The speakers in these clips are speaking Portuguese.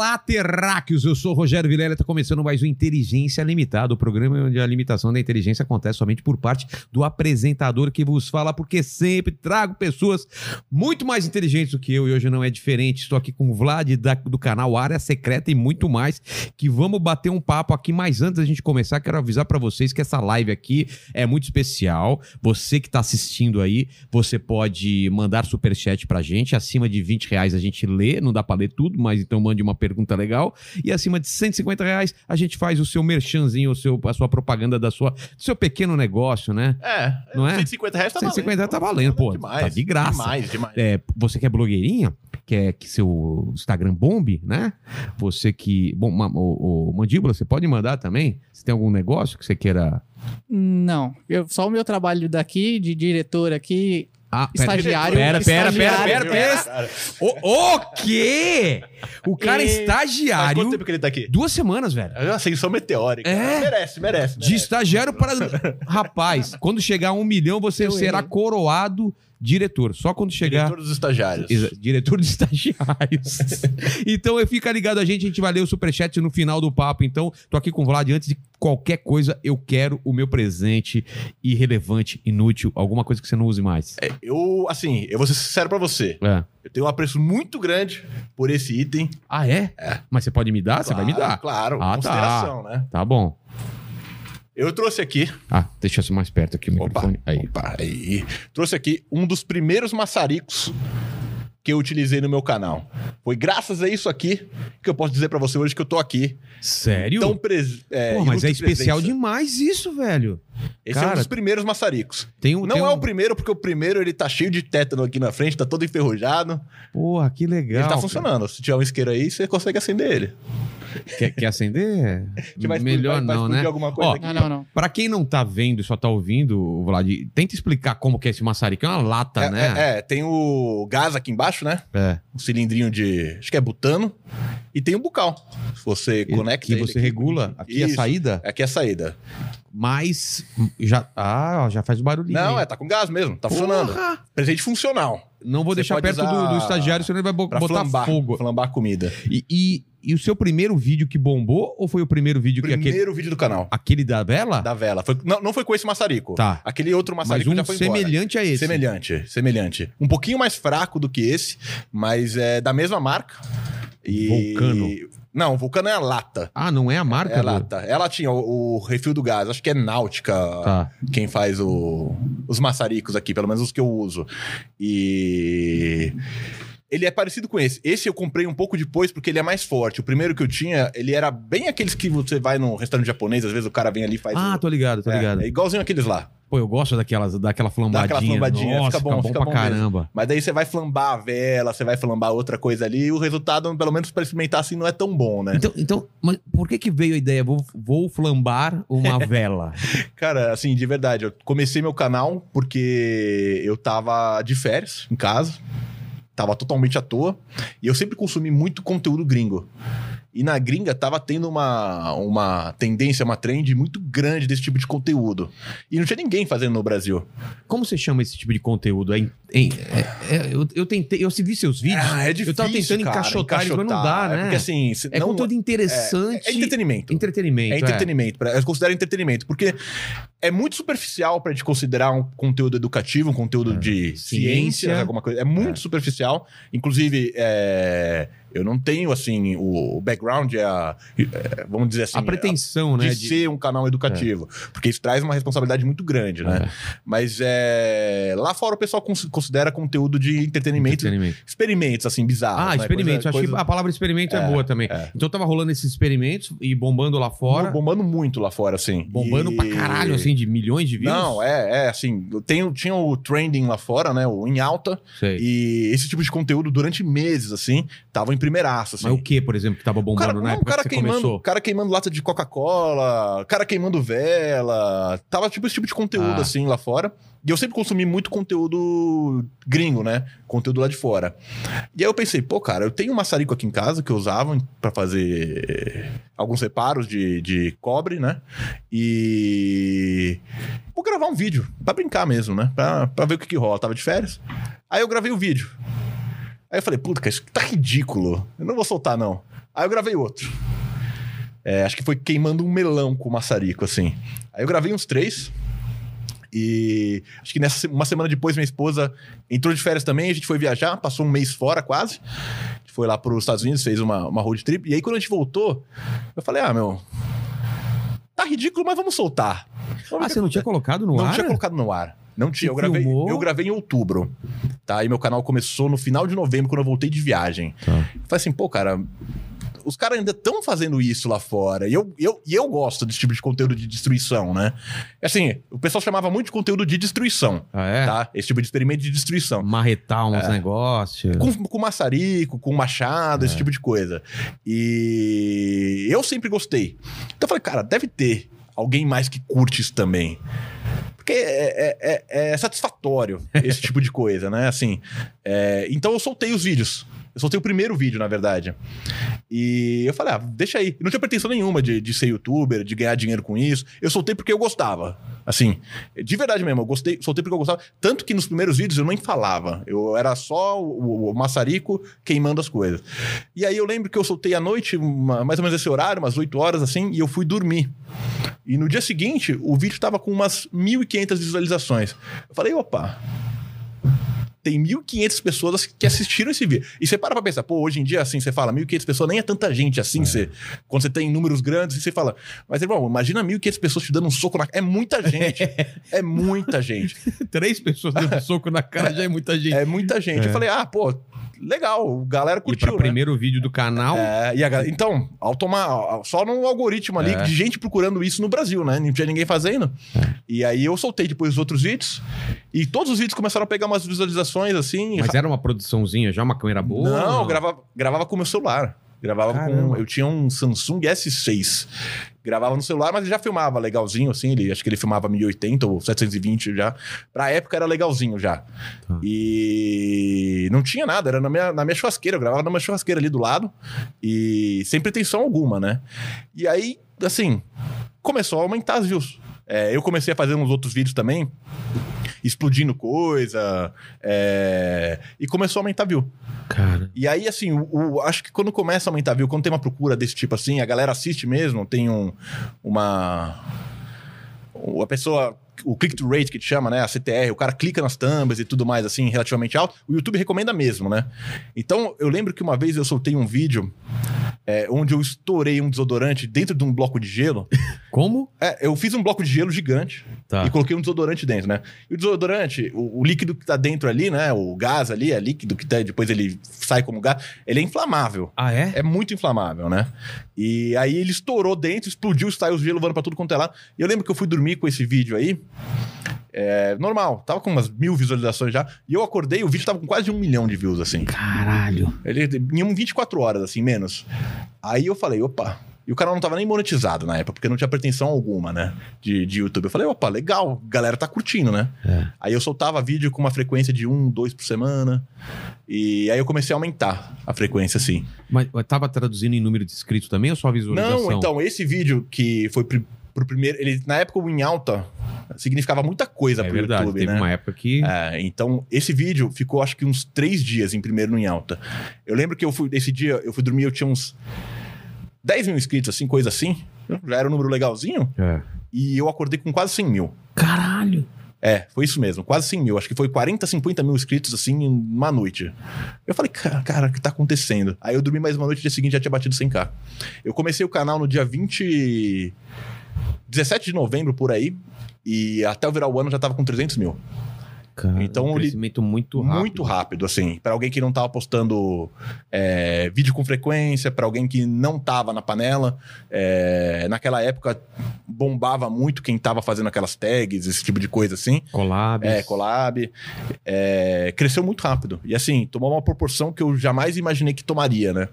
Olá, terráqueos! Eu sou Rogério Vilela está começando mais um Inteligência Limitada, o programa onde a limitação da inteligência acontece somente por parte do apresentador que vos fala, porque sempre trago pessoas muito mais inteligentes do que eu e hoje não é diferente. Estou aqui com o Vlad da- do canal Área Secreta e muito mais, que vamos bater um papo aqui. Mas antes da gente começar, quero avisar para vocês que essa live aqui é muito especial. Você que está assistindo aí, você pode mandar superchat pra gente. Acima de 20 reais a gente lê, não dá pra ler tudo, mas então mande uma pergunta legal. E acima de 150 reais a gente faz o seu merchanzinho, o seu, a sua propaganda da sua, do seu pequeno negócio, né? É, Não é? 150 reais tá 150 valendo. tá valendo, pô. Demais, Tá de graça. Demais, demais. É, você que é blogueirinha, quer que seu Instagram bombe, né? Você que. Bom, ma- o, o Mandíbula, você pode mandar também? Se tem algum negócio que você queira. Não, eu, só o meu trabalho daqui, de diretor aqui, Ah, Estagiário- Pera, pera, pera, pera, estagiário. pera. O, o quê? O cara é E- Faz estagiário. quanto tempo que ele tá aqui? Duas semanas, velho. É uma ascensão meteórica. É? Merece, merece. De merece. estagiário para. Rapaz, quando chegar a um milhão, você Eu será errei. coroado diretor. Só quando chegar. Diretor dos estagiários. Exa- Diretor de estagiários. então, fica ligado a gente, a gente vai ler o superchat no final do papo. Então, tô aqui com o Vlad. Antes de qualquer coisa, eu quero o meu presente irrelevante, inútil, alguma coisa que você não use mais. É, Eu, assim, eu vou ser sincero pra você. É. Eu tenho um apreço muito grande por esse item. Ah, é? Mas você pode me dar? você vai me dar. Claro, Ah, tá. consideração, né? Tá bom. Eu trouxe aqui. Ah, deixa eu mais perto aqui o Opa, microfone. Aí. opa, aí. Trouxe aqui um dos primeiros maçaricos que eu utilizei no meu canal. Foi graças a isso aqui que eu posso dizer pra você hoje que eu tô aqui. Sério? Pres... é, Pô, mas é especial presença. demais isso, velho. Esse é um Cara, dos primeiros maçaricos. Tem um, Não tem é um... o primeiro, porque o primeiro ele tá cheio de tétano aqui na frente, tá todo enferrujado. Porra, que legal. ele tá cara. funcionando. Se tiver um isqueiro aí, você consegue acender ele. Quer, quer acender? A Melhor não, né? alguma coisa Ó, aqui. Não, não, não. Pra quem não tá vendo e só tá ouvindo, Vlad, tenta explicar como que é esse maçarico. É uma lata, É, né? é, é, tem o gás aqui embaixo, né? É. Um cilindrinho de. Acho que é butano. E tem o bucal. Você E- conecta. que ele você aqui, regula aqui a Isso. saída, Aqui é a saída. mas já ah, ó, já faz barulhinho. Não, hein? é, tá com gás mesmo. Tá funcionando. Porra! Presente funcional. Não vou Você deixar perto do, do estagiário, senão ele vai botar flambar, fogo. flambar a comida. E, e- e o seu primeiro vídeo que bombou ou foi o primeiro vídeo que aquele, Primeiro vídeo do canal. aquele da vela? Da vela. Foi- não, não foi com esse maçarico. Tá. Aquele outro mas maçarico um já foi embora. semelhante a esse. Semelhante, semelhante. Um pouquinho mais fraco do que esse, mas é da mesma marca. E... Vulcano. Não, Vulcano é a lata. Ah, não é a marca? É a do- lata. Ela tinha o, o refil do gás. Acho que é Náutica Tá. quem faz o- os maçaricos aqui, pelo menos os que eu uso. E. Ele é parecido com esse. Esse eu comprei um pouco depois porque ele é mais forte. O primeiro que eu tinha, ele era bem aqueles que você vai num restaurante japonês, às vezes o cara vem ali e faz. Ah, tô ligado, tô é, ligado. é igualzinho aqueles lá. Pô, eu gosto daquelas, daquela flambadinha. Daquela flambadinha, Nossa, fica bom, fica pra bom caramba. Mas daí você vai flambar a vela, você vai flambar outra coisa ali, e o resultado, pelo menos pra experimentar assim, não é tão bom, né? Então, então mas por que que veio a ideia? Vou, vou flambar uma vela. Cara, assim, de verdade, eu comecei meu canal porque eu tava de férias em casa, tava totalmente à toa, e eu sempre consumi muito conteúdo gringo. E na gringa tava tendo uma, uma tendência, uma trend muito grande desse tipo de conteúdo. E não tinha ninguém fazendo no Brasil. Como você chama esse tipo de conteúdo? É, é- é- eu, eu tentei, eu vi seus vídeos. Ah, é difícil, eu tava tentando cara, encaixotar, eles, mas não dá, É né? porque assim, é não- conteúdo interessante. é entretenimento. Entretenimento. É entretenimento, pra- eu considero entretenimento, porque é muito superficial pra gente considerar um conteúdo educativo, um conteúdo É. de Ciência. ciência, alguma coisa. É muito É. superficial. Inclusive, é, eu não tenho, assim, o, o background, é a- é, vamos dizer assim... A pretensão, de né? ser um canal educativo. Porque isso traz uma responsabilidade muito grande, né? É, Mas é, lá fora o pessoal cons- considera conteúdo de entretenimento, entretenimento. experimentos, assim, bizarros. Ah, né? experimentos. Coisa- Acho que coisa- a palavra experimento é, É, boa também. é. Então tava rolando esses experimentos e bombando lá fora. Bombando muito lá fora, assim. Bombando E- pra caralho, assim, de milhões de views. Não, é, é assim, tem, tinha o trending lá fora, né, o em alta, Sei. e esse tipo de conteúdo durante meses, assim, tava primeiraço, assim. Mas o que, por exemplo, que tava bombando cara, na não, época cara que queimando, começou? cara queimando lata de Coca-Cola, cara queimando vela. Tava tipo esse tipo de conteúdo Ah. assim lá fora. E eu sempre consumi muito conteúdo gringo, né? Conteúdo lá de fora. E aí eu pensei, pô, cara, eu tenho um maçarico aqui em casa que eu usava pra fazer alguns reparos de, de cobre, né? E vou gravar um vídeo pra brincar mesmo, né? Pra, pra ver o que, que rola. Tava de férias. Aí eu gravei o vídeo. Aí eu falei, puta, isso tá ridículo. Eu não vou soltar, não. Aí eu gravei outro. É, acho que foi queimando um melão com o maçarico, assim. Aí eu gravei uns três. E acho que nessa uma semana depois minha esposa entrou de férias também, a gente foi viajar, passou um mês fora quase. A gente foi lá para os Estados Unidos, fez uma, uma road trip. E aí quando a gente voltou, eu falei: "Ah, meu, tá ridículo, mas vamos soltar". Vamos Ah, você não tinha colocado no não ar? tinha colocado no ar. Não tinha. Você Eu gravei, filmou? eu gravei em outubro. Tá? E meu canal começou no final de novembro, quando eu voltei de viagem. Tá. Falei assim, pô, cara. Os caras ainda estão fazendo isso lá fora. E eu, eu, e eu gosto desse tipo de conteúdo de destruição, né? Assim, o pessoal chamava muito de conteúdo de destruição, Ah, é? tá? Esse tipo de experimento de destruição. Marretar uns negócios. Com, com maçarico, com machado, esse tipo de coisa. E eu sempre gostei. Então eu falei, cara, deve ter alguém mais que curte isso também. Porque é, é- é- é satisfatório esse tipo de coisa, né? Assim, é, então eu soltei os vídeos. Eu soltei o primeiro vídeo, na verdade. E eu falei, ah, deixa aí. Eu não tinha pretensão nenhuma de, de ser youtuber, de ganhar dinheiro com isso. Eu soltei porque eu gostava. Assim, de verdade mesmo, eu gostei, soltei porque eu gostava. Tanto que nos primeiros vídeos eu nem falava. Eu era só o, o maçarico queimando as coisas. E aí eu lembro que eu soltei à noite, uma- mais ou menos esse horário, umas 8 horas assim, e eu fui dormir. E no dia seguinte, o vídeo tava com umas 1.500 visualizações. Eu falei, opa. Tem 1.500 pessoas que assistiram esse vídeo. E você para pra pensar, pô, hoje em dia, assim, você fala 1.500 pessoas, nem é tanta gente assim. Você, quando você tem números grandes, você fala. Mas, irmão, imagina 1.500 pessoas te dando um soco na cara. É muita gente. é muita gente. Três pessoas dando um soco na cara já é muita gente. É muita gente. Eu falei, ah, pô, legal. Galera e curtiu. pra né? primeiro vídeo do canal, É, e a então, automa, só no algoritmo ali É. de gente procurando isso no Brasil, né? Não tinha ninguém fazendo. E aí eu soltei depois os outros vídeos. E todos os vídeos começaram a pegar umas visualizações assim. mas era uma produçãozinha já, uma câmera boa? não, eu gravava, gravava com o meu celular. Gravava Caramba. com. Eu tinha um Samsung S6. Gravava no celular, mas ele já filmava legalzinho, assim. Ele, acho que ele filmava 1080 ou 720 já. Pra época era legalzinho já. Tá. E não tinha nada, era na minha, na minha churrasqueira. Eu gravava numa churrasqueira ali do lado. E sem pretensão alguma, né? E aí, assim, começou a aumentar as views. É, eu comecei a fazer uns outros vídeos também, explodindo coisa. é, e começou a aumentar view. Cara, E aí, assim, o, o- acho que quando começa a aumentar view, quando tem uma procura desse tipo assim, a galera assiste mesmo, tem um, uma. A pessoa. O click-to rate que te chama, né? A CTR, o cara clica nas thumbs e tudo mais, assim, relativamente alto, o YouTube recomenda mesmo, né? Então, eu lembro que uma vez eu soltei um vídeo é, onde eu estourei um desodorante dentro de um bloco de gelo. como? É, eu fiz um bloco de gelo gigante Tá. e coloquei um desodorante dentro, né? E o desodorante, o, o líquido que tá dentro ali, né? O gás ali, é líquido que tá, depois ele sai como gás, ele é inflamável. Ah, é? É muito inflamável, né? E aí ele estourou dentro, explodiu, saiu o gelo voando pra tudo quanto é lá. E eu lembro que eu fui dormir com esse vídeo aí. É, normal, tava com umas mil visualizações já. E eu acordei, o vídeo tava com quase um milhão de views, assim. Caralho. Ele em um 24 horas, assim, menos. Aí eu falei, opa. E o canal não tava nem monetizado na época, porque não tinha pretensão alguma, né? De, de YouTube. Eu falei, opa, legal, galera tá curtindo, né? É. Aí eu soltava vídeo com uma frequência de um, dois por semana. E aí eu comecei a aumentar a frequência, assim. Mas mas tava traduzindo em número de inscritos também ou só visualização? Não, então, esse vídeo que foi pro primeiro. Ele, na época, o em alta significava muita coisa É pro verdade, YouTube, teve né? uma época que... É, então, esse vídeo ficou acho que uns três dias em primeiro no em alta. Eu lembro que eu fui, esse dia, eu fui dormir, eu tinha uns 10 mil inscritos, assim, coisa assim. Já era um número legalzinho. É. E eu acordei com quase 100 mil. Caralho. É, foi isso mesmo, quase 100 mil. Acho que foi 40, 50 mil inscritos, assim, em uma noite. Eu falei, cara, cara, o que tá acontecendo? Aí eu dormi mais uma noite, no dia seguinte já tinha batido 100k. Eu comecei o canal no dia 20... 17 de novembro, por aí. E até eu virar o ano já tava com 300 mil. Cara, Então, um ele- crescimento muito rápido. Muito rápido, assim. Pra alguém que não tava postando é, vídeo com frequência, pra alguém que não tava na panela. É, naquela época, bombava muito quem tava fazendo aquelas tags, esse tipo de coisa assim. Collabs. É, collab. É, cresceu muito rápido. E assim, tomou uma proporção que eu jamais imaginei que tomaria, né?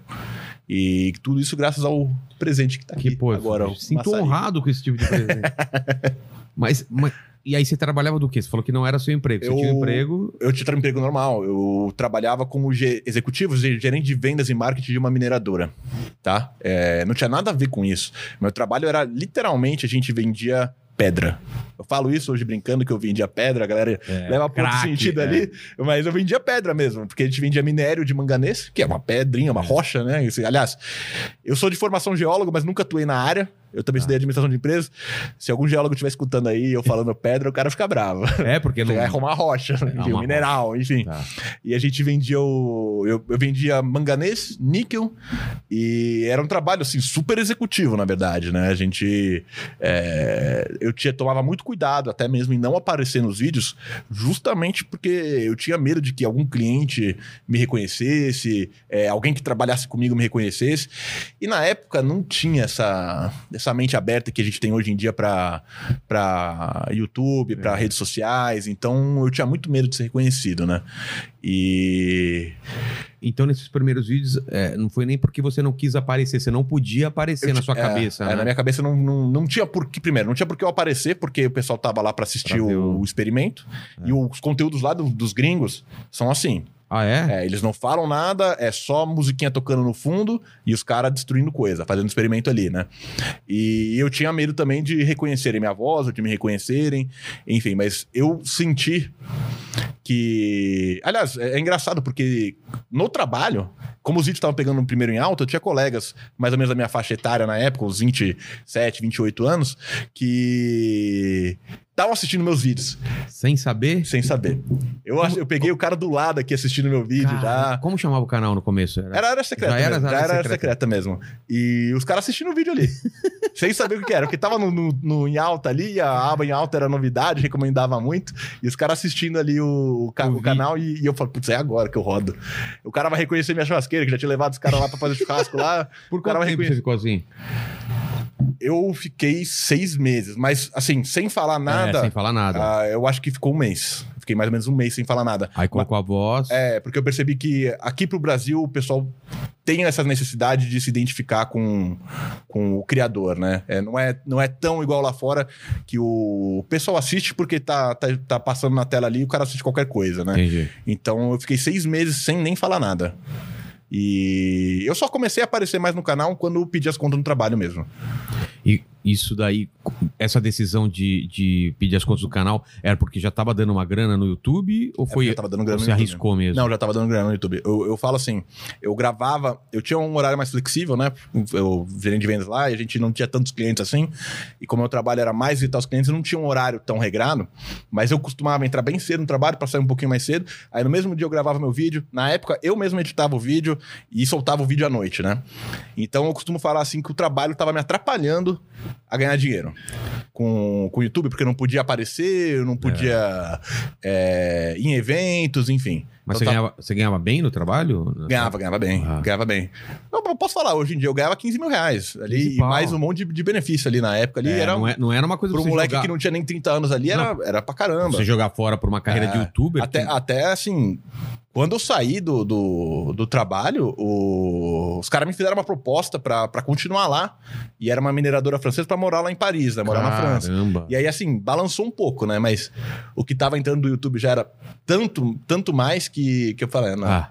E tudo isso graças ao presente que tá aqui Que, pô, agora. sinto honrado com esse tipo de presente. mas, mas- e aí você trabalhava do quê? Você falou que não era seu emprego. Você Eu- tinha um emprego. Eu tinha um emprego normal. Eu trabalhava como executivo, ge- gerente de vendas e marketing de uma mineradora, tá? É, não tinha nada a ver com isso. Meu trabalho era literalmente a gente vendia pedra. Eu falo isso hoje brincando que eu vendia pedra, a galera É, leva craque, sentido é. ali, mas eu vendia pedra mesmo, porque a gente vendia minério de manganês, que é uma pedrinha, uma rocha, né? Aliás, eu sou de formação geólogo, mas nunca atuei na área. Eu Ah. também estudei administração de empresas. Se algum geólogo estiver escutando aí eu falando pedra, o cara fica bravo. É, porque não. É arrumar rocha, enfim, uma um mineral, enfim. Tá. E a gente vendia o. Eu, eu vendia manganês, níquel, e era um trabalho assim, super executivo, na verdade, né? A gente. é, eu tinha, tomava muito cuidado, até mesmo em não aparecer nos vídeos, justamente porque eu tinha medo de que algum cliente me reconhecesse, é, alguém que trabalhasse comigo me reconhecesse. E na época não tinha essa, essa mente aberta que a gente tem hoje em dia para YouTube, para redes sociais. Então eu tinha muito medo de ser reconhecido, né? E Então, nesses primeiros vídeos, é, não foi nem porque você não quis aparecer, você não podia aparecer Eu na sua é, cabeça. é, né? Na minha cabeça não, não, não tinha por que. Primeiro, não tinha por que eu aparecer, porque o pessoal tava lá para assistir Pra o- o experimento. É. E os conteúdos lá do- dos gringos são assim. Ah, é? É, eles não falam nada, é só musiquinha tocando no fundo e os caras destruindo coisa, fazendo experimento ali, né? E eu tinha medo também de reconhecerem minha voz, ou de me reconhecerem, enfim, mas eu senti que. Aliás, é, é engraçado porque no trabalho, como os vídeos estavam pegando primeiro em alta, eu tinha colegas, mais ou menos da minha faixa etária na época, uns 27, 28 anos, que estavam assistindo meus vídeos, Sem saber? sem saber. Eu, ach- eu peguei o cara do lado aqui assistindo meu vídeo Cara, já. Como chamava o canal no começo? Era... Era área secreta. Já era mesmo, já era secreta. secreta mesmo. E os caras assistindo o vídeo ali. sem saber o que era. Porque tava no, no- no- em alta ali, a aba em alta era novidade, recomendava muito. E os caras assistindo ali o, o O canal e, e eu falei, putz, é agora que eu rodo. O cara vai reconhecer minha churrasqueira, que já tinha levado os caras lá pra fazer churrasco lá. Por o cara quanto tempo você reconhecer. ficou assim? Eu fiquei seis meses, mas assim, sem falar nada. É, sem falar nada. ah, eu acho que ficou um mês. Fiquei mais ou menos um mês sem falar nada. Aí colocou a voz. É, porque eu percebi que aqui pro Brasil o pessoal tem essa necessidade de se identificar com, com o criador, né? É, não, é, não é tão igual lá fora que o pessoal assiste porque tá, tá, tá passando na tela ali e o cara assiste qualquer coisa, né? Entendi. Então eu fiquei seis meses sem nem falar nada. E eu só comecei a aparecer mais no canal quando pedi as contas no trabalho mesmo. E isso daí, essa decisão de, de pedir as contas do canal, era porque já tava dando uma grana no YouTube? Ou É foi. eu tava dando grana você arriscou mesmo? Não, já tava dando grana no YouTube. Eu, eu falo assim, eu gravava, eu tinha um horário mais flexível, né? Eu gerente de vendas lá e a gente não tinha tantos clientes assim. E como meu trabalho era mais visitar os clientes, eu não tinha um horário tão regrado. Mas eu costumava entrar bem cedo no trabalho para sair um pouquinho mais cedo. Aí no mesmo dia eu gravava meu vídeo. Na época, eu mesmo editava o vídeo e soltava o vídeo à noite, né? Então eu costumo falar assim que o trabalho tava me atrapalhando a ganhar dinheiro com, com o YouTube, porque não podia aparecer, não podia é, ir em eventos, enfim. Mas Então você, tá- ganhava, você ganhava bem no trabalho? Ganhava, ganhava bem, Ah. ganhava bem. Eu, eu posso falar, hoje em dia eu ganhava 15 mil reais 15 ali, e mais um monte de, de benefício ali na época. Ali É, era, não, é- não era uma coisa pra um moleque jogar, que não tinha nem 30 anos ali, era, era pra caramba. você jogar fora por uma carreira É, de youtuber. Até, que- até assim, quando eu saí do, do, do trabalho, o- os caras me fizeram uma proposta pra, pra continuar lá. E era uma mineradora francesa pra morar lá em Paris, né? Morar na França. Caramba. E aí, assim, balançou um pouco, né? Mas o que tava entrando do YouTube já era tanto, tanto mais que, que eu falei, não, Ah,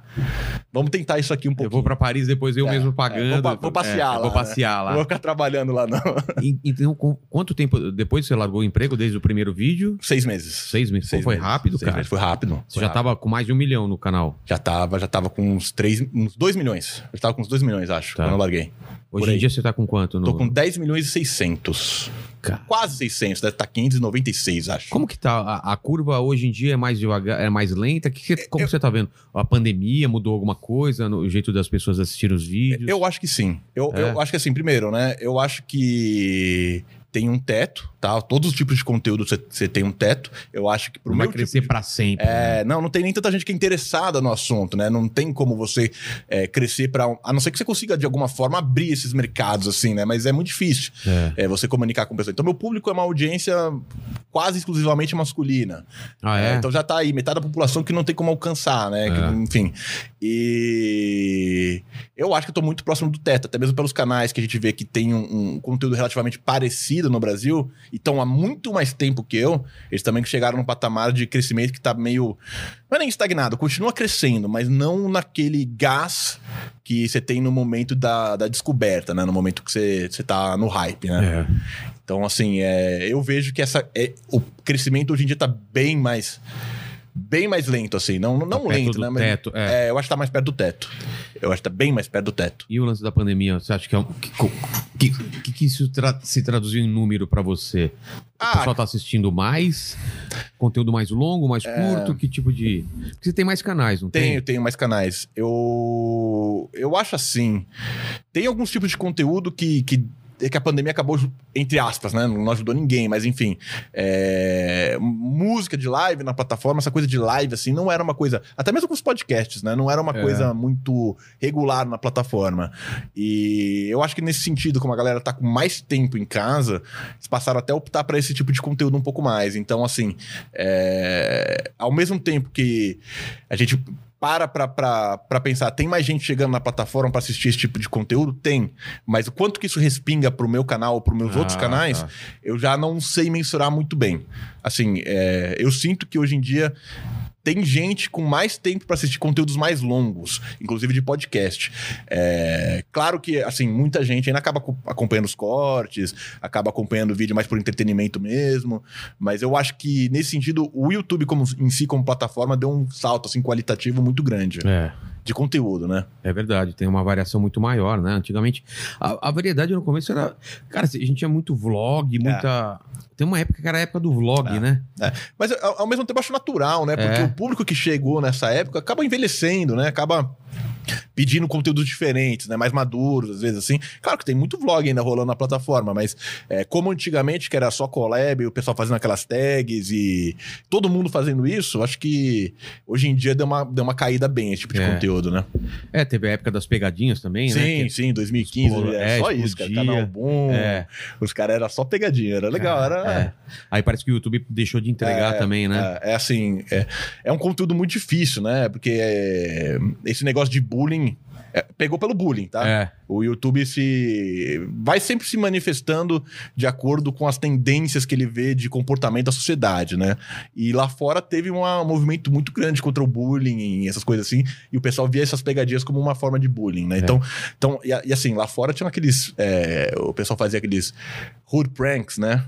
vamos tentar isso aqui um eu pouquinho. vou pra Paris depois eu É, mesmo é, pagando. vou pa- vou passear É, lá, Vou né? passear Não lá. vou ficar trabalhando lá, não. E- Então, quanto tempo depois você largou o emprego desde o primeiro vídeo? Seis meses. Seis meses. Seis Pô, foi meses. rápido, Seis cara. meses. Foi rápido. Você Foi já rápido. tava com mais de um milhão no canal. Já tava, já tava com uns três, uns 2 milhões. Eu tava com uns 2 milhões, acho, Tá. quando eu larguei. Hoje em dia você tá com quanto? No... Tô com 10 milhões e 600. Cara, Quase 600, deve estar 596, acho. Como que tá? A, a curva hoje em dia é mais devagar, é mais lenta? Que que- como você tá vendo? A pandemia mudou alguma coisa no jeito das pessoas assistirem os vídeos? Eu acho que sim. Eu, É. eu acho que assim, primeiro, né? Eu acho que tem um teto, tá? Todos os tipos de conteúdo você- tem um teto. Eu acho que pro Não vai meu tipo crescer de- pra sempre. né? É, não, não tem nem tanta gente que é interessada no assunto, né? Não tem como você é, crescer para A não ser que você consiga, de alguma forma, abrir esses mercados, assim, né? Mas é muito difícil É. é, você comunicar com pessoas. Então, meu público é uma audiência quase exclusivamente masculina. Ah, é? então já tá aí, metade da população que não tem como alcançar, né? Que- É. enfim. E eu acho que eu tô muito próximo do teto, até mesmo pelos canais que a gente vê que tem um, um conteúdo relativamente parecido no Brasil e estão há muito mais tempo que eu. Eles também chegaram num patamar de crescimento que tá meio. Não é nem estagnado, continua crescendo, mas não naquele gás que você tem no momento da, da descoberta, né? No momento que você, você tá no hype, né? É. Então, assim, é, eu vejo que essa, é, o crescimento hoje em dia tá bem mais. Bem mais lento, assim. Não, não Tá lento, né? Mas, teto, é. é, eu acho que tá mais perto do teto. Eu acho que tá bem mais perto do teto. E o lance da pandemia, você acha que é um. Que, que, que, isso tra- se traduziu em número pra você? O Ah, pessoal tá assistindo mais? Conteúdo mais longo, mais curto? Que tipo de. Porque você tem mais canais, não Tenho, tem? tenho mais canais. Eu, eu acho assim. Tem alguns tipos de conteúdo que, que, que a pandemia acabou, entre aspas, né? Não ajudou ninguém, mas enfim. é, música de live na plataforma, essa coisa de live, assim, não era uma coisa. Até mesmo com os podcasts, né? Não era uma É. coisa muito regular na plataforma. E eu acho que nesse sentido, como a galera tá com mais tempo em casa, eles passaram até a optar para esse tipo de conteúdo um pouco mais. Então, assim, é, ao mesmo tempo que a gente para pra pensar, tem mais gente chegando na plataforma pra assistir esse tipo de conteúdo? Tem. Mas o quanto que isso respinga pro meu canal ou pros meus Ah, outros canais, tá. eu já não sei mensurar muito bem. Assim, é, eu sinto que hoje em dia tem gente com mais tempo para assistir conteúdos mais longos, inclusive de podcast. É, claro que, assim, muita gente ainda acaba co- acompanhando os cortes, acaba acompanhando o vídeo mais por entretenimento mesmo, mas eu acho que, nesse sentido, o YouTube como, em si, como plataforma, deu um salto, assim, qualitativo muito grande É. de conteúdo, né? É verdade, tem uma variação muito maior, né? Antigamente, a, a variedade no começo era. Cara, a gente tinha muito vlog, muita. Tem uma época que era a época do vlog, É. né? Mas ao, ao mesmo tempo acho natural, né? Porque É. o público que chegou nessa época acaba envelhecendo, né? Acaba pedindo conteúdos diferentes, né? Mais maduros, às vezes assim. Claro que tem muito vlog ainda rolando na plataforma, mas é, como antigamente, que era só collab, o pessoal fazendo aquelas tags e todo mundo fazendo isso, acho que hoje em dia deu uma, deu uma caída bem esse tipo de É. conteúdo, né? É, teve a época das pegadinhas também, né? Sim, sim, 2015, Explo- é, é, só isso, cara. Canal bom, É. os caras eram só pegadinha, era legal, era... É. Aí parece que o YouTube deixou de entregar É, também, né? É, é assim, é, é um conteúdo muito difícil, né? Porque é, esse negócio de bullying é, pegou pelo bullying, tá? É. O YouTube se vai sempre se manifestando de acordo com as tendências que ele vê de comportamento da sociedade, né? E lá fora teve uma- um movimento muito grande contra o bullying e essas coisas assim, e o pessoal via essas pegadinhas como uma forma de bullying, né? É. Então, então e, e assim, lá fora tinha aqueles. é, o pessoal fazia aqueles hood pranks, né?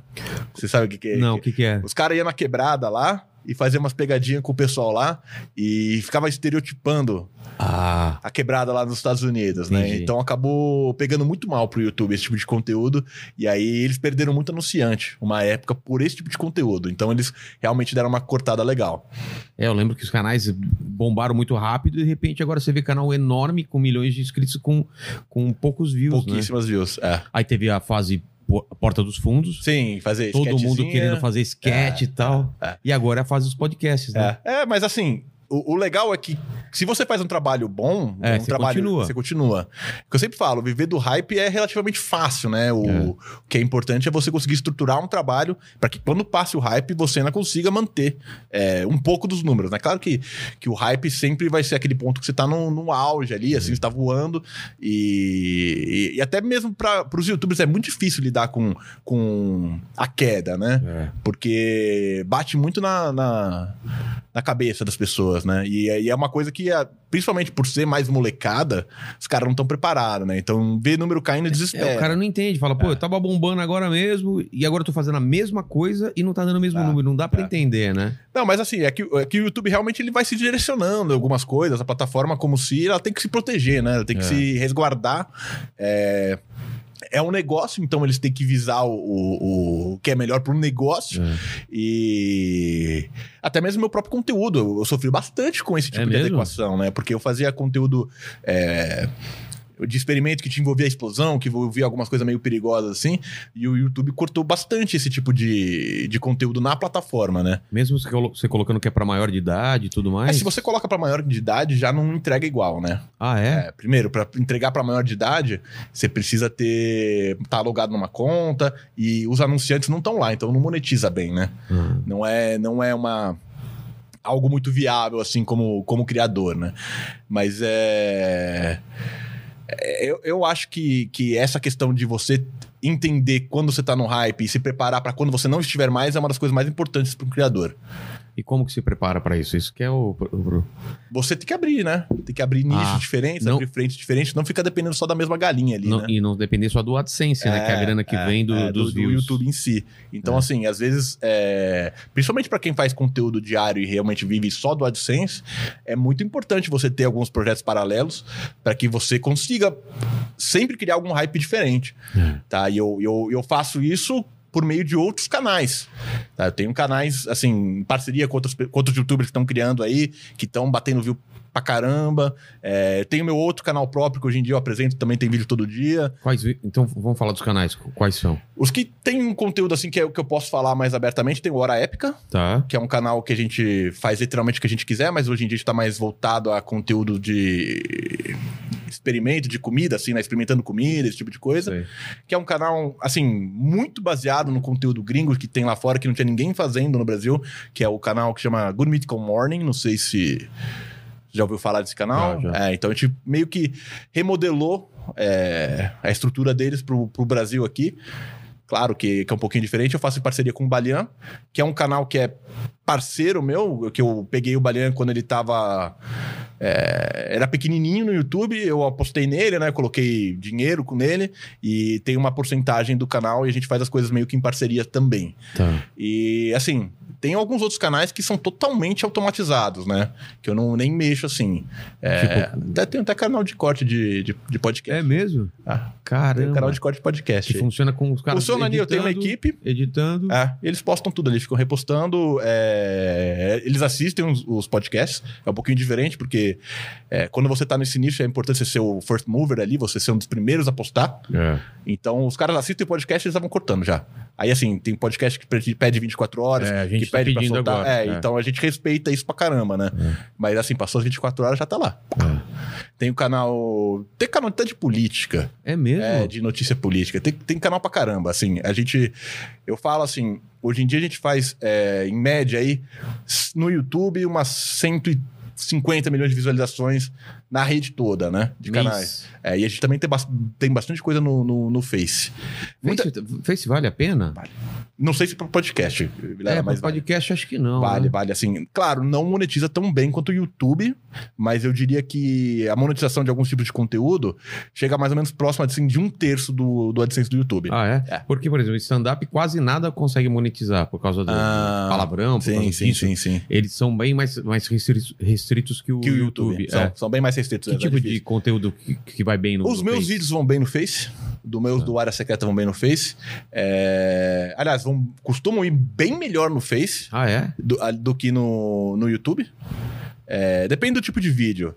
Você sabe o que, que é? Não, o que, que é? Os caras iam na quebrada lá e faziam umas pegadinhas com o pessoal lá e ficava estereotipando Ah, a quebrada lá nos Estados Unidos, né? Entendi. Então acabou pegando muito mal pro YouTube esse tipo de conteúdo e aí eles perderam muito anunciante uma época por esse tipo de conteúdo. Então eles realmente deram uma cortada legal. é, eu lembro que os canais bombaram muito rápido e de repente agora você vê canal enorme com milhões de inscritos com, com poucos views, né? Pouquíssimas views. É. Aí teve a fase po- Porta dos Fundos. Sim, fazer Todo mundo querendo fazer sketch É, e tal. é. E agora é a fase dos podcasts, né? É, é, mas assim, o, o legal é que se você faz um trabalho bom, É, um você trabalho, continua. Você continua. O que eu sempre falo, viver do hype é relativamente fácil, né? O, É. o que é importante é você conseguir estruturar um trabalho para que quando passe o hype, você ainda consiga manter é, um pouco dos números, né? Claro que, que o hype sempre vai ser aquele ponto que você tá no, no auge ali, assim, você tá voando. E, e, e até mesmo para os youtubers é muito difícil lidar com, com a queda, né? É. porque bate muito na, na, na cabeça das pessoas, né? E, é- e é uma coisa que, é- principalmente por ser mais molecada, os caras não estão preparados, né? Então, ver número caindo desespera. É, o cara não entende, fala, pô, eu tava bombando agora mesmo e agora eu tô fazendo a mesma coisa e não tá dando o mesmo É, número. Não dá pra é. entender, né? Não, mas assim, é que, é que o YouTube realmente ele vai se direcionando algumas coisas, a plataforma como se ela tem que se proteger, né? Ela tem que É. se resguardar. É... é um negócio, então eles têm que visar o, o, o que é melhor para o negócio. É. E até mesmo meu próprio conteúdo. Eu, eu sofri bastante com esse tipo É de mesmo? adequação, né? Porque eu fazia conteúdo. é, de experimento que te envolvia a explosão, que envolvia algumas coisas meio perigosas assim. E o YouTube cortou bastante esse tipo de, de conteúdo na plataforma, né? Mesmo você colo- você colocando que é pra maior de idade e tudo É, mais. se você coloca pra maior de idade, já não entrega igual, né? Ah, é? É, primeiro, para entregar para maior de idade, você precisa ter tá logado numa conta e os anunciantes não estão lá, então não monetiza bem, né? Ah. Não é, não é uma algo muito viável assim como, como criador, né? Mas é, é- eu, eu acho que, que essa questão de você entender quando você tá no hype e se preparar para quando você não estiver mais é uma das coisas mais importantes para um criador. E como que se prepara pra isso? Isso que é o. o- Você tem que abrir, né? Tem que abrir nichos Ah, diferentes, não- abrir frentes diferentes, não fica dependendo só da mesma galinha ali, não- né? E não depender só do AdSense, né? Que é a grana que é, vem do, é, dos do, views. YouTube em si. Então, É. assim, às vezes, é, principalmente para quem faz conteúdo diário e realmente vive só do AdSense, é muito importante você ter alguns projetos paralelos para que você consiga sempre criar algum hype diferente. É. Tá? E eu, eu, eu faço isso por meio de outros canais. tá? Eu tenho canais, assim, em parceria com outros, com outros youtubers que estão criando aí, que estão batendo view pra caramba. É, tenho meu outro canal próprio, que hoje em dia eu apresento, também tem vídeo todo dia. Quais, então vamos falar dos canais. Quais são? Os que tem um conteúdo assim que é o que eu posso falar mais abertamente, tem o Hora Épica, Tá. que é um canal que a gente faz literalmente o que a gente quiser, mas hoje em dia está mais voltado a conteúdo de experimento de comida, assim, né? Experimentando comida, esse tipo de coisa. Sei. Que é um canal, assim, muito baseado no conteúdo gringo que tem lá fora, que não tinha ninguém fazendo no Brasil, que é o canal que chama Good Mythical Morning. Não sei se já ouviu falar desse canal. Já, já. É, então a gente meio que remodelou é, a estrutura deles pro, pro Brasil aqui. Claro que, que é um pouquinho diferente. Eu faço em parceria com o Balian, que é um canal que é parceiro meu, que eu peguei o Balian quando ele tava. É, era pequenininho no YouTube, eu apostei nele, né? Coloquei dinheiro com ele e tem uma porcentagem do canal e a gente faz as coisas meio que em parceria também. Tá. E assim, tem alguns outros canais que são totalmente automatizados, né? Que eu não nem mexo assim. É, Tipo- até, tem até canal de corte de, de, de podcast. É mesmo? Ah, tem Caramba. um canal de corte de podcast. Que funciona com os caras. Funciona ali, eu tenho uma equipe. Editando. É, eles postam tudo ali, ficam repostando. é, eles assistem os, os podcasts. É um pouquinho diferente, porque é, quando você tá nesse nicho, é importante você ser o first mover ali, você ser um dos primeiros a postar. É. Então, os caras assistem o podcast e eles estavam cortando já. Aí, assim, tem podcast que pede- pede 24 horas, É, a gente que tá pede pra soltar. agora, é, é. então a gente respeita isso pra caramba, né? Mas, assim, passou as 24 horas, já tá lá. Tem o canal. Tem canal até de política. É mesmo? É, de notícia política. Tem, tem canal pra caramba, assim. A gente. Eu falo assim, hoje em dia a gente faz, é, em média aí, no YouTube, umas 150 milhões de visualizações na rede toda, né? De canais. É, e a gente também tem, bas- tem bastante coisa no, no, no Face. Muita- Face, Face vale a pena? não sei se para podcast, Vilela, é, mas podcast acho que não. Vale, né? vale. Assim, claro, não monetiza tão bem quanto o YouTube, mas eu diria que a monetização de alguns tipos de conteúdo chega mais ou menos próximo assim, de um terço do, do AdSense do YouTube. Ah, é? É. Porque, por exemplo, stand-up quase nada consegue monetizar por causa do Ah, palavrão, por sim, causa sim, disso. sim, sim. Eles são bem mais, mais restritos, que o, Que o YouTube. é. São, são bem mais Que tipo de conteúdo que, que vai bem no Os no meus Face? vídeos vão bem no Face. Do meus do Área Secreta vão bem no Face. É, Aliás, vão, costumam ir bem melhor no Face Ah, é? do, a- do que no, no YouTube. É, depende do tipo de vídeo.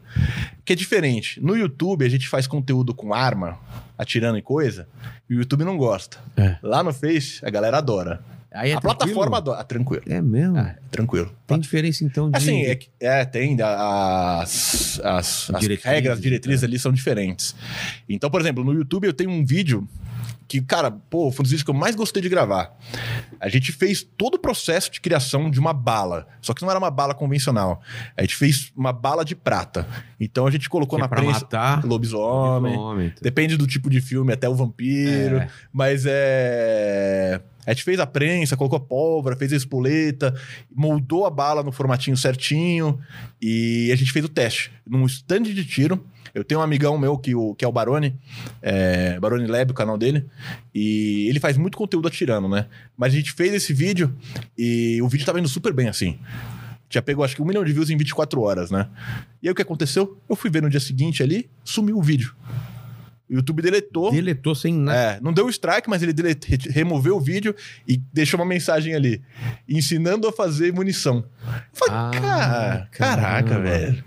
Que é diferente. No YouTube, a gente faz conteúdo com arma, atirando em coisa, e o YouTube não gosta. É. Lá no Face, a galera adora. Aí é a tranquilo? plataforma adora. Ah, tranquilo. É mesmo? Ah, tranquilo. Tem diferença, então, de... Assim, é, é, tem as, as, as Diretrizes, regras, diretrizes é. ali são diferentes. Então, por exemplo, no YouTube eu tenho um vídeo que, cara, pô, foi um dos vídeos que eu mais gostei de gravar. A gente fez todo o processo de criação de uma bala, só que não era uma bala convencional. A gente fez uma bala de prata. Então a gente colocou que é na pra prensa matar... lobisomem, Lobisomem. Depende do tipo de filme, até o vampiro. É. Mas é. A gente fez a prensa, colocou a pólvora, fez a espoleta, moldou a bala no formatinho certinho e a gente fez o teste num stand de tiro. Eu tenho um amigão meu que, o, que é o Barone, é, Barone Lab, o canal dele, e ele faz muito conteúdo atirando, né? Mas a gente fez esse vídeo e o vídeo tava indo super bem assim. Já pegou acho que um milhão de views em 24 horas, né? E aí o que aconteceu? Eu fui ver no dia seguinte ali, sumiu o vídeo. O YouTube deletou. Deletou sem nada. É, não deu strike, mas ele delete- removeu o vídeo e deixou uma mensagem ali, ensinando a fazer munição. Eu falei, Ah, cara, caraca, velho.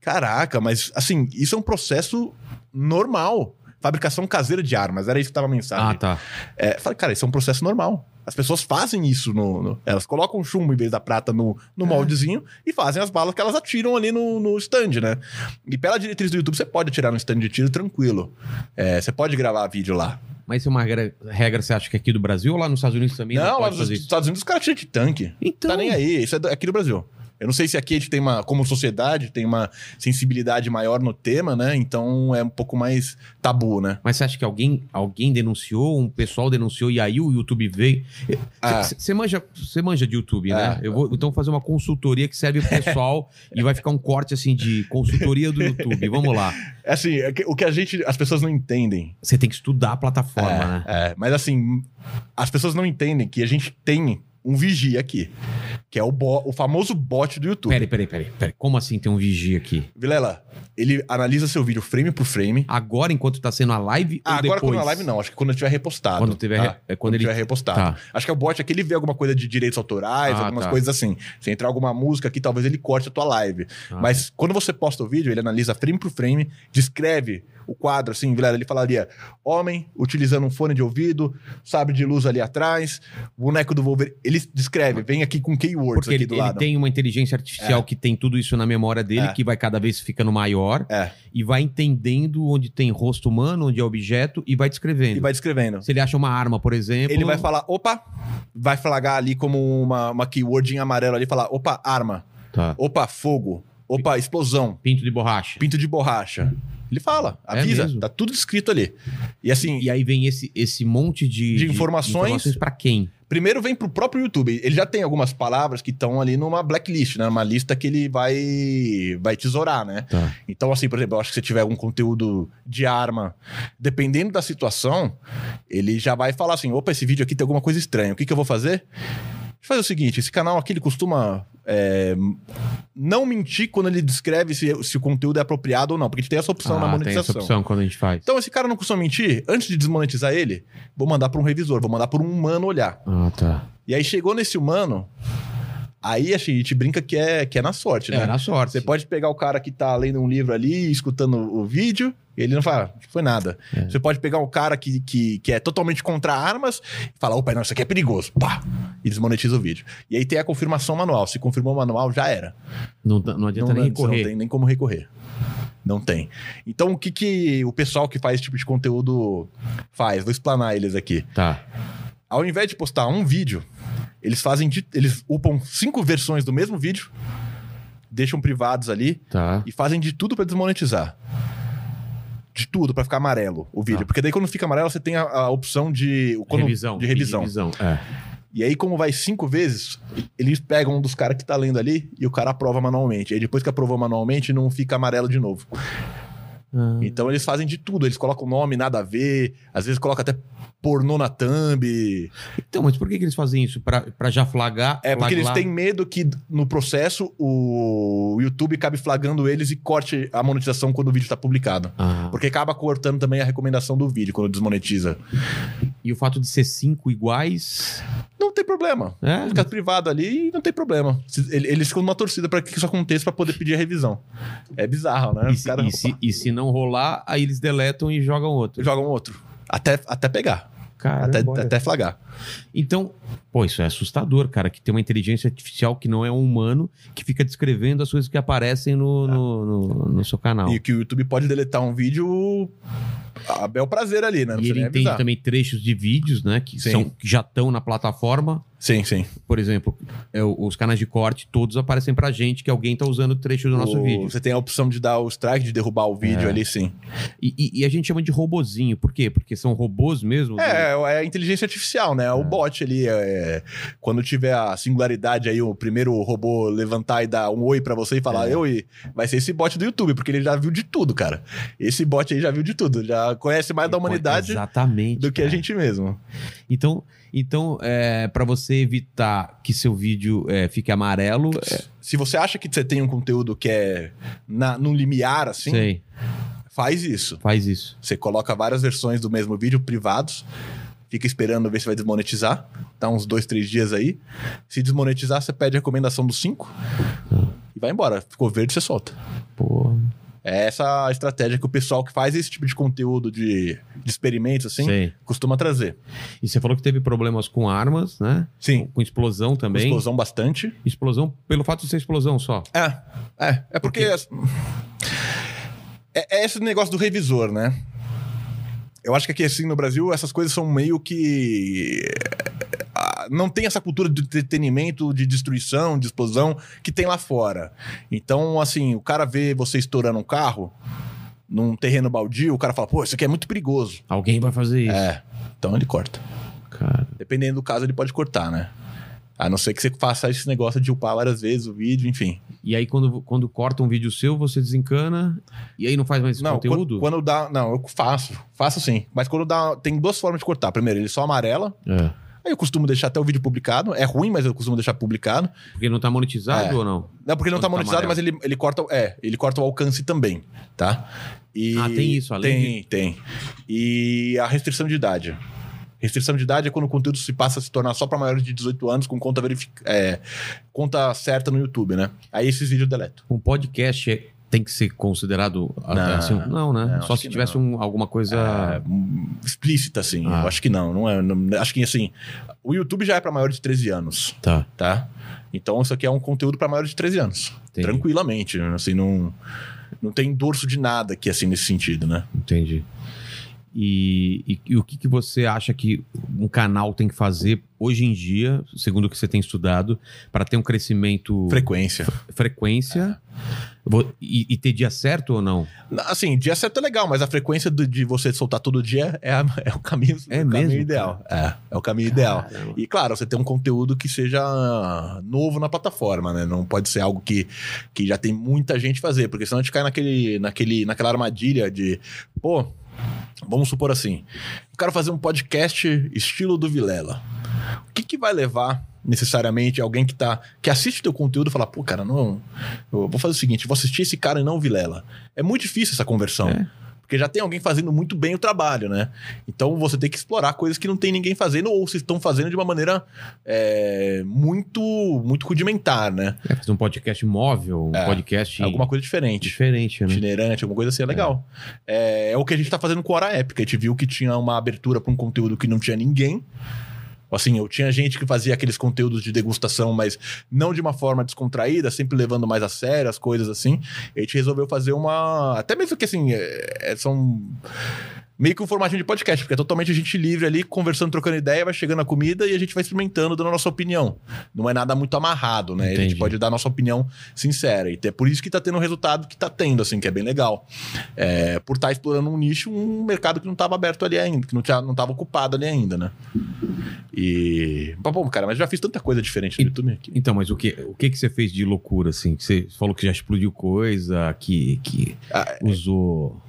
Caraca, mas assim, isso é um processo normal. Fabricação caseira de armas, era isso que tava a mensagem. Ah, tá. É, falei, cara, isso é um processo normal. As pessoas fazem isso no. no- elas colocam chumbo em vez da prata no, no É. moldezinho e fazem as balas que elas atiram ali no, no stand, né? E pela diretriz do YouTube, você pode atirar no stand de tiro tranquilo. É, você pode gravar vídeo lá. Mas isso é uma regra, você acha que é aqui do Brasil ou lá nos Estados Unidos também? não, lá pode nos fazer isso? Estados Unidos os caras tiram de tanque. Então, Tá nem aí, isso é do- aqui no Brasil. Eu não sei se aqui a gente tem uma, como sociedade, tem uma sensibilidade maior no tema, né? Então é um pouco mais tabu, né? Mas você acha que alguém, alguém denunciou, um pessoal denunciou e aí o YouTube veio? Ah. Você manja, você manja de YouTube, né? É. Eu vou então fazer uma consultoria que serve pro pessoal e vai ficar um corte assim de consultoria do YouTube. Vamos lá. É assim, é o que a gente, as pessoas não entendem Você tem que estudar a plataforma, é, né? é, mas assim, as pessoas não entendem que a gente tem um vigia aqui, que é o, bo- o famoso bot do YouTube. Peraí, peraí, peraí, peraí. Como assim tem um vigia aqui? Vilela, ele analisa seu vídeo frame por frame. Agora, enquanto tá sendo a live Ah, agora depois? quando na live não, acho que quando tiver repostado. Quando tiver tá? é quando ele- tiver repostado. Tá. Acho que é o bot aqui, ele vê alguma coisa de direitos autorais, Ah, algumas tá. coisas assim. Se entrar alguma música aqui, talvez ele corte a tua live. Ah, Mas quando você posta o vídeo, ele analisa frame por frame, descreve o quadro, assim, Vilela, ele falaria: homem utilizando um fone de ouvido, sabre de luz ali atrás, boneco do Wolverine. Ele descreve, vem aqui com keywords Porque aqui ele, do ele lado. tem uma inteligência artificial que tem tudo isso na memória dele, É. que vai cada vez ficando maior É, e vai entendendo onde tem rosto humano, onde é objeto e vai descrevendo. e vai descrevendo. Se ele acha uma arma, por exemplo. Ele vai falar, opa, vai flagrar ali como uma, uma keyword em amarelo ali, falar, opa, arma, Tá. opa, fogo, opa, explosão, Pinto de borracha. pinto de borracha. Ele fala, É avisa, mesmo? tá tudo escrito ali. E assim, E aí vem esse, esse monte de, De informações. informações para quem? Primeiro vem pro próprio YouTube. Ele já tem algumas palavras que estão ali numa blacklist, né? Uma lista que ele vai vai tesourar, né? Tá. Então, assim, por exemplo, eu acho que se tiver algum conteúdo de arma, dependendo da situação, ele já vai falar assim: opa, esse vídeo aqui tem alguma coisa estranha. O que, que eu vou fazer? Fazer o seguinte: esse canal aqui ele costuma é, não mentir quando ele descreve se, se o conteúdo é apropriado ou não, porque a gente tem essa opção na Ah, tem monetização. essa opção quando a gente faz. Então, esse cara não costuma mentir, antes de desmonetizar ele, vou mandar para um revisor, vou mandar para um humano olhar. Ah, tá. E aí chegou nesse humano, aí assim, a gente brinca que é, que é na sorte, né? É, na sorte. Você pode pegar o cara que tá lendo um livro ali, escutando o vídeo, e ele não fala, "Ah, foi nada. É. Você pode pegar um cara que, que, que é totalmente contra armas e falar, opa, não, isso aqui é perigoso. Pá! E desmonetiza o vídeo. E aí tem a confirmação manual. Se confirmou o manual, já era. Não, não adianta não, nem não- correr. Não tem nem como recorrer. Não tem. Então, o que, que o pessoal que faz esse tipo de conteúdo faz? Vou explanar eles aqui. Tá. Ao invés de postar um vídeo, eles fazem. de- eles upam cinco versões do mesmo vídeo, deixam privados ali Tá. e fazem de tudo pra desmonetizar. De tudo pra ficar amarelo o vídeo. Tá. Porque daí quando fica amarelo, você tem a, a opção de. quando- revisão. De revisão. revisão. É. E aí, como vai cinco vezes, eles pegam um dos caras que tá lendo ali e o cara aprova manualmente. Aí depois que aprovou manualmente, não fica amarelo de novo. Ah, Então eles fazem de tudo. Eles colocam nome, nada a ver. Às vezes colocam até pornô na thumb. Então, mas por que, que eles fazem isso? Pra, pra já flagrar? É porque eles têm medo que no processo o YouTube acabe flagrando eles e corte a monetização quando o vídeo está publicado. Ah, Porque acaba cortando também a recomendação do vídeo quando desmonetiza. E o fato de ser cinco iguais. Não tem problema. É? Fica privado ali e não tem problema. Eles ficam numa torcida para que isso aconteça para poder pedir a revisão. É bizarro, né? E se, e se- e se não rolar, aí eles deletam e jogam outro. jogam outro. Até, até pegar. Caramba, Até, olha. até flagrar. Então, pô, isso é assustador, cara, que tem uma inteligência artificial que não é um humano, que fica descrevendo as coisas que aparecem no, no, no- no seu canal. E que o YouTube pode deletar um vídeo a bel prazer ali, né? Não E ele entende avisar. também trechos de vídeos, né? Que, Sim. são, que já estão na plataforma. Sim, sim. Por exemplo, é, os canais de corte, todos aparecem pra gente que alguém tá usando o trecho do nosso O- vídeo. Você tem a opção de dar o strike, de derrubar o vídeo É. ali, sim. E, e- e a gente chama de robozinho. Por quê? Porque são robôs mesmo? É, é a inteligência artificial, né? O bot ali, é, quando tiver a singularidade aí, o primeiro robô levantar e dar um oi pra você e falar, É. oi, vai ser esse bot do YouTube, porque ele já viu de tudo, cara. Esse bot aí já viu de tudo, já conhece mais da humanidade Exatamente. do que a cara. gente mesmo. Então, então é, para você evitar que seu vídeo é, fique amarelo, é, Se você acha que você tem um conteúdo que é na, num limiar, assim, sei, faz isso. faz isso. Você coloca várias versões do mesmo vídeo privados, fica esperando ver se vai desmonetizar. Dá uns dois, três dias aí. Se desmonetizar, você pede a recomendação dos cinco e vai embora. Ficou verde, você solta. Pô. É essa a estratégia que o pessoal que faz esse tipo de conteúdo de, de experimentos, assim, Sei. costuma trazer. E você falou que teve problemas com armas, né? Sim. Com explosão também. Explosão bastante. Explosão pelo fato de ser explosão só. É, é. É porque. É, é esse negócio do revisor, né? Eu acho que aqui, assim, no Brasil, essas coisas são meio que. Não tem essa cultura de entretenimento, de destruição, de explosão que tem lá fora. Então, assim, o cara vê você estourando um carro num terreno baldio, o cara fala, pô, isso aqui é muito perigoso. Alguém vai fazer isso. É. Então ele corta. Cara. Dependendo do caso, ele pode cortar, né? A não ser que você faça esse negócio de upar várias vezes o vídeo, enfim. E aí, quando, quando corta um vídeo seu, você desencana e aí não faz mais Não, conteúdo? quando, quando dá. Não, eu faço. Faço sim. Mas quando dá. Tem duas formas de cortar. Primeiro, ele só amarela. É. Aí eu costumo deixar até o vídeo publicado. É ruim, mas eu costumo deixar publicado. Porque não tá monetizado É. ou não? Não, porque não Quando tá tá monetizado, mas amarelo. ele, ele corta. É, ele corta o alcance também, tá? E Ah, tem isso, além Tem, tem. E a restrição de idade. Restrição de idade é quando o conteúdo se passa a se tornar só para maiores de 18 anos com conta verific... é, conta certa no YouTube, né? Aí esses vídeos deleto. Um podcast é- tem que ser considerado Não. assim? Não, né? Não, Só se tivesse um- alguma coisa. É, hum, explícita, assim. Ah. Eu acho que não. não, é, não- acho que assim. O YouTube já é para maiores de 13 anos, Tá. tá? Então isso aqui é um conteúdo para maiores de 13 anos. Entendi. Tranquilamente. Assim, não, não tem dorso de nada aqui, assim, nesse sentido, né? Entendi. E, e- e o que, que você acha que um canal tem que fazer hoje em dia, segundo o que você tem estudado, para ter um crescimento Frequência. frequência Vo- e, e ter dia certo ou não? Assim, dia certo é legal, mas a frequência do- de você soltar todo dia é, a- é o caminho, É o caminho mesmo, ideal. É, é o caminho ideal. Caramba. E claro, você tem um conteúdo que seja novo na plataforma, né? Não pode ser algo que, que já tem muita gente fazer, porque senão a gente cai naquele, naquele, naquela armadilha de, pô, vamos supor assim, eu quero fazer um podcast estilo do Vilela. O que, que vai levar necessariamente alguém que tá que assiste teu conteúdo e fala, pô, cara, não, eu vou fazer o seguinte, vou assistir esse cara e não o Vilela. É muito difícil essa conversão. É. Porque já tem alguém fazendo muito bem o trabalho, né? Então você tem que explorar coisas que não tem ninguém fazendo ou se estão fazendo de uma maneira é, muito muito rudimentar, né? É fazer um podcast móvel, um É, podcast Alguma coisa diferente. diferente, né? Itinerante, alguma coisa assim, é legal. É, é o que a gente tá fazendo com Hora Épica. A gente viu que tinha uma abertura para um conteúdo que não tinha ninguém. Assim, eu tinha gente que fazia aqueles conteúdos de degustação, mas não de uma forma descontraída, sempre levando mais a sério as coisas assim. E a gente resolveu fazer uma. Até mesmo que assim, é- é- são. Meio que um formatinho de podcast, porque é totalmente a gente livre ali, conversando, trocando ideia, vai chegando a comida e a gente vai experimentando, dando a nossa opinião. Não é nada muito amarrado, né? A Entendi. gente pode dar a nossa opinião sincera. E é por isso que tá tendo o resultado que tá tendo, assim, que é bem legal. É, por estar explorando um nicho, um mercado que não estava aberto ali ainda, que não, tinha, não tava ocupado ali ainda, né? E. Bom, cara, mas já fiz tanta coisa diferente no E- YouTube aqui. Então, mas o que, o que que você fez de loucura, assim? Você falou que já explodiu coisa, que, que Ah, usou...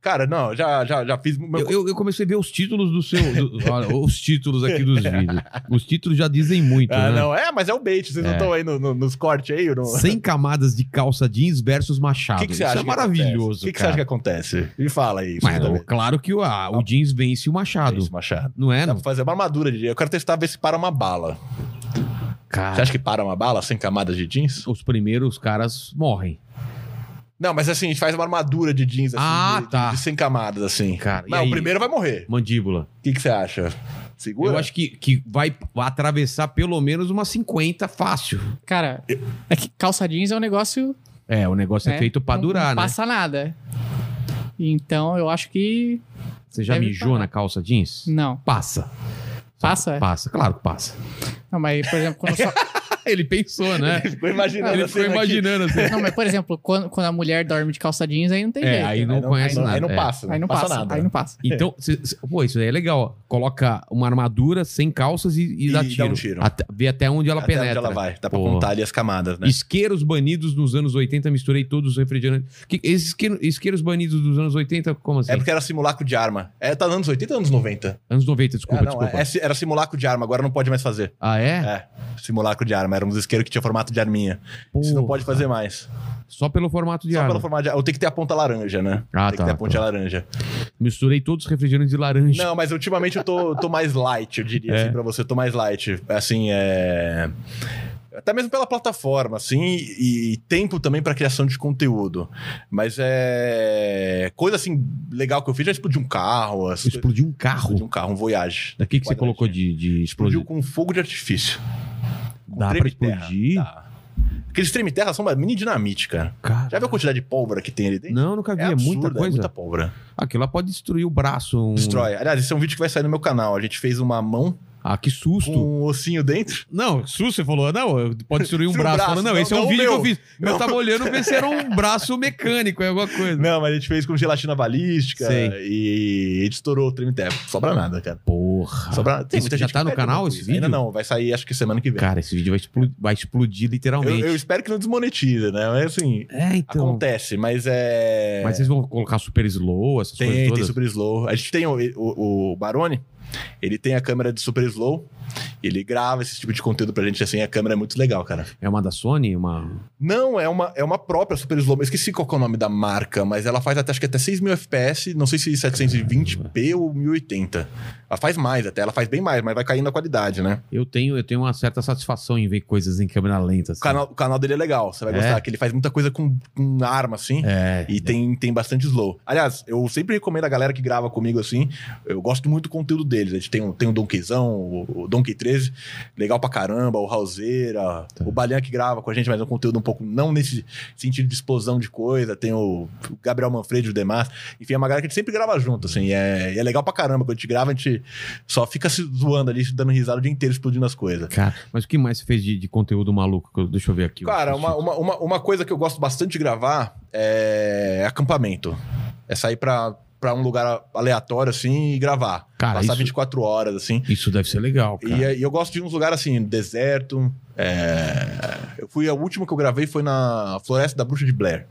Cara, não, já, já, já fiz. meu- Eu, eu- eu comecei a ver os títulos do seu... do- olha, os títulos aqui dos vídeos. Os títulos já dizem muito, Ah, né? não, é, mas é o bait. Vocês não É. estão aí no- no- nos cortes aí? Não... 100 camadas de calça jeans versus Machado. O que, que você Isso acha? é maravilhoso? O que, que você acha que acontece? Me fala aí. Mas, não, claro que o, a- o jeans vence o Machado. Isso, Machado. Não é, Dá não? fazer uma armadura de. Eu quero testar ver se para uma bala. Você Cara, acha que para uma bala sem camadas de jeans? os primeiros caras morrem. Não, mas assim, a gente faz uma armadura de jeans assim, Ah, de, tá. de 100 camadas, assim. Cara, e Não, aí? o primeiro vai morrer. Mandíbula. O que, que você acha? Segura? Eu acho que, que vai atravessar pelo menos umas 50 fácil. Cara, é que calça jeans é um negócio. É, o negócio é, né, feito pra não- durar, não né? passa nada. Então eu acho que. Você já mijou parar. na calça jeans? Não. Passa. Passa? é? Passa, claro que passa. Não, mas, por exemplo, quando só. Ele pensou, né? Ficou imaginando. Ele ficou aqui. imaginando assim. Não, mas, por exemplo, quando, quando a mulher dorme de calça jeans, aí não tem É, jeito. aí não Aí não, conhece aí nada. Aí não é. passa. Aí não passa, nada. aí não passa. Então, cê- cê- pô, isso aí é legal. ó. Coloca uma armadura sem calças e, e E dá dá tiro. um tiro. Até- vê até onde ela Até onde penetra. ela vai. Dá pra Pô. contar ali as camadas, né? Isqueiros banidos nos anos 80, misturei todos os refrigerantes. Que, esses isqueiro- isqueiros banidos dos anos 80, como assim? É porque era simulacro de arma. É, tá nos anos 80 ou anos 90? Anos 90, desculpa, Ah, não, desculpa. é- é- era simulacro de arma, agora não pode mais fazer. Ah, é? É, simulacro de arma. Era uns isqueiros que tinha formato de arminha. Isso não Porra. pode fazer mais. Só pelo formato de Só arma. pelo formato de. Ou tem que ter a ponta laranja, né? Ah, tem tá, que ter a pontinha tá. laranja. Misturei todos os refrigerantes de laranja. Não, mas ultimamente eu tô, tô mais light, eu diria É. assim pra você. Eu tô mais light. Assim, é... Até mesmo pela plataforma, assim, e, e tempo também pra criação de conteúdo. Mas é. Coisa assim, legal que eu fiz, já explodiu um carro. coisas. Explodiu um carro. Explodiu um carro, um Voyage. Daqui que você colocou de, de Explodiu explosivo. com fogo de artifício. Dá pra explodir? Dá. Aqueles treme-terra são uma mini dinamite, cara. Cara. Já viu a quantidade de pólvora que tem ali dentro? Não, nunca vi. É, absurdo, muita coisa. muita pólvora. Aquilo lá pode destruir o braço. um- Destrói. Aliás, esse é um vídeo que vai sair no meu canal. A gente fez uma mão Ah, que susto. com um ossinho dentro. Não, susto, você falou. Não, pode destruir um braço. braço. Falando, não, Não, esse é um vídeo que meu. eu fiz. Eu Não. tava olhando ver se era um braço mecânico, é alguma coisa. Não, mas a gente fez com gelatina balística Sei. e a gente estourou o treme-terra. Sobra nada, cara. Porra. Sobra... Tem muita já gente tá que no canal, esse isso. Ainda vídeo? não, vai sair acho que semana que vem. Cara, esse vídeo vai explodir, vai explodir eu, literalmente. eu espero que não desmonetize, né? Mas assim, É, então. acontece, mas é... Mas vocês vão colocar super slow, essas coisas Tem, todas? tem super slow. A gente tem o, o, o Barone, ele tem a câmera de super slow, ele grava esse tipo de conteúdo pra gente, assim, a câmera é muito legal, cara. É uma da Sony? Uma... Não, é uma, é uma própria Super Slow. Eu esqueci qual é o nome da marca, mas ela faz até, acho que até 6.000 FPS, não sei se 720p ou 1080. Ela faz mais até, ela faz bem mais, mas vai caindo a qualidade, né? Eu tenho, eu tenho uma certa satisfação em ver coisas em câmera lenta. Assim. O, canal, o canal dele é legal, você vai é? gostar, que ele faz muita coisa com, com arma, assim, é, e é. Tem, tem bastante slow. Aliás, eu sempre recomendo a galera que grava comigo, assim, eu gosto muito do conteúdo deles. A gente tem, um, tem o Donkeyzão, o Donkey 3, 2013. Legal pra caramba, o Raulzeira, tá. o Balian que grava com a gente, mas é um conteúdo um pouco, não nesse sentido de explosão de coisa. Tem o Gabriel Manfredi, o Demas. Enfim, é uma galera que a gente sempre grava junto, assim. É, e é, é legal pra caramba. Quando a gente grava, a gente só fica se zoando ali, se dando risada o dia inteiro, explodindo as coisas. Cara, mas o que mais você fez de, de conteúdo maluco? Deixa eu ver aqui. Cara, uma, uma, uma, uma coisa que eu gosto bastante de gravar é acampamento. É sair pra pra um lugar aleatório, assim, e gravar. Cara, Passar isso- 24 horas, assim. Isso deve ser legal, cara. E, e eu gosto de uns lugares assim, deserto. é, Eu fui, a última que eu gravei foi na Floresta da Bruxa de Blair.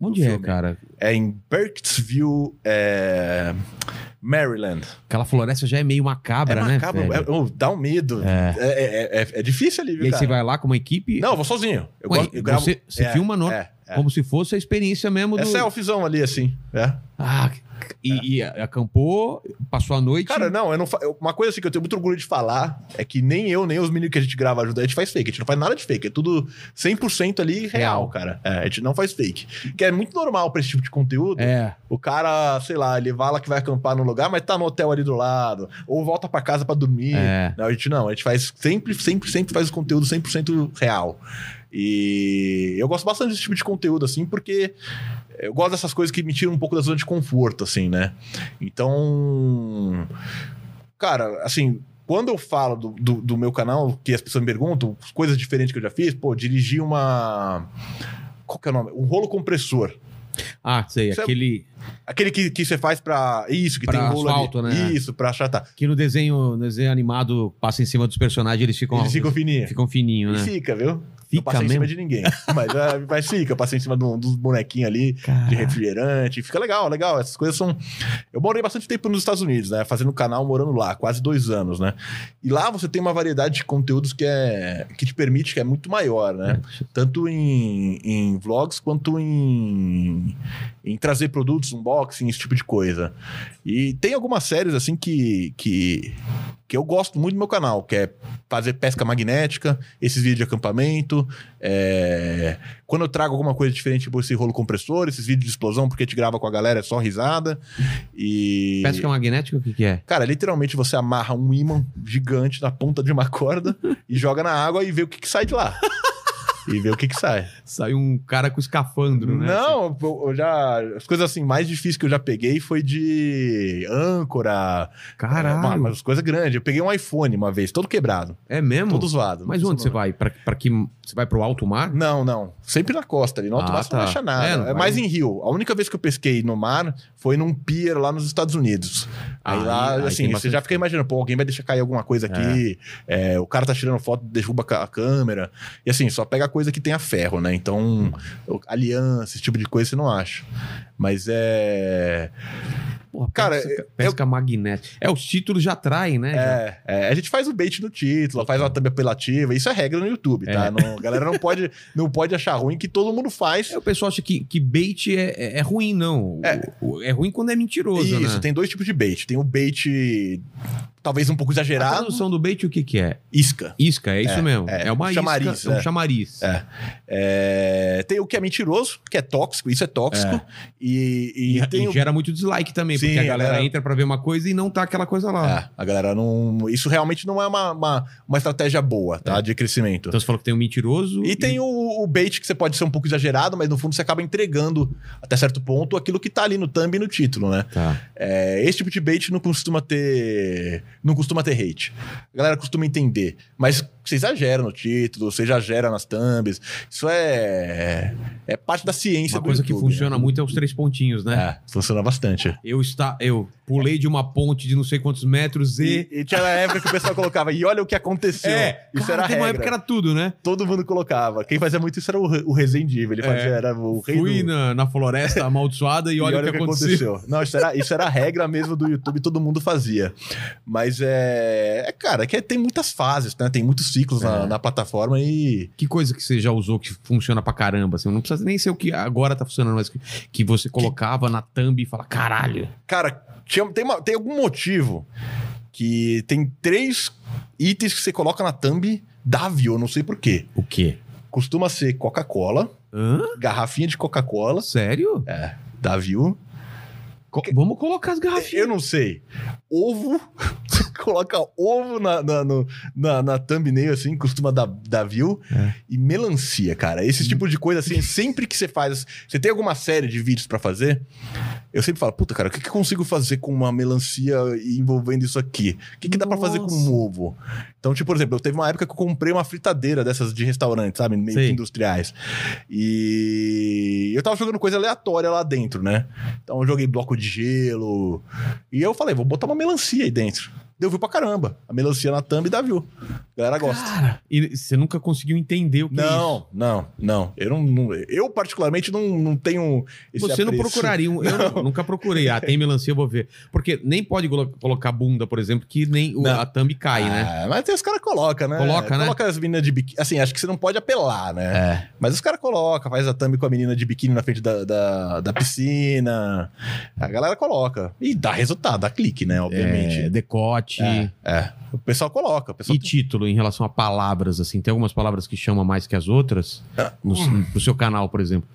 Onde é, filme. cara? É em Burkittsville, é, Maryland. Aquela floresta já é meio macabra, é né? macabro, velho? é- dá um medo. É. É, é, é- é difícil ali, viu, E aí cara? você vai lá com uma equipe? Não, eu vou sozinho. Eu, Ué, gosto, eu gravo... você você é, filma no- como se fosse a experiência mesmo do... É selfiezão ali, assim. É. Ah, e, e acampou, passou a noite... Cara, não, eu não fa... uma coisa assim que eu tenho muito orgulho de falar é que nem eu, nem os meninos que a gente grava junto, a gente faz fake. A gente não faz nada de fake. É tudo 100% ali real, Real. cara. É, a gente não faz fake. Que é muito normal pra esse tipo de conteúdo. É, O cara, sei lá, ele fala que vai acampar no lugar, mas tá no hotel ali do lado. Ou volta pra casa pra dormir. É. Não, a gente não. A gente faz sempre, sempre, sempre faz o conteúdo 100% real. E eu gosto bastante desse tipo de conteúdo, assim, porque eu gosto dessas coisas que me tiram um pouco da zona de conforto, assim, né? Então. Cara, assim. Quando eu falo do, do, do meu canal, que as pessoas me perguntam, coisas diferentes que eu já fiz, pô, dirigi uma. Qual que é o nome? Um rolo compressor. Ah, sei, Isso é- aquele Aquele que, que você faz pra. Isso, que Pra tem rolo asfalto, ali. né? Isso, pra achatar. que no desenho, no desenho animado passa em cima dos personagens, eles ficam Eles ficam fininhos. ficam fininho, E né? fica, viu? Fica não passei em mesmo? cima de ninguém. Mas, é, mas fica, passei em cima de um- dos bonequinhos ali, de Cara, refrigerante. Fica legal, legal. Essas coisas são. Eu morei bastante tempo nos Estados Unidos, né? Fazendo canal, morando lá, quase dois anos, né? E lá você tem uma variedade de conteúdos que é que te permite, que é muito maior, né? Tanto em, em vlogs quanto em, em trazer produtos, unboxing, esse tipo de coisa. E tem algumas séries assim que, que, que eu gosto muito do meu canal, que é fazer pesca magnética, esses vídeos de acampamento. é, Quando eu trago alguma coisa diferente, tipo esse rolo compressor, esses vídeos de explosão, porque a gente grava com a galera, é só risada. E. pesca magnética, o que que é? Cara, literalmente você amarra um ímã gigante na ponta de uma corda e joga na água e vê o que, que sai de lá. E vê o que, que sai. Saiu um cara com escafandro, né? Não, eu eu já. As coisas assim mais difíceis que eu já peguei foi de âncora. Caralho. Uma, umas coisas grandes. Eu peguei um iPhone uma vez, todo quebrado, É mesmo? todo zoado. Mas onde você vai? Pra, pra que... Você vai pro alto mar? Não, não. Sempre na costa ali. No alto Ah, mar você não tá. acha nada. É, É, não vai- mais em rio. A única vez que eu pesquei no mar foi num pier lá nos Estados Unidos. Aí Aí- lá, aí assim, você já fica imaginando, pô, alguém vai deixar cair alguma coisa aqui. é, o cara tá tirando foto, derruba a câmera. E assim, só pega coisa que tenha ferro, né? Então, o- aliança, esse tipo de coisa você não acha. Mas é. Porra, Cara, pesca, eu- pesca magnética. É, os títulos já traem, né? É, é, a gente faz o bait no título, faz uma thumb apelativa. Isso é regra no YouTube, tá? É. Não, a galera não pode, não pode achar ruim que todo mundo faz. É, o pessoal acha que, que bait é, é, é ruim, não. É. O- o- é ruim quando é mentiroso, Isso, né? tem dois tipos de bait. Tem o bait talvez um pouco A exagerado. tradução do bait, o que que é? Isca. Isca, é isso É, mesmo. é. É, uma Chamariz, isca, é um é. chamariz. É. É, Tem o que é mentiroso, que é tóxico, isso é tóxico. É. E, E, e tem e o gera muito dislike também, Sim, porque a a galera galera- entra pra ver uma coisa e não tá aquela coisa lá. É, a galera não. Isso realmente não é uma, uma, uma estratégia boa, tá? É. De crescimento. Então você falou que tem o mentiroso. E tem o, o bait que você pode ser um pouco exagerado, mas no fundo você acaba entregando até certo ponto aquilo que tá ali no thumb e no título, né? Tá. É, esse tipo de bait não costuma ter. Não costuma ter hate. A galera costuma entender. Mas você exagera no título, você exagera nas thumbs. Isso é. É parte da ciência Uma do coisa que YouTube, funciona né? muito é os três pontinhos, né? É, funciona bastante. Eu, está, eu pulei de uma ponte de não sei quantos metros e. E, e tinha na época que o pessoal colocava, e olha o que aconteceu. isso cara, era tem uma regra. época que era tudo, né? Todo mundo colocava. Quem fazia muito isso era o, o Resendível. Ele É. fazia, era o rei Fui do... na, na floresta amaldiçoada e olha, o que, aconteceu. Não, isso era, isso era a regra mesmo do YouTube, todo mundo fazia. Mas é. é, cara, é que tem muitas fases, né? Tem muitos ciclos na, É. na plataforma e. Que coisa que você já usou que funciona pra caramba? Assim, não precisa nem ser o que agora tá funcionando, mas que, que você colocava na thumb e fala, caralho. Cara, tinha- tem, uma- tem algum motivo que tem três itens que você coloca na thumb da eu não sei porquê. O quê? Costuma ser Coca-Cola, garrafinha de Coca-Cola, Sério? é, da View. Co- Vamos colocar as garrafinhas. Eu não sei. Ovo. Coloca ovo na, na, no- na, na thumbnail, assim, costuma dar, dar view. É. E melancia, cara. Esse tipo de coisa, assim, sempre que você faz. Você tem alguma série de vídeos pra fazer? Eu sempre falo, puta, cara, o que, que eu consigo fazer com uma melancia envolvendo isso aqui? O que, que dá pra fazer com um ovo? Então, tipo, por exemplo, eu teve uma época que eu comprei uma fritadeira dessas de restaurante, sabe? Meio industriais. E eu tava jogando coisa aleatória lá dentro, né? Então eu joguei bloco de gelo. E eu falei, vou botar uma melancia aí dentro. Deu view pra caramba. A melancia na thumb dá view. A galera gosta. Cara, e você nunca conseguiu entender o que é isso. Não, não, não. Eu não, não- eu particularmente não, não tenho Você não apreço. procuraria um. Eu não- nunca procurei. Ah, tem melancia, eu vou ver. Porque nem pode colo- colocar bunda, por exemplo, que nem o- Não. a thumb cai, né? Ah, mas tem os caras colocam, né? Coloca, né? Coloca as meninas de biquíni. Assim, acho que você não pode apelar, né? É. Mas os caras colocam, faz a thumb com a menina de biquíni na frente da, da, da piscina. A galera coloca. E dá resultado, dá clique, né? Obviamente. É, decote. É, é. O pessoal coloca. O pessoal E título em relação a palavras, assim, tem algumas palavras que chamam mais que as outras? Ah, No, pro seu canal, por exemplo.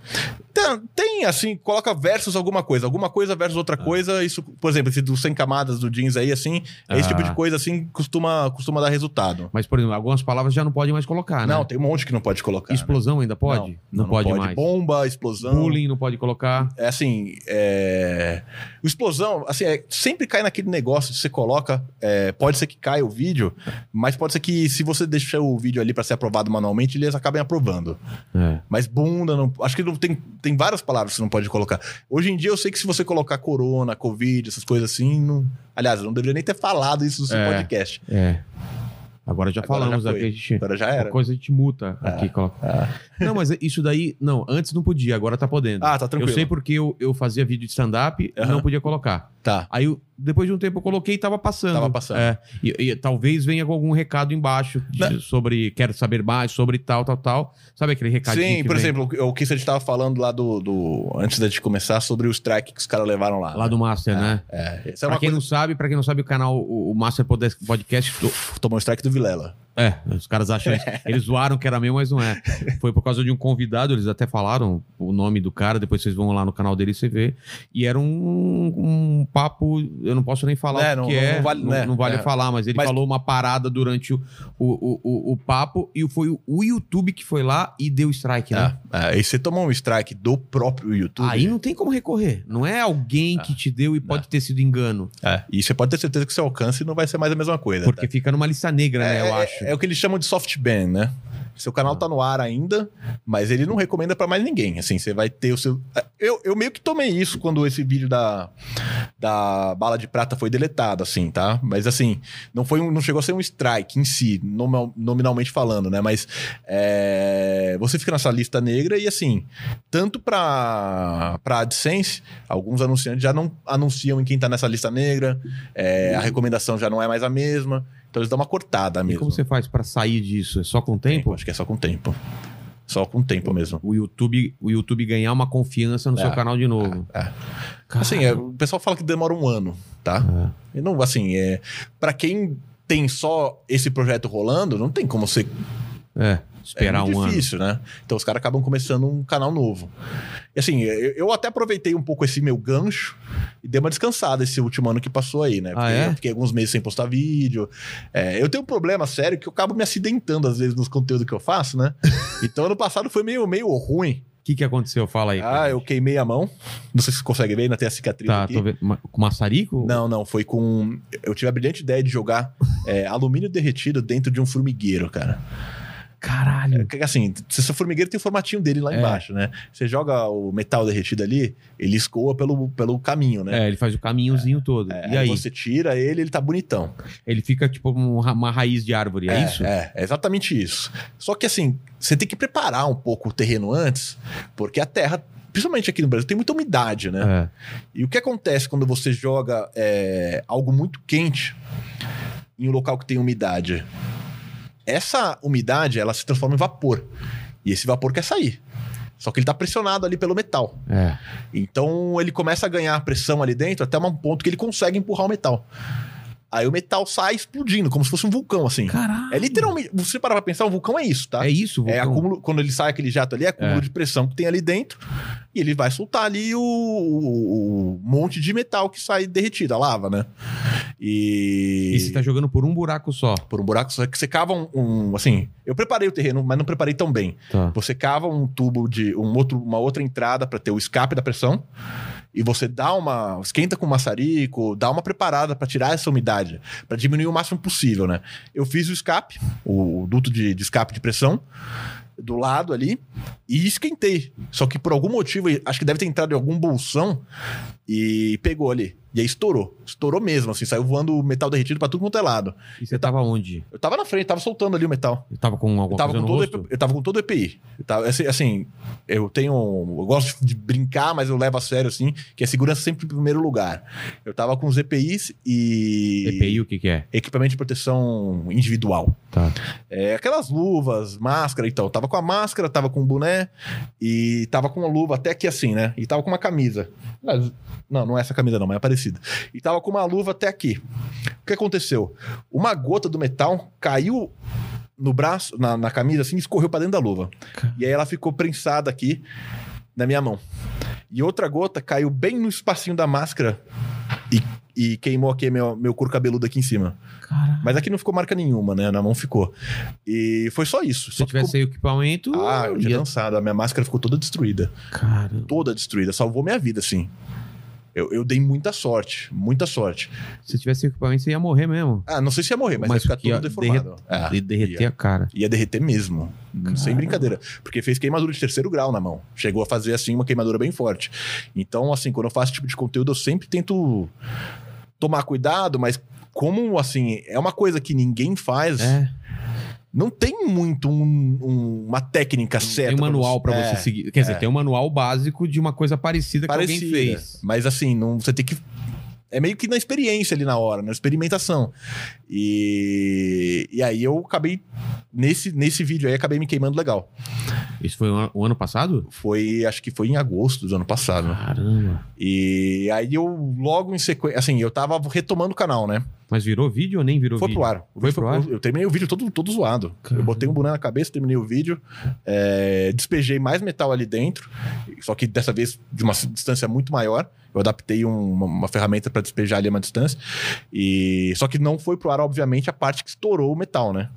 Tem, tem, assim, coloca versus alguma coisa. Alguma coisa versus Ah. outra coisa. Isso, por exemplo, esse dos 100 camadas do jeans aí, assim, esse Ah. tipo de coisa, assim, costuma, costuma dar resultado. Mas, por exemplo, algumas palavras já não podem mais colocar, né? Não, tem um monte que não pode colocar. né? Explosão ainda pode? Não, pode, mais. Bomba, explosão. Bullying não pode colocar. É assim, é... o explosão, assim, é, sempre cai naquele negócio de você coloca, é, pode ser que caia o vídeo, mas pode ser que se você deixar o vídeo ali pra ser aprovado manualmente, eles acabem aprovando. É. Mas bunda, não, acho que não tem, tem várias palavras que você não pode colocar. Hoje em dia eu sei que se você colocar corona, covid, essas coisas assim, não... aliás, eu não deveria nem ter falado isso no seu É. podcast. É. Agora já Agora falamos já aqui, a gente. Agora já era. coisa a gente muta aqui. Coloca. Ah, Não, mas isso daí. Não, antes não podia, agora tá podendo. Ah, tá tranquilo. Eu sei porque eu, eu fazia vídeo de stand-up e não podia colocar. Tá. Aí, depois de um tempo, eu coloquei e tava passando. Tava passando. É. E, e talvez venha com algum recado embaixo de- sobre quero saber mais, sobre tal, tal, tal. Sabe aquele recadinho? Sim, por vem exemplo, o que a gente tava falando lá do, do- Antes da gente começar, sobre o strike que os caras levaram lá. Lá do Master, né? É, essa é pra uma quem coisa... não sabe, para quem não sabe, o canal, o, o Master Pod- Podcast. Tomou um strike do Vilela. É, os caras acham isso. Eles zoaram que era meu, mas não é. Foi por causa de um convidado, eles até falaram o nome do cara, depois vocês vão lá no canal dele e você vê. E era um, um papo, eu não posso nem falar É, o não- que não- é, não vale, não, né? não vale É. falar, mas ele Mas- falou uma parada durante o, o, o, o, papo e foi o, YouTube que foi lá e deu strike, né? É, é, e você tomou um strike do próprio YouTube. Aí não tem como recorrer. Não é alguém que te deu e pode ter sido engano. É, e você pode ter certeza que seu alcance não vai ser mais a mesma coisa. Porque tá? fica numa lista negra, é, né? Eu é- acho. É o que eles chamam de soft ban, né? Seu canal tá no ar ainda, mas ele não recomenda pra mais ninguém. Assim, você vai ter o seu. Eu, eu meio que tomei isso quando esse vídeo da, da bala de prata foi deletado, assim, tá? Mas assim, não foi um, não chegou a ser um strike em si, nominal- nominalmente falando, né? Mas é, você fica nessa lista negra e assim, tanto pra, pra AdSense, alguns anunciantes já não anunciam em quem tá nessa lista negra, é, a recomendação já não é mais a mesma. Então eles dão uma cortada E mesmo. como você faz pra sair disso? É só com o tempo? Acho que é só com tempo. Só com tempo mesmo. o YouTube, o YouTube ganhar uma confiança no É. seu canal de novo. É. Assim, é, o pessoal fala que demora um ano, tá? E não, assim, é, para quem tem só esse projeto rolando, não tem como você É, esperar é muito um ano. difícil, né? Então os caras acabam começando um canal novo. E assim, eu, eu até aproveitei um pouco esse meu gancho e dei uma descansada esse último ano que passou aí, né? Porque Ah, é? eu fiquei alguns meses sem postar vídeo. É, eu tenho um problema sério que eu acabo me acidentando às vezes nos conteúdos que eu faço, né? então ano passado foi meio, meio ruim. O que, que aconteceu? Fala aí. Ah, eu queimei a mão. Não sei se você consegue ver, ainda tem a cicatriz Tá, aqui. tô vendo. Com maçarico? Não, não, foi com. Eu tive a brilhante ideia de jogar é, alumínio derretido dentro de um formigueiro, cara. Caralho. Que, Assim, se seu formigueiro tem o formatinho dele lá É. embaixo, né? Você joga o metal derretido ali, ele escoa pelo, pelo caminho, né? É, ele faz o caminhozinho todo. É, e aí? você tira ele, ele tá bonitão. Ele fica tipo um uma raiz de árvore, é, isso? É, é exatamente isso. Só que assim, você tem que preparar um pouco o terreno antes, porque a terra, principalmente aqui no Brasil, tem muita umidade, né? É. E o que acontece quando você joga é, algo muito quente em um local que tem umidade? Essa umidade, ela se transforma em vapor. E esse vapor quer sair. Só que ele tá pressionado ali pelo metal. É. Então ele começa a ganhar pressão ali dentro até um ponto que ele consegue empurrar o metal. Aí o metal sai explodindo, como se fosse um vulcão, assim. Caralho. É literalmente. Você parar pra pensar, um vulcão é isso, tá? É isso, É vulcão? acúmulo, quando ele sai aquele jato ali, é acúmulo É. de pressão que tem ali dentro. E ele vai soltar ali o, o- o monte de metal que sai derretido, a lava, né? E. E você tá jogando por um buraco só. Por um buraco só que você cava um, um- Assim, eu preparei o terreno, mas não preparei tão bem. Tá. Você cava um tubo de. Um outro, uma outra entrada para ter o escape da pressão. E você dá uma. Esquenta com maçarico, dá uma preparada para tirar essa umidade, para diminuir o máximo possível, né? Eu fiz o escape, o, duto de, de escape de pressão, do lado ali, e esquentei. Só que por algum motivo, acho que deve ter entrado em algum bolsão e pegou ali. E aí estourou. Estourou mesmo, assim, saiu voando metal derretido para tudo quanto é lado. E você tava onde? Eu tava na frente, tava soltando ali o metal. Eu tava com alguma Eu tava, coisa com todo, rosto? Eu tava com todo o EPI. Eu tava, assim, assim, eu tenho. Eu gosto de brincar, mas eu levo a sério, assim, que é segurança sempre em primeiro lugar. Eu tava com os EPIs e. EPI, o que que é? Equipamento de proteção individual. Tá. É, aquelas luvas, máscara então. Eu tava com a máscara, tava com o boné e tava com uma luva até aqui assim, né? E tava com uma camisa. Mas- Não, não é essa camisa não, mas é parecida. E tava com uma luva até aqui. O que aconteceu? Uma gota do metal caiu no braço, na, na camisa, assim, e escorreu pra dentro da luva. E aí ela ficou prensada aqui na minha mão. E outra gota caiu bem no espacinho da máscara e, e queimou aqui meu, meu couro cabeludo aqui em cima. Mas aqui não ficou marca nenhuma, né? Na mão ficou. E foi só isso. Se Só tivesse ficou... aí o equipamento. Ah, eu tinha ia... dançado. A minha máscara ficou toda destruída. Caramba. Toda destruída. Salvou minha vida, assim. Eu, eu dei muita sorte. Muita sorte. Se tivesse equipamento, você ia morrer mesmo. Ah, não sei se ia morrer, mas, Mas ia ficar que ia tudo deformado. É, e derreter ia. a cara. Ia derreter mesmo. Sem brincadeira. Porque fez queimadura de terceiro grau na mão. Chegou a fazer, assim, uma queimadura bem forte. Então, assim, quando eu faço esse tipo de conteúdo, eu sempre tento tomar cuidado, mas como, assim, é uma coisa que ninguém faz, É. não tem muito um- um- uma técnica certa. Tem um manual pra É, você seguir. Quer dizer, é. tem um manual básico de uma coisa parecida, que alguém parecida. fez. Mas assim, não, você tem que. É meio que na experiência ali na hora, na experimentação. E, e aí eu acabei. Nesse, nesse vídeo aí, acabei me queimando legal. Isso foi o ano, o ano passado? Foi, acho que foi em agosto do ano passado. Caramba. E aí eu logo em sequência. Assim, eu tava retomando o canal, né? Mas virou vídeo ou nem virou Foi vídeo? pro ar. Foi vídeo pro ar? Eu, eu terminei o vídeo todo, todo zoado. Caramba. Eu botei um boné na cabeça, terminei o vídeo, é, despejei mais metal ali dentro, só que dessa vez de uma distância muito maior. Eu adaptei um- uma, uma ferramenta para despejar ali a uma distância. E só que não foi pro ar, obviamente, a parte que estourou o metal, né?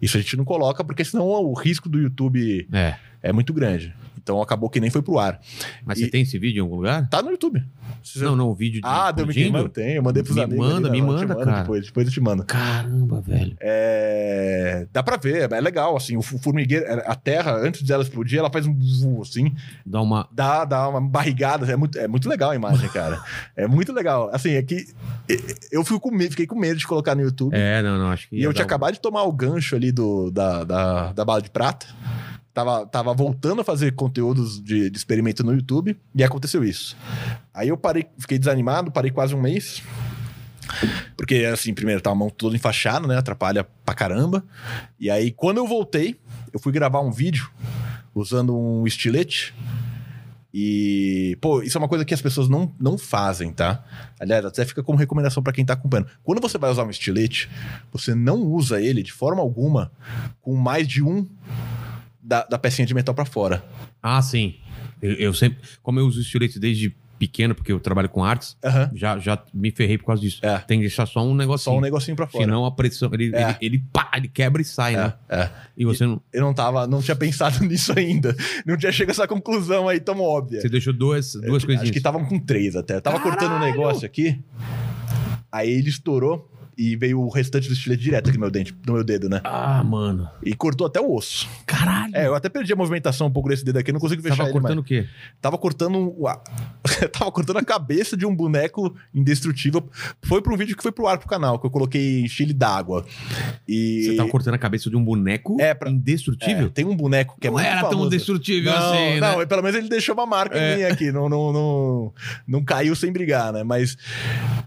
Isso a gente não coloca, porque senão o risco do YouTube É. é muito grande. Então acabou que nem foi pro ar. Mas E- você tem esse vídeo em algum lugar? Tá no YouTube. Você- Não, não, o vídeo de Ah, deu me queimando? Tem, eu mandei pros Me amigos. manda, ali, me não, eu manda, mando cara. Depois, depois eu te mando. Caramba, velho. É, Dá pra ver, é legal, assim, o formigueiro, a terra, antes dela explodir, ela faz um vu, assim, Dá uma. dá, dá uma barrigada, é muito, é muito legal a imagem, cara. é muito legal. Assim, é que eu fico com medo, fiquei com medo de colocar no YouTube. É, não, não, acho que. e eu tinha um- acabado de tomar o gancho ali do, da, da, da bala de prata. Tava, tava voltando a fazer conteúdos de, de experimento no YouTube e aconteceu isso. Aí eu parei, fiquei desanimado, parei quase um mês. Porque, assim, primeiro, tava a mão toda enfaixada, né? Atrapalha pra caramba. E aí, quando eu voltei, eu fui gravar um vídeo usando um estilete. E, pô, isso é uma coisa que as pessoas não, não fazem, tá? Aliás, até fica como recomendação pra quem tá acompanhando. Quando você vai usar um estilete, você não usa ele de forma alguma com mais de um da, da pecinha de metal pra fora. Ah, sim. Eu, eu sempre. Como eu uso estilete desde pequeno, porque eu trabalho com artes, Aham. já, já me ferrei por causa disso. É. Tem que deixar só um negocinho. Só um negocinho pra fora. Senão a pressão. Ele, É. ele, ele, pá, ele quebra e sai, né? É, é. E você não. Eu não tava, não tinha pensado nisso ainda. Não tinha chegado a essa conclusão aí tão óbvia. Você deixou duas, duas Acho coisinhas. que estavam com três até. Eu tava cortando um Caralho! negócio aqui, aí ele estourou e veio o restante do estilete direto aqui no meu dente, no meu dedo, né? Ah, mano. E cortou até o osso. Caralho. É, eu até perdi a movimentação um pouco desse dedo aqui, não consigo fechar tava ele cortando mais. o quê? Tava cortando tava cortando a cabeça de um boneco indestrutível. Foi pra um vídeo que foi pro ar pro canal, que eu coloquei chile d'água. E Você tava cortando a cabeça de um boneco É, pra- indestrutível? É, tem um boneco que é não muito era tão famoso. destrutível não, assim, não, né? pelo menos ele deixou uma marca É. em mim aqui, não, não, não, não caiu sem brigar, né? Mas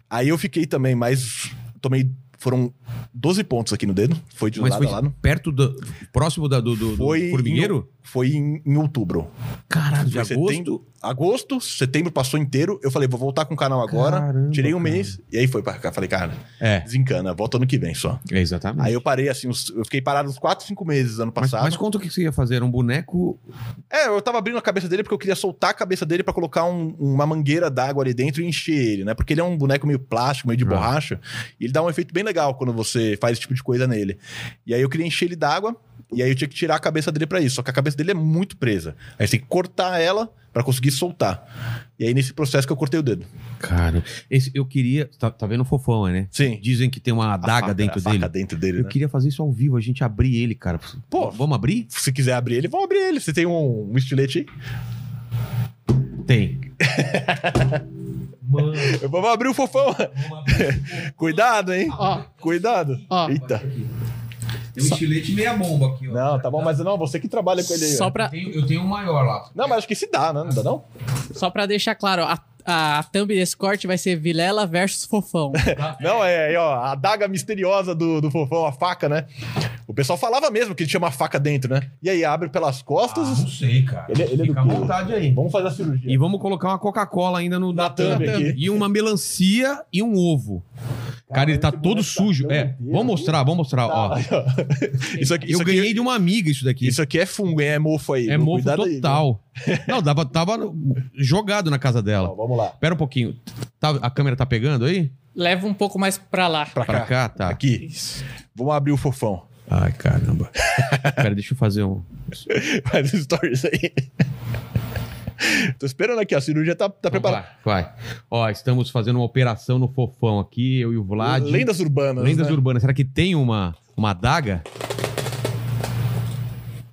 aí eu fiquei também, mas tomei. Foram 12 pontos aqui no dedo. Foi de Mas lado foi a lado. perto do. Próximo da- do, do, do Foi formigueiro? Foi em, em outubro. Caralho, de agosto. setembro, agosto, setembro passou inteiro. Eu falei, vou voltar com o canal agora. Caramba, tirei um cara. mês. E aí foi pra cá. Falei, cara, É, desencana, volta ano que vem só. exatamente. Aí eu parei assim, uns- eu fiquei parado uns 4, 5 meses ano mas, passado. mas conta o que você ia fazer. Era um boneco. É, eu tava abrindo a cabeça dele porque eu queria soltar a cabeça dele pra colocar um- uma mangueira d'água ali dentro e encher ele, né? Porque ele é um boneco meio plástico, meio de Ah. borracha. E ele dá um efeito bem legal quando você faz esse tipo de coisa nele. E aí eu queria encher ele d'água. E aí eu tinha que tirar a cabeça dele pra isso. Só que a cabeça dele é muito presa. Aí você tem que cortar ela pra conseguir soltar. E aí nesse processo que eu cortei o dedo. Cara, esse, eu queria. Tá, tá vendo o fofão, né? Sim. Dizem que tem uma adaga faca- dentro dele. dentro dele, Eu né? queria fazer isso ao vivo, a gente abrir ele, cara. Pô. vamos abrir? Se quiser abrir ele, vamos abrir ele. Você tem um, um estilete aí? Tem. Mano, Vamos abrir o fofão. abrir. Cuidado, hein? Ó, Cuidado. ó. Eita. Tem um estilete meia bomba aqui, ó. Não, tá bom, mas não, você que trabalha com ele aí. Só pra, Eu tenho, eu tenho um maior lá. Não, mas acho que se dá, né? Não dá, não? só pra deixar claro, a, a thumb desse corte vai ser Vilela versus Fofão. Não, é aí, ó, a adaga misteriosa do, do fofão, a faca, né? O pessoal falava mesmo que ele tinha uma faca dentro, né? E aí abre pelas costas. Ah, não sei, cara. Ele- ele é do Fica à quê? vontade aí. Vamos fazer a cirurgia. E vamos colocar uma Coca-Cola ainda no, Na thumb thumb. aqui. E uma melancia e um ovo. Cara, ele tá todo tá sujo. É, vamos mostrar, vamos mostrar. Tá, Ó, aí, ó. Isso aqui, eu isso, ganhei aqui, de uma amiga isso daqui. isso aqui é fungo? É mofo aí. é mofo Cuidado aí, total. Não, dava, tava jogado na casa Ó, dela. vamos lá. Pera um pouquinho. Tá- a câmera tá pegando aí? Leva um pouco mais pra lá. Pra, Pra cá. cá, tá. Aqui. Isso. Vamos abrir o fofão. Ai, caramba. Pera, deixa eu fazer um. Faz stories aí. Tô esperando aqui, ó. A cirurgia tá, tá preparada. Vai, vai. Ó, estamos fazendo uma operação no fofão aqui, eu e o Vlad. Lendas urbanas. Lendas né? urbanas. Será que tem uma, uma adaga?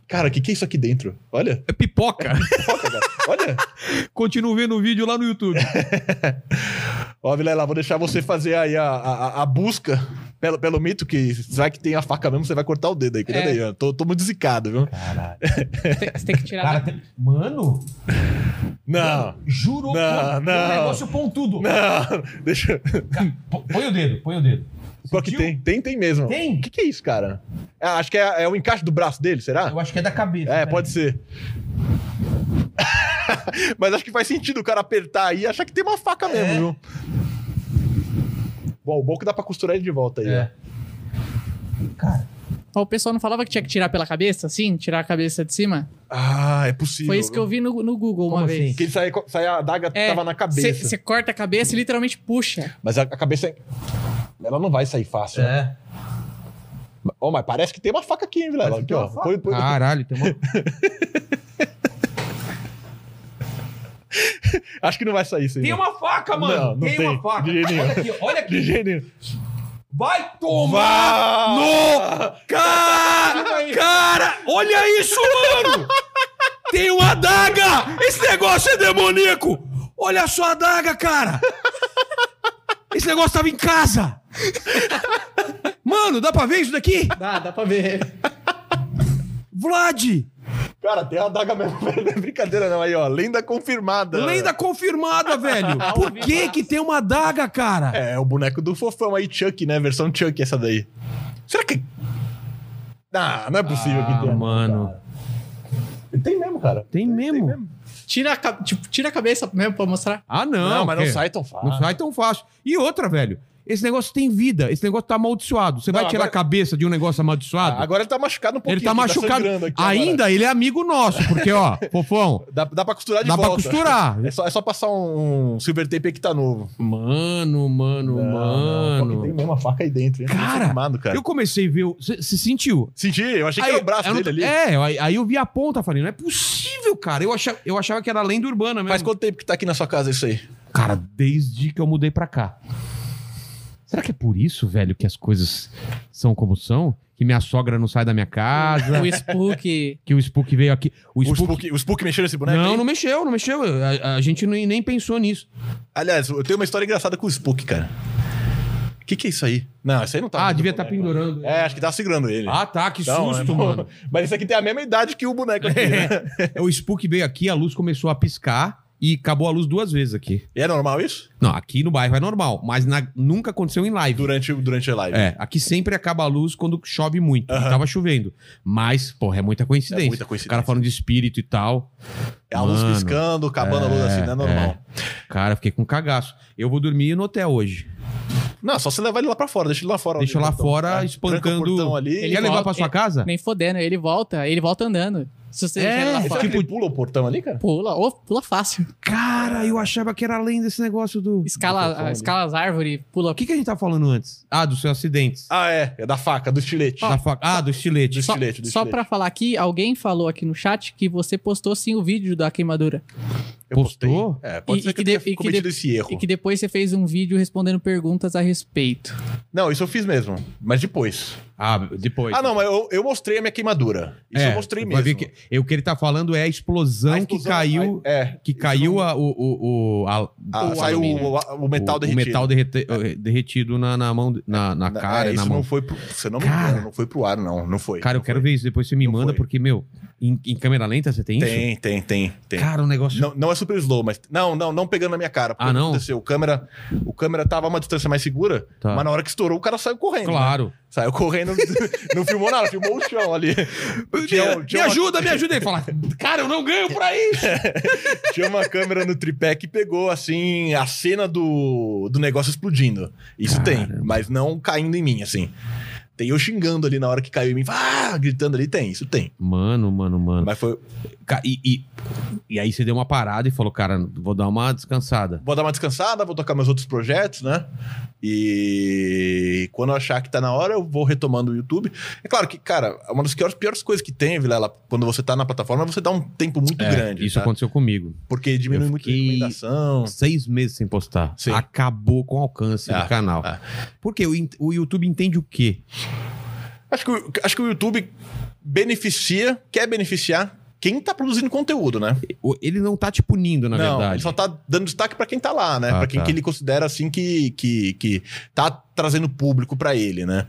Cara, o que, que é isso aqui dentro? Olha. É pipoca. Foca, cara. Olha. Continuo vendo o vídeo lá no YouTube. Ó, Vilela, vou deixar você fazer aí a, a, a busca pelo, pelo mito, que vai que tem a faca mesmo, você vai cortar o dedo aí. Cuidado É. aí, ó. Tô, tô muito zicado, viu? Caralho. Tem- Você tem que tirar. Cara, da- tem... Mano, Não, juro. Não, não. O negócio pontudo. não. Deixa. Cara, põe o dedo, põe o dedo. Qual que tem? Tem, tem mesmo. Tem? O que, que é isso, cara? É, acho que é, é o encaixe do braço dele, será? Eu acho que é da cabeça. É, né? pode ser. Mas acho que faz sentido o cara apertar aí e achar que tem uma faca mesmo, É. viu? Bom, o bom é que dá pra costurar ele de volta aí, É. Ó, O pessoal não falava que tinha que tirar pela cabeça, assim? Tirar a cabeça de cima? Ah, é possível. Foi isso que eu vi no, no Google Como uma assim? vez. Que ele saia, saia a adaga É, tava na cabeça. Você corta a cabeça e literalmente puxa. Mas a, a cabeça. Ela não vai sair fácil. né? É. Ó, mas parece que tem uma faca aqui, hein, Vilela? Aqui, ó. Põe- põe- Caralho, tem uma. Acho que não vai sair isso aí. Tem não. uma faca, mano. Não, não tem, tem. uma faca. De nenhum. Olha aqui, olha De aqui. jeito nenhum. Vai tomar Vá! no cara! Cara, olha isso, mano! Tem uma adaga! Esse negócio é demoníaco! Olha a adaga, cara! Esse negócio tava em casa! Mano, dá pra ver isso daqui? Dá, dá pra ver. Vlad! Cara, tem a adaga mesmo. Não é brincadeira, não. Aí, ó. Lenda confirmada. Lenda confirmada, velho! Por que que tem uma adaga, cara? É, é o boneco do fofão aí, Chuck, né? Versão Chuck, essa daí. Será que. Ah, não é possível que Ah, tenha. mano. cara. Tem mesmo, cara. Tem mesmo? Tira a, tipo, tira a cabeça mesmo pra mostrar. Ah, não. Não, mas não que- sai tão fácil. Não sai tão fácil. E outra, velho. Esse negócio tem vida. Esse negócio tá amaldiçoado. Você vai Não, tirar agora- a cabeça de um negócio amaldiçoado? Ah, agora ele tá machucado um pouquinho. ele tá aqui, machucado. sangrando aqui agora. Ainda ele é amigo nosso, porque, ó, fofão, Dá, dá pra costurar de dá pra volta. costurar. É só, é só passar um silver tape aí que tá novo. Mano, mano, mano. Não, tem mesmo a faca aí dentro. hein? Cara, Tá filmado, cara. Eu comecei a ver. Você sentiu? Senti, eu achei que Aí, era o braço não- dele ali. É, aí, aí eu vi a ponta, falei, não é possível, cara. Eu achava, eu achava que era lenda urbana mesmo. Faz quanto tempo que tá aqui na sua casa isso aí? Cara, desde que eu mudei pra cá. Será que é por isso, velho, que as coisas são como são? Que minha sogra não sai da minha casa, O Spook. que o Spook veio aqui. O O Spook. Spook, o Spook mexeu nesse boneco não, aí? não mexeu, não mexeu. A, a gente nem, nem pensou nisso. Aliás, eu tenho uma história engraçada com o Spook, cara. O que, que é isso aí? Não, isso aí não tá. Ah, devia estar boneco. pendurando. É, acho que tá segurando ele. Ah, tá, que Não, susto, é- mano. Mas esse aqui tem a mesma idade que o boneco aqui, né? O Spook veio aqui, a luz começou a piscar e acabou a luz duas vezes aqui. E é normal isso? Não, aqui no bairro é normal, mas na- nunca aconteceu em live. Durante, durante a live. É, aqui sempre acaba a luz quando chove muito. Aham. tava chovendo. Mas, porra, é muita coincidência. É muita O coincidência. cara falando de espírito e tal. É a luz Mano, piscando, acabando a luz assim, não é normal. Cara, fiquei com cagaço. Eu vou dormir no hotel hoje. Não, só você levar ele lá pra fora, deixa ele lá fora. Deixa ali, lá portão. fora, É, espancando- o Quer levar volta- pra sua ele- casa? Nem fodendo. Ele volta, ele volta andando. Se você É, lá fora, que tipo- ele pula o portão ali, cara? pula. Ou pula fácil. Cara, eu achava que era além desse negócio do. O Escala, escala as árvores, pula. que, que a gente tá falando antes? Ah, dos seus acidentes. Ah, é. É da faca, do estilete. Da faca- Ah, do estilete. Do Só, estilete, do só estilete. pra falar aqui, alguém falou aqui no chat que você postou sim o vídeo da queimadura. Eu postei. Postou? É, pode E- ser que, que eu de- tenha que cometido de- esse erro. E que depois você fez um vídeo respondendo perguntas a respeito. Não, isso eu fiz mesmo. Mas depois. Ah, depois. Ah, não, mas eu, eu mostrei a minha queimadura. Isso É, eu mostrei mesmo. Que, eu, o que ele tá falando é a explosão, A que explosão, caiu. a- é. Que caiu a- o, o, o, a- Ah, o saiu o, o metal derretido. o metal derrete- eh, derretido na, na mão, na, na Na- cara, é, na isso mão. não foi pro. Você não me Cara. engana, não foi pro ar, não. Não foi. Cara, eu não quero foi. ver isso. Depois você me Não manda, foi. porque, meu, em, em câmera lenta você tem, isso? Tem, tem, tem, tem. Cara, o negócio. Não, não é super slow, mas. Não, não, não pegando na minha cara. Porque Ah, não? aconteceu? O câmera, o câmera tava a uma distância mais segura, Tá. mas na hora que estourou, o cara saiu correndo. né? Claro. Saiu correndo, não filmou nada, filmou o chão ali. Tinha- me tinha uma- ajuda, me ajuda. Ele fala, cara, eu não ganho pra isso. Tinha uma câmera no tripé que pegou, assim, a cena do, do negócio explodindo. Isso tem, mas não caindo em mim, assim. Tem eu xingando ali na hora que caiu em mim, ah, gritando ali, tem, isso tem. Mano, mano, mano. Mas foi. E, e, e aí você deu uma parada e falou, cara, vou dar uma descansada. Vou dar uma descansada, vou tocar meus outros projetos, né? E quando eu achar que tá na hora, eu vou retomando o YouTube. É claro que, cara, uma das piores, piores coisas que tem, Vilela, quando você tá na plataforma, é você dá um tempo muito É, grande. isso tá? aconteceu comigo. Porque diminui muito a recomendação. Seis meses sem postar. Sim. Acabou com o alcance Ah, do canal. ah. Porque o, o YouTube entende o quê? Acho que, o- acho que o YouTube beneficia, quer beneficiar quem tá produzindo conteúdo, né? Ele não tá te punindo, na não, verdade. ele só tá dando destaque pra quem tá lá, né? Ah, Pra quem tá. que ele considera assim que, que, que tá trazendo público pra ele, né?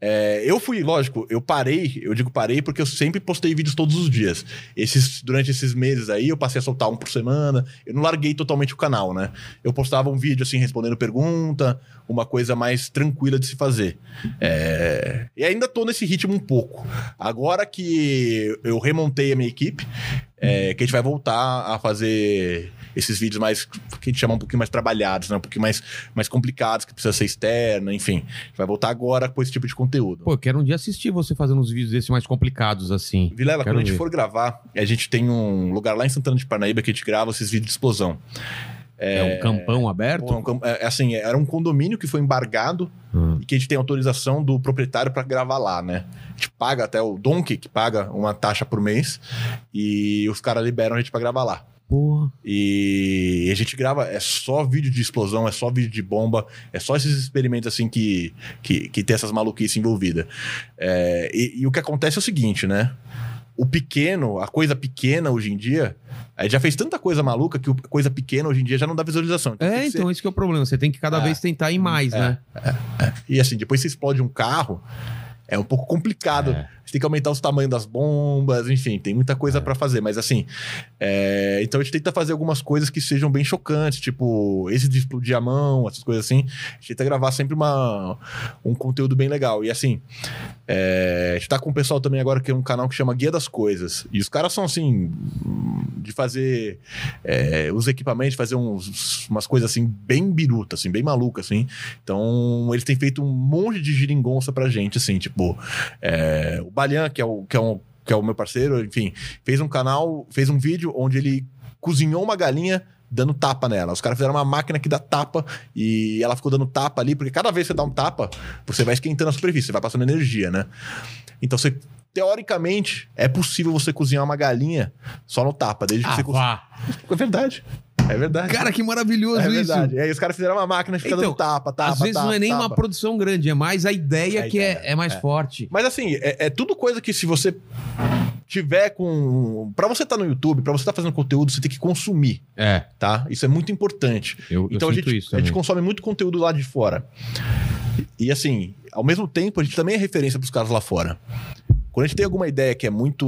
É, eu fui, lógico, eu parei, eu digo parei porque eu sempre postei vídeos todos os dias. Esses, durante esses meses aí, eu passei a soltar um por semana. Eu não larguei totalmente o canal, né? Eu postava um vídeo assim, respondendo pergunta, uma coisa mais tranquila de se fazer. É, E ainda tô nesse ritmo um pouco. Agora que eu remontei a minha equipe, é, que a gente vai voltar a fazer esses vídeos mais que a gente chama um pouquinho mais trabalhados, né? Um pouquinho mais, mais complicados, que precisa ser externo, enfim. A gente vai voltar agora com esse tipo de conteúdo. Pô, eu quero um dia assistir você fazendo uns vídeos desses mais complicados, assim. Vilela, Quero quando a gente for gravar, a gente tem um lugar lá em Santana de Parnaíba que a gente grava esses vídeos de explosão. É, um campão aberto? É um cam- é, assim, era um condomínio que foi embargado Hum. e que a gente tem autorização do proprietário para gravar lá, né? A gente paga até o Donkey, que paga uma taxa por mês, e os caras liberam a gente para gravar lá. Porra. E a gente grava, é só vídeo de explosão, é só vídeo de bomba, é só esses experimentos assim que, que, que tem essas maluquices envolvidas. É, e, e o que acontece é o seguinte, né? O pequeno, a coisa pequena hoje em dia, gente já fez tanta coisa maluca que coisa pequena hoje em dia já não dá visualização. Então É, que ser- então esse que é o problema. Você tem que cada É. vez tentar ir mais, É. né? E assim, depois você explode um carro, é um pouco complicado. É. Você tem que aumentar os tamanhos das bombas, enfim, tem muita coisa pra fazer. Mas assim, é, então a gente tenta fazer algumas coisas que sejam bem chocantes, tipo esse de explodir a mão, essas coisas assim. A gente tenta gravar sempre uma, um conteúdo bem legal. E assim, é, a gente tá com o pessoal também agora que é um canal que chama Guia das Coisas. E os caras são assim, de fazer é, os equipamentos, fazer uns, umas coisas assim, bem biruta, assim, bem maluca, assim. Então, eles têm feito um monte de giringonça pra gente, assim, tipo, é, o Balian, que é o, que, é um, que é o meu parceiro, enfim, fez um canal, fez um vídeo onde ele cozinhou uma galinha dando tapa nela. Os caras fizeram uma máquina que dá tapa e ela ficou dando tapa ali, porque cada vez que você dá um tapa, você vai esquentando a superfície, você vai passando energia, né? Então você. Teoricamente, é possível você cozinhar uma galinha só no tapa, desde que Ah, você cozinha. vá. É verdade. É verdade. Cara, que maravilhoso é isso. verdade. E aí os caras fizeram uma máquina que fica Então, tapa, tapa, Às vezes tapa, não é nem tapa. uma produção grande, é mais a ideia A que ideia, é, é mais é. forte. Mas assim, é, é tudo coisa que se você tiver com. Pra você estar no YouTube, pra você estar fazendo conteúdo, você tem que consumir, É, tá? Isso é muito importante. eu, eu Então a sinto gente, isso a gente consome muito conteúdo lá de fora. E assim, ao mesmo tempo, a gente também é referência pros caras lá fora. Quando a gente tem alguma ideia que é muito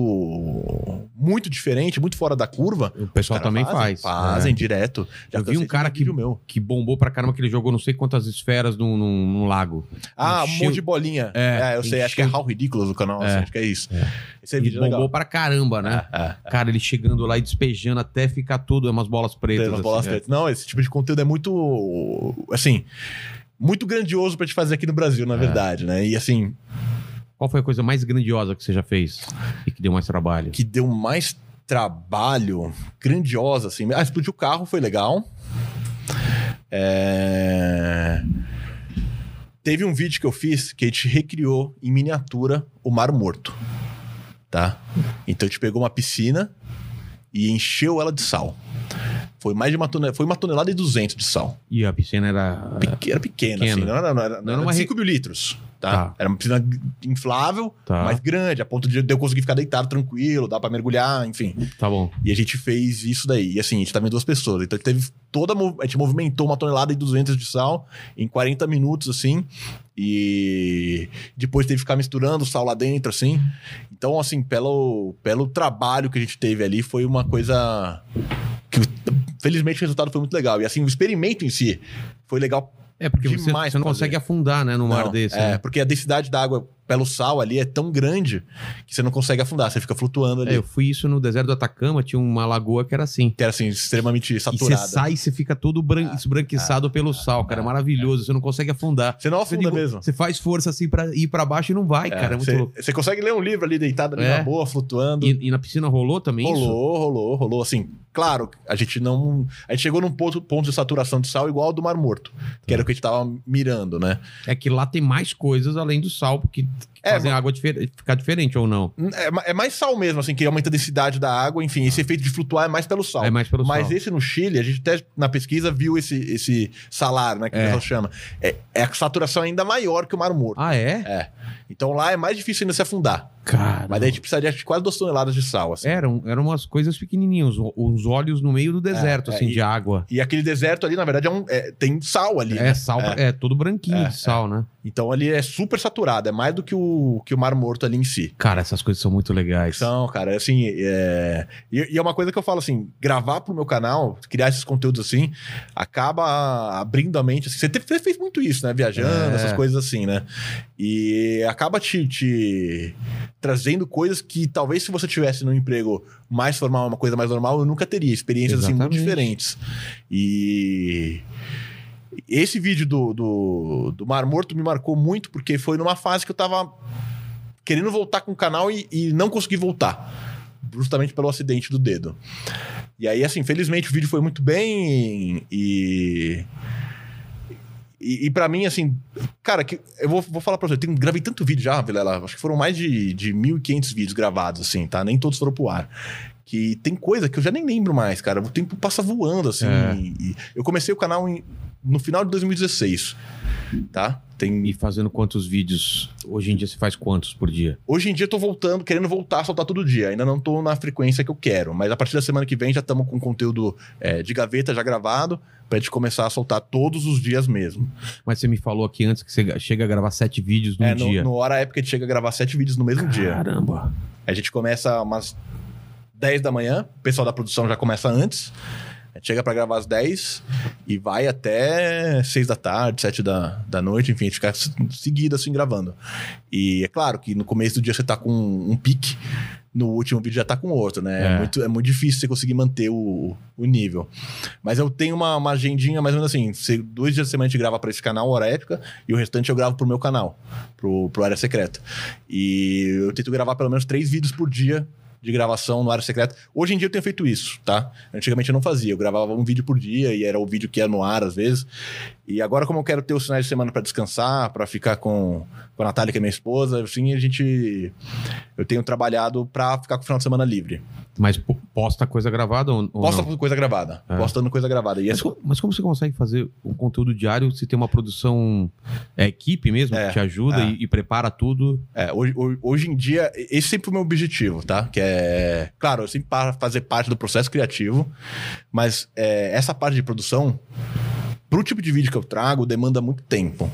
muito diferente, muito fora da curva, O pessoal também fazem, faz. Fazem É. direto. Eu vi um cara que, meu. que bombou pra caramba, que ele jogou não sei quantas esferas num, num- num lago. Ah, um Encheu- monte de bolinha. É, É, eu sei, acho que é How Ridiculous o canal, É. assim, acho que é isso. É. Esse é Ele vídeo bombou legal. pra caramba, né? É, é. Cara, ele chegando lá e despejando até ficar tudo, é umas bolas pretas. Tem umas assim, bolas pretas. Não, esse tipo de conteúdo é muito. Assim. Muito grandioso pra te fazer aqui no Brasil, na verdade, né? E assim, Qual foi a coisa mais grandiosa que você já fez e que deu mais trabalho? que deu mais trabalho, grandiosa, assim. Ah, explodir o carro foi legal. É... Teve um vídeo que eu fiz que a gente recriou em miniatura o Mar Morto. Tá? Então a gente pegou uma piscina e encheu ela de sal. Foi mais de uma tonelada, foi uma tonelada e 200 de sal. E a piscina era. Peque- Era pequena, Pequena. assim, não era, não era, Não não era era uma de re- 5 mil litros, tá? Tá. Era uma piscina inflável, Tá. mas grande, a ponto de eu conseguir ficar deitado tranquilo, dá pra mergulhar, enfim. Tá bom. E a gente fez isso daí. E assim, a gente tava em duas pessoas. Então teve toda. a mov- A gente movimentou uma tonelada e 200 de sal em 40 minutos, assim. E depois teve que ficar misturando o sal lá dentro, assim. Então, assim, pelo, pelo trabalho que a gente teve ali, foi uma coisa. que felizmente o resultado foi muito legal. E assim, o experimento em si foi legal É porque você, Demais você não pra consegue afundar, né, num mar não, desse. É, né? porque a densidade da água pelo sal ali é tão grande que você não consegue afundar, você fica flutuando ali. É, eu fui isso no deserto do Atacama, tinha uma lagoa que era assim. Que era assim, extremamente E saturada. você sai e você fica todo bran... esbranquiçado pelo sal, cara. É maravilhoso. Você não consegue afundar. Você não Você, afunda digo, mesmo. você faz força assim pra ir pra baixo e não vai, cara. É muito você, louco. você consegue ler um livro ali deitado ali É. na boa, flutuando. E, e na piscina rolou também isso? rolou, rolou, rolou. Assim, claro, a gente não. A gente chegou num ponto, ponto de saturação de sal igual ao do Mar Morto, que era o que a gente tava mirando, né? É que lá tem mais coisas além do sal, porque que É, fazem a água difer- ficar diferente ou não. É, é mais sal mesmo, assim, que aumenta a densidade da água, enfim, esse efeito de flutuar é mais pelo sal. É mais pelo Mas sal. esse no Chile, a gente até na pesquisa viu esse, esse salar, né? Que É. o pessoal chama. É, é a saturação ainda maior que o Mar Morto. Ah, é? É. Então lá é mais difícil ainda se afundar. Cara. Mas daí a gente precisaria de quase duas toneladas de sal, assim. Eram, eram umas coisas pequenininhas, uns- olhos no meio do deserto, é, assim, e- de água. E aquele deserto ali, na verdade, é um, é- tem sal ali. É né? sal, é, todo branquinho É, de sal, né? Então ali é super saturado, é mais do que o, que o Mar Morto ali em si. Cara, essas coisas são muito legais. São, cara, assim, é... E, e é uma coisa que eu falo assim, gravar pro meu canal, criar esses conteúdos assim, acaba abrindo a mente, assim, você, você fez muito isso, né, viajando, É. essas coisas assim, né, e acaba te, te trazendo coisas que talvez se você tivesse num emprego mais formal, uma coisa mais normal, eu nunca teria, experiências assim muito Exatamente. diferentes. E... Esse vídeo do, do, do Mar Morto me marcou muito porque foi numa fase que eu tava querendo voltar com o canal e, e não consegui voltar. Justamente pelo acidente do dedo. E aí, assim, felizmente o vídeo foi muito bem e. E, e para mim, assim, cara, que, eu vou, vou falar pra você, eu tenho, gravei tanto vídeo já, Vilela, acho que foram mais de, de 1.500 vídeos gravados, assim, tá? Nem todos foram pro ar. Que tem coisa que eu já nem lembro mais, cara. O tempo passa voando, assim. É. e- e eu comecei o canal em- no final de 2016, tá? Tem... E fazendo quantos vídeos? Hoje em dia você faz quantos por dia? Hoje em dia eu tô voltando, querendo voltar a soltar todo dia. Ainda não tô na frequência que eu quero. Mas a partir da semana que vem já estamos com conteúdo é, de gaveta já gravado pra gente começar a soltar todos os dias mesmo. Mas você me falou aqui antes que você chega a gravar sete vídeos num é, no, dia. no hora época a gente chega a gravar sete vídeos no mesmo dia. Caramba. A gente começa umas 10 da manhã, o pessoal da produção já começa antes. A gente chega pra gravar às 10 e vai até 6 da tarde, 7 da, da noite, enfim, a gente fica seguido assim gravando. E é claro que no começo do dia você tá com um pique, no último vídeo já tá com outro, né? É, É. muito, é muito difícil você conseguir manter o, o nível. Mas eu tenho uma, uma agendinha mais ou menos assim: se, dois dias da semana a gente grava pra esse canal, Hora Épica, e o restante eu gravo pro meu canal, pro, pro Área Secreta. E eu tento gravar pelo menos três vídeos por dia de gravação no área secreta. Hoje em dia eu tenho feito isso, tá? Antigamente eu não fazia, eu gravava um vídeo por dia e era o vídeo que ia no ar às vezes. E agora, como eu quero ter os finais de semana para descansar, para ficar com, com a Natália, que é minha esposa, assim, a gente. Eu tenho trabalhado para ficar com o final de semana livre. Mas po- posta coisa gravada ou, ou Posta não? coisa gravada. É. Postando coisa gravada. E Mas, essa, co- mas como você consegue fazer um conteúdo diário se tem uma produção é, equipe mesmo É, que te ajuda é. e, e prepara tudo? É, hoje, hoje- hoje em dia, esse sempre foi o meu objetivo, tá? Que é. Claro, eu sempre para fazer parte do processo criativo, mas é, essa parte de produção, pro tipo de vídeo que eu trago, demanda muito tempo.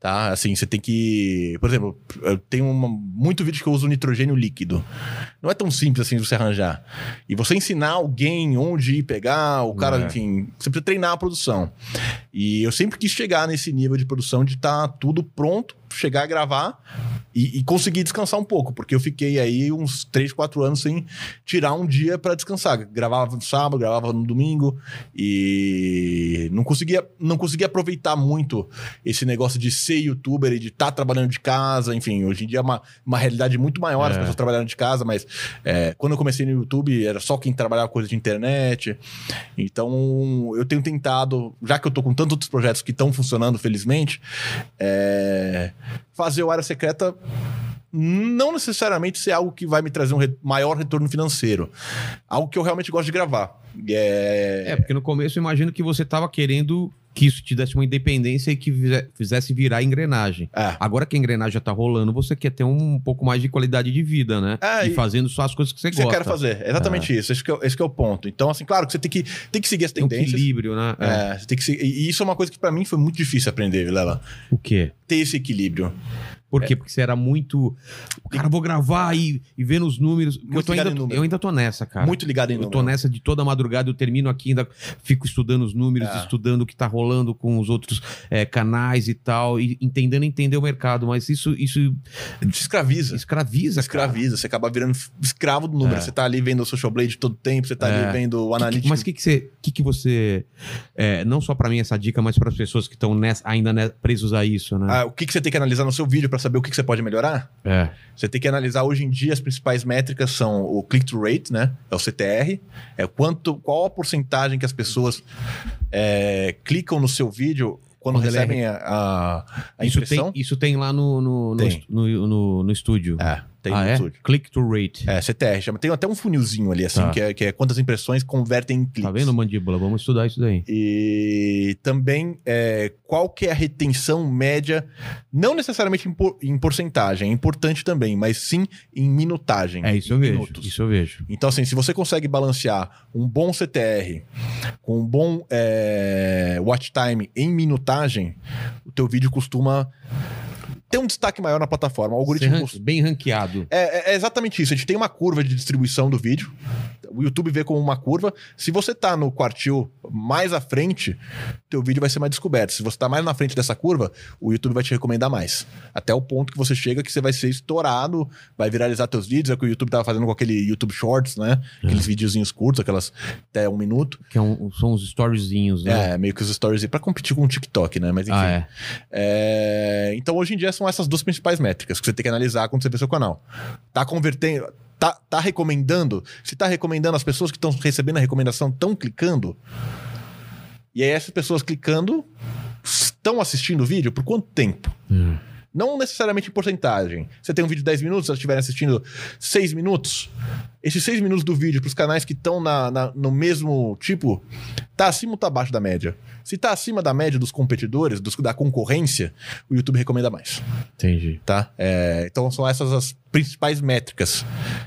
Tá? Assim, você tem que. Por exemplo, eu tenho uma- muito vídeo que eu uso nitrogênio líquido. Não é tão simples assim de você arranjar. E você ensinar alguém onde ir pegar, o cara, É. enfim, você precisa treinar a produção. E eu sempre quis chegar nesse nível de produção de estar tudo pronto, chegar a gravar e, e conseguir descansar um pouco, porque eu fiquei aí uns 3, 4 anos sem tirar um dia para descansar. Gravava no sábado, gravava no domingo e não conseguia, não conseguia aproveitar muito esse negócio de ser youtuber e de estar trabalhando de casa. Enfim, hoje em dia é uma, uma realidade muito maior as É. pessoas trabalhando de casa, mas é, quando eu comecei no YouTube era só quem trabalhava coisa de internet. Então eu tenho tentado, já que eu tô com tantos outros projetos que estão funcionando, felizmente, é, fazer o área secreta não necessariamente ser algo que vai me trazer um re- maior retorno financeiro. Algo que eu realmente gosto de gravar. É, É, porque no começo eu imagino que você tava querendo que isso te desse uma independência e que fize- fizesse virar engrenagem. é. Agora que a engrenagem já tá rolando, você quer ter um pouco mais de qualidade de vida, né? É, e, e- fazendo só as coisas que você que você gosta. quer fazer. É exatamente isso. Esse que, é, esse é o ponto. Então, assim, claro que você tem que, tem que seguir as um tendências. equilíbrio, né? É. É, você tem que se- e isso é uma coisa que pra mim foi muito difícil aprender, Vilela. O quê? Ter esse equilíbrio. Por É. quê? Porque você era muito. Cara, vou gravar e, e vendo os números. Eu, Muito tô ainda, número. eu ainda tô nessa, cara. muito ligado em Eu número. tô nessa de toda madrugada, eu termino aqui, ainda fico estudando os números, É. estudando o que tá rolando com os outros é, canais e tal, e entendendo entender o mercado. Mas isso, isso Te escraviza. escraviza, cara. escraviza, você acaba virando escravo do número. É. Você tá ali vendo o Social Blade todo tempo, você tá É. ali vendo o Analytics. mas o que, que você. Que que você é, não só pra mim essa dica, mas para as pessoas que estão ainda né, presos a isso, né? Ah, o que, que você tem que analisar no seu vídeo pra saber o que, que você pode melhorar? É. Você tem que analisar hoje em dia as principais métricas são o click-through rate, né? É o CTR, é quanto, qual a porcentagem que as pessoas é, clicam no seu vídeo quando, é recebem a, a, a Isso tem, isso tem lá no, no, no, Tem. no, no- no estúdio. É, tem ah, é? estúdio. Click to rate. É, CTR, chama. Tem até um funilzinho ali, assim, Tá. que, é, que é quantas impressões convertem em cliques. Tá vendo, mandíbula? Vamos estudar isso daí. E também é, qual que é a retenção média, não necessariamente em, por- em porcentagem, é importante também, mas sim em minutagem. É, isso eu vejo. minutos. Isso eu vejo. Então, assim, se você consegue balancear um bom CTR com um bom é, watch time em minutagem, o teu vídeo costuma ter um destaque maior na plataforma. O algoritmo bem ranqueado. é, é- é exatamente isso. A gente tem uma curva de distribuição do vídeo. O YouTube vê como uma curva. Se você tá no quartil mais à frente, teu vídeo vai ser mais descoberto. Se você tá mais na frente dessa curva, o YouTube vai te recomendar mais. Até o ponto que você chega que você vai ser estourado, vai viralizar teus vídeos. É o que o YouTube tava fazendo com aquele YouTube Shorts, né? Aqueles videozinhos curtos, aquelas até um minuto. Que é um- são os storyzinhos, né? É, meio que os stories para competir com o TikTok, né? Mas enfim. ah, é. É, Então, hoje em dia, são essas duas principais métricas que você tem que analisar quando você vê seu canal. Tá convertendo. Tá, tá recomendando? Se tá recomendando, as pessoas que estão recebendo a recomendação estão clicando. E aí, essas pessoas clicando estão assistindo o vídeo por quanto tempo? Hum. Não necessariamente em porcentagem. Você tem um vídeo de 10 minutos, se elas estiverem assistindo 6 minutos, esses 6 minutos do vídeo para os canais que estão na, na- no mesmo tipo, tá acima ou tá abaixo da média? Se tá acima da média dos competidores, dos- da concorrência, o YouTube recomenda mais, Entendi. tá? É, então são essas as principais métricas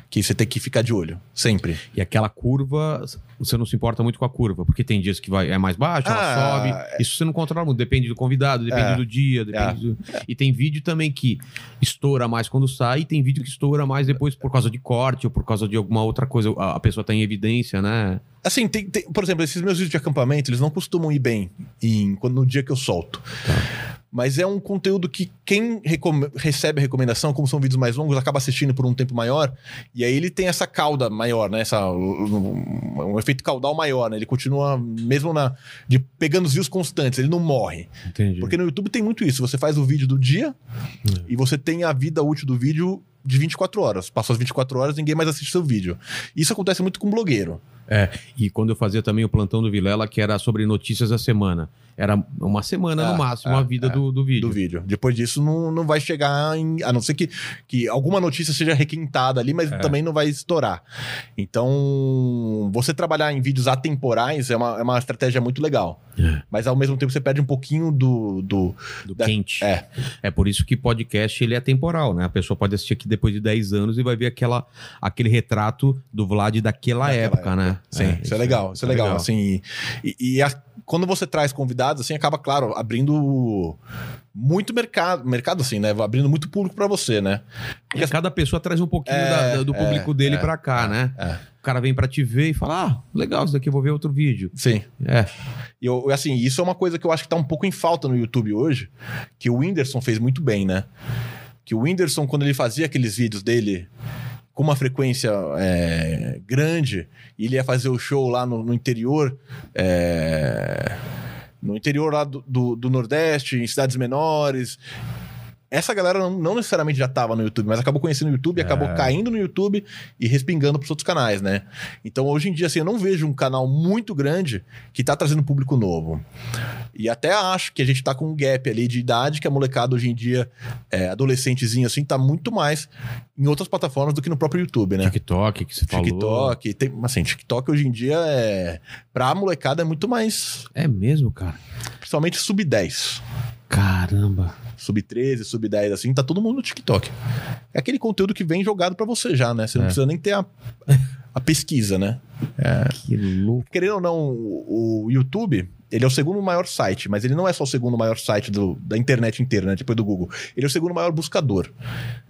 que você tem que ficar de olho, sempre. E aquela curva, você não se importa muito com a curva, porque tem dias que vai, é mais baixo, ela Ah, sobe. Isso você não controla muito, depende do convidado, depende É. do dia, depende do... E tem vídeo também que estoura mais quando sai, e tem vídeo que estoura mais depois por causa de corte ou por causa de alguma outra coisa. A, pessoa tá em evidência, né? Assim, tem, tem- por exemplo, esses meus vídeos de acampamento, eles não costumam ir bem em, quando, no dia que eu solto. Mas é um conteúdo que quem recome- recebe a recomendação, como são vídeos mais longos, acaba assistindo por um tempo maior. E aí ele tem essa cauda maior, né? Essa, um, um efeito caudal maior, né? Ele continua mesmo na, de pegando os views constantes, ele não morre. Entendi. Porque no YouTube tem muito isso. Você faz o vídeo do dia e você tem a vida útil do vídeo de 24 horas. Passou as 24 horas, ninguém mais assiste seu vídeo. Isso acontece muito com blogueiro. É, e quando eu fazia também o plantão do Vilela, que era sobre notícias da semana. Era uma semana É, no máximo é, a vida é, do, do vídeo. do vídeo. Depois disso, não, não vai chegar em. A não ser que, que alguma notícia seja requintada ali, mas É. também não vai estourar. Então, você trabalhar em vídeos atemporais é uma, é uma estratégia muito legal. É. Mas ao mesmo tempo você perde um pouquinho do. do Do Da- quente. é. É por isso que podcast ele é temporal, né? A pessoa pode assistir aqui depois de 10 anos e vai ver aquela, aquele retrato do Vlad daquela, Daquela época, né? Sim, isso, é legal, isso é legal. Assim, e e a- quando você traz convidados, assim, acaba, claro, abrindo muito mercado, mercado assim, né? Abrindo muito público pra você, né? Porque cada pessoa traz um pouquinho É, da- do é, público dele é, pra cá, né? É. O cara vem pra te ver e fala: Ah, legal, isso daqui eu vou ver outro vídeo. Sim. É. E eu, assim, isso é uma coisa que eu acho que tá um pouco em falta no YouTube hoje, que o Whindersson fez muito bem, né? Que o Whindersson, quando ele fazia aqueles vídeos dele com uma frequência é, grande, e ele ia fazer o show lá no, no interior, é, no interior lá do, do, do Nordeste, em cidades menores. Essa galera não, não necessariamente já tava no YouTube, mas acabou conhecendo o YouTube, acabou caindo no YouTube e respingando pros outros canais, né? Então, hoje em dia, assim, eu não vejo um canal muito grande que tá trazendo público novo. E até acho que a gente tá com um gap ali de idade, que a molecada hoje em dia, é, adolescentezinho assim, tá muito mais em outras plataformas do que no próprio YouTube, né? TikTok, que você falou. TikTok, tem, assim, TikTok hoje em dia é. Pra molecada é muito mais. É mesmo, cara? Principalmente sub 10. Caramba. Sub 13, sub 10, assim, tá todo mundo no TikTok. É aquele conteúdo que vem jogado pra você já, né? Você não É. precisa nem ter a, a pesquisa, né? Que louco. Querendo ou não, o, o YouTube, ele é o segundo maior site, mas ele não é só o segundo maior site do- da internet inteira, né? Depois do Google. Ele é o segundo maior buscador.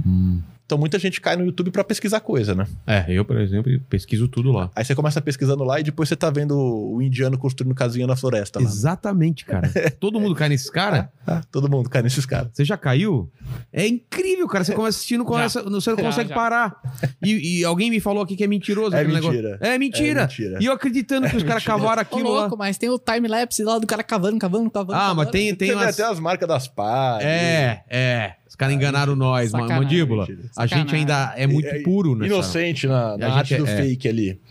Hum. Então muita gente cai no YouTube pra pesquisar coisa, né? É, eu, por exemplo, pesquiso tudo lá. Aí você começa pesquisando lá e depois você tá vendo o indiano construindo casinha na floresta. Lá. Exatamente, cara. Todo mundo cai nesses caras? Ah, todo mundo cai nesses caras. Você já caiu? É incrível, cara. Você começa assistindo, começa, você não Já, consegue já. parar. E, e alguém me falou aqui que é mentiroso. É aquele mentira. negócio. É mentira. É mentira. E eu acreditando que os caras cavaram Ô, aquilo lá. louco, mas tem o time-lapse lá do cara cavando, cavando, cavando. Ah, mas cavando. tem, tem Você vê umas... até as marcas das pás. É, é. Os caras enganaram nós, Sacanagem, mandíbula. mentira. A gente Sacanagem. ainda é muito É, puro nessa... Inocente na, na arte é- do é. fake ali.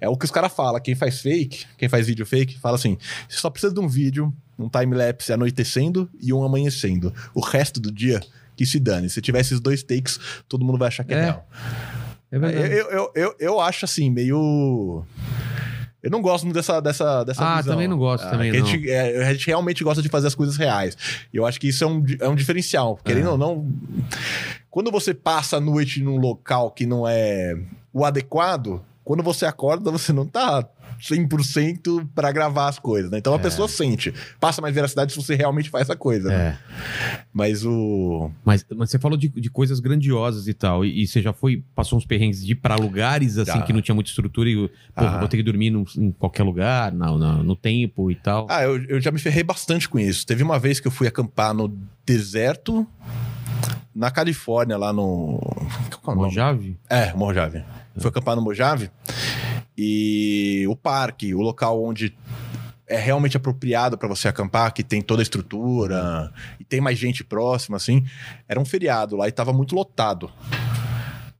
É o que os caras falam. Quem faz fake, quem faz vídeo fake, fala assim: você só precisa de um vídeo, um time-lapse anoitecendo e um amanhecendo. O resto do dia, que se dane. Se tiver esses dois takes, todo mundo vai achar que é, É, real. É Eu, verdade. eu, eu, eu, eu acho assim, meio. Eu não gosto muito dessa, dessa, dessa Ah, também também não gosto, também a gente, é, a gente realmente gosta de fazer as coisas reais. E eu acho que isso é um, é um diferencial. Querendo É. ou não, quando você passa a noite num local que não é o adequado, quando você acorda, você não tá 100% pra gravar as coisas, né? Então a É. pessoa sente. Passa mais veracidade se você realmente faz a coisa, né? É. Mas o... Mas, mas você falou de, de coisas grandiosas e tal. E, e você já foi, passou uns perrengues de ir pra lugares assim que não tinha muita estrutura e, pô, Ah. vou ter que dormir num- em qualquer lugar, no, no, no tempo e tal. Ah, eu, eu já me ferrei bastante com isso. Teve uma vez que eu fui acampar no deserto, na Califórnia, lá no. Qual é o nome? Mojave? É, Mojave. Fui acampar no Mojave e o parque, o local onde é realmente apropriado para você acampar, que tem toda a estrutura e tem mais gente próxima, assim, era um feriado lá e tava muito lotado.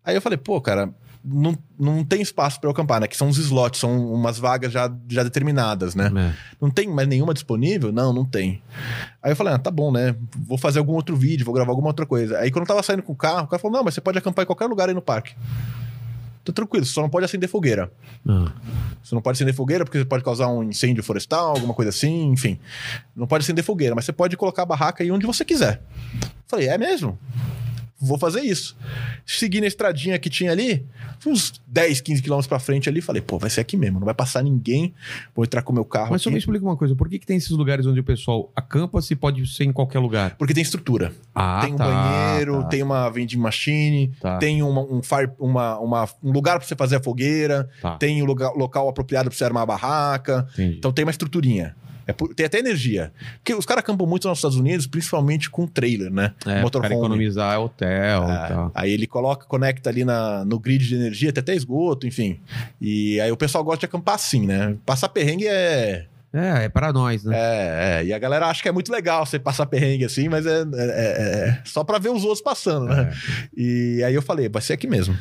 Aí eu falei, pô, cara, não, não tem espaço para eu acampar, né? Que são os slots, são umas vagas já, já determinadas, né? É. Não tem mais nenhuma disponível? Não, não tem. Aí eu falei, ah, tá bom, né? Vou fazer algum outro vídeo, vou gravar alguma outra coisa. Aí quando eu tava saindo com o carro, o cara falou, não, mas você pode acampar em qualquer lugar aí no parque. Tô tranquilo, você só não pode acender fogueira. Ah. Você não pode acender fogueira porque você pode causar um incêndio florestal, alguma coisa assim, enfim. Não pode acender fogueira, mas você pode colocar a barraca aí onde você quiser. Falei, é mesmo? Vou fazer isso. Segui na estradinha que tinha ali, uns 10, 15 quilômetros pra frente ali, falei, pô, vai ser aqui mesmo, não vai passar ninguém, vou entrar com o meu carro Mas só aqui. me explica uma coisa, por que, que tem esses lugares onde o pessoal acampa se pode ser em qualquer lugar? Porque tem estrutura. Ah, tem um tá, banheiro, tá, tem uma vending machine, tá, tem uma- um, fire, uma, uma- um lugar pra você fazer a fogueira, tá, tem o lugar, local apropriado pra você armar a barraca. entendi. Então tem uma estruturinha. É por- tem até energia. Porque os caras acampam muito nos Estados Unidos, principalmente com trailer, né? é, para motorhome. economizar hotel É, e tal. Aí ele coloca, conecta ali na, no grid de energia, tem até esgoto, enfim. E aí o pessoal gosta de acampar assim, né? Passar perrengue é. É, é para nós, né? É, é. E a galera acha que é muito legal você passar perrengue assim, mas é, é- é- é só pra ver os outros passando, né? É. E aí eu falei, vai ser aqui mesmo.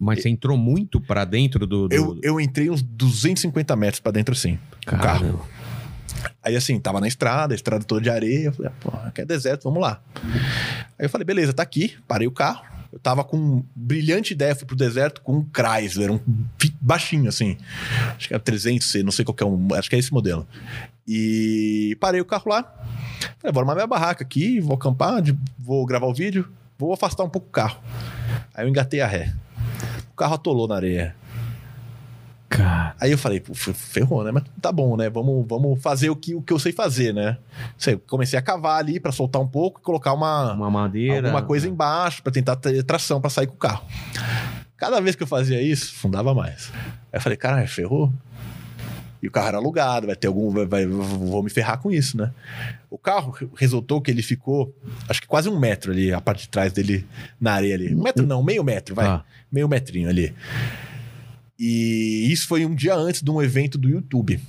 Mas você entrou muito pra dentro do. do... Eu, eu entrei uns 250 metros pra dentro o Caramba. carro. Aí assim, tava na estrada, a estrada toda de areia. Eu falei, pô, aqui é deserto, vamos lá. Aí eu falei, beleza, tá aqui. Parei o carro. Eu tava com brilhante ideia, fui pro deserto com um Chrysler, um baixinho assim. Acho que era 300C, não sei qual que é um, acho que é esse modelo. E parei o carro lá. Falei, vou armar minha barraca aqui, vou acampar, vou gravar o vídeo, vou afastar um pouco o carro. Aí eu engatei a ré. O carro atolou na areia. Cara. Aí eu falei, ferrou, né? Mas tá bom, né? Vamos, vamos fazer o que, o que eu sei fazer, né? Sei, comecei a cavar ali pra soltar um pouco e colocar uma, Uma madeira. alguma coisa embaixo pra tentar ter tração pra sair com o carro. Cada vez que eu fazia isso, fundava mais. Aí eu falei, caralho, ferrou. E o carro era alugado, vai ter algum. Vai, vai- vou me ferrar com isso, né? O carro resultou que ele ficou, acho que quase um metro ali, a parte de trás dele na areia ali. Um metro não, meio metro, vai. Ah, Meio metrinho ali. E isso foi um dia antes de um evento do YouTube.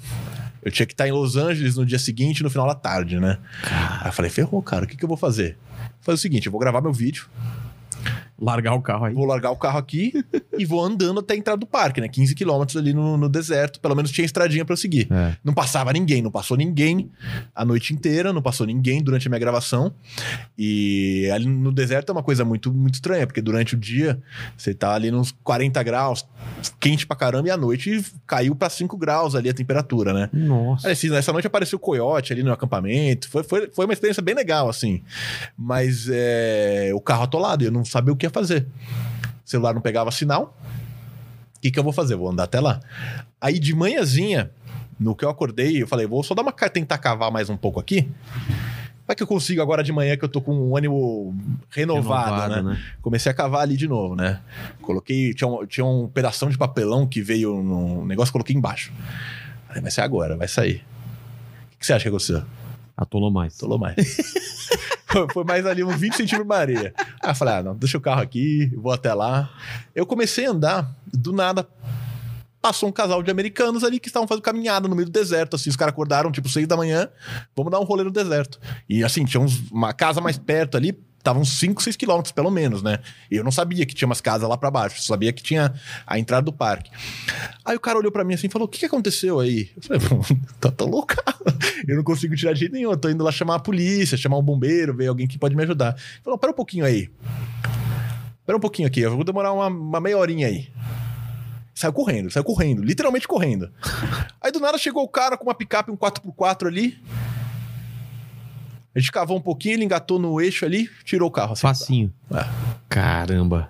Eu tinha que estar em Los Angeles no dia seguinte, no final da tarde, né? Aí eu falei, ferrou, cara, o que, que eu vou fazer? Vou fazer o seguinte, eu vou gravar meu vídeo, largar o carro aí. vou largar o carro aqui e vou andando até a entrada do parque, né? 15 quilômetros ali no, no deserto, pelo menos tinha estradinha pra eu seguir. É. Não passava ninguém, não passou ninguém a noite inteira, não passou ninguém durante a minha gravação. E ali no deserto é uma coisa muito, muito estranha, porque durante o dia você tá ali nos 40 graus, quente pra caramba, e à noite caiu pra 5 graus ali a temperatura, né? Nossa. Assim, nessa noite apareceu o coiote ali no acampamento. Foi, foi, foi uma experiência bem legal, assim. Mas é, o carro atolado, eu não sabia o que fazer. O celular não pegava sinal. O que, que eu vou fazer? Vou andar até lá. Aí de manhãzinha, no que eu acordei, eu falei, vou só dar uma tentar cavar mais um pouco aqui. Vai que eu consigo agora de manhã que eu tô com um ânimo renovado, né? Comecei a cavar ali de novo, né? Coloquei. Tinha um, tinha um pedação de papelão que veio no negócio, coloquei embaixo. Falei, vai ser agora, vai sair. O que você acha que aconteceu? Atolou mais. Tolou mais. Foi- mais ali uns 20 centímetros de areia. Aí eu falei, ah, não, deixa o carro aqui, vou até lá. Eu comecei a andar, do nada, passou um casal de americanos ali que estavam fazendo caminhada no meio do deserto, assim, os caras acordaram, tipo, seis da manhã, vamos dar um rolê no deserto. E assim, tinha uns- uma casa mais perto ali, estavam 5, 6 quilômetros, pelo menos, né? E eu não sabia que tinha umas casas lá pra baixo, sabia que tinha a entrada do parque. Aí o cara olhou pra mim assim e falou: O que, que aconteceu aí? Eu falei: tá, tá louco? Eu não consigo tirar de jeito nenhum. Eu tô indo lá chamar a polícia, chamar um bombeiro, ver alguém que pode me ajudar. Ele falou: Pera um pouquinho aí. Pera um pouquinho aqui, eu vou demorar uma, uma meia horinha aí. Saiu correndo, saiu correndo, literalmente correndo. Aí do nada chegou o cara com uma picape, um 4x4 ali. A gente cavou um pouquinho, ele engatou no eixo ali, tirou o carro. assim. Facinho. É. Caramba.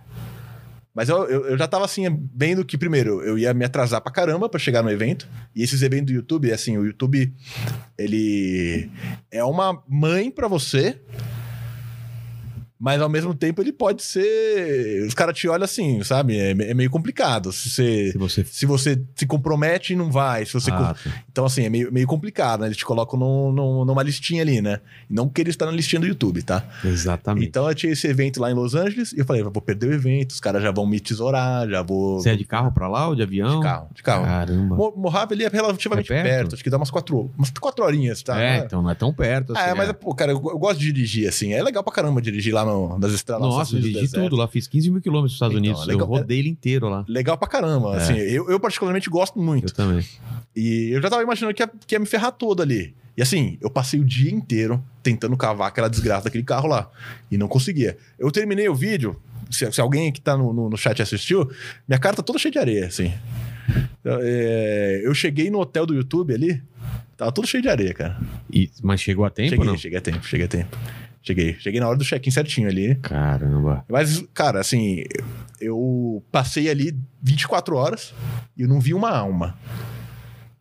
Mas eu, eu, eu já tava assim, vendo que, primeiro, eu ia me atrasar pra caramba pra chegar no evento. E esses eventos do YouTube, assim, o YouTube, ele é uma mãe pra você. Mas ao mesmo tempo ele pode ser. Os caras te olham assim, sabe? É, é meio complicado. Se você, Se você. se você se compromete e não vai. Se você Ah, Então, assim, é meio, meio complicado, né? Eles te colocam num- num- numa listinha ali, né? Não porque ele está na listinha do YouTube, tá? exatamente. Então eu tinha esse evento lá em Los Angeles e eu falei, vou perder o evento, os caras já vão me tesourar, já vou. Você é de carro pra lá ou de avião? de carro, de carro. Caramba. Mo- Mojave ali é relativamente É perto? perto? acho que dá umas quatro, umas quatro horinhas, tá? É, então não é tão perto assim. Ah, é, mas, é. pô, cara, eu, eu gosto de dirigir, assim. É legal pra caramba dirigir lá no, das estradas nos Nossa, eu dirigi tudo lá. Fiz 15 mil quilômetros nos Estados Então, Unidos. legal. Eu rodei ele inteiro lá. Legal pra caramba. Assim, eu, eu particularmente gosto muito. Eu também. E eu já tava imaginando que ia, que ia me ferrar todo ali. E assim, eu passei o dia inteiro tentando cavar aquela desgraça daquele carro lá. E não conseguia. Eu terminei o vídeo. Se, se alguém que tá no, no, no chat assistiu, minha cara tá toda cheia de areia, assim. É, eu cheguei no hotel do YouTube ali, tava tudo cheio de areia, cara. E- mas chegou a tempo cheguei, não? cheguei a tempo, cheguei a tempo. Cheguei. Cheguei na hora do check-in certinho ali. Caramba. Mas, cara, assim, eu passei ali 24 horas e eu não vi uma alma.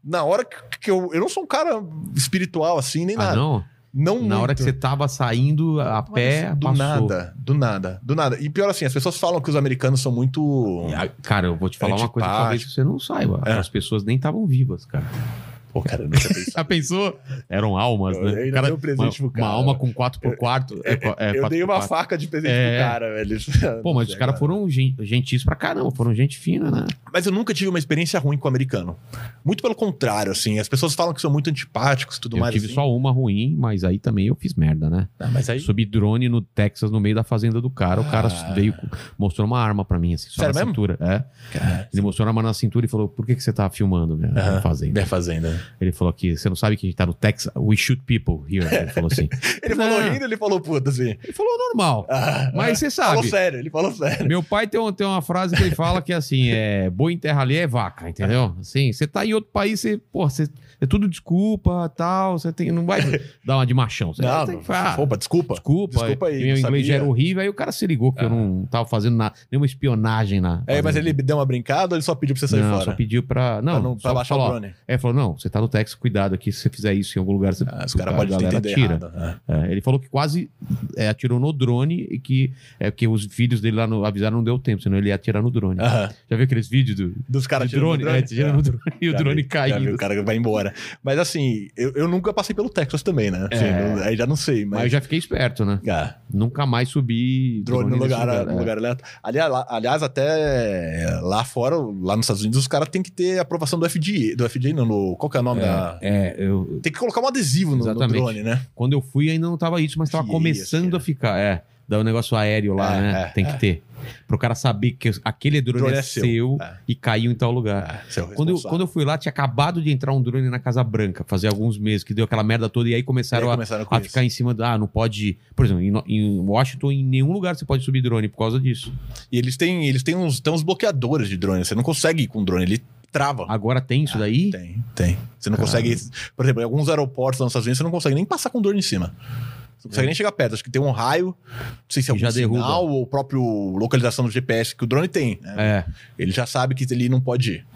Na hora que eu. Eu não sou um cara espiritual assim, nem Ah, nada. não? Não Na hora que você tava saindo a pé, do passou. nada, do nada, do nada. E pior assim, as pessoas falam que os americanos são muito. Ah, Cara, eu vou te falar uma coisa que talvez você não saiba. É. As pessoas nem estavam vivas, cara. Pô, cara, eu nunca pensei. Já pensou? Eram almas, Eu né? O cara, dei um presente uma, pro cara. uma alma com 4 por quarto. É, é, eu quatro dei uma quatro. faca de presente É. pro cara, velho. Pô, mas os caras foram gen- gentis pra caramba, foram gente fina, né? Mas eu nunca tive uma experiência ruim com o americano. Muito pelo contrário, assim. As pessoas falam que são muito antipáticos e tudo eu mais. tive assim. só uma ruim, mas aí também eu fiz merda, né? Ah, mas aí. Subi drone no Texas, no meio da fazenda do cara. O cara Ah. veio, mostrou uma arma pra mim, assim, só Sério na mesmo? cintura. É. Cara, Ele mostrou a arma na cintura e falou: Por que, que você tá filmando minha Aham. fazenda? minha fazenda. Ele falou que você não sabe que a gente tá no Texas. We shoot people here. Ele falou assim. Ele falou Não. rindo, ele falou puta, assim. Ele falou normal. Ah, Mas você Falou sabe. sério, ele falou sério. Meu pai tem, um- tem uma frase que ele fala que assim, é boi em terra ali é vaca, entendeu? Assim, você tá em outro país, você, pô, você é tudo desculpa, tal, você tem, não vai dar uma de machão. Você Não, tem que falar, Opa, desculpa. desculpa, Desculpa aí, meu inglês já era horrível, aí o cara se ligou que eu não tava fazendo na, nenhuma espionagem na. É, mas ele deu uma brincada ou ele só pediu pra você sair não, fora? só pediu pra. Não, pra, não, pra baixar falou, o drone. É, falou, não, você tá no Texas, cuidado aqui, se você fizer isso em algum lugar, você, Ah, os caras podem entendido tira. errado. É. É, ele falou que quase é, atirou no drone e que, é, que os filhos dele lá no, avisaram não deu tempo, senão ele ia atirar no drone. Aham. Já viu aqueles vídeos do Dos caras de tirando drone? o drone? É, tirando no drone e o drone caindo. o cara vai embora. Mas assim, eu, eu nunca passei pelo Texas também, né? Assim, É. não- aí já não sei, Mas mas. eu já fiquei esperto, né? Ah, Nunca mais subi drone no nesse lugar, no é. lugar aleatório. Aliás, lá- aliás, até lá fora, lá nos Estados Unidos, os caras têm que ter aprovação do FDA. Do FDA, não, no, qual que é o nome da. É, eu, Tem que colocar um adesivo no, no drone, né? quando eu fui ainda não tava isso, mas tava Que começando isso, a ficar. É, dá um negócio aéreo lá, É, né? é, Tem é. que ter. Pro cara saber que aquele drone, Drone é, é seu. É. e caiu em tal lugar. É o Quando eu, quando eu fui lá, tinha acabado de entrar um drone na Casa Branca, fazia alguns meses, que deu aquela merda toda, e aí E aí começaram a, começaram a ficar em cima da. Ah, não pode. Por exemplo, em, em Washington, em nenhum lugar você pode subir drone por causa disso. E eles têm, eles têm uns, têm uns bloqueadores de drone. Você não consegue ir com drone, ele trava. Agora tem isso daí? Ah, Tem, tem. Você não Cara. consegue. Por exemplo, em alguns aeroportos lá nos Estados Unidos, você não consegue nem passar com drone em cima. Você não consegue nem chegar perto. Acho que tem um raio, não sei se é algum sinal ou o próprio localização do GPS que o drone tem. né? É. Ele já sabe que ele não pode ir.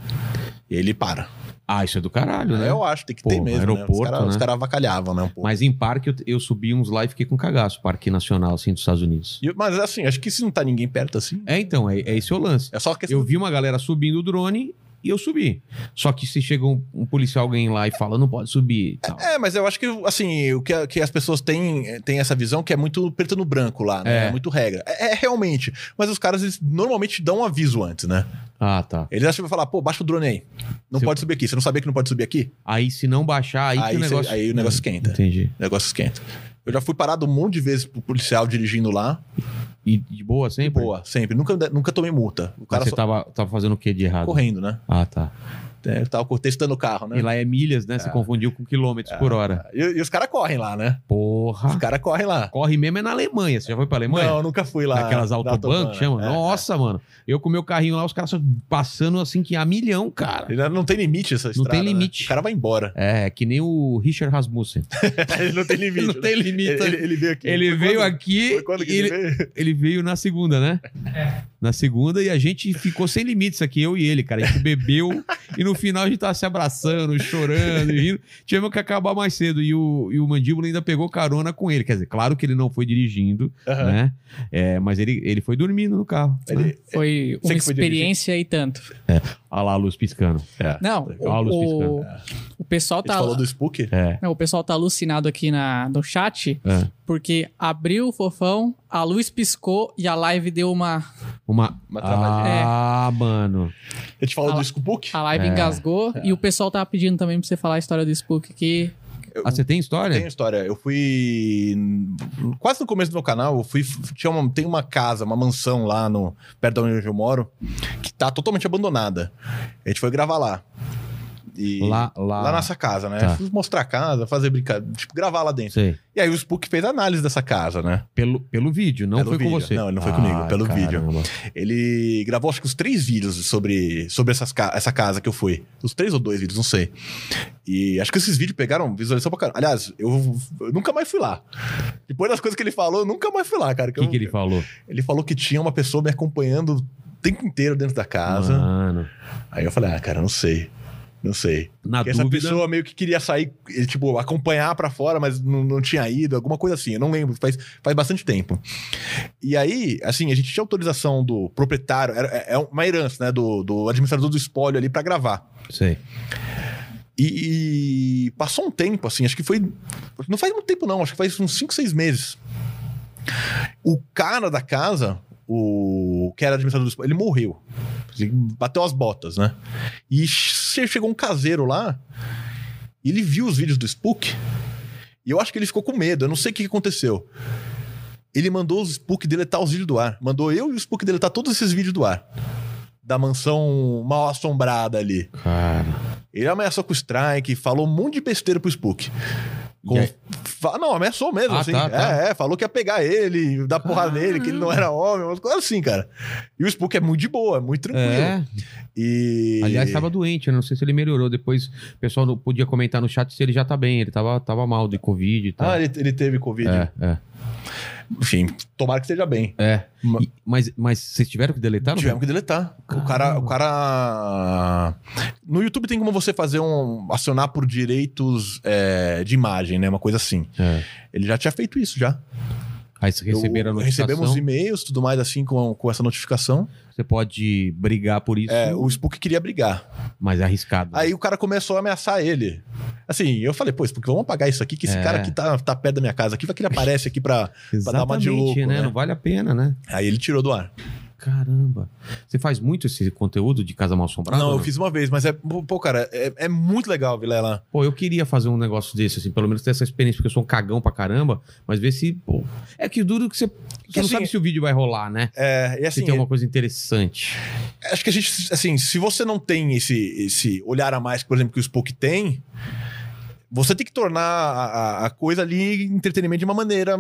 E aí ele para. Ah, isso é do caralho, né? Eu acho, tem que Pô, ter mesmo. aeroporto, né? Os caras né? os caras avacalhavam, né? Um pouco. Mas em parque eu, eu subi uns lá e fiquei com cagaço, Parque Nacional, assim, dos Estados Unidos. Mas assim, acho que se não tá ninguém perto assim, É, então, é, é esse o lance. é só questão. Eu vi uma galera subindo o drone e eu subi. Só que se chega um, um policial, alguém lá e fala, não pode subir tal. É, mas eu acho que, assim, o que, que as pessoas têm, têm essa visão que é muito preto no branco lá, né? É. É, muito regra. É, é realmente. Mas os caras, eles normalmente dão um aviso antes, né? Ah, tá. Eles acham que vai falar, pô, baixa o drone aí. Não Se- pode subir aqui. Você não sabia que não pode subir aqui? Aí se não baixar, aí, Aí o cê- negócio... aí o negócio esquenta. Entendi. O negócio esquenta. Eu já fui parado um monte de vezes pro policial dirigindo lá. E de boa De sempre? boa, sempre. Nunca, nunca tomei multa. O Mas cara você só tava, tava fazendo o que de errado? correndo, né? Ah, tá. É, Eu tava testando o carro, né? E lá é milhas, né? Você confundiu com quilômetros por hora. E, e os caras correm lá, né? Porra. Os caras correm lá. Corre mesmo é na Alemanha. Você já foi pra Alemanha? Não, nunca fui lá. Naquelas na autobahn que chama? né? É, Nossa, mano. Eu com meu carrinho lá, os caras só passando assim que a milhão, cara. Não tem limite essa Não estrada. tem né? limite. O cara vai embora. É, que nem o Richard Rasmussen. ele não tem limite. não tem limite. Ele, ele- veio aqui. Ele Foi veio quando? aqui Foi quando que ele, ele, veio? ele veio na segunda, né? Na segunda e a gente ficou sem limites aqui, eu e ele, cara. A gente bebeu e no final a gente tava se abraçando, chorando e rindo. Tivemos que acabar mais cedo e o, e o Mandíbula ainda pegou carona com ele. Quer dizer, claro que ele não foi dirigindo, Aham. né? É, mas ele, ele foi dormindo no carro. né? Ele- Foi Você uma foi experiência e tanto. Olha lá a luz piscando. É. Não, Olha a luz o, piscando. o pessoal A gente tá. falou do Spook? É. Não, o pessoal tá alucinado aqui na, no chat, é. porque abriu o fofão, a luz piscou e a live deu uma. Uma. Uma travadinha. Ah, mano. A gente falou Ah, do Spook? A live É. engasgou e o pessoal tava pedindo também pra você falar a história do Spook aqui. Eu- Ah, você tem história? Tem história. Eu fui. Quase no começo do meu canal, eu fui. Tinha uma, tem uma casa, uma mansão lá no, perto da onde eu moro, que tá totalmente abandonada. A gente foi gravar lá. E, Lá, lá. lá nessa casa, né? Tá. Fui mostrar a casa, fazer brincadeira, tipo, gravar lá dentro. Sei. E aí o Spook fez análise dessa casa, né? Pelo, pelo vídeo, não Pelo foi com vídeo. você. Não, ele não foi comigo, pelo vídeo. caramba. Ele gravou acho que os três vídeos sobre, sobre essas essa casa que eu fui. Os três ou dois vídeos, não sei. E acho que esses vídeos pegaram visualização pra caramba. Aliás, eu, eu nunca mais fui lá. Depois das coisas que ele falou, eu nunca mais fui lá, cara. O que, que ele falou? Ele falou que tinha uma pessoa me acompanhando o tempo inteiro dentro da casa. Mano, Aí eu falei, ah, cara, não sei. Não sei. na Porque essa dúvida... pessoa meio que queria sair, eh, tipo, acompanhar pra fora, mas não, não tinha ido, alguma coisa assim. Eu não lembro, faz, faz bastante tempo. E aí, assim, a gente tinha autorização do proprietário, era, é uma herança, né, do, do administrador do espólio ali pra gravar. Sei. E, e passou um tempo, assim, acho que foi. Não faz muito tempo, não, acho que faz uns 5, 6 meses. O cara da casa, o que era administrador do ele morreu. Bateu as botas, né? E che- chegou um caseiro lá, e ele viu os vídeos do Spook, e eu acho que ele ficou com medo, eu não sei o que aconteceu. Ele mandou os Spook deletar os vídeos do ar. Mandou eu e o Spook deletar todos esses vídeos do ar. Da mansão mal assombrada ali. Cara. Ele ameaçou com o strike, falou um monte de besteira pro Spook. Com- Não, ameaçou mesmo, Ah, assim. tá, tá. É, é, falou que ia pegar ele, dar porrada nele, que ele não era homem, umas coisas assim, cara. E o Spook é muito de boa, é muito tranquilo. É. E. Aliás, estava doente, eu não sei se ele melhorou. Depois o pessoal podia comentar no chat se ele já tá bem. Ele tava, tava mal de Covid e tal. Ah, ele, ele teve Covid. é, é. Enfim, tomara que esteja bem. É. Ma- E- mas, mas vocês tiveram que deletar? não Tivemos que deletar. O cara, o cara. No YouTube tem como você fazer um. acionar por direitos é, de imagem, né? Uma coisa assim. É. Ele já tinha feito isso já. Aí receberam a notificação. Recebemos e-mails, tudo mais assim, com, com essa notificação. Você pode brigar por isso, É, o Spook queria brigar. mas é arriscado. Aí o cara começou a ameaçar ele. Assim, eu falei, pô, Spook, vamos apagar isso aqui, que esse É. cara aqui tá, tá perto da minha casa aqui, vai que ele aparece aqui pra. pra dar uma de louco, né? né? Não vale a pena, né? Aí ele tirou do ar. Caramba. Você faz muito esse conteúdo de Casa Mal Assombrada? não, ou eu fiz uma vez, mas é. Pô, cara, é, é muito legal, Vilela. Pô, eu queria fazer um negócio desse, assim, pelo menos ter essa experiência, porque eu sou um cagão pra caramba, mas ver se, pô... É que duro que você... Você não assim, sabe se o vídeo vai rolar, né? É, e se assim, tem alguma coisa interessante. acho que a gente, assim, se você não tem esse, esse olhar a mais, por exemplo, que o Spook tem, você tem que tornar a, a- coisa ali entretenimento de uma maneira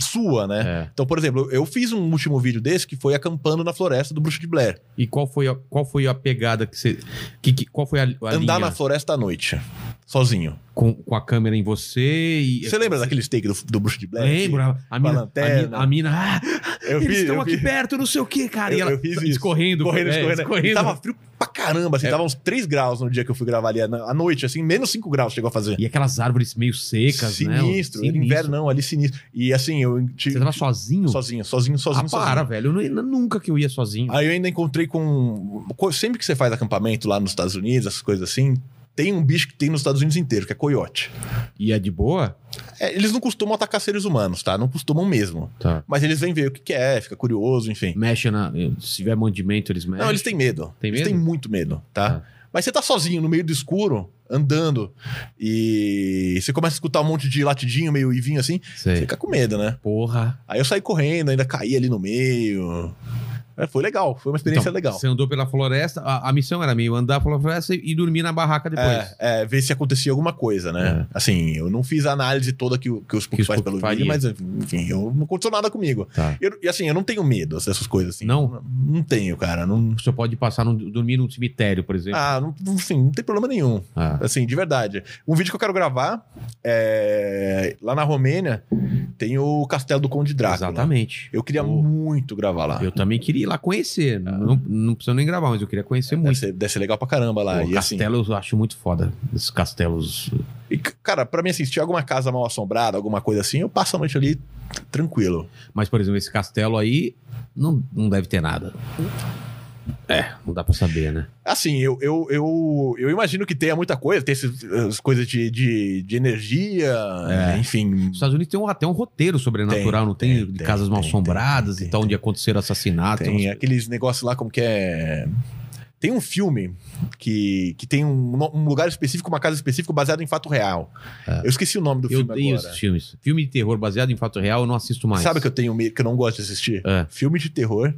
sua, né? É. Então, por exemplo, eu fiz um último vídeo desse que foi acampando na floresta do Bruxo de Blair. E qual foi a, qual foi a pegada que você... Que, que- qual foi a, a Andar linha na floresta à noite, sozinho. com, com a câmera em você e... Você lembra daquele steak do, do Bruxo de Blair? Lembro, a, mina, a mina, a mina, ah, Eu eles fiz- estão aqui fiz- perto, não sei o que, cara. e Eu- ela eu fiz isso. escorrendo, Correndo, é, escorrendo. escorrendo. E tava frio caramba, assim, É. tava uns 3 graus no dia que eu fui gravar ali à noite, assim, menos 5 graus chegou a fazer. E aquelas árvores meio secas, né? sinistro, era inverno não, ali sinistro. E assim, eu tive... Você tava sozinho? sozinho, sozinho, sozinho, ah, sozinho. para, velho. Eu nu- nunca que eu ia sozinho. Aí eu ainda encontrei com. co- Sempre que você faz acampamento lá nos Estados Unidos, essas coisas assim, tem um bicho que tem nos Estados Unidos inteiro, que é coiote. E é de boa? É, eles não costumam atacar seres humanos, tá? Não costumam mesmo. Tá. Mas eles vêm ver o que, que é, fica curioso, enfim. Mexe na. Se tiver mandimento, eles mexem. Não, eles têm medo. Tem eles medo? têm muito medo, tá? Tá. Mas você tá sozinho no meio do escuro, andando, e você começa a escutar um monte de latidinho, meio ivinho assim, você Sei. fica com medo, né? Porra. Aí eu saí correndo, ainda caí ali no meio. É, foi legal, foi uma experiência Então, legal. Você andou pela floresta. A, a missão era meio andar pela floresta e, dormir na barraca depois. É, é, ver se acontecia alguma coisa, né? Assim, eu não fiz a análise toda que, que os Spook faz pelo faria. vídeo, mas enfim, eu, não aconteceu nada comigo. Tá. Eu- e assim, eu não tenho medo dessas coisas assim. Não? Não, não tenho, cara. Não, Você pode passar num, dormir num cemitério, por exemplo. ah, não, assim, não tem problema nenhum. Ah. Assim, de verdade. Um vídeo que eu quero gravar é, lá na Romênia tem o Castelo do Conde Drácula. Exatamente. Eu queria muito gravar lá. Eu também queria lá conhecer. Não, não precisa nem gravar, mas eu queria conhecer Deve muito. ser, deve ser legal pra caramba lá. Pô, e assim, castelo eu acho muito foda. Esses castelos. e, cara, pra mim, assim, se tiver alguma casa mal assombrada, alguma coisa assim, eu passo a noite ali tranquilo. Mas, por exemplo, esse castelo aí não, não deve ter nada. É, não dá pra saber, né? Assim, eu, eu, eu, eu imagino que tenha muita coisa, tem esses, as coisas de, de, de energia, É. enfim. Os Estados Unidos tem um, até um roteiro sobrenatural, Tem, não tem? tem, de tem, casas mal tem, assombradas tem, e tal, onde aconteceram assassinatos. Tem umas- aqueles negócios lá, como que é. Tem um filme que, que tem um, um lugar específico, uma casa específica baseado em fato real. É. Eu esqueci o nome do Eu filme agora. esses filmes. Filme de terror baseado em fato real, eu não assisto mais. Sabe o que eu tenho medo, que eu não gosto de assistir? É. Filme de terror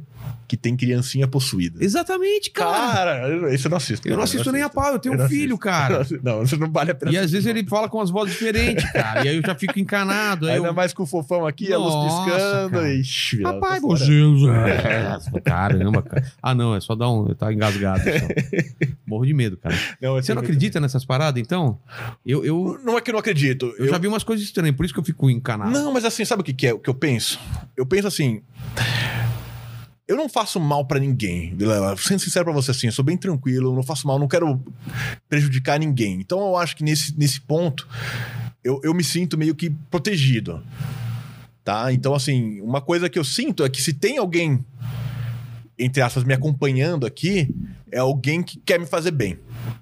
que tem criancinha possuída. Exatamente, cara. Cara, esse eu não assisto. eu não assisto nem a pau, eu tenho Eu um não filho, cara. Não, isso não vale a pena. E às vezes não. ele fala com as vozes diferentes, cara. E aí eu já fico encanado. Ainda eu... mais com o fofão aqui, a luz Nossa, piscando. cara. Ixi, Rapaz, fora. você. É. Caramba, cara. Ah, não, é só dar um. Tá engasgado. Morro de medo, cara. Não, Você não acredita nessas paradas, então? Eu, eu, Não é que eu não acredito. eu já vi umas coisas estranhas, por isso que eu fico encanado. Não, mas assim, sabe o que, que é o que eu penso? Eu penso assim. Eu não faço mal pra ninguém, Vilela. Sendo sincero pra você, assim, eu sou bem tranquilo, eu não faço mal, não quero prejudicar ninguém. Então eu acho que nesse, nesse ponto eu, eu me sinto meio que protegido. Tá? Então, assim, uma coisa que eu sinto é que se tem alguém, entre aspas, me acompanhando aqui, é alguém que quer me fazer bem.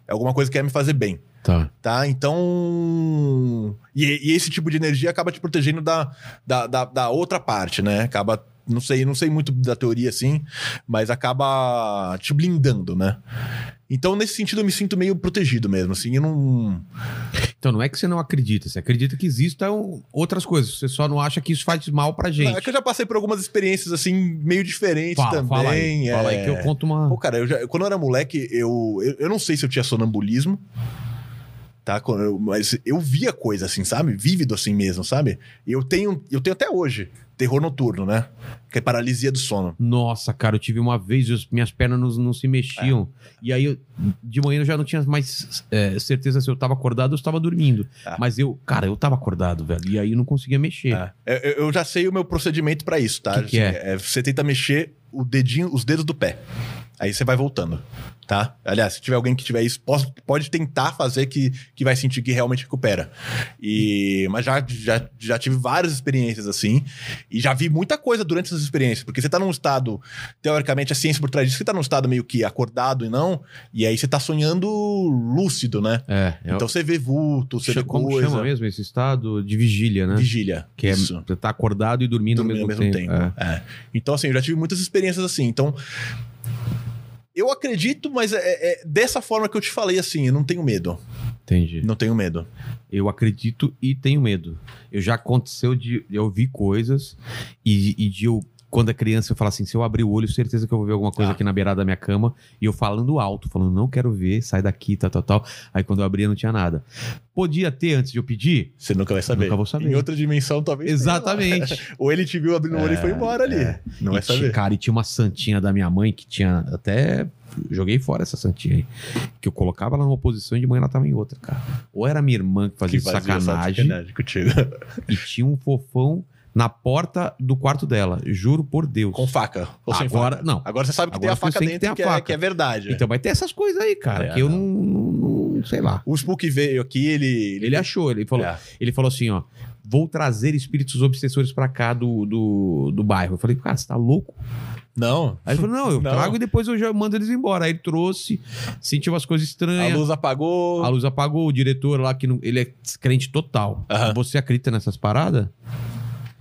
É alguma coisa que quer me fazer bem Tá. tá? Então. E, e esse tipo de energia acaba te protegendo da, da, da, da outra parte, né? Acaba. Não sei, não sei muito da teoria assim, mas acaba te blindando, né? Então, nesse sentido, eu me sinto meio protegido mesmo, assim. Eu não. Então não é que você não acredita, você acredita que existam outras coisas. Você só não acha que isso faz mal pra gente. Não, é que eu já passei por algumas experiências, assim, meio diferentes fala, também. fala aí, é... fala aí que eu conto uma. Pô, cara, eu já- quando eu era moleque, eu, eu, eu não sei se eu tinha sonambulismo, tá? Mas eu via coisa assim, sabe? Vívido assim mesmo, sabe? Eu tenho, eu tenho até hoje terror noturno, né? Que é paralisia do sono. Nossa, cara, eu tive uma vez, as minhas pernas não, não se mexiam. É. E aí, eu- de manhã eu já não tinha mais é, certeza se eu tava acordado ou se tava dormindo. Ah. Mas eu, cara, eu tava acordado, velho. E aí eu não conseguia mexer. É. Eu, eu- já sei o meu procedimento pra isso, tá? Que que é? Você tenta mexer o dedinho, os dedos do pé. Aí você vai voltando, tá? Aliás, se tiver alguém que tiver isso, pode, pode tentar fazer que, que vai sentir que realmente recupera. E, mas já, já, já tive várias experiências assim. E já vi muita coisa durante essas experiências. Porque você tá num estado, teoricamente, a ciência por trás disso, você tá num estado meio que acordado e não. E aí você tá sonhando lúcido, né? É, é Então você vê vulto, você vê como coisa. chama mesmo esse estado de vigília, né? Vigília. Que é, Isso. você tá acordado e dormindo, dormir ao mesmo, tempo. É. É. Então, assim, eu já tive muitas experiências assim. Então, eu acredito, mas é, é dessa forma que eu te falei, assim, eu não tenho medo. Entendi. Não tenho medo. Eu acredito e tenho medo. Eu já aconteceu de eu ouvir coisas e, e de eu, quando é criança, eu falo assim: se eu abrir o olho, certeza que eu vou ver alguma coisa Ah. aqui na beirada da minha cama. E eu falando alto, falando, não quero ver, sai daqui, tal, tal, tal. Aí quando eu abria, não tinha nada. Podia ter antes de eu pedir? Você nunca vai saber. Nunca vou saber. Em outra dimensão, talvez. Exatamente. Ou ele te viu abrindo o olho e foi embora ali. Não E vai saber. Cara, e tinha uma santinha da minha mãe que tinha até. Joguei fora essa santinha aí. Que eu colocava ela numa posição e de manhã ela tava em outra, cara. Ou era minha irmã que fazia Que fazia sacanagem. sacanagem contigo. e tinha um fofão na porta do quarto dela. Juro por Deus. Com faca. Ou sem Agora- faca. não. Agora você sabe que Agora tem a que faca que dentro, que, a é, faca. que é verdade. Então vai ter essas coisas aí, cara, É, que eu não. não, não- sei lá. O Spook veio aqui, ele. Ele achou, ele falou, É. ele falou assim, ó, vou trazer espíritos obsessores pra cá do, do, do bairro. Eu falei, cara, você tá louco? Não. Aí ele falou, não, eu Não. trago e depois eu já mando eles embora. Aí ele trouxe, sentiu umas coisas A estranhas. luz apagou. A luz apagou, o diretor lá, que não, ele é descrente total. Você acredita nessas paradas?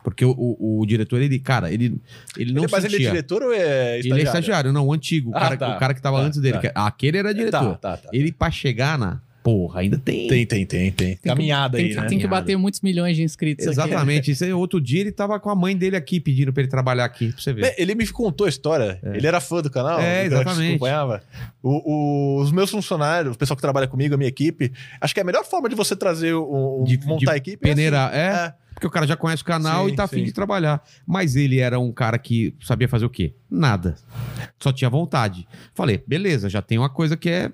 Porque o, o, o diretor, ele, cara, ele, ele não Ele- mas ele é sentia. diretor ou é estagiário? Ele é estagiário, não, o antigo. O, Ah, cara, tá. o cara que tava Tá, antes dele. tá. que- aquele era diretor. Tá, tá, tá. Ele, pra chegar na. Porra, ainda tem. Tem, tem, tem, tem. Caminhada tem aí, que, né? Tem que bater muitos milhões de inscritos aqui. Exatamente. Isso aí, outro dia ele tava com a mãe dele aqui pedindo pra ele trabalhar aqui, pra você ver. Ele me contou a história. Ele era fã do canal. É, exatamente. acompanhava. O- o- os meus funcionários, o pessoal que trabalha comigo, a minha equipe, acho que é a melhor forma de você trazer o, o- De- montar de a equipe. é peneirar, é? assim. Porque o cara já conhece o canal Sim, e tá afim de trabalhar. Mas ele era um cara que sabia fazer o quê? Nada. Só tinha vontade. Falei, beleza, já tem uma coisa que é.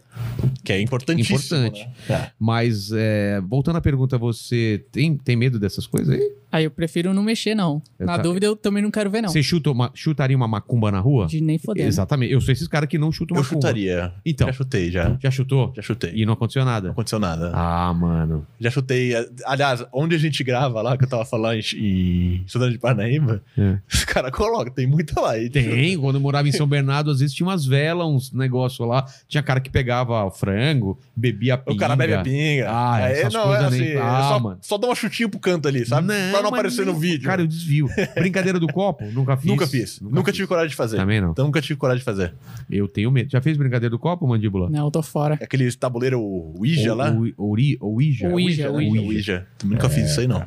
Que é importantíssimo. Importante. né? Mas, é, voltando à pergunta, você tem, tem medo dessas coisas aí? Aí eu prefiro não mexer, não. Eu Na tá- dúvida, eu também não quero ver, não. Você chuta uma- chutaria uma macumba na rua? De nem foder. Exatamente. Eu sou esses caras que não chutam Eu macumba. chutaria. Então, Já chutei, já. já chutou? Já chutei. E não aconteceu Não nada? aconteceu nada. Ah, mano. Já chutei. Aliás, onde a gente grava lá, que eu tava falando em, em Estudante de Parnaíba, É. os caras colocam, tem muita lá. E Tem, quando eu morava em São Bernardo, às vezes tinha umas velas, uns negócios lá. Tinha cara que pegava o frango, bebi a pinga. O cara bebe a pinga. Ah, é, essas não, é coisas assim, nem- é Ah, só, mano. só dá uma chutinha pro canto ali, sabe? pra não aparecer nem- no vídeo. Cara, eu desvio. Brincadeira do copo? Nunca fiz. nunca fiz. Nunca, tive coragem de fazer. Também não. Então, nunca tive coragem de fazer. Eu tenho medo. Já fez brincadeira do copo, mandíbula? Não, eu tô fora. Aquele tabuleiro Ouija lá. O, o Ouija. Ouija, né? Ouija. Ouija. Nunca fiz isso aí, não.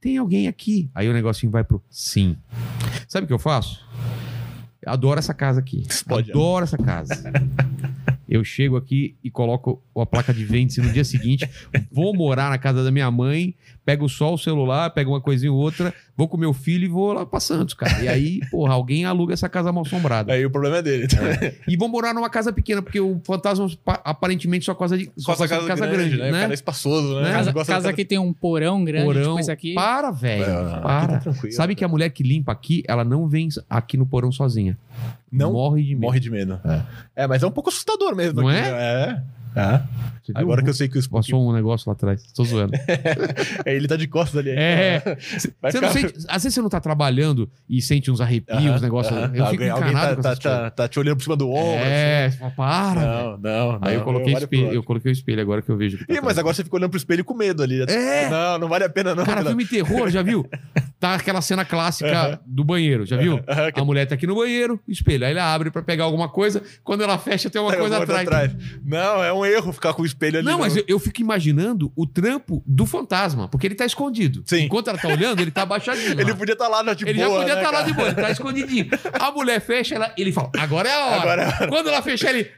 Tem alguém aqui? Aí o negocinho vai pro sim. Sabe o que eu faço? Adoro essa casa aqui. Explode adoro essa casa. Eu chego aqui e coloco a placa de vende no dia seguinte. Vou morar na casa da minha mãe, pego só o celular, pego uma coisinha ou outra, vou com meu filho e vou lá pra Santos, cara. E aí, porra, alguém aluga essa casa mal assombrada. Aí o problema é dele. E vou morar numa casa pequena, porque o fantasma pa- aparentemente só gosta de só de casa, grande, né? O cara é espaçoso, né? Né? Casa, Gosta casa que tem um porão grande, Porão. tipo esse aqui. Para, velho. É, aqui para. tá tranquilo, Sabe que a mulher que limpa aqui, ela não vem aqui no porão sozinha. Não Morre de medo. morre de medo. É. mas é um pouco assustador mesmo. Não aqui, é? né? É. Viu? Agora que eu sei que o Spook... Passou um negócio lá atrás. Tô zoando. É, ele tá de costas ali. É. Você ficar- sente, às vezes você não tá trabalhando e sente uns arrepios, Aham, uns negócios. aham. Eu fico alguém, alguém tá, tá, tá, tá te olhando por cima do ombro. É, assim. para. Não, não, não. Aí eu coloquei, espelho, eu coloquei o espelho agora que eu vejo. que tá Ih, mas agora você fica olhando pro espelho com medo ali. É. Não, não vale a pena não. Cara, filme terror, já viu? Tá aquela cena clássica do banheiro, já viu? A mulher tá aqui no banheiro, espelho. Aí ela abre pra pegar alguma coisa, quando ela fecha tem uma Tem coisa alguma atrás. Não, é um erro ficar com o espelho ali. Não, mas eu, eu fico imaginando o trampo do fantasma, porque ele tá escondido. Sim. Enquanto ela tá olhando, ele tá abaixadinho. Ele lá. podia estar lá na de Ele boa, já podia né, estar lá cara? de boa, ele tá escondidinho. A mulher fecha, ela, ele fala, agora é a hora. Agora é a hora. Quando ela fecha, ele.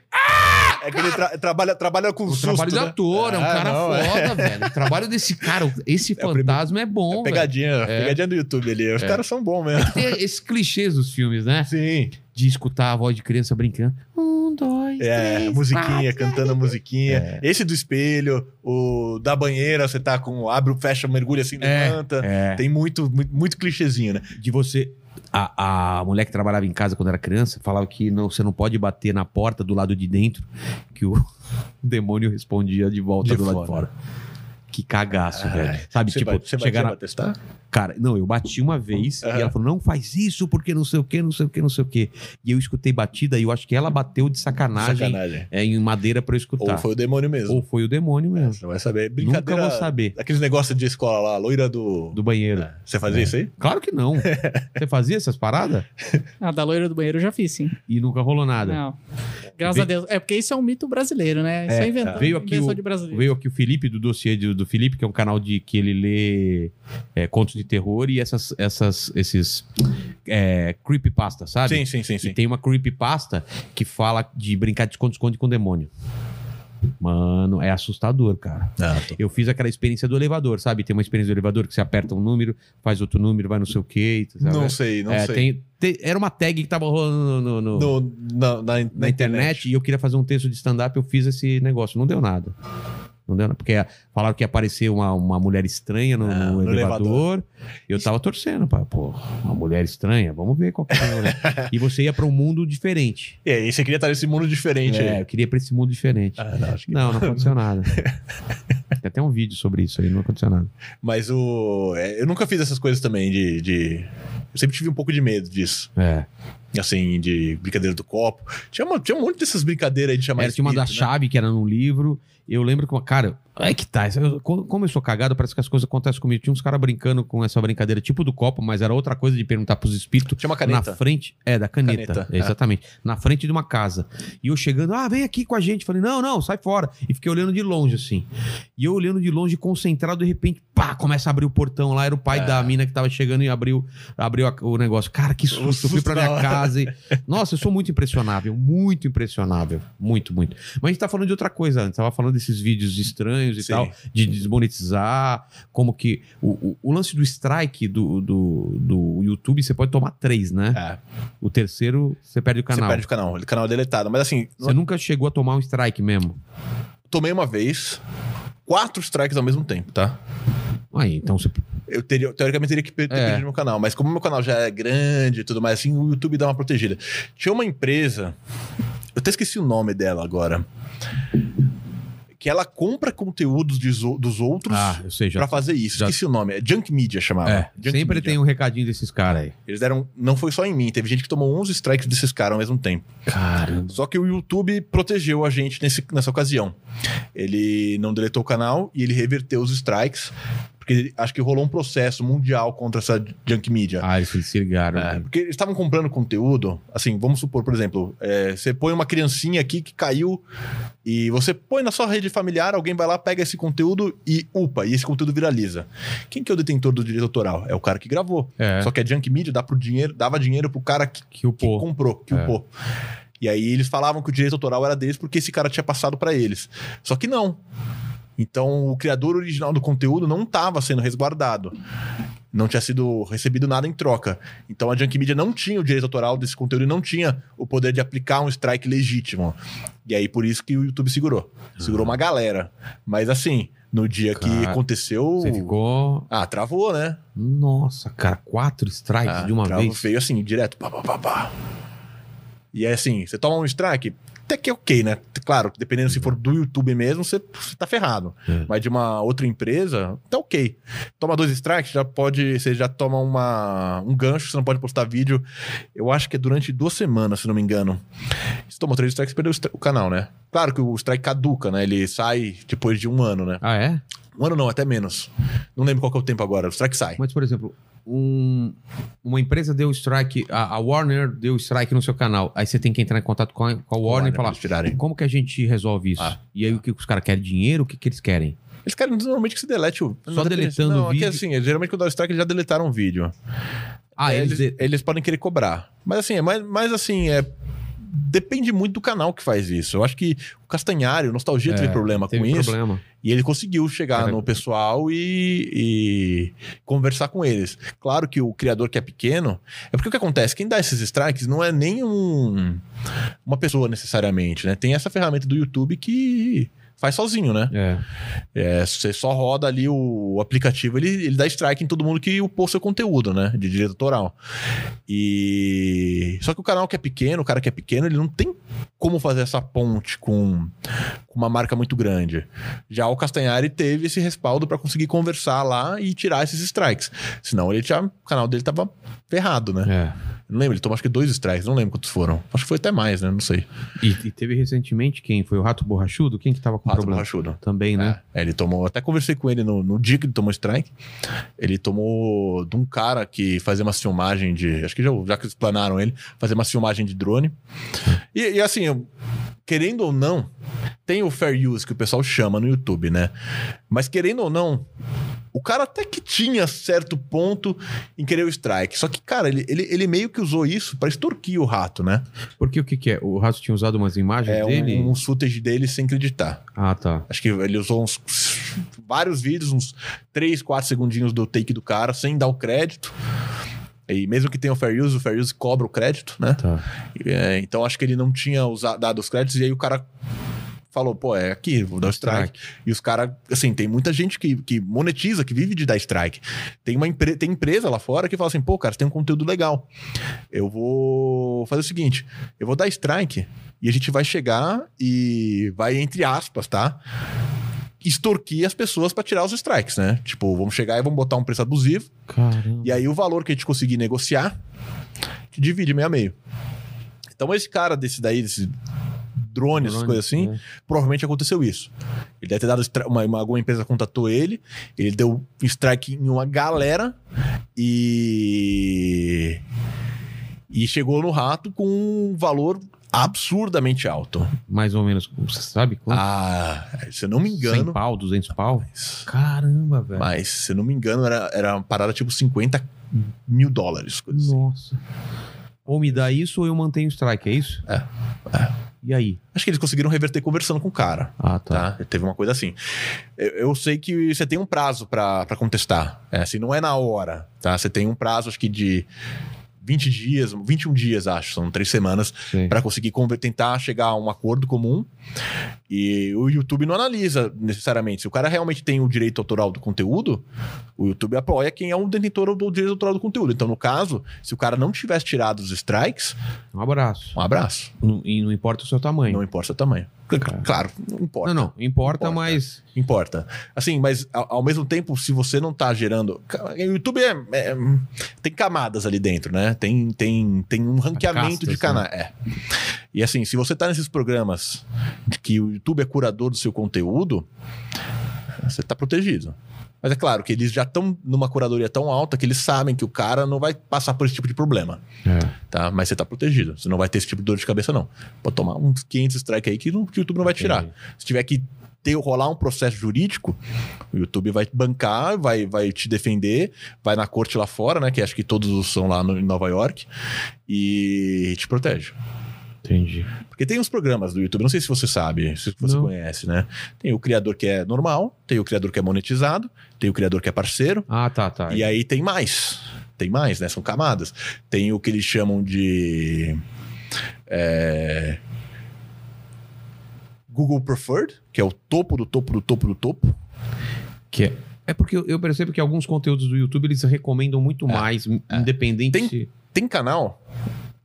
É que ele tra- trabalha, trabalha com O susto, trabalho de né? ator, é um Ah, cara não, é. foda, velho. O trabalho desse cara, esse fantasma é bom, velho. Pegadinha, pegadinha do YouTube ali. Os caras são bons mesmo. Tem esses clichês dos filmes, né? Sim. De escutar a voz de criança brincando. Um, dois, É, três, musiquinha, quatro. cantando a musiquinha. É. Esse do espelho, o da banheira, você tá com. abre, fecha, mergulha assim, É, levanta. é. Tem muito, muito, muito clichêzinho, né? de você. A, a mulher que trabalhava em casa quando era criança falava que não, você não pode bater na porta do lado de dentro, que o demônio respondia de volta De do lado de fora. Que cagaço, Ai, velho. Sabe, Você tipo, vai, você chegar você na. vai testar? Cara, não, eu bati uma vez Aham. e ela falou: não faz isso porque não sei o que, não sei o que, não sei o que. E eu escutei batida e eu acho que ela bateu de sacanagem, Sacanagem. É, em madeira pra eu escutar. Ou foi o demônio mesmo. Ou foi o demônio mesmo. Você não vai saber. Nunca Brincadeira. vou saber. Aqueles negócios de escola lá, loira do. Do banheiro. É. Você fazia isso aí? Claro que não. Você fazia essas paradas? Ah, da loira do banheiro eu já fiz, sim. E nunca rolou nada. Não. Graças Veio- a Deus. É porque isso é um mito brasileiro, né? Isso é, inventado. Veio aqui o- de brasileiro. Veio aqui o Felipe do dossiê do, do Felipe, que é um canal de que ele lê é, contos de terror e essas, essas, esses é, creepypasta, sabe? Sim, sim, sim, E sim. tem uma creepypasta que fala de brincar de esconde-esconde com demônio. Mano, é assustador, cara. Ah, tô- Eu fiz aquela experiência do elevador, sabe? Tem uma experiência do elevador que você aperta um número, faz outro número, vai não sei o quê. sabe? Não sei, não É, sei. tem- tem- era uma tag que tava rolando no- no- No- na, na- na internet, e eu queria fazer um texto de stand-up, eu fiz esse negócio. Não deu nada. Não deu nada. Porque falaram que ia aparecer uma, uma mulher estranha no, Ah, no no elevador. Eu tava torcendo, pá. Pô, uma mulher estranha, vamos ver qual que é. E você ia pra um mundo diferente. E aí, você queria estar nesse mundo diferente É, aí. eu queria pra esse mundo diferente. Ah, não, acho que Não, não aconteceu nada. Tem até um vídeo sobre isso aí, não aconteceu nada. Mas o. é, eu nunca fiz essas coisas também de, de- Eu sempre tive um pouco de medo disso. É. Assim, de brincadeira do copo. Tinha, uma, tinha um monte dessas brincadeiras aí de chamar Era, tinha uma da espírito, né? chave que era num livro. Eu lembro que, cara, é que tá. eu- como eu sou cagado, parece que as coisas acontecem comigo. Tinha uns caras brincando com essa brincadeira, tipo do copo, mas era outra coisa de perguntar pros espíritos. Tinha uma caneta. Na frente, é, da caneta. Caneta, é, é. exatamente. Na frente de uma casa. E eu chegando, ah, vem aqui com a gente. Falei, não, não, sai fora. E fiquei olhando de longe, assim. E eu olhando de longe, concentrado, de repente, pá, começa a abrir o portão lá. Era o pai É. da mina que tava chegando e abriu, abriu a- o negócio. Cara, que susto. eu fui pra minha casa e. Nossa, eu sou muito impressionável. Muito impressionável. Muito, muito. Mas a gente tá falando de outra coisa antes. Tava falando desses vídeos estranhos e Sim. tal, de desmonetizar. Como que. O, o, o lance do strike do, do, do YouTube, você pode tomar três, né? É, O terceiro, você perde o você canal. perde o canal. O canal é deletado. Mas assim, Você nunca chegou a tomar um strike mesmo? tomei uma vez quatro strikes ao mesmo tempo, tá? Aí, então você. Eu teria, teoricamente teria que ter É. perdido meu canal, mas como meu canal já é grande e tudo mais, assim, o YouTube dá uma protegida. Tinha uma empresa, eu até esqueci o nome dela agora, que ela compra conteúdos de dos outros Ah, pra fazer isso. já- Esqueci o nome. É Junk Media chamava. É, Junk sempre Media. tem um recadinho desses caras aí. Eles deram. Não foi só em mim, teve gente que tomou 11 strikes desses caras ao mesmo tempo. Caramba. Só que o YouTube protegeu a gente nesse- nessa ocasião. Ele não deletou o canal e ele reverteu os strikes, porque acho que rolou um processo mundial contra essa junk media. Ah, eles se ligaram. É, né? porque eles estavam comprando conteúdo, assim, vamos supor, por exemplo, é, você põe uma criancinha aqui que caiu e você põe na sua rede familiar, alguém vai lá, pega esse conteúdo e upa, e esse conteúdo viraliza. Quem que é o detentor do direito autoral? É o cara que gravou. É, Só que a junk media dá pro dinheiro, dava dinheiro pro cara que que o que comprou, que É. upou. E aí eles falavam que o direito autoral era deles porque esse cara tinha passado pra eles. Só que não. Então o criador original do conteúdo não estava sendo resguardado. Não tinha sido recebido nada em troca. Então a Junk Media não tinha o direito autoral desse conteúdo e não tinha o poder de aplicar um strike legítimo. E aí por isso que o YouTube segurou. Segurou uma galera. Mas assim, no dia que Cara, aconteceu. Você ficou. Ah, travou, né? Nossa, cara, quatro strikes Ah, de uma vez. Veio assim, direto. Pá, pá, pá, pá. E é assim, você toma um strike, até que é ok, né? Claro, dependendo se for do YouTube mesmo, você, você tá ferrado. É. Mas de uma outra empresa, tá ok. Toma dois strikes, já pode. Você já toma uma, um gancho, você não pode postar vídeo. Eu acho que é durante duas semanas, se não me engano. Se tomou três strikes, perdeu o o canal, né? Claro que o strike caduca, né? Ele sai depois de um ano, né? Ah, é? Um ano não, até menos. Não lembro qual que é o tempo agora. O strike sai. Mas, por exemplo, um- uma empresa deu strike, a, a Warner deu strike no seu canal. Aí você tem que entrar em contato com a, com a Warner e falar: tirarem. como que a gente resolve isso? Ah. E aí o que os caras querem? Dinheiro? O que, que eles querem? Eles querem normalmente que você delete o. Só deletando não, o aqui vídeo? assim, geralmente quando dá o strike eles já deletaram o vídeo. Ah, É, eles. eles, eles podem querer cobrar. Mas assim, é mais, mais assim, é. Depende muito do canal que faz isso. Eu acho que o Castanhari, o Nostalgia É, teve problema teve com isso. E ele conseguiu chegar Cara, no pessoal e, e conversar com eles. Claro que o criador que é pequeno. É porque o que acontece? Quem dá esses strikes não é nem um, uma pessoa necessariamente, né? Tem essa ferramenta do YouTube que faz sozinho, né? É. É, você só roda ali o, o aplicativo, ele, ele dá strike em todo mundo que upou seu conteúdo, né? De direito autoral. E. Só que o canal que é pequeno, o cara que é pequeno, ele não tem como fazer essa ponte com, com uma marca muito grande. Já o Castanhari teve esse respaldo para conseguir conversar lá e tirar esses strikes. Senão ele já, o canal dele tava ferrado, né? É. Não lembro, ele tomou acho que dois strikes, não lembro quantos foram. Acho que foi até mais, né? Não sei. E, e teve recentemente quem? Foi o Rato Borrachudo? Quem que tava com Rato problema? borrachudo. Também, né? É, ele tomou. Até conversei com ele no, no dia que ele tomou strike. Ele tomou de um cara que fazia uma filmagem de. Acho que já, já que explanaram ele, fazer uma filmagem de drone. E, e assim, querendo ou não, tem o fair use que o pessoal chama no YouTube, né? Mas querendo ou não, o cara até que tinha certo ponto em querer o strike. Só que, cara, ele, ele, ele meio que usou isso pra extorquir o rato, né? Porque o que que é? O Rato tinha usado umas imagens É dele? um, uns footage dele sem acreditar. Ah, tá. Acho que ele usou uns vários vídeos, uns 3, 4 segundinhos do take do cara, sem dar o crédito. E mesmo que tenha o fair use, o fair use cobra o crédito, né? Tá. É, então acho que ele não tinha usado, dado os créditos, e aí o cara falou, pô, é aqui, vou dar o strike. E os caras, assim, tem muita gente que, que monetiza, que vive de dar strike. Tem uma empre tem empresa lá fora que fala assim, pô, cara, você tem um conteúdo legal. Eu vou fazer o seguinte, eu vou dar strike e a gente vai chegar e vai, entre aspas, tá? Extorquir as pessoas pra tirar os strikes, né? Tipo, vamos chegar e vamos botar um preço abusivo. Caramba. E aí o valor que a gente conseguir negociar, a divide meio a meio. Então esse cara desse daí, desse drone, essas coisas assim, é. provavelmente aconteceu isso. Ele deve ter dado uma, uma- alguma empresa contatou ele, ele deu strike em uma galera e e chegou no rato com um valor absurdamente alto. Mais ou menos, você sabe quanto? Ah, se eu não me 100 engano, pau, 200 pau? Caramba, velho. mas se eu não me engano era, era uma parada tipo 50 mil dólares. coisa assim. Nossa. Ou me dá isso ou eu mantenho o strike, é isso? É, é. E aí? Acho que eles conseguiram reverter conversando com o cara. Ah, tá. Tá? Teve uma coisa assim. Eu, eu sei que você tem um prazo pra pra contestar. É, assim, não é na hora, tá? Você tem um prazo, acho que de 20 dias, 21 dias, acho, são três semanas, para conseguir tentar chegar a um acordo comum. E o YouTube não analisa necessariamente. Se o cara realmente tem o direito autoral do conteúdo, o YouTube apoia quem é o detentor do direito autoral do conteúdo. Então, no caso, se o cara não tivesse tirado os strikes, Um abraço. um abraço. Não- E não importa o seu tamanho. Não importa o seu tamanho. Claro, não importa. Não, não. Importa, Importa. mas. Importa. Assim, mas ao, ao mesmo tempo, se você não tá gerando. O YouTube é, é- tem camadas ali dentro, né? Tem, tem, tem um ranqueamento Castas, de canais. É. E assim, se você tá nesses programas de que o YouTube é curador do seu conteúdo, você tá protegido. Mas é claro que eles já estão numa curadoria tão alta que eles sabem que o cara não vai passar por esse tipo de problema, É. tá? Mas você tá protegido. Você não vai ter esse tipo de dor de cabeça, não. Pode tomar uns 500 strike aí que, não- que o YouTube não vai tirar. Se tiver que ter, rolar um processo jurídico, o YouTube vai bancar, vai, vai te defender, vai na corte lá fora, né? Que acho que todos são lá no, em Nova York, e te protege. Entendi. Porque tem uns programas do YouTube, não sei se você sabe, se você Não. conhece, né? Tem o criador que é normal, tem o criador que é monetizado, tem o criador que é parceiro, Ah, tá, tá. e aí tem mais. Tem mais, né? São camadas. Tem o que eles chamam de. é, Google Preferred, que é o topo do topo do topo do topo. Que é... é porque eu percebo que alguns conteúdos do YouTube eles recomendam muito É, mais, independente Tem-. Tem canal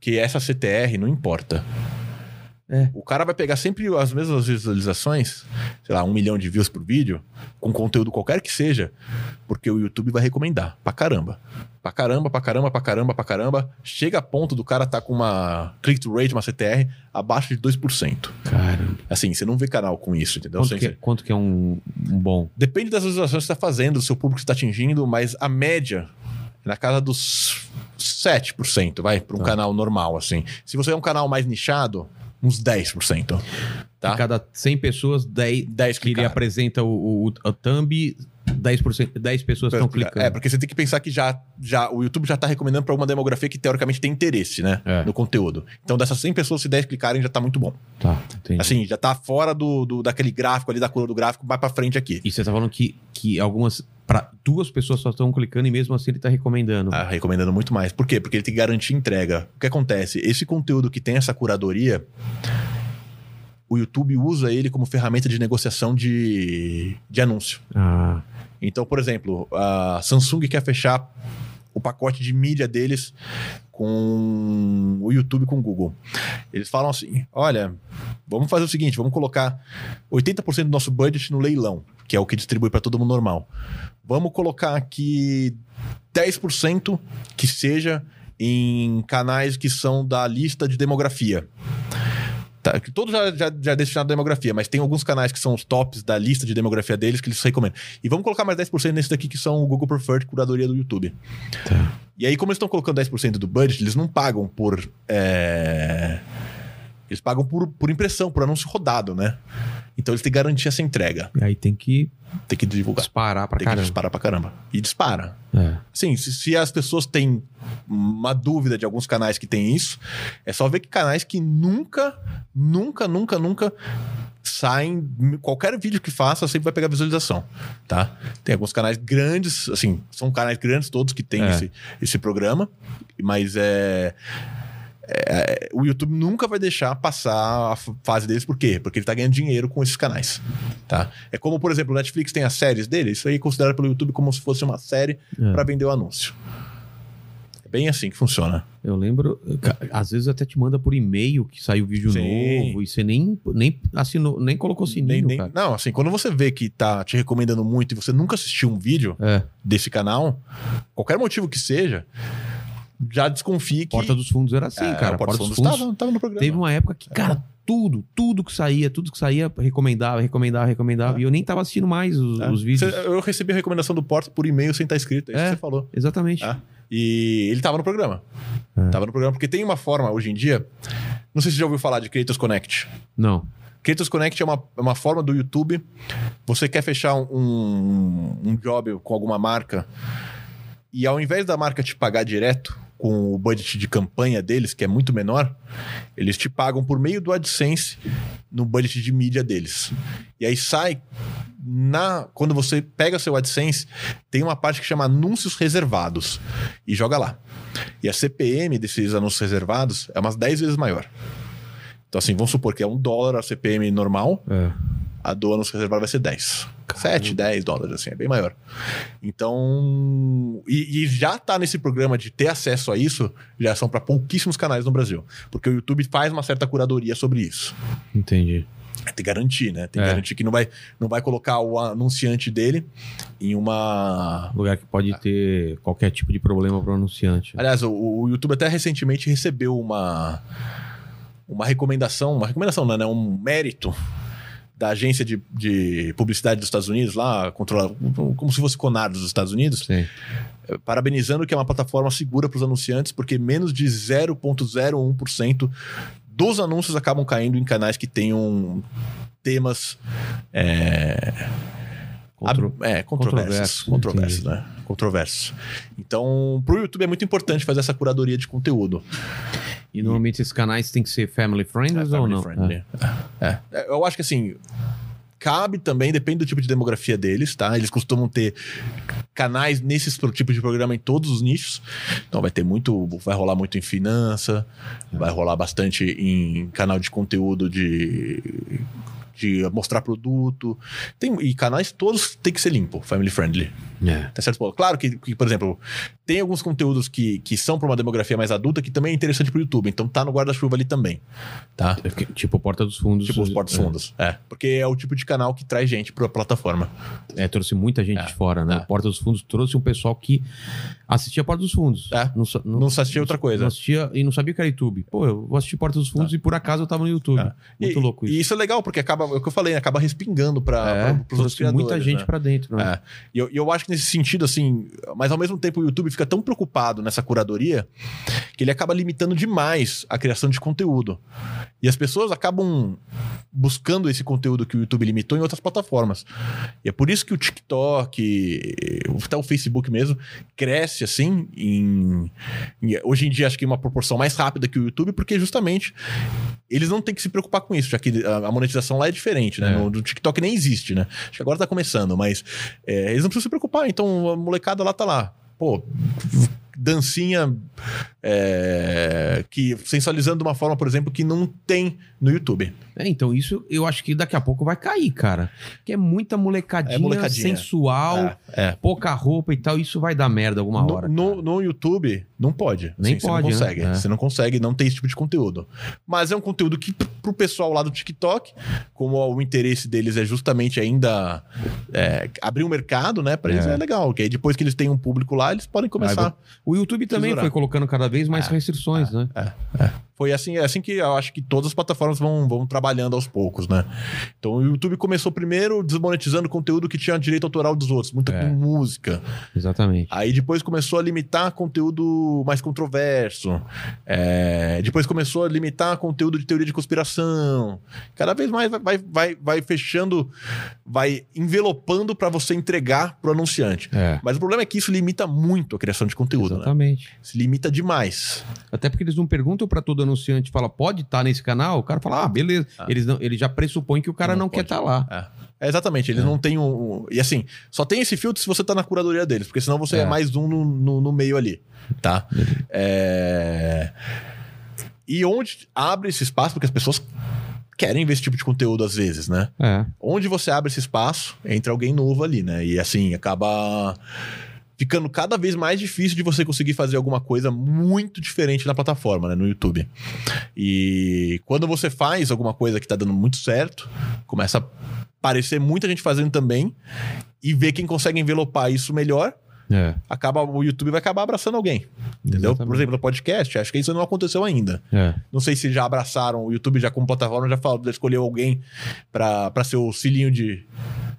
que essa CTR não importa. É. O cara vai pegar sempre as mesmas visualizações, sei lá, um milhão de views por vídeo, com conteúdo qualquer que seja, porque o YouTube vai recomendar pra caramba. Pra caramba, pra caramba, pra caramba, pra caramba. Chega a ponto do cara tá com uma click-to rate, uma CTR, abaixo de 2%. Caramba. Assim, você não vê canal com isso, entendeu? Quanto que, é, ser- quanto que é um, um bom? Depende das visualizações que você está fazendo, do seu público que você está atingindo, mas a média é na casa dos 7%, vai, para um Tá. canal normal, assim. Se você é um canal mais nichado, uns 10%. Tá? De cada 100 pessoas, 10, 10 que ele apresenta o, o, o thumb, 10%, 10 pessoas estão clicando. É, porque você tem que pensar que já, já o YouTube já está recomendando para uma demografia que teoricamente tem interesse, né? É. No conteúdo. Então, dessas 100 pessoas, se 10 clicarem, já está muito bom. Tá, entendi. Assim, já está fora do, do- daquele gráfico ali, da cor do gráfico, vai para frente aqui. E você tá falando que, que algumas. Pra duas pessoas só estão clicando e mesmo assim ele tá recomendando. Ah, recomendando muito mais. Por quê? Porque ele tem que garantir entrega. O que acontece? Esse conteúdo que tem essa curadoria, o YouTube usa ele como ferramenta de negociação de, de anúncio. Ah, Então, por exemplo, a Samsung quer fechar o pacote de mídia deles com o YouTube com o Google. Eles falam assim: olha, vamos fazer o seguinte, vamos colocar 80% do nosso budget no leilão, que é o que distribui para todo mundo normal. Vamos colocar aqui 10% que seja em canais que são da lista de demografia. Tá, que todos já, já, já destinado à demografia, mas tem alguns canais que são os tops da lista de demografia deles que eles recomendam. E vamos colocar mais 10% nesse daqui que são o Google Preferred, curadoria do YouTube. tá. E aí, como eles estão colocando 10% do budget, eles não pagam por. é, Eles pagam por, por impressão, por anúncio rodado, né? Então eles têm que garantir essa entrega. E aí tem que Tem que divulgar. disparar pra Tem que caramba. disparar pra caramba. E dispara. É. Assim, se, se as pessoas têm uma dúvida de alguns canais que tem isso, é só ver que canais que nunca, nunca, nunca, nunca saem. Qualquer vídeo que faça sempre vai pegar visualização, tá? Tem alguns canais grandes, assim, são canais grandes todos que têm É. esse, esse programa, mas é. É, o YouTube nunca vai deixar passar a fase deles, por quê? Porque ele tá ganhando dinheiro com esses canais, tá? É como, por exemplo, o Netflix tem as séries dele, isso aí é considerado pelo YouTube como se fosse uma série É. para vender o anúncio. É bem assim que funciona. Eu lembro, às vezes até te manda por e-mail que saiu vídeo Sim. novo e você nem, nem assinou, nem colocou sininho, Nem- nem- não, assim, quando você vê que tá te recomendando muito e você nunca assistiu um vídeo É, desse canal, qualquer motivo que seja, já desconfie que. Porta dos Fundos era assim, É, cara. o Porta dos Fundos tava, tava no programa. Teve uma época que, cara, tudo, tudo que saía, tudo que saía, recomendava, recomendava, recomendava. É. E eu nem tava assistindo mais os, É. os vídeos. Você- eu recebi a recomendação do Porta por e-mail sem estar escrito, é isso É. que você falou. Exatamente. É. E ele tava no programa. É. Tava no programa, porque tem uma forma hoje em dia. Não sei se você já ouviu falar de Creators Connect. Não. Creators Connect é uma, é uma forma do YouTube. Você quer fechar um, um job com alguma marca e ao invés da marca te pagar direto com o budget de campanha deles, que é muito menor, eles te pagam por meio do AdSense no budget de mídia deles. E aí sai na quando você pega seu AdSense, tem uma parte que chama anúncios reservados e joga lá. E a CPM desses anúncios reservados é umas 10 vezes maior. Então, assim, vamos supor que é um dólar a CPM normal, É. a do anúncio reservado vai ser 10. 7, 10 dólares, assim, é bem maior. Então, e, e já tá nesse programa de ter acesso a isso, já são para pouquíssimos canais no Brasil. Porque o YouTube faz uma certa curadoria sobre isso. Entendi. Tem que garantir, né? Tem que É. garantir que não vai, não vai colocar o anunciante dele em uma. Lugar que pode ter qualquer tipo de problema pro anunciante. Aliás, o, o YouTube até recentemente recebeu uma, uma recomendação, uma recomendação, não, né? Um mérito da agência de, de publicidade dos Estados Unidos, lá, controla, como se fosse Conar dos Estados Unidos, Sim. eh, parabenizando que é uma plataforma segura para os anunciantes, porque menos de 0,01% dos anúncios acabam caindo em canais que tenham temas é, Contro- É, controversos. Controversos, Controversos, né? Controversos. Então, pro YouTube é muito importante fazer essa curadoria de conteúdo. E normalmente esses canais têm que ser family friendly É, ou family não? friendly. É. É. Eu acho que assim. Cabe também, depende do tipo de demografia deles, tá? Eles costumam ter canais nesses tipos de programa em todos os nichos. Então vai ter muito. Vai rolar muito em finança, vai rolar bastante em canal de conteúdo de. De mostrar produto. Tem, e canais todos tem que ser limpo, family friendly. É. Até certo ponto. Claro que, que, por exemplo, tem alguns conteúdos que, que são para uma demografia mais adulta que também é interessante pro YouTube. Então tá no guarda-chuva ali também. Tá? É Tipo Porta dos Fundos. Tipo os portos é. fundos. É. Porque é o tipo de canal que traz gente pra plataforma. É, trouxe muita gente É, de fora, né? é. Porta dos Fundos trouxe um pessoal que assistia Porta dos Fundos. É. Não, Não se assistia outra coisa. Não assistia e não sabia que era YouTube. Pô, eu vou assistir Porta dos Fundos e por acaso eu tava no YouTube. É. Muito e, louco isso. E isso é legal, porque acaba, é o que eu falei, né? acaba respingando para é, os outros trouxe criadores. muita gente né? pra dentro, né? É. E eu, eu acho que nesse sentido, assim, mas ao mesmo tempo o YouTube fica tão preocupado nessa curadoria que ele acaba limitando demais a criação de conteúdo. E as pessoas acabam buscando esse conteúdo que o YouTube limitou em outras plataformas. E é por isso que o TikTok, até o Facebook mesmo, cresce assim em, em- hoje em dia acho que em uma proporção mais rápida que o YouTube, porque justamente eles não têm que se preocupar com isso, já que a, a monetização lá é diferente, né? É. No, no TikTok nem existe, né? Acho que agora tá começando, mas é, eles não precisam se preocupar. Então a molecada lá tá lá. Pô, dancinha é, que sensualizando de uma forma, por exemplo, que não tem no YouTube. É, então isso eu acho que daqui a pouco vai cair, cara. Que é muita molecadinha, É molecadinha. sensual, É, é. pouca roupa e tal. Isso vai dar merda alguma No, hora. no, no YouTube, não pode. Nem Assim, pode, né? Você não consegue. É. Você não consegue, não tem esse tipo de conteúdo. Mas é um conteúdo que, pr- pro pessoal lá do TikTok, como o interesse deles é justamente ainda é, abrir um mercado, né? Pra eles É. é legal. Que aí depois que eles têm um público lá, eles podem começar. O YouTube também foi colocando cada vez mais É, restrições, né? Foi assim, é assim que eu acho que todas as plataformas vão, vão trabalhando aos poucos, né? Então o YouTube começou primeiro desmonetizando conteúdo que tinha direito autoral dos outros, muita É. música. Exatamente. Aí depois começou a limitar conteúdo mais controverso. É, depois começou a limitar conteúdo de teoria de conspiração. Cada vez mais vai, vai, vai, vai fechando, vai envelopando para você entregar pro anunciante. É. Mas o problema é que isso limita muito a criação de conteúdo, né? Exatamente. Se limita demais. Até porque eles não perguntam pra todo anunciante, fala, pode estar nesse canal? O cara fala, ah, beleza. Ah. Eles, não, eles já pressupõem que o cara Não não, quer estar lá. É. É, exatamente, eles É. não têm um, um- E assim, só tem esse filtro se você tá na curadoria deles, porque senão você é, É. mais um no, no, no meio ali, tá? É... E onde abre esse espaço, porque as pessoas querem ver esse tipo de conteúdo às vezes, né? É. Onde você abre esse espaço, entra alguém novo ali, né? E assim, acaba ficando cada vez mais difícil de você conseguir fazer alguma coisa muito diferente na plataforma, né? No YouTube. E quando você faz alguma coisa que tá dando muito certo, começa a aparecer muita gente fazendo também e ver quem consegue envelopar isso melhor, É. acaba o YouTube vai acabar abraçando alguém. Entendeu? Exatamente. Por exemplo, no podcast, acho que isso não aconteceu ainda. É. Não sei se já abraçaram o YouTube já como plataforma, já falou, já escolheu alguém pra pra ser o filhinho de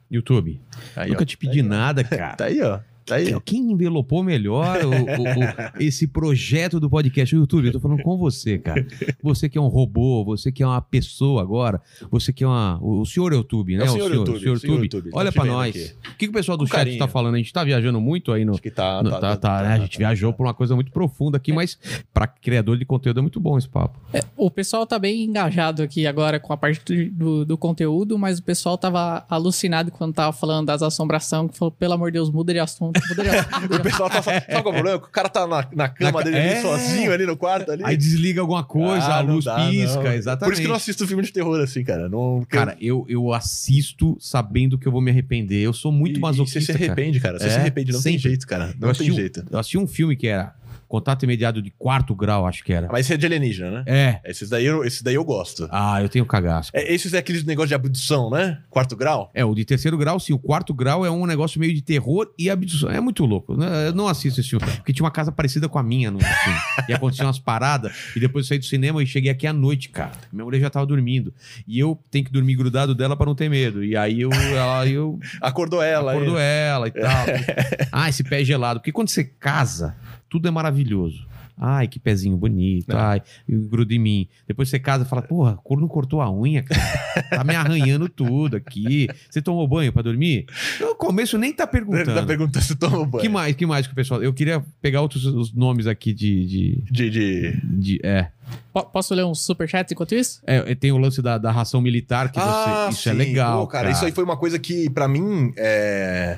YouTube. Aí, Nunca ó. te pedi nada, cara. Tá aí, ó. Tá aí. Quem envelopou melhor o- o- o- esse projeto do podcast no YouTube? Eu tô falando com você, cara. Você que é um robô, você que é uma pessoa agora, você que é uma. O, senhor YouTube, né? É o senhor YouTube, o senhor o senhor YouTube. YouTube. Tá Olha vendo nós. aqui. O que, que o pessoal do chat tá falando? A gente tá viajando muito aí no. Acho que tá. no- tá, tá, tá, né? A gente viajou por uma coisa muito profunda aqui, mas pra criador de conteúdo é muito bom esse papo. O pessoal tá bem engajado aqui agora com a parte do, do conteúdo, mas o pessoal tava alucinado quando tava falando das assombrações, que falou, pelo amor de Deus, muda de assunto, O pessoal tá. Sabe qual é o problema? O cara tá na, na cama Na dele É. sozinho ali no quarto ali. Aí desliga alguma coisa, Ah, a luz dá, pisca, não. exatamente. Por isso que eu não assisto filme de terror assim, cara. Não, Cara, eu, eu assisto sabendo que eu vou me arrepender. Eu sou muito e, masoquista. E você se cara. arrepende, cara. Você É, se arrepende, não tem sempre. jeito, cara. Eu Não assisti tem um- jeito. Eu assisti um filme que era Contato Imediato de Quarto Grau, acho que era. Mas esse é de alienígena, né? É. Esses daí eu, esses daí eu gosto. Ah, eu tenho cagaço. É, esses é aqueles negócios de abdução, né? Quarto grau. É, o de terceiro grau, sim. O quarto grau é um negócio meio de terror e abdução. É muito louco. né? Eu não assisto esse filme. Porque tinha uma casa parecida com a minha no filme. E aconteciam umas paradas. E depois eu saí do cinema e cheguei aqui à noite, cara. Minha mulher já tava dormindo. E eu tenho que dormir grudado dela pra não ter medo. E aí eu, ela, eu Acordou ela. Acordou aí. ela e tal. ah, esse pé gelado. Porque quando você casa, tudo é maravilhoso. Ai, que pezinho bonito. É. Ai, gruda em mim. Depois você casa e fala, porra, cor não cortou a unha, cara. Tá me arranhando tudo aqui. Você tomou banho pra dormir? No começo nem tá perguntando. Tá perguntando se toma banho. que mais, que mais que o pessoal... Eu queria pegar outros os nomes aqui de... de, De, de... de- é. Po- Posso ler um superchat enquanto isso? É, Tem o lance da, da ração militar, que você... Isso é sim. legal, Pô, cara, Isso aí foi uma coisa que, pra mim, é...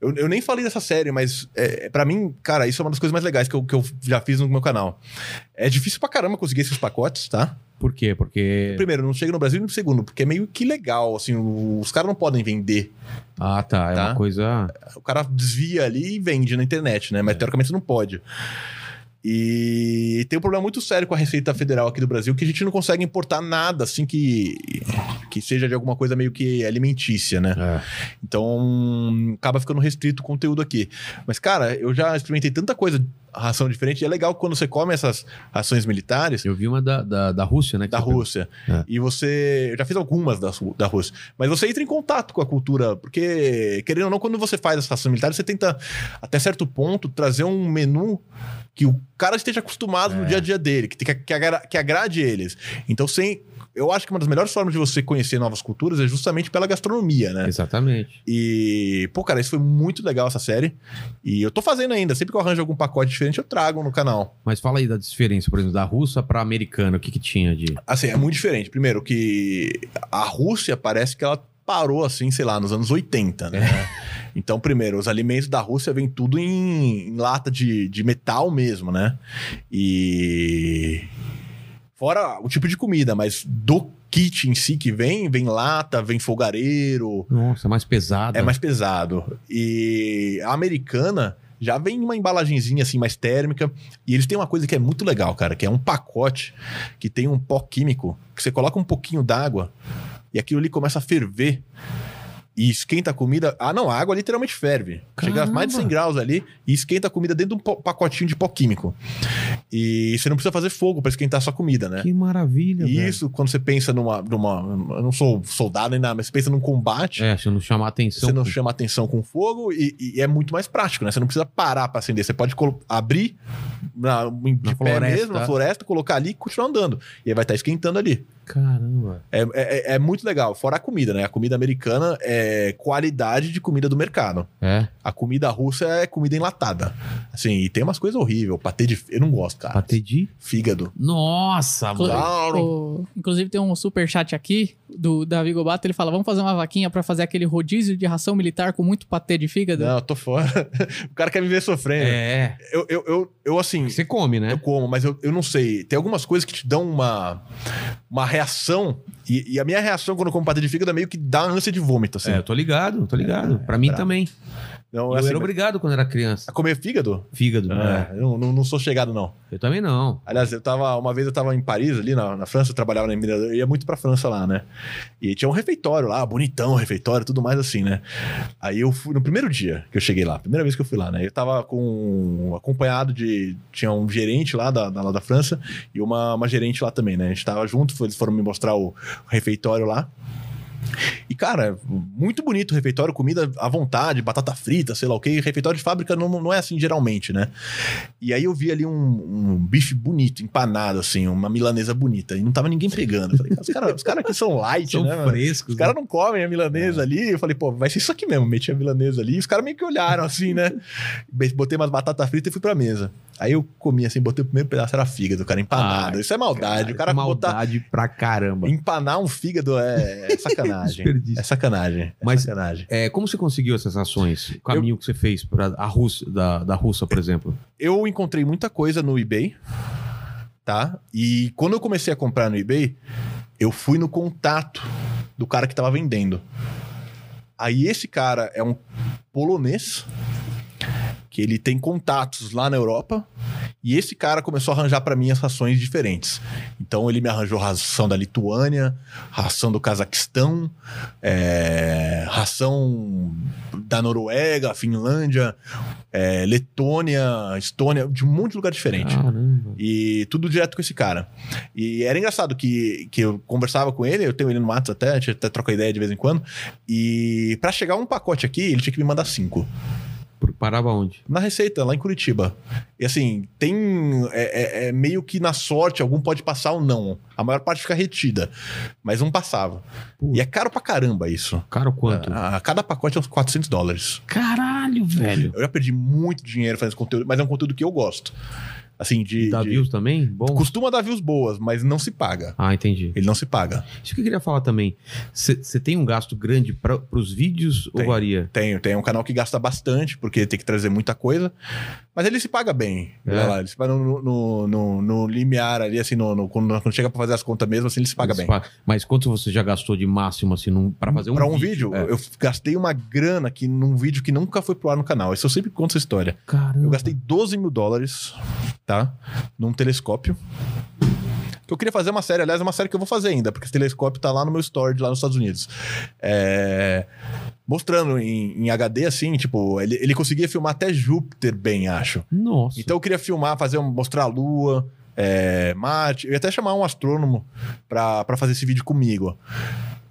eu, eu nem falei dessa série, mas é, para mim, cara, isso é uma das coisas mais legais que eu, que eu já fiz no meu canal. É difícil pra caramba conseguir esses pacotes, tá? Por quê? Porque... Primeiro, não chega no Brasil, e no segundo, porque é meio que legal, assim, os caras não podem vender. Ah, tá. É Tá. uma coisa... O cara desvia ali e vende na internet, né? Mas teoricamente você não pode. E tem um problema muito sério com a Receita Federal aqui do Brasil, que a gente não consegue importar nada, assim, que, que seja de alguma coisa meio que alimentícia, né? É. Então, acaba ficando restrito o conteúdo aqui. Mas, cara, eu já experimentei tanta coisa, ração diferente, e é legal quando você come essas rações militares, Eu vi uma da, da, da Rússia, né? da. Rússia. É. E você. Eu já fiz algumas da, da Rússia. Mas você entra em contato com a cultura. Porque, querendo ou não, quando você faz essa ação militar, você tenta, até certo ponto, trazer um menu que o cara esteja acostumado É. no dia a dia dele, que, que, que, agra- que agrade eles. Então, sem. Eu acho que uma das melhores formas de você conhecer novas culturas é justamente pela gastronomia, né? Exatamente. E, pô, cara, isso foi muito legal essa série. E eu tô fazendo ainda. Sempre que eu arranjo algum pacote diferente, eu trago no canal. Mas fala aí da diferença, por exemplo, da russa pra americana, o que que tinha de... Assim, é muito diferente. Primeiro, que a Rússia parece que ela parou assim, sei lá, nos anos 80, né? Então, primeiro, os alimentos da Rússia vêm tudo em, em lata de, de metal mesmo, né? E. Fora o tipo de comida, mas do kit em si que vem, vem lata, vem folgareiro, Nossa, mais pesada. é mais pesado. E a americana já vem uma embalagenzinha assim mais térmica. E eles têm uma coisa que é muito legal, cara, que é um pacote que tem um pó químico que você coloca um pouquinho d'água e aquilo ali começa a ferver. E esquenta a comida. Ah, não, a água literalmente ferve. Chega a mais de 100 Caramba. graus ali e esquenta a comida dentro de um pacotinho de pó químico. E você não precisa fazer fogo para esquentar a sua comida, né? Que maravilha, E velho. isso, quando você pensa numa, numa. Eu não sou soldado nem nada, mas você pensa num combate. É, se não chamar atenção... Você não com- chama atenção com fogo e, e é muito mais prático, né? Você não precisa parar pra acender. Você pode abrir na, de Na pé floresta. mesmo, na floresta, colocar ali e continuar andando. E aí vai estar esquentando ali. Caramba. É, é, é muito legal. Fora a comida, né? A comida americana é qualidade de comida do mercado. É, A comida russa é comida enlatada. Assim, e tem umas coisas horríveis. Patê de. Eu não gosto, cara. patê de... Fígado. Nossa, mano. Claro. o- inclusive tem um super chat aqui do Davi Gobato, ele fala: "Vamos fazer uma vaquinha pra fazer aquele rodízio de ração militar com muito patê de fígado?" Não, eu tô fora. o cara quer me ver sofrendo. É, Eu, eu, eu, eu, assim. você come, né? Eu como, mas eu, eu não sei. Tem algumas coisas que te dão uma, uma reação. E, e a minha reação quando eu como patê de fígado é meio que dá ânsia de vômito, assim. É, eu tô ligado, tô ligado. pra mim também. Não, eu assim, era obrigado quando era criança. a comer fígado? Fígado. É, É. eu não, não sou chegado, não. Eu também não. Aliás, eu tava. Uma vez eu tava em Paris, ali na, na França, eu trabalhava na Mirador, eu ia muito pra França lá, né? E tinha um refeitório lá, bonitão, refeitório, tudo mais assim, né? Aí eu fui no primeiro dia que eu cheguei lá, primeira vez que eu fui lá, né? Eu tava com acompanhado de. Tinha um gerente lá da, da, lá da França e uma, uma gerente lá também, né? A gente tava junto, eles foram me mostrar o, o refeitório lá. E, cara, muito bonito o refeitório, comida à vontade, batata frita, sei lá o que. Refeitório de fábrica não, não é assim geralmente, né? E aí eu vi ali um, um bife bonito, empanado, assim, uma milanesa bonita. E não tava ninguém pegando. Eu falei, cara, os caras os cara aqui são light, São né? frescos. Os caras não comem a milanesa ali. Eu falei, pô, vai ser isso aqui mesmo. Meti a milanesa ali. E os caras meio que olharam assim, né? Botei umas batatas fritas e fui pra mesa. Aí eu comi assim, botei o primeiro pedaço, era fígado, cara, empanado. Ah, isso é maldade. o cara botar. maldade pra caramba. Empanar um fígado é, é sacanagem. Desperdício. é sacanagem. É Mas- sacanagem. É, como você conseguiu essas ações? O caminho que você fez para a Rússia, da, da Rússia, por exemplo? Eu encontrei muita coisa no eBay, tá? E quando eu comecei a comprar no eBay, eu fui no contato do cara que tava vendendo. Aí esse cara é um polonês que ele tem contatos lá na Europa e esse cara começou a arranjar para mim as rações diferentes. Então ele me arranjou ração da Lituânia, ração do Cazaquistão, é, ração da Noruega, Finlândia, é, Letônia, Estônia, de um monte de lugar diferente. Caramba. E tudo direto com esse cara. E era engraçado que, que eu conversava com ele, eu tenho ele no Matos até, a gente até troca ideia de vez em quando. E pra chegar um pacote aqui, ele tinha que me mandar cinco. Parava onde? Na receita, lá em Curitiba. E assim, tem. É, é- é meio que na sorte, algum pode passar ou não. A maior parte fica retida. Mas não passava. E é caro pra caramba isso. Caro quanto? A, a cada pacote é uns 400 dólares. Caralho, velho. Eu já perdi muito dinheiro fazendo esse conteúdo, mas é um conteúdo que eu gosto. Assim, de. Dá de- views também? Bom. Costuma dar views boas, mas não se paga. Ah, entendi. Ele não se paga. Isso que eu queria falar também. Você tem um gasto grande para os vídeos ou Tem. varia? Tem, tem um canal que gasta bastante, porque tem que trazer muita coisa. Mas ele se paga bem. É. Lá, ele se paga no, no, no- no limiar ali, assim, no, no- quando, quando chega pra fazer as contas mesmo, assim, ele se paga Eles bem. pagam. Mas quanto você já gastou de máximo, assim, para fazer um pra um vídeo? vídeo, É. eu gastei uma grana aqui num vídeo que nunca foi pro ar no canal. Isso eu sempre conto essa história. Caramba. Eu gastei 12 mil dólares, tá? Num telescópio. Que eu queria fazer uma série, aliás, é uma série que eu vou fazer ainda, porque esse telescópio tá lá no meu storage, lá nos Estados Unidos. É, Mostrando em, em HD, assim, tipo, ele, ele conseguia filmar até Júpiter bem, acho. Nossa. Então eu queria filmar, fazer mostrar a Lua, é, Marte. Eu ia até chamar um astrônomo pra pra fazer esse vídeo comigo.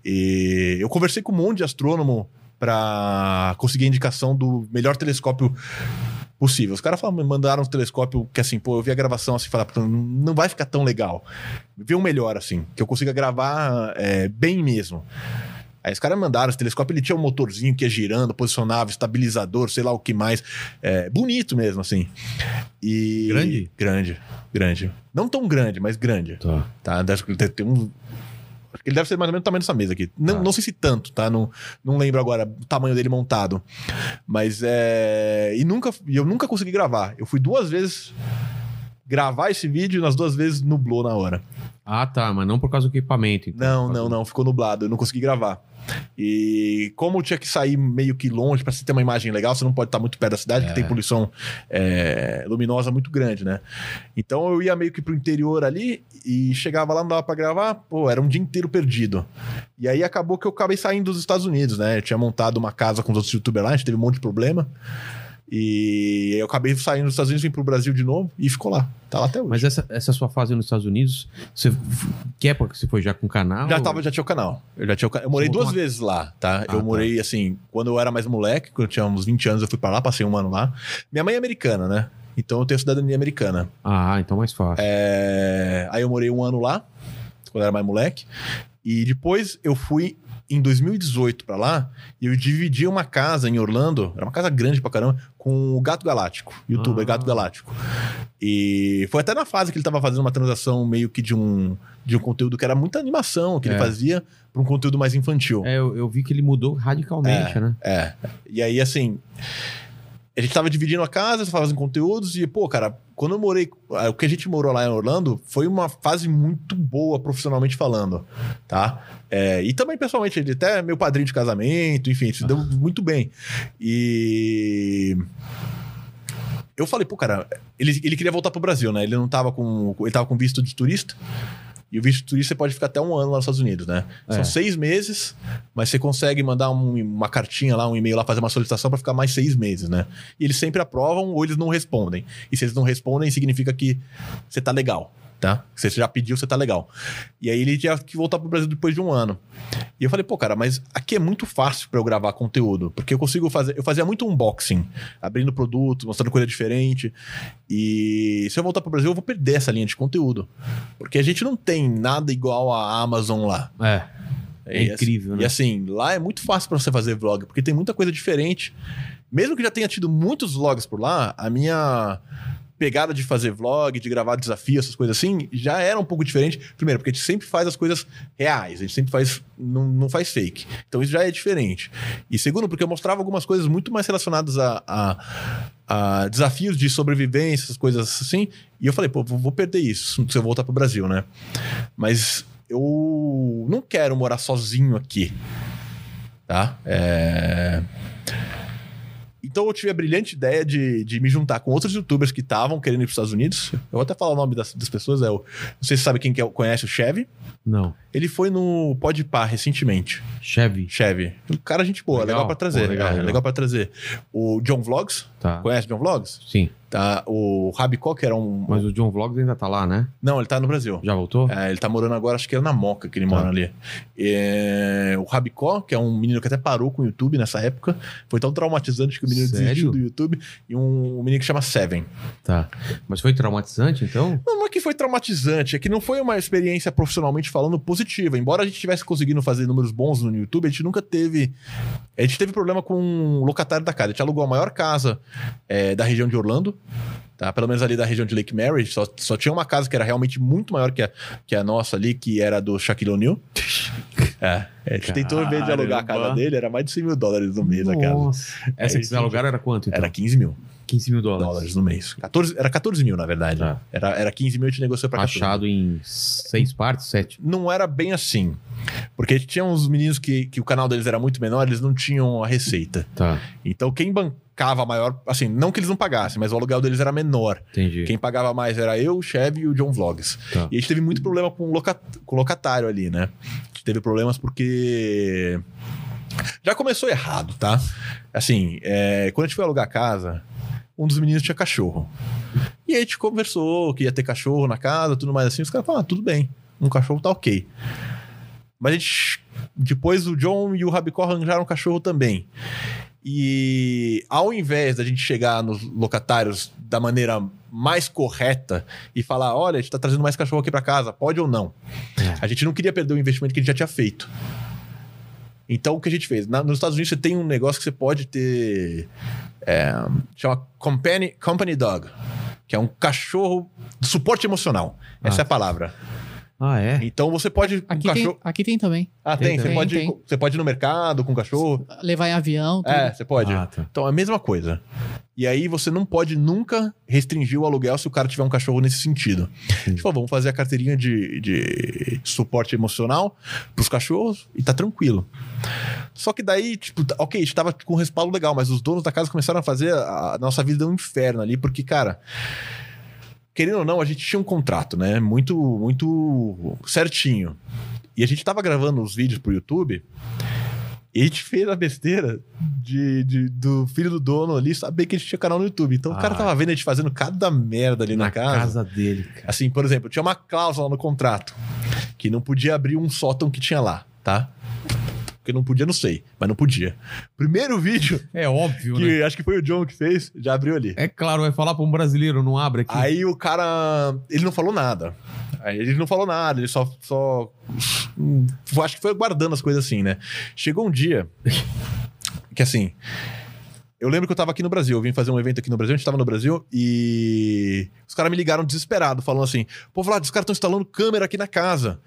E eu conversei com um monte de astrônomo pra conseguir a indicação do melhor telescópio possível. Os caras me mandaram um telescópio que assim, pô, eu vi a gravação assim, falar, "Pô, não vai ficar tão legal. Vê um melhor assim, que eu consiga gravar é, bem mesmo. Aí os caras mandaram esse telescópio, ele tinha um motorzinho que ia girando, posicionava, estabilizador, sei lá o que mais. É, bonito mesmo, assim. E... Grande? Grande, grande. Não tão grande, mas grande. Tá. Tá? Ter um... Ele deve ser mais ou menos o tamanho dessa mesa aqui. Não, Tá. não sei se tanto, tá? Não, não lembro agora o tamanho dele montado. Mas é. E nunca, eu nunca consegui gravar. Eu fui duas vezes gravar esse vídeo e nas duas vezes nublou na hora. Ah, tá, mas não por causa do equipamento. então. Não, não, do- não. Ficou nublado. Eu não consegui gravar. E como tinha que sair meio que longe pra você ter uma imagem legal, você não pode estar muito perto da cidade, É. que tem poluição é, luminosa muito grande, né? Então eu ia meio que pro interior ali e chegava lá, não dava pra gravar, pô, era um dia inteiro perdido. E aí acabou que eu acabei saindo dos Estados Unidos, né? Eu tinha montado uma casa com os outros youtubers lá, a gente teve um monte de problema. E eu acabei saindo dos Estados Unidos, vim pro Brasil de novo e ficou lá. Tá lá até hoje. Mas essa, essa sua fase nos Estados Unidos, você, que época que você foi já com o canal? Já tava, já tinha o canal. Eu já tinha Eu morei duas uma- vezes lá, tá? Ah, eu tá. morei, assim, quando eu era mais moleque, quando eu tinha uns 20 anos, eu fui pra lá, passei um ano lá. Minha mãe é americana, né? Então eu tenho cidadania americana. Ah, então mais fácil. É, Aí eu morei um ano lá, quando eu era mais moleque. E depois eu fui em 2018 pra lá e eu dividi uma casa em Orlando, era uma casa grande pra caramba, com o Gato Galáctico, youtuber Ah. Gato Galáctico. E foi até na fase que ele tava fazendo uma transação meio que de um, de um conteúdo que era muita animação que É. ele fazia pra um conteúdo mais infantil. É, eu, eu vi que ele mudou radicalmente, né? É. E aí, assim. A gente tava dividindo a casa, fazendo conteúdos, e, pô, cara, quando eu morei. O que a gente morou lá em Orlando foi uma fase muito boa profissionalmente falando, tá? É, e também, pessoalmente, ele até é meu padrinho de casamento, enfim, se deu muito bem. E. Eu falei, pô, cara, ele, ele queria voltar pro Brasil, né? Ele não tava com. Ele tava com visto de turista. E o visto de turista você pode ficar até um ano lá nos Estados Unidos, né? São É. seis meses, mas você consegue mandar um- uma cartinha lá, um e-mail lá, fazer uma solicitação para ficar mais seis meses, né? E eles sempre aprovam ou eles não respondem. E se eles não respondem, significa que você tá legal. Tá? Você já pediu, você tá legal. E aí ele tinha que voltar pro Brasil depois de um ano. E eu falei, pô, cara, mas aqui é muito fácil para eu gravar conteúdo, porque eu consigo fazer. Eu fazia muito unboxing, abrindo produtos, mostrando coisa diferente. E se eu voltar pro Brasil, eu vou perder essa linha de conteúdo. Porque a gente não tem nada igual a Amazon lá. É. É E incrível, assim- né? E assim, lá é muito fácil pra você fazer vlog, porque tem muita coisa diferente. Mesmo que já tenha tido muitos vlogs por lá, a minha pegada de fazer vlog, de gravar desafio, essas coisas assim, já era um pouco diferente. Primeiro, porque a gente sempre faz as coisas reais, a gente sempre faz, não, não faz fake. Então isso já é diferente. E segundo, porque eu mostrava algumas coisas muito mais relacionadas a, a, desafios de sobrevivência, essas coisas assim. E eu falei, pô, vou perder isso se eu voltar pro Brasil, né? Mas eu não quero morar sozinho aqui. Tá? É... Então eu tive a brilhante ideia de, de me juntar com outros youtubers que estavam querendo ir para os Estados Unidos. Eu vou até falar o nome das, das pessoas. É o, não sei se você sabe quem que é, conhece o Chevy. Não. Ele foi no Podpah recentemente. Chevy. Chevy. Um cara gente boa, legal, Legal. para trazer. Pô, legal, é, legal. legal para trazer. O John Vlogs. Tá. Conhece o John Vlogs? Sim. Tá. O Rabicó, que era um. Mas o John Vlogs ainda tá lá, né? Não, ele tá no Brasil. Já voltou? É, ele tá morando agora, acho que era na Moca que ele Tá. mora ali. É, o Rabicó, que é um menino que até parou com o YouTube nessa época, foi tão traumatizante que o menino Sério? desistiu do YouTube. E um, um menino que chama Seven. Tá. Mas foi traumatizante, então? Não, não é que foi traumatizante, é que não foi uma experiência profissionalmente falando positiva. Embora a gente tivesse conseguindo fazer números bons no YouTube, a gente nunca teve. A gente teve problema com o locatário da casa. A gente alugou a maior casa é, da região de Orlando. Tá? Pelo menos ali da região de Lake Mary, só, só tinha uma casa que era realmente muito maior que a, que a nossa ali, que era do Shaquille O'Neal. É, a gente tentou ver de alugar a casa Caramba. dele, era mais de 100 mil dólares no mês a casa. Nossa. Essa que vocês alugaram era quanto, então? Era 15 mil 15 mil dólares. dólares no mês. 14, era 14 mil, na verdade. Tá. Era, era 15 mil e a gente negociou pra 14. Achado em seis partes, sete. não era bem assim. Porque tinha uns meninos que, que o canal deles era muito menor, eles não tinham a receita. Tá, Então quem bancava a maior. Assim, não que eles não pagassem, mas o aluguel deles era menor. entendi. Quem pagava mais era eu, o Chevy e o John Vlogs. Tá. E a gente teve muito problema com o loca- com o locatário ali, né? A gente teve problemas porque. Já começou errado, tá? Assim, é, quando a gente foi alugar a casa, um dos meninos tinha cachorro. E aí a gente conversou que ia ter cachorro na casa, tudo mais assim. Os caras falaram, ah, tudo bem, um cachorro tá ok. Mas a gente. Depois o John e o Rabicó arranjaram um cachorro também. E ao invés da gente chegar nos locatários da maneira mais correta e falar: olha, a gente tá trazendo mais cachorro aqui pra casa, pode ou não? É. A gente não queria perder o investimento que a gente já tinha feito. Então o que a gente fez? Na- nos Estados Unidos você tem um negócio que você pode ter. É, chama company, company Dog, que é um cachorro de suporte emocional. Essa é a palavra. Ah, é? Então você pode. Aqui, cachorro. tem, aqui tem também. Ah, Tem tem. Você também. pode, Tem, tem. você pode ir no mercado com o cachorro. Levar em avião, tudo. É, você pode. Ah, tá. Então é a mesma coisa. E aí você não pode nunca restringir o aluguel se o cara tiver um cachorro nesse sentido. Gente falou, vamos fazer a carteirinha de, de suporte emocional pros cachorros e tá tranquilo. Só que daí, tipo, tá- ok, a gente tava com um respaldo legal, mas os donos da casa começaram a fazer a, a nossa vida um inferno ali, porque, cara. Querendo ou não, a gente tinha um contrato, né? Muito, muito certinho. E a gente tava gravando os vídeos pro YouTube e a gente fez a besteira de, de- do filho do dono ali saber que a gente tinha canal no YouTube. Então o cara Ah. tava vendo a gente fazendo cada merda ali na, Na casa. casa dele, cara. Assim, por exemplo, tinha uma cláusula no contrato que não podia abrir um sótão que tinha lá, tá? Porque não podia, não sei, mas não podia. Primeiro vídeo, É óbvio, que acho que foi o John que fez, já abriu ali. É claro, vai falar pra um brasileiro, não abre aqui. Aí o cara. Ele não falou nada. Aí ele não falou nada, ele só. só hum, acho que foi guardando as coisas assim, né? Chegou um dia que assim. Eu lembro que eu tava aqui no Brasil, eu vim fazer um evento aqui no Brasil, a gente tava no Brasil e os caras me ligaram desesperado, falando assim: pô, Vlad, os caras estão instalando câmera aqui na casa.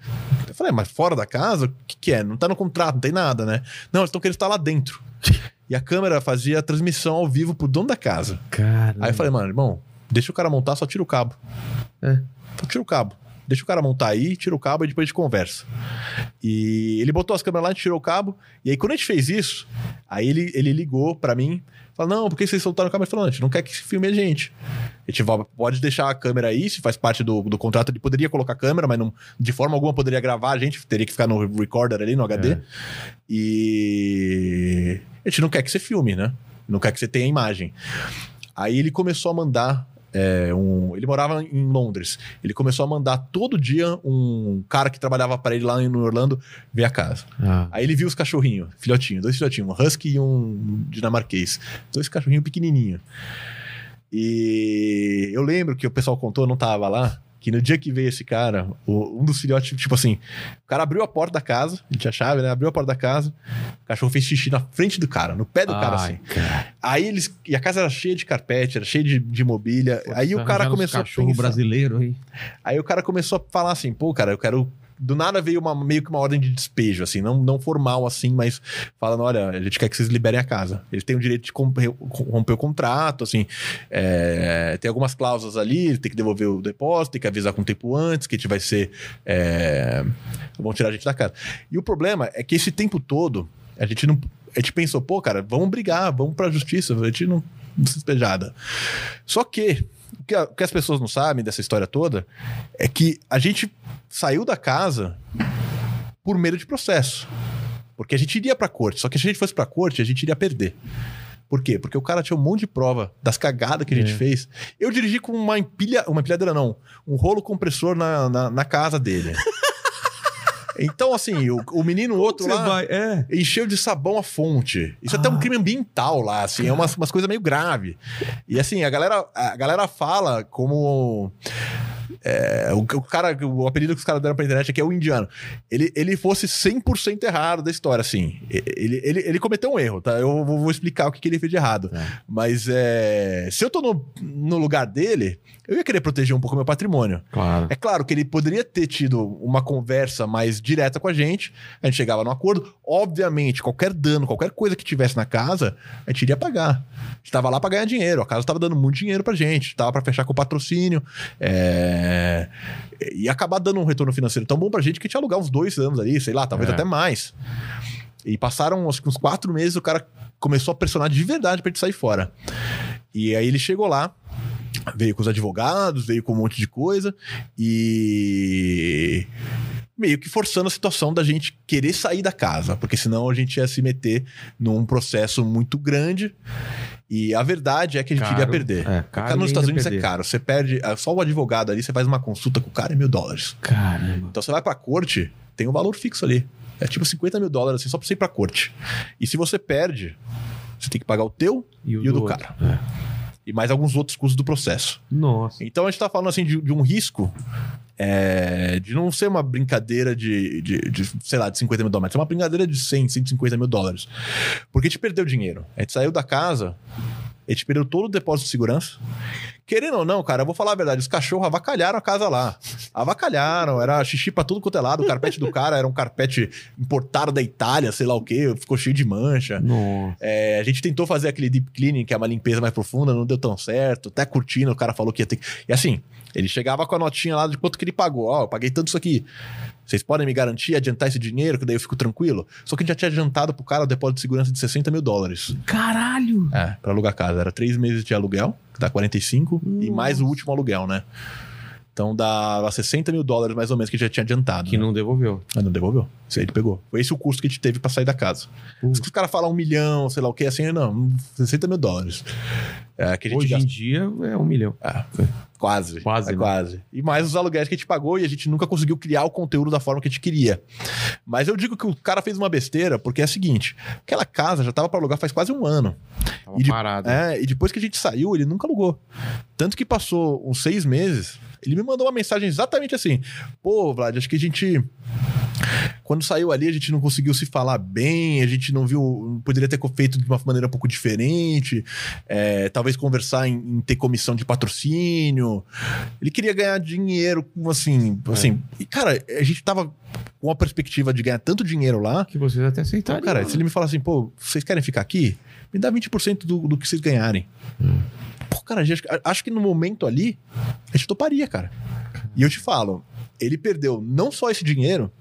Eu falei, "É, mas fora da casa? O que, que é? Não tá no contrato, não tem nada, né? Não, eles estão querendo instalar dentro. E a câmera fazia a transmissão ao vivo pro dono da casa. Cara. Aí eu falei, mano, irmão, deixa o cara montar, só tira o cabo. É. Só tira o cabo. Deixa o cara montar aí, tira o cabo e depois a gente conversa. E ele botou as câmeras lá, a gente tirou o cabo. E aí, quando a gente fez isso, aí ele, ele ligou pra mim. Falou, não, por que vocês soltaram o cabo? Ele falou, não, a gente não quer que filme a gente. A gente pode deixar a câmera aí, se faz parte do, do contrato. Ele poderia colocar a câmera, mas não, de forma alguma poderia gravar. A gente teria que ficar no recorder ali, no HD. É. E a gente não quer que você filme, né? Não quer que você tenha imagem. Aí ele começou a mandar é, um, ele morava em Londres. Ele começou a mandar todo dia um cara que trabalhava para ele lá no Orlando ver a casa. Ah. Aí ele viu os cachorrinhos, filhotinhos, dois filhotinhos, um husky e um dinamarquês. Dois cachorrinhos pequenininhos. E eu lembro que o pessoal contou, eu não tava lá, que no dia que veio esse cara, o- um dos filhotes, tipo assim, o cara abriu a porta da casa, ele tinha chave, né? Abriu a porta da casa, o cachorro fez xixi na frente do cara, no pé do cara, assim. Ai, cara. Aí eles. E a casa era cheia de carpete, era cheia de, de mobília. aí o cara começou a cachorro pensar, brasileiro aí. Aí o cara começou a falar assim, pô, cara, eu quero. Do nada veio uma, meio que uma ordem de despejo, assim, não, não formal assim, mas falando: olha, a gente quer que vocês liberem a casa. Eles têm o direito de romper, romper o contrato, assim. é, tem algumas cláusulas ali, tem que devolver o depósito, tem que avisar com tempo antes, que a gente vai ser. é, vão tirar a gente da casa. E o problema é que esse tempo todo, a gente não. A gente pensou, pô, cara, vamos brigar, vamos pra justiça, a gente não, despejada. Só que o que, a- o que as pessoas não sabem dessa história toda é que a gente saiu da casa por medo de processo. Porque a gente iria pra corte. Só que se a gente fosse pra corte, a gente iria perder. Por quê? Porque o cara tinha um monte de prova das cagadas que a gente É. fez. Eu dirigi com uma empilha, uma empilhadeira, não, um rolo compressor na, na, na casa dele. então, assim, o, o menino outro Você lá vai, é. encheu de sabão a fonte. Isso é até um Ah. crime ambiental lá, assim, é umas, umas coisas meio grave. E assim, a galera, a galera fala como. é, o, o cara, o apelido que os caras deram pra internet aqui é o indiano. Ele, ele fosse 100% errado da história, assim. Ele, ele, ele cometeu um erro, tá? Eu vou, vou explicar o que, que ele fez de errado. É. Mas é, se eu tô no, no lugar dele, eu ia querer proteger um pouco meu patrimônio. Claro. É claro que ele poderia ter tido uma conversa mais direta com a gente, a gente chegava no acordo. Obviamente, qualquer dano, qualquer coisa que tivesse na casa, a gente iria pagar. A gente tava lá pra ganhar dinheiro, a casa tava dando muito dinheiro pra gente, tava pra fechar com o patrocínio. É... E acabar dando um retorno financeiro tão bom pra gente que a gente ia alugar uns dois anos ali, sei lá, talvez É. até mais. E passaram acho que uns quatro meses, o cara começou a pressionar de verdade pra gente sair fora. E aí ele chegou lá, veio com os advogados, veio com um monte de coisa e meio que forçando a situação da gente querer sair da casa, porque senão a gente ia se meter num processo muito grande. E a verdade é que a gente iria Caro. perder. É, caro nos Estados Unidos é perder. caro. Você perde. ah, Só o advogado ali, você faz uma consulta com o cara é mil dólares. Caramba. Então você vai pra corte, tem um valor fixo ali. É tipo 50 mil dólares, assim, só pra você ir pra corte. E se você perde, você tem que pagar o teu E o, e o do outro? cara. É. e mais alguns outros custos do processo. Nossa. Então a gente tá falando assim de, de um risco é, de não ser uma brincadeira de, de, de, sei lá, de 50 mil dólares, é uma brincadeira de 100, 150 mil dólares. Porque a gente perdeu dinheiro. A gente saiu da casa, gente perdeu todo o depósito de segurança. Querendo ou não, cara, eu vou falar a verdade, os cachorros avacalharam a casa lá. Avacalharam, era xixi pra tudo quanto é lado. O carpete do cara era um carpete importado da Itália, sei lá o quê, ficou cheio de mancha. É, a gente tentou fazer aquele deep cleaning, que é uma limpeza mais profunda, não deu tão certo. Até curtindo, o cara falou que ia ter que. E assim, ele chegava com a notinha lá de quanto que ele pagou. Ó, eu paguei tanto isso aqui. Vocês podem me garantir adiantar esse dinheiro, que daí eu fico tranquilo? Só que a gente já tinha adiantado pro cara o depósito de segurança de 60 mil dólares. Caralho! É, pra alugar a casa. Era três meses de aluguel, que dá 45, e Nossa. mais o último aluguel, né? Então dá 60 mil dólares mais ou menos que já tinha adiantado. Que né? não devolveu. Mas não devolveu. Isso aí ele pegou. Foi esse o custo que a gente teve pra sair da casa. Putz. Se os caras falam um milhão, sei lá o que, assim, não, 60 mil dólares. É, que a gente Hoje em gasta. dia é um milhão. É, quase. Quase, É né? quase. E mais os aluguéis que a gente pagou e a gente nunca conseguiu criar o conteúdo da forma que a gente queria. Mas eu digo que o cara fez uma besteira, porque é o seguinte: aquela casa já tava pra alugar faz quase um ano. Tava E de-. É, e depois que a gente saiu, ele nunca alugou. Tanto que passou uns seis meses, ele me mandou uma mensagem exatamente assim: pô, Vlad, acho que a gente. Quando saiu ali, a gente não conseguiu se falar bem, a gente não viu. Poderia ter feito de uma maneira um pouco diferente, é, talvez conversar em, em ter comissão de patrocínio. Ele queria ganhar dinheiro, assim. assim E, cara, a gente tava com a perspectiva de ganhar tanto dinheiro lá. Que vocês até aceitariam. cara, se ele me falar assim, pô, vocês querem ficar aqui? Me dá 20% do, do que vocês ganharem. Pô, cara, gente- acho que no momento ali, a gente toparia, cara. E eu te falo, ele perdeu não só esse dinheiro,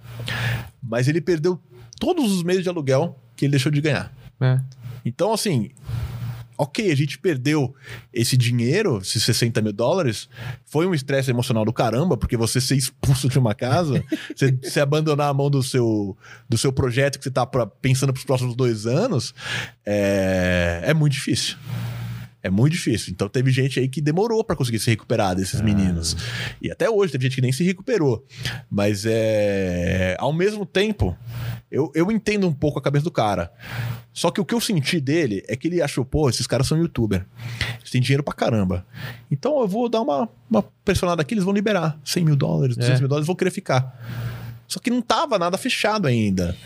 mas ele perdeu todos os meses de aluguel que ele deixou de ganhar. É. Então, assim, ok, a gente perdeu esse dinheiro, esses 60 mil dólares, foi um estresse emocional do caramba, porque você ser expulso de uma casa, você, você abandonar a mão do seu, do seu projeto que você tá pra, pensando pros próximos dois anos, é, é muito difícil. É muito difícil. Então teve gente aí que demorou pra conseguir se recuperar desses meninos. E até hoje teve gente que nem se recuperou. Mas é. Ao mesmo tempo, eu, eu entendo um pouco a cabeça do cara. Só que o que eu senti dele é que ele achou, pô, esses caras são youtuber. Eles têm dinheiro pra caramba. Então eu vou dar uma, uma pressionada aqui, eles vão liberar 100 mil dólares, 200 É. mil dólares, vão querer ficar. Só que não tava nada fechado ainda.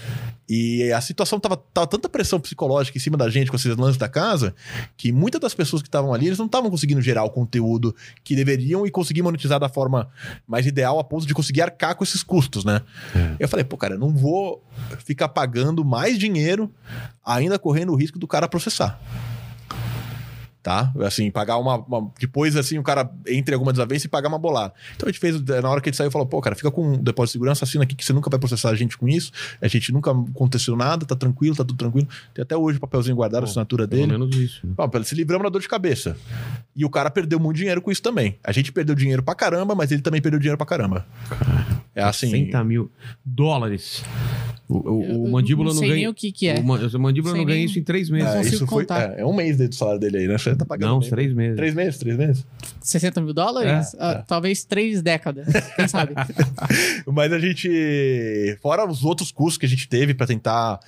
E a situação tava, tava tanta pressão psicológica em cima da gente com esses lances da casa, que muitas das pessoas que estavam ali, eles não estavam conseguindo gerar o conteúdo que deveriam e conseguir monetizar da forma mais ideal a ponto de conseguir arcar com esses custos, né? Eu falei, pô, cara, eu não vou ficar pagando mais dinheiro ainda correndo o risco do cara processar. Tá? Assim, pagar uma, uma- Depois, assim, o cara entre alguma desavença e pagar uma bolada. Então a gente fez, na hora que ele saiu, falou: pô, cara, fica com um depósito de segurança, assina aqui que você nunca vai processar a gente com isso. A gente nunca aconteceu nada, tá tranquilo, tá tudo tranquilo. Tem até hoje o papelzinho guardado, a assinatura Pelo dele. menos isso. né? Bom, pelo- se livramos da dor de cabeça. E o cara perdeu muito dinheiro com isso também. A gente perdeu dinheiro pra caramba, mas ele também perdeu dinheiro pra caramba. É assim. 60 mil dólares. O, o- mandíbula não não, ganha. nem o que que é. O, ma- o mandíbula Sei não ganha nem- isso em três meses. não É, isso foi, é, é um mês do salário dele aí, né? Você tá pagando. Não, bem. uns três meses. Três meses, três meses. 60 mil dólares? É, Ah, é. Talvez três décadas. Quem sabe? Mas a gente. Fora os outros custos que a gente teve pra tentar.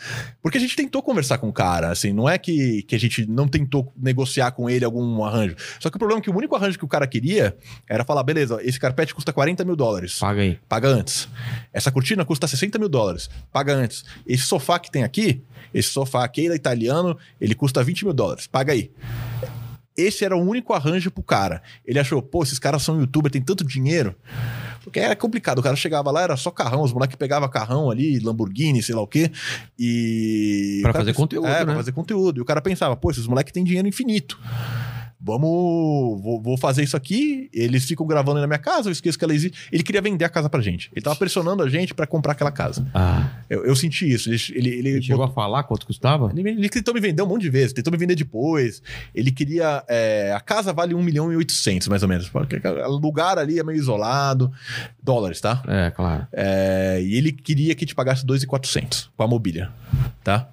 Porque a gente tentou conversar com o cara, assim, não é que, que a gente não tentou negociar com ele algum arranjo. Só que o problema é que o único arranjo que o cara queria era falar: beleza, esse carpete custa 40 mil dólares. Paga aí. Paga antes. Essa cortina custa 60 mil dólares. Paga antes. Esse sofá que tem aqui, esse sofá aqui, ele é italiano, ele custa 20 mil dólares. Paga aí. Esse era o único arranjo pro cara. Ele achou, pô, esses caras são youtuber, tem tanto dinheiro. Porque era complicado. O cara chegava lá, era só carrão. Os moleques pegavam carrão ali, Lamborghini, sei lá o quê. E. Pra fazer pensa- conteúdo, É, né? pra fazer conteúdo. E o cara pensava, pô, esses moleques têm dinheiro infinito. Vamos. Vou, vou fazer isso aqui. Eles ficam gravando na minha casa, eu esqueço que ela existe. Ele queria vender a casa pra gente. Ele tava pressionando a gente pra comprar aquela casa. Ah, Eu, eu senti isso. Ele, ele, ele, ele chegou a falar quanto custava? ele, ele tentou me vender um monte de vezes, tentou me vender depois. Ele queria. é, a casa vale 1 milhão e 800, mais ou menos. Porque O lugar ali é meio isolado. Dólares, tá? É, claro. É, e ele queria que te pagasse 2,400 com a mobília, tá?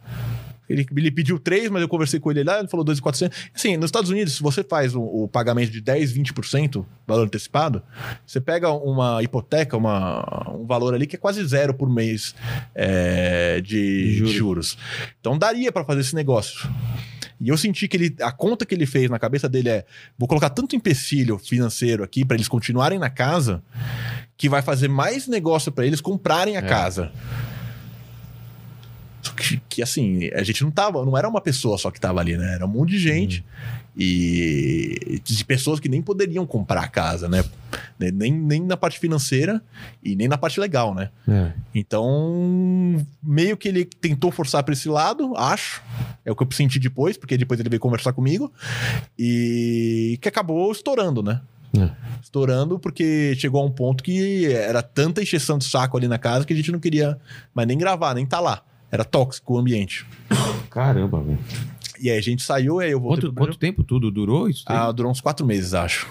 Ele, ele pediu 3, mas eu conversei com ele lá, ele falou 2,400. Assim, nos Estados Unidos, se você faz o, o pagamento de 10, 20% valor antecipado, você pega uma hipoteca, uma, um valor ali que é quase zero por mês é, de, Juros. de juros. Então daria para fazer esse negócio. E eu senti que ele, a conta que ele fez na cabeça dele é: vou colocar tanto empecilho financeiro aqui para eles continuarem na casa, que vai fazer mais negócio para eles comprarem a É. casa. Só que, que, assim, a gente não tava, não era uma pessoa só que tava ali, né? Era um monte de gente. E de pessoas que nem poderiam comprar a casa, né? Nem, nem na parte financeira e nem na parte legal, né? É. Então, meio que ele tentou forçar para esse lado, acho. É o que eu senti depois, porque depois ele veio conversar comigo. E que acabou estourando, né? É. Estourando porque chegou a um ponto que era tanta encheção de saco ali na casa que a gente não queria mais nem gravar, nem tá lá. Era tóxico o ambiente. Caramba, velho. E aí a gente saiu, aí eu voltei Quanto, pro quanto tempo tudo durou isso? daí? Ah, durou uns quatro meses, acho.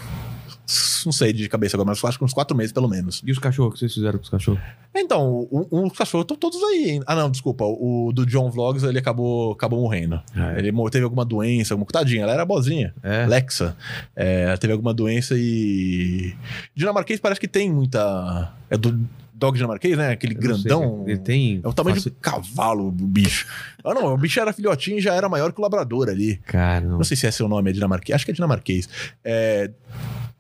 Não sei de cabeça agora, mas acho que uns quatro meses, pelo menos. E os cachorros que vocês fizeram com os cachorros? Então, os cachorros estão todos aí. hein? Ah, não, desculpa. O do John Vlogs, ele acabou, acabou morrendo. Ah, é. Ele teve alguma doença, alguma... Tadinha, ela era boazinha. É. Alexa. É, ela teve alguma doença e... Dinamarquês parece que tem muita... É do dog dinamarquês, né? Aquele Eu não sei, grandão... Ele tem. É o tamanho faci- de um cavalo, o bicho. Ah, não, o bicho era filhotinho e já era maior que o labrador ali. Cara, não. Não sei se é seu nome, é dinamarquês. Acho que é dinamarquês. É...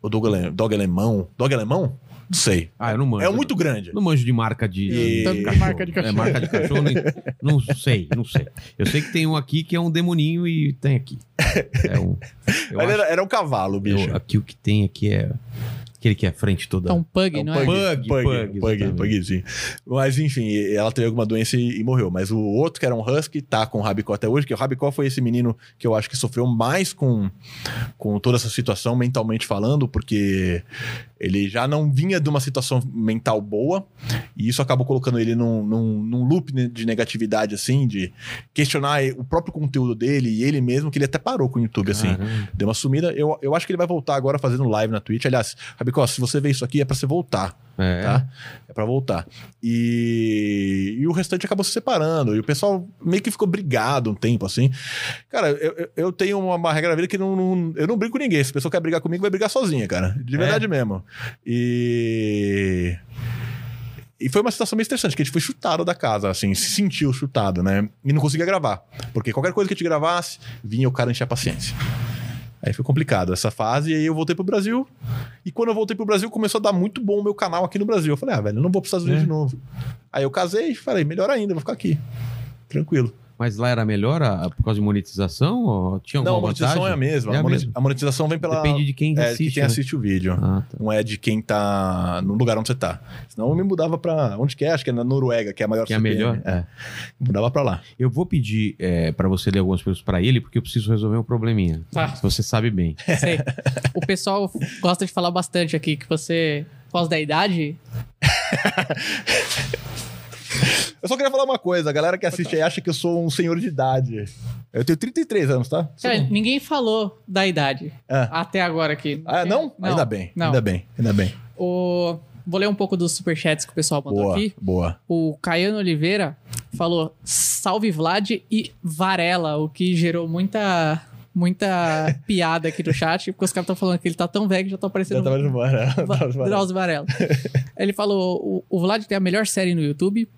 O dog, ale- dog alemão. Dog alemão? Não sei. Ah, eu não manjo. É muito grande. Não manjo de marca de. E- Tanto cachorro. marca de É, cachorro. marca de cachorro. nem- não sei, não sei. Eu sei que tem um aqui que é um demoninho e tem aqui. É um. Mas acho- era, era um cavalo, o bicho. eu- aqui o que tem aqui é. Aquele que é a frente toda. É um pug, É um não pug, é? Pug, pug, pug, pug, pugzinho. Mas enfim, ela teve alguma doença e, e morreu. Mas o outro, que era um husky, tá com o Rabicó até hoje, que o Rabicó foi esse menino que eu acho que sofreu mais com, com toda essa situação, mentalmente falando, porque ele já não vinha de uma situação mental boa, e isso acabou colocando ele num, num, num loop de negatividade, assim, de questionar o próprio conteúdo dele e ele mesmo, que ele até parou com o YouTube, assim. Caramba. Deu uma sumida. Eu, eu acho que ele vai voltar agora fazendo live na Twitch. Aliás, Rabicó Se você vê isso aqui, é pra você voltar, É. tá? É pra voltar. E, e o restante acabou se separando. E o pessoal meio que ficou brigado um tempo, assim. Cara, eu, eu- tenho uma, uma regra na vida que não, não- eu não brigo com ninguém. Se a pessoa quer brigar comigo, vai brigar sozinha, cara. De verdade mesmo. E. E foi uma situação meio estressante, que a gente foi chutado da casa, assim, se sentiu chutado, né? E não conseguia gravar. Porque qualquer coisa que a gente gravasse, vinha o cara encher a paciência. Aí foi complicado essa fase, e aí eu voltei pro Brasil. E quando eu voltei pro Brasil, começou a dar muito bom o meu canal aqui no Brasil. Eu falei, ah, velho, eu não vou pros Estados Unidos É. de novo. Aí eu casei e falei, melhor ainda, vou ficar aqui. Tranquilo. Mas lá era melhor a- por causa de monetização? Ou tinha alguma não, a monetização vantagem? é a mesma. É a, mesma. a monetização vem pela. Depende de quem é, assiste. de quem né? assiste o vídeo. Ah, tá. Não é de quem tá no lugar onde você tá. Senão eu me mudava pra. Onde que é? Acho que é na Noruega, que é a maior Que é CPM. melhor? É. Mudava pra lá. Eu vou pedir é, para você ler algumas coisas para ele, porque eu preciso resolver um probleminha. Tá. Se você sabe bem. Sei. O pessoal gosta de falar bastante aqui que você, por causa da idade, Eu só queria falar uma coisa. A galera que assiste aí acha que eu sou um senhor de idade. Eu tenho 33 anos, tá? Cara, ninguém falou da idade É. até agora aqui. Ah, não? Ainda bem. Não. Ainda bem. Ainda bem. O... Vou ler um pouco dos superchats que o pessoal mandou Boa. aqui. Boa. O Caiano Oliveira falou salve Vlad e Varela, o que gerou muita muita piada aqui no chat, porque os caras estão falando que ele tá tão velho que já Já parecendo embora. Va- Drauzio Varela. Ele falou: o, o Vlad tem a melhor série no YouTube,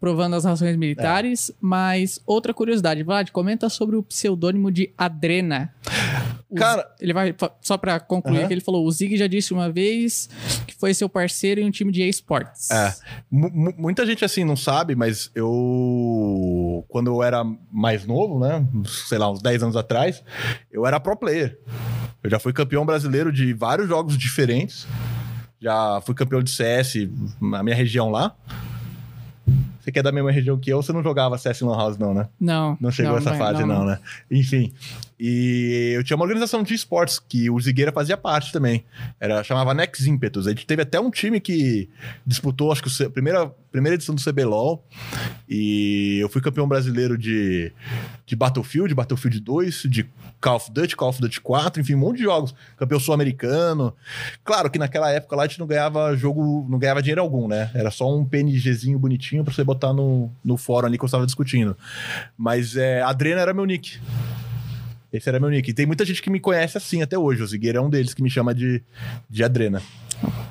provando as rações militares. Mas outra curiosidade, Vlad, comenta sobre o pseudônimo de Adrena. Cara- Z- ele vai, só pra concluir, que ele falou: o Zig já disse uma vez que foi seu parceiro em um time de esportes. É. Mu- mu- muita gente assim não sabe, mas eu. Quando eu era mais novo, né? Sei lá, uns 10 anos atrás, eu era pro player. Eu já fui campeão brasileiro de vários jogos diferentes. Já fui campeão de CS na minha região lá. Você que é da mesma região que eu, você não jogava CS Lan House, não, né? Não. Não chegou essa é- fase, não, né? Enfim. E eu tinha uma organização de esportes que o Zigueira fazia parte também. Era, chamava Nex Impetus. A gente teve até um time que disputou, acho que a primeira, primeira edição do CBLOL. E eu fui campeão brasileiro de, de Battlefield, Battlefield 2, de Call of Duty, Call of Duty 4, enfim, um monte de jogos. Campeão sul-americano. Claro que naquela época lá a gente não ganhava jogo, não ganhava dinheiro algum, né? Era só um PNGzinho bonitinho pra você botar no, no fórum ali que eu estava discutindo. Mas é, Adrena era meu nick. Esse era meu nick. E tem muita gente que me conhece assim até hoje. O Zigueira é um deles que me chama de, de Adrena.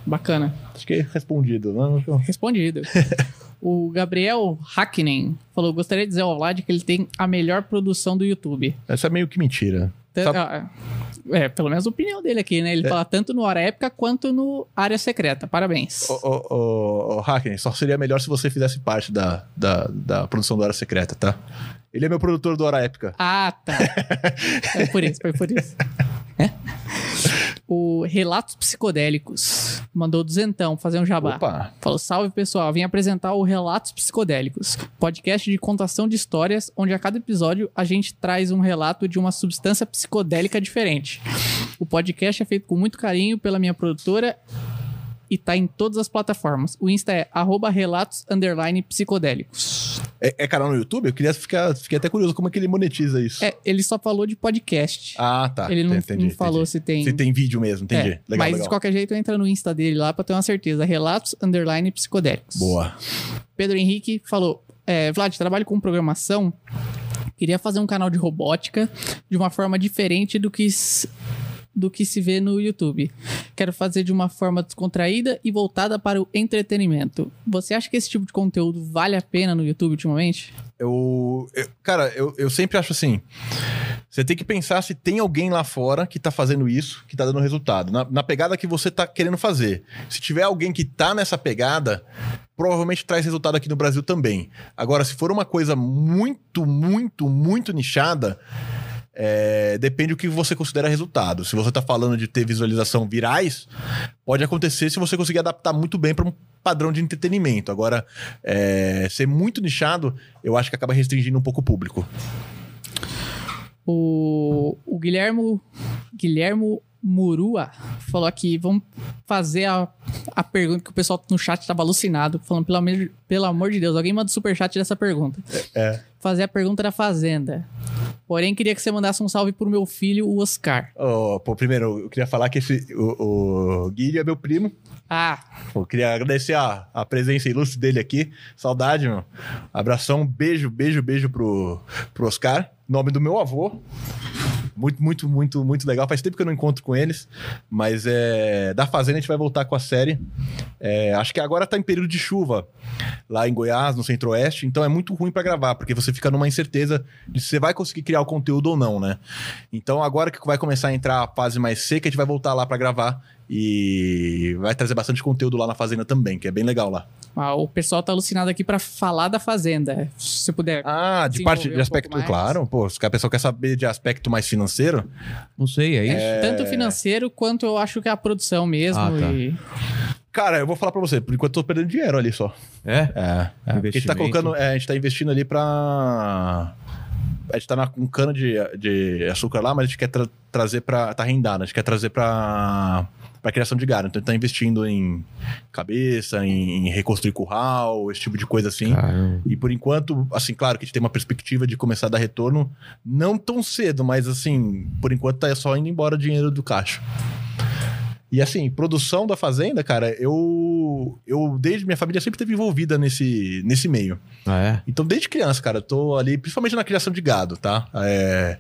Bacana. Acho que é respondido, né? Respondido. o Gabriel Hacknen falou: gostaria de dizer ao Vlad que ele tem a melhor produção do YouTube. Essa é meio que mentira. Tan- Sabe- ah, É, pelo menos a opinião dele aqui, né? Ele É. fala tanto no Hora Épica quanto no Área Secreta. Parabéns. Ô, ô, ô, ô, Hackney, só seria melhor se você fizesse parte da, da, da produção do Hora Secreta, tá? Ele é meu produtor do Hora Épica. Ah, tá. Foi por isso, foi por isso. É? O Relatos Psicodélicos mandou duzentão fazer um jabá. Opa! Falou, salve pessoal, vim apresentar o Relatos Psicodélicos, podcast de contação de histórias, onde a cada episódio a gente traz um relato de uma substância psicodélica diferente. O podcast é feito com muito carinho pela minha produtora e tá em todas as plataformas. O Insta é arroba relatos underline psicodélicos. É, é canal no YouTube? Eu queria ficar, fiquei até curioso como é que ele monetiza isso. É, ele só falou de podcast. Ah, tá. ele não, Entendi, não falou entendi. se tem. Se tem vídeo mesmo, entendi. É, legal, mas legal. de qualquer jeito entra no Insta dele lá pra ter uma certeza. Relatos underline psicodélicos. Boa. Pedro Henrique falou: é, Vlad, trabalho com programação. Queria fazer um canal de robótica de uma forma diferente do que, do que se vê no YouTube. Quero fazer de uma forma descontraída e voltada para o entretenimento. Você acha que esse tipo de conteúdo vale a pena no YouTube ultimamente? Eu, eu- cara, eu, eu sempre acho assim. Você tem que pensar se tem alguém lá fora que tá fazendo isso, que tá dando resultado. Na, na pegada que você tá querendo fazer. Se tiver alguém que tá nessa pegada, provavelmente traz resultado aqui no Brasil também. Agora, se for uma coisa muito, muito, muito nichada, é, depende do que você considera resultado. Se você tá falando de ter visualização virais, pode acontecer se você conseguir adaptar muito bem para um padrão de entretenimento. Agora, é, ser muito nichado, eu acho que acaba restringindo um pouco o público. O, o Guilhermo, Guilhermo Murua falou aqui, vamos fazer a, a pergunta que o pessoal no chat tava alucinado, falando, pelo, amor- pelo amor de Deus, alguém manda o superchat dessa pergunta. É. Fazer a pergunta da Fazenda. Porém, queria que você mandasse um salve pro meu filho, o Oscar. Oh, pô, primeiro, eu queria falar que esse, o, o Guilherme é meu primo. Ah, Pô, queria agradecer a, a presença ilustre dele aqui. Saudade, meu. Abração, beijo, beijo, beijo pro, pro Oscar. Nome do meu avô. Muito, muito, muito, muito legal. Faz tempo que eu não encontro com eles. Mas é, da Fazenda a gente vai voltar com a série. É, acho que agora tá em período de chuva lá em Goiás, no Centro-Oeste. Então é muito ruim pra gravar, porque você fica numa incerteza de se você vai conseguir criar o conteúdo ou não, né? Então agora que vai começar a entrar a fase mais seca, a gente vai voltar lá pra gravar. E vai trazer bastante conteúdo lá na Fazenda também, que é bem legal lá. ah, o pessoal tá alucinado aqui pra falar da Fazenda. Se puder. Ah, de parte de um aspecto, claro. Pô, se a pessoa quer saber de aspecto mais financeiro, Não sei, é isso? Tanto financeiro quanto eu acho que é a produção mesmo. Ah, tá. e- cara, eu vou falar pra você, por enquanto eu tô perdendo dinheiro ali só. É? É, é. A gente tá colocando, é, a gente tá investindo ali pra. A gente tá na, com cana de, de açúcar lá, mas a gente quer tra- trazer pra. Tá rendado, a gente quer trazer pra. Pra criação de gado. Então a gente tá investindo em cabeça, em, em reconstruir curral, esse tipo de coisa assim. Caramba. E por enquanto, assim, claro que a gente tem uma perspectiva de começar a dar retorno, não tão cedo, mas assim, por enquanto tá só indo embora o dinheiro do caixa. E assim, produção da fazenda, cara, eu eu desde minha família sempre esteve envolvida nesse nesse meio. Ah, é? Então desde criança, cara, eu tô ali, principalmente na criação de gado, tá? É,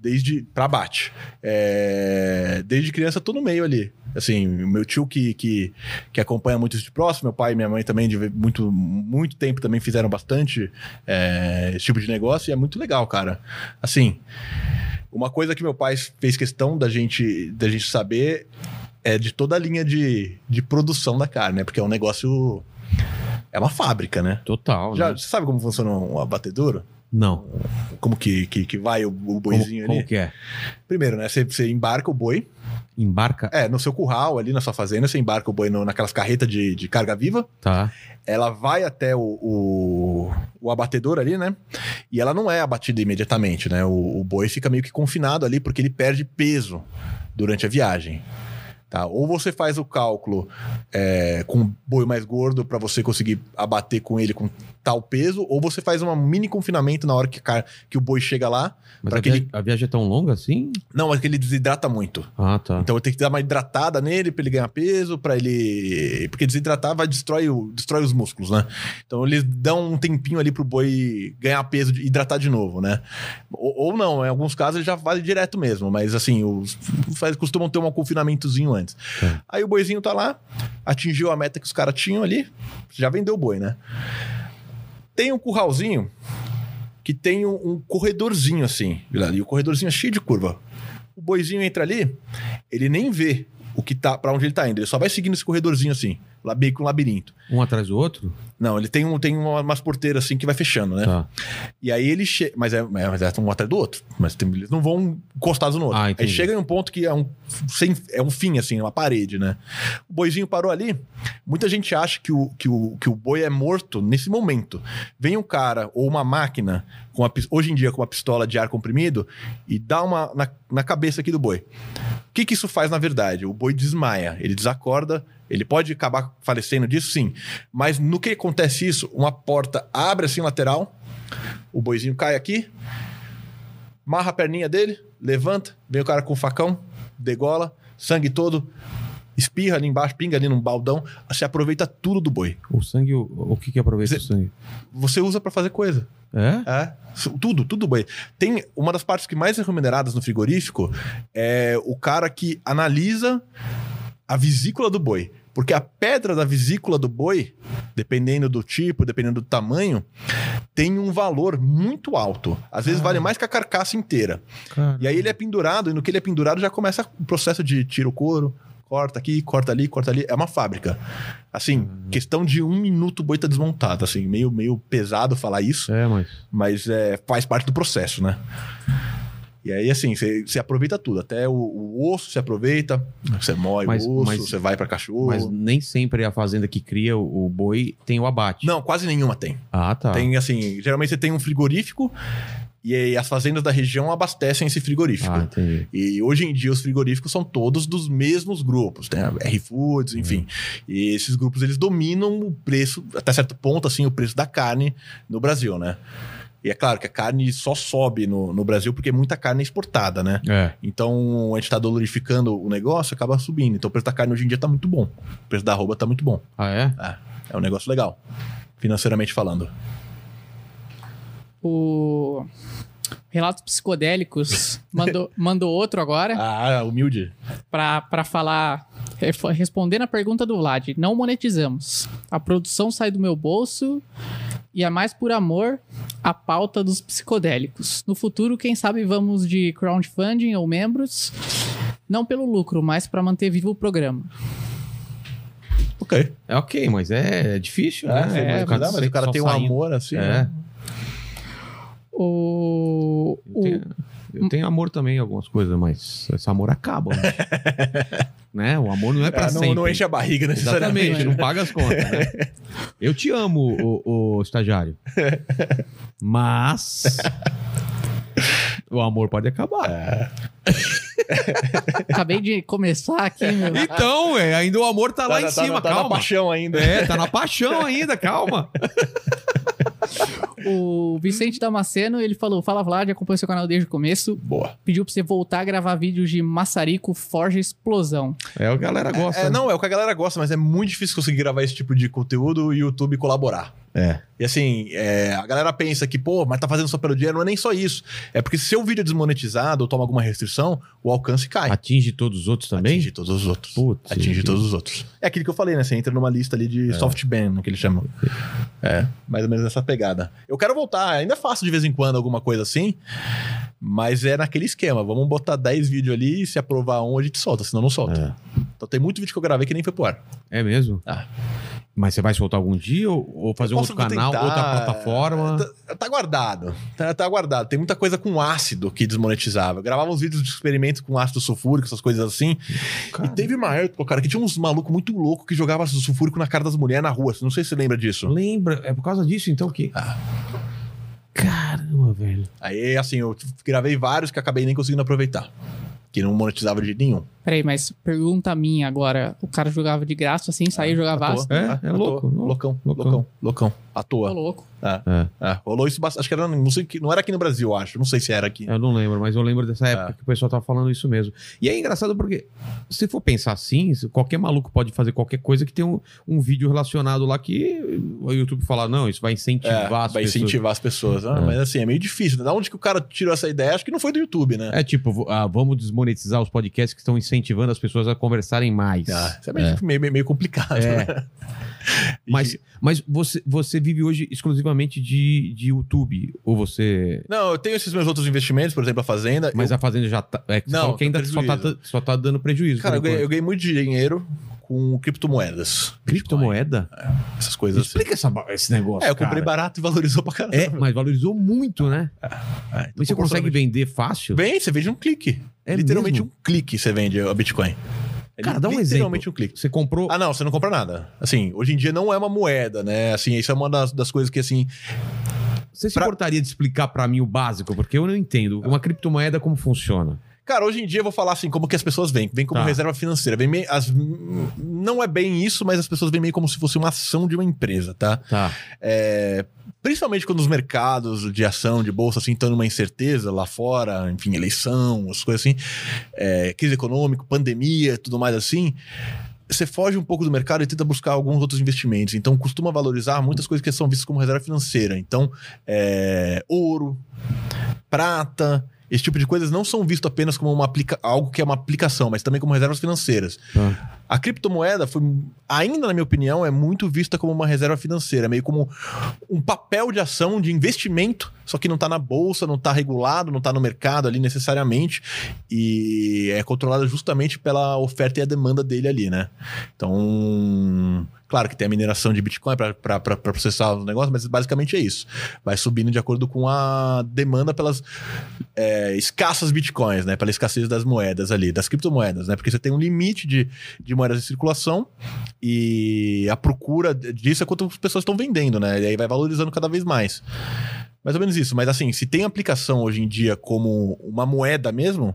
desde pra abate. É, desde criança eu tô no meio ali. Assim, meu tio que, que, que acompanha muito isso de próximo, meu pai e minha mãe também, de muito, muito tempo também fizeram bastante é, esse tipo de negócio e é muito legal, cara. Assim, uma coisa que meu pai fez questão da gente, da gente saber é de toda a linha de, de produção da carne, né? Porque é um negócio. É uma fábrica, né? Total. Já, né? você sabe como funciona um abatedouro? Não. Como que, que, que vai o, o Como, boizinho como ali? que é? Primeiro, né? Você, você embarca o boi. Embarca? É, no seu curral ali, na sua fazenda, você embarca o boi no- naquelas carretas de, de carga viva. Tá. Ela vai até o, o, o abatedor ali, né? E ela não é abatida imediatamente, né? O, o boi fica meio que confinado ali porque ele perde peso durante a viagem. Tá? Ou você faz o cálculo é, com boi mais gordo para você conseguir abater com ele com tal peso, ou você faz um mini confinamento na hora que, a car- que o boi chega lá. Mas a, aquele- viagem, a viagem é tão longa assim? Não, mas que ele desidrata muito. Ah, tá. Então eu tenho que dar uma hidratada nele pra ele ganhar peso, pra ele. Porque desidratar vai destrói, o, destrói os músculos, né? Então eles dão um tempinho ali pro boi ganhar peso e hidratar de novo, né? Ou, ou não, em alguns casos ele já vale direto mesmo, mas assim, os faz- costumam ter um confinamentozinho antes. Tá. Aí o boizinho tá lá, atingiu a meta que os caras tinham ali, já vendeu o boi, né? Tem um curralzinho que tem um, um corredorzinho assim, e o corredorzinho é cheio de curva. O boizinho entra ali, ele nem vê o que tá, para onde ele tá indo, ele só vai seguindo esse corredorzinho assim, meio que um labirinto. Um atrás do outro? Não, ele tem, um, tem uma- umas porteiras assim que vai fechando, né? Tá. E aí ele chega. Mas é, é, mas é um atrás do outro. Mas tem- eles não vão encostados no outro. Ah, aí chega em um ponto que é um, sem, é um fim, assim, uma parede, né? O boizinho parou ali. Muita gente acha que o, que o, que o boi é morto nesse momento. Vem um cara ou uma máquina, com pis- hoje em dia com uma pistola de ar comprimido, e dá uma na, na cabeça aqui do boi. O que, que isso faz na verdade? O boi desmaia, ele desacorda, ele pode acabar falecendo disso, sim. Mas no que acontece isso, uma porta abre assim lateral, o boizinho cai aqui, marra a perninha dele, levanta, vem o cara com o facão, degola, sangue todo, espirra ali embaixo, pinga ali num baldão, você aproveita tudo do boi. O sangue, o, o que que aproveita Você- o sangue? Você usa pra fazer coisa. É? É, tudo, tudo boi. Tem uma das partes que mais são remuneradas no frigorífico é o cara que analisa a vesícula do boi. Porque a pedra da vesícula do boi, dependendo do tipo, dependendo do tamanho, tem um valor muito alto. Às vezes vale mais que a carcaça inteira. Cara. E aí ele é pendurado, e no que ele é pendurado já começa o processo de tira o couro, corta aqui, corta ali, corta ali. É uma fábrica. Assim, questão de um minuto o boi tá desmontado. Assim, meio, meio pesado falar isso É, mas. mas é, faz parte do processo, né? E aí, assim, você aproveita tudo. Até o, o osso você aproveita, você moe Mas- o osso, você vai pra cachorro. Mas nem sempre a fazenda que cria o, o boi tem o abate. Não, quase nenhuma tem. Ah, tá. Tem, assim, geralmente você tem um frigorífico e aí as fazendas da região abastecem esse frigorífico. Ah, entendi. E hoje em dia os frigoríficos são todos dos mesmos grupos, tem a R-Foods, enfim. Uhum. E esses grupos eles dominam o preço, até certo ponto, assim, o preço da carne no Brasil, né? E é claro que a carne só sobe no, no Brasil porque muita carne é exportada, né? É. Então a gente tá dolarificando o negócio, acaba subindo. Então o preço da carne hoje em dia tá muito bom. O preço da arroba tá muito bom. Ah, é? É, é um negócio legal, financeiramente falando. O Relatos Psicodélicos mandou, mandou outro agora Ah, humilde. pra, pra falar, ref- respondendo a pergunta do Vlad. Não monetizamos. A produção sai do meu bolso e é mais por amor a pauta dos psicodélicos. No futuro, quem sabe vamos de crowdfunding ou membros, não pelo lucro, mas pra manter vivo o programa. Ok. É ok, mas é difícil, É, né? mas, Ficar mas o cara tem um saindo. amor assim. É. né? O, Eu o- tenho, eu tenho amor também em algumas coisas, mas esse amor acaba. Né? né? O amor não é pra É, não, sempre. não enche a barriga necessariamente. Exatamente, não paga as contas. né? Eu te amo, o, o estagiário. Mas. O amor pode acabar. acabei de começar aqui, meu. Então, é, ainda o amor tá, lá Tá- em tá- cima, tá na calma. paixão ainda. É, tá na paixão ainda, calma. O Vicente Damasceno, ele falou: Fala Vlad, acompanha seu canal desde o começo. Boa. Pediu pra você voltar a gravar vídeos de maçarico, forja e explosão. É, a galera gosta. É, né? não, é o que a galera gosta, mas é muito difícil conseguir gravar esse tipo de conteúdo e o YouTube colaborar. É. E assim, é, a galera pensa que, pô, mas tá fazendo só pelo dinheiro, não é nem só isso. É porque se seu vídeo é desmonetizado ou toma alguma restrição, o alcance cai. Atinge todos os outros também? Atinge todos os outros. Putz, Atinge todos os outros. É aquilo que eu falei, né? Você entra numa lista ali de soft ban, no que eles chamam. É, mais ou menos essa pegada. Eu quero voltar, ainda faço de vez em quando alguma coisa assim, mas é naquele esquema. Vamos botar 10 vídeos ali e se aprovar um, a gente solta, senão não solta. Então tem muito vídeo que eu gravei que nem foi pro ar. É mesmo? Ah. Mas você vai soltar algum dia ou, ou fazer um outro canal, tentar. outra plataforma? Tá, tá guardado. Tá, tá guardado. Tem muita coisa com ácido que desmonetizava. Eu gravava uns vídeos de experimento com ácido sulfúrico, essas coisas assim. Cara, E teve uma época, cara, que tinha uns malucos muito loucos que jogavam ácido sulfúrico na cara das mulheres na rua. Não sei se você lembra disso. Lembra? É por causa disso então que. Ah. Caramba, velho. Aí, assim, eu gravei vários que acabei nem conseguindo aproveitar. Que não monetizava de jeito nenhum. Peraí, mas pergunta minha agora. O cara jogava de graça assim, saía e jogava À toa. ácido? É, é à louco, toa. Loucão, Loucão. loucão, loucão. À Tô toa. louco. É, É. é. Rolou isso bastante. Acho que era, não sei, que- não era aqui no Brasil, acho. Não sei se era aqui. Eu não lembro, mas eu lembro dessa época É. que o pessoal tava falando isso mesmo. E é engraçado porque, se for pensar assim, qualquer maluco pode fazer qualquer coisa que tem um, um vídeo relacionado lá que o YouTube fala, não, isso vai incentivar É, as vai pessoas. incentivar as pessoas. Ah, É. Mas assim, é meio difícil. né? Da onde que o cara tirou essa ideia? Acho que não foi do YouTube, né? É tipo, ah, vamos desmonetizar os podcasts que estão incentivando as pessoas a conversarem mais. Ah, isso é meio, meio, meio- meio complicado. É. né? Mas, mas você, você vive hoje exclusivamente de, de YouTube? Ou você. Não, eu tenho esses meus outros investimentos, por exemplo, a Fazenda. Mas eu, a Fazenda já tá. É Não, que ainda só tá, só tá dando prejuízo. cara, eu ganhei, eu ganhei muito dinheiro com criptomoedas. Criptomoeda? Bitcoin, Essas coisas assim. Explica essa ba- esse negócio. É, eu comprei cara. barato e valorizou pra caramba. É, mas valorizou muito, né? É, então Mas você consegue vender fácil? Vem, você vende um clique. É literalmente mesmo? um clique você vende a Bitcoin. É Cara, dá um literalmente exemplo. um clique. Você comprou. Ah, não, você não compra nada. Assim, hoje em dia não é uma moeda, né? Assim, isso é uma das, das coisas que, assim, Você se pra- importaria de explicar pra mim o básico? Porque eu não entendo. Uma criptomoeda como funciona. Cara, hoje em dia eu vou falar assim, como que as pessoas veem. Vem como Tá. reserva financeira. Vem meio, as, não é bem isso, mas as pessoas veem meio como se fosse uma ação de uma empresa, tá? Tá. É, principalmente quando os mercados de ação, de bolsa, assim, estão numa incerteza lá fora, enfim, eleição, as coisas assim, é, crise econômica, pandemia, tudo mais assim. Você foge um pouco do mercado e tenta buscar alguns outros investimentos. Então, costuma valorizar muitas coisas que são vistas como reserva financeira. Então, é, ouro, prata, esse tipo de coisas não são vistos apenas como uma aplica algo que é uma aplicação, mas também como reservas financeiras. Tá. A criptomoeda foi, ainda na minha opinião, é muito vista como uma reserva financeira, meio como um papel de ação, de investimento, só que não está na bolsa, não está regulado, não está no mercado ali necessariamente, e é controlada justamente pela oferta e a demanda dele ali, né? Então, claro que tem a mineração de Bitcoin para processar os negócios, mas basicamente é isso. Vai subindo de acordo com a demanda pelas é, escassas Bitcoins, né? Pela escassez das moedas ali, das criptomoedas, né? Porque você tem um limite de, de moedas em circulação e a procura disso é quanto as pessoas estão vendendo, né? E aí vai valorizando cada vez mais. Mais ou menos isso. Mas assim, se tem aplicação hoje em dia como uma moeda mesmo,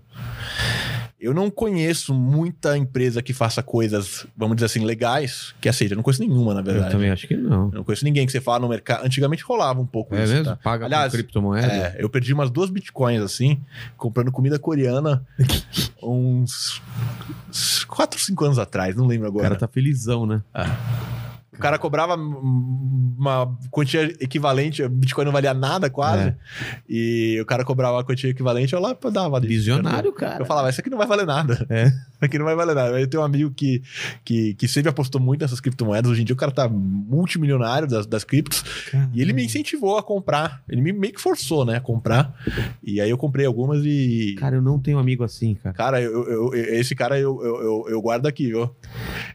Eu não conheço muita empresa que faça coisas, vamos dizer assim, legais, que aceita. Eu não conheço nenhuma, na Eu verdade. também acho que não. Eu não conheço ninguém que você fala no mercado. Antigamente rolava um pouco É isso, mesmo? tá? Paga Aliás, com criptomoeda? É, eu perdi umas duas bitcoins assim, comprando comida coreana uns 4, 5 anos atrás, não lembro o agora. cara tá felizão, né? O cara cobrava uma quantia equivalente, o Bitcoin não valia nada quase. É. E o cara cobrava uma quantia equivalente, eu lá dava. Visionário, cara. Eu falava, isso aqui não vai valer nada. É. Isso aqui não vai valer nada. Eu tenho um amigo que, que, que sempre apostou muito nessas criptomoedas. Hoje em dia o cara tá multimilionário das, das criptos. E ele me incentivou a comprar. Ele me meio que forçou, né, a comprar. E aí eu comprei algumas e. Cara, eu não tenho amigo assim, cara. Cara, eu, eu- eu- esse cara eu, eu, eu, guardo aqui, ó.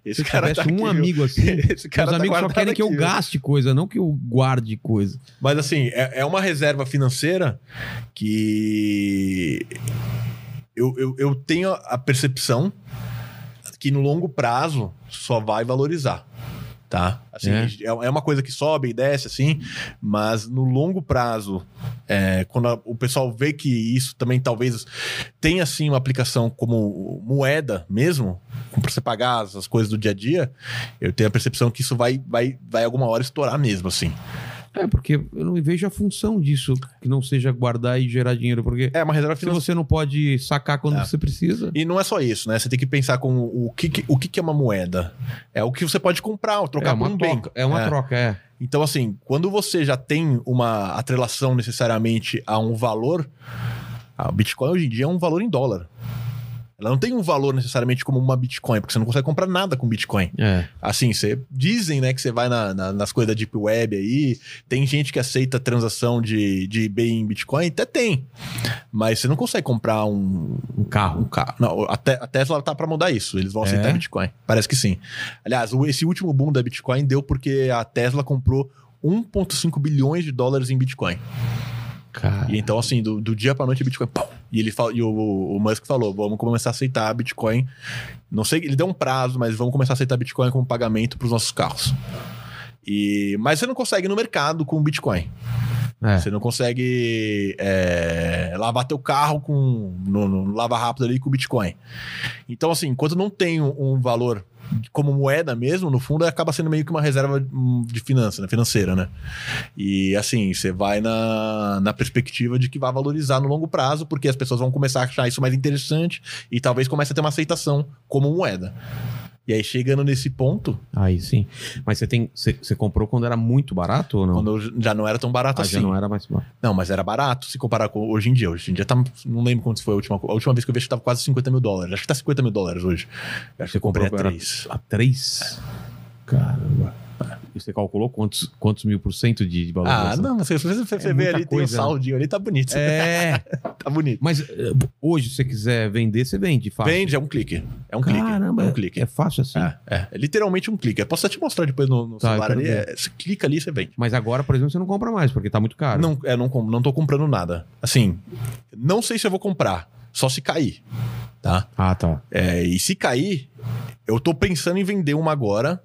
Esse Se cara tá um aqui, amigo assim, Esse cara meus tá amigos só querem que eu gaste coisa, não que eu guarde coisa. Mas assim, é, é uma reserva financeira que eu, eu, eu tenho a percepção que no longo prazo só vai valorizar. Tá? Assim, É. é. é uma coisa que sobe e desce, assim, mas no longo prazo, é, quando a- o pessoal vê que isso também talvez tenha assim uma aplicação como moeda mesmo, para você pagar as as coisas do dia a dia, eu tenho a percepção que isso vai, vai, vai alguma hora estourar mesmo, assim. É, porque eu não vejo a função disso, que não seja guardar e gerar dinheiro, porque É uma reserva se financeira. você não pode sacar quando É. você precisa. E não é só isso, né? Você tem que pensar com o que, que- o que, que é uma moeda. É o que você pode comprar, ou trocar é por uma um bem. troca, é uma É. troca, é. Então, assim, quando você já tem uma atrelação necessariamente a um valor, a Bitcoin hoje em dia é um valor em dólar. Ela não tem um valor necessariamente como uma Bitcoin, porque você não consegue comprar nada com Bitcoin. É. Assim, você dizem, né, que você vai na- na- nas coisas da Deep Web aí, tem gente que aceita transação de, de eBay em Bitcoin, até tem. Mas você não consegue comprar um, Um carro. um carro. Não, a, Te- a Tesla tá para mudar isso. Eles vão aceitar É? Bitcoin. Parece que sim. Aliás, esse último boom da Bitcoin deu porque a Tesla comprou 1,5 bilhões de dólares em Bitcoin. Cara. E então, assim, do, do dia pra noite, Bitcoin. Pau! E, ele fala, e o, o Musk falou: vamos começar a aceitar Bitcoin. Não sei, ele deu um prazo, mas vamos começar a aceitar Bitcoin como pagamento para os nossos carros. E, mas você não consegue no mercado com Bitcoin. É. Você não consegue é, lavar teu carro com no, no lava rápido ali com Bitcoin. Então, assim, enquanto não tem um, um valor como moeda mesmo, no fundo acaba sendo meio que uma reserva hum, de finança, né, financeira, né? E assim, você vai na, na perspectiva de que vai valorizar no longo prazo, porque as pessoas vão começar a achar isso mais interessante e talvez comece a ter uma aceitação como moeda. E aí, chegando nesse ponto, Aí sim. Mas você tem. Você, você comprou quando era muito barato ou não? quando já não era tão barato Ah, assim. já não era mais barato. Não, mas era barato se comparar com hoje em dia. Hoje em dia tá. Não lembro quanto foi a última, a última vez que eu vi, acho que tava quase 50 mil dólares. Acho que tá 50 mil dólares hoje. Eu acho que eu comprei a comprou, era- 3. A 3? Caramba. Você calculou quantos, quantos mil por cento de, de Ah, valorização? não, você, você, você É vê ali, tem o coisa, né? saldinho ali, tá bonito. É. tá bonito. Mas eh, hoje, se você quiser vender, você vende. Fácil. Vende, é um clique. É um clique. Caramba, é um clique. É fácil assim. É, é, é literalmente um clique. Eu posso até te mostrar depois no, no Tá, celular ali. é, você clica ali e você vende. Mas agora, por exemplo, você não compra mais, porque tá muito caro. Não, é, não, não tô comprando nada. Assim, não sei se eu vou comprar. Só se cair. Tá? Ah, tá. É, e se cair, eu tô pensando em vender uma agora,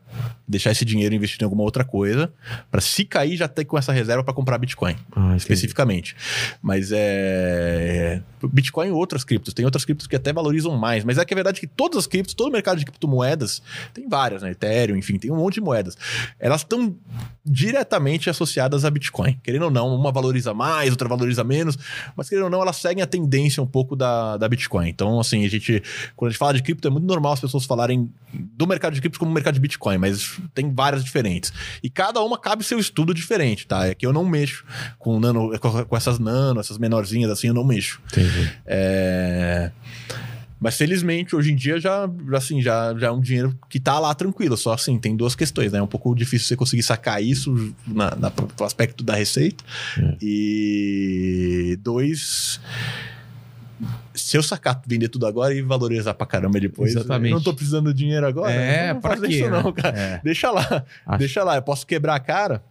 deixar esse dinheiro investido em alguma outra coisa, pra se cair já ter com essa reserva pra comprar Bitcoin, Ah, especificamente. Mas é. Bitcoin e outras criptos. Tem outras criptos que até valorizam mais. Mas é que a verdade é que todas as criptos, todo o mercado de criptomoedas, tem várias, né? Ethereum, enfim, tem um monte de moedas. Elas estão diretamente associadas a Bitcoin. Querendo ou não, uma valoriza mais, outra valoriza menos, mas querendo ou não, elas seguem a tendência um pouco da, da Bitcoin. Então, assim, a gente, quando a gente fala de cripto, é muito normal as pessoas falarem do mercado de cripto como mercado de Bitcoin, mas tem várias diferentes. E cada uma cabe seu estudo diferente, tá? É que eu não mexo com nano, com essas nano, essas menorzinhas assim, eu não mexo. Entendi. É... Mas felizmente, hoje em dia, já, assim, já, já é um dinheiro que tá lá tranquilo. Só assim, tem duas questões, né? É um pouco difícil você conseguir sacar isso na, na- pro aspecto da receita. É. E dois. Se eu sacar, vender tudo agora e valorizar pra caramba depois. Exatamente. Eu não tô precisando de dinheiro agora. É, não vou pra quê, isso né? não, cara. É. Deixa lá. Acho- Deixa lá. Eu posso quebrar a cara.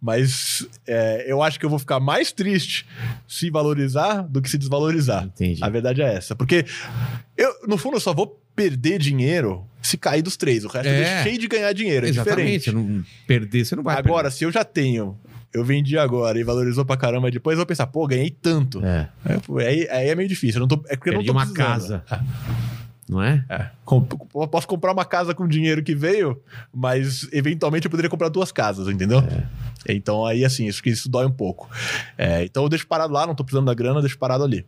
Mas é, eu acho que eu vou ficar mais triste se valorizar do que se desvalorizar. Entendi. A verdade é essa. Porque eu, no fundo, eu só vou perder dinheiro se cair dos três. O resto eu É. deixei de ganhar dinheiro. É Exatamente. diferente. Não perder, você não vai Agora, se eu já tenho eu vendi agora e valorizou pra caramba, depois eu vou pensar, pô, ganhei tanto. É. É, aí, aí é meio difícil. Eu não tô, é porque eu não tô uma precisando. casa. Não é? É. Com- posso comprar uma casa com o dinheiro que veio, mas eventualmente eu poderia comprar duas casas, entendeu? Então aí, assim, isso, que isso dói um pouco. É, então eu deixo parado lá, não tô precisando da grana, eu deixo parado ali.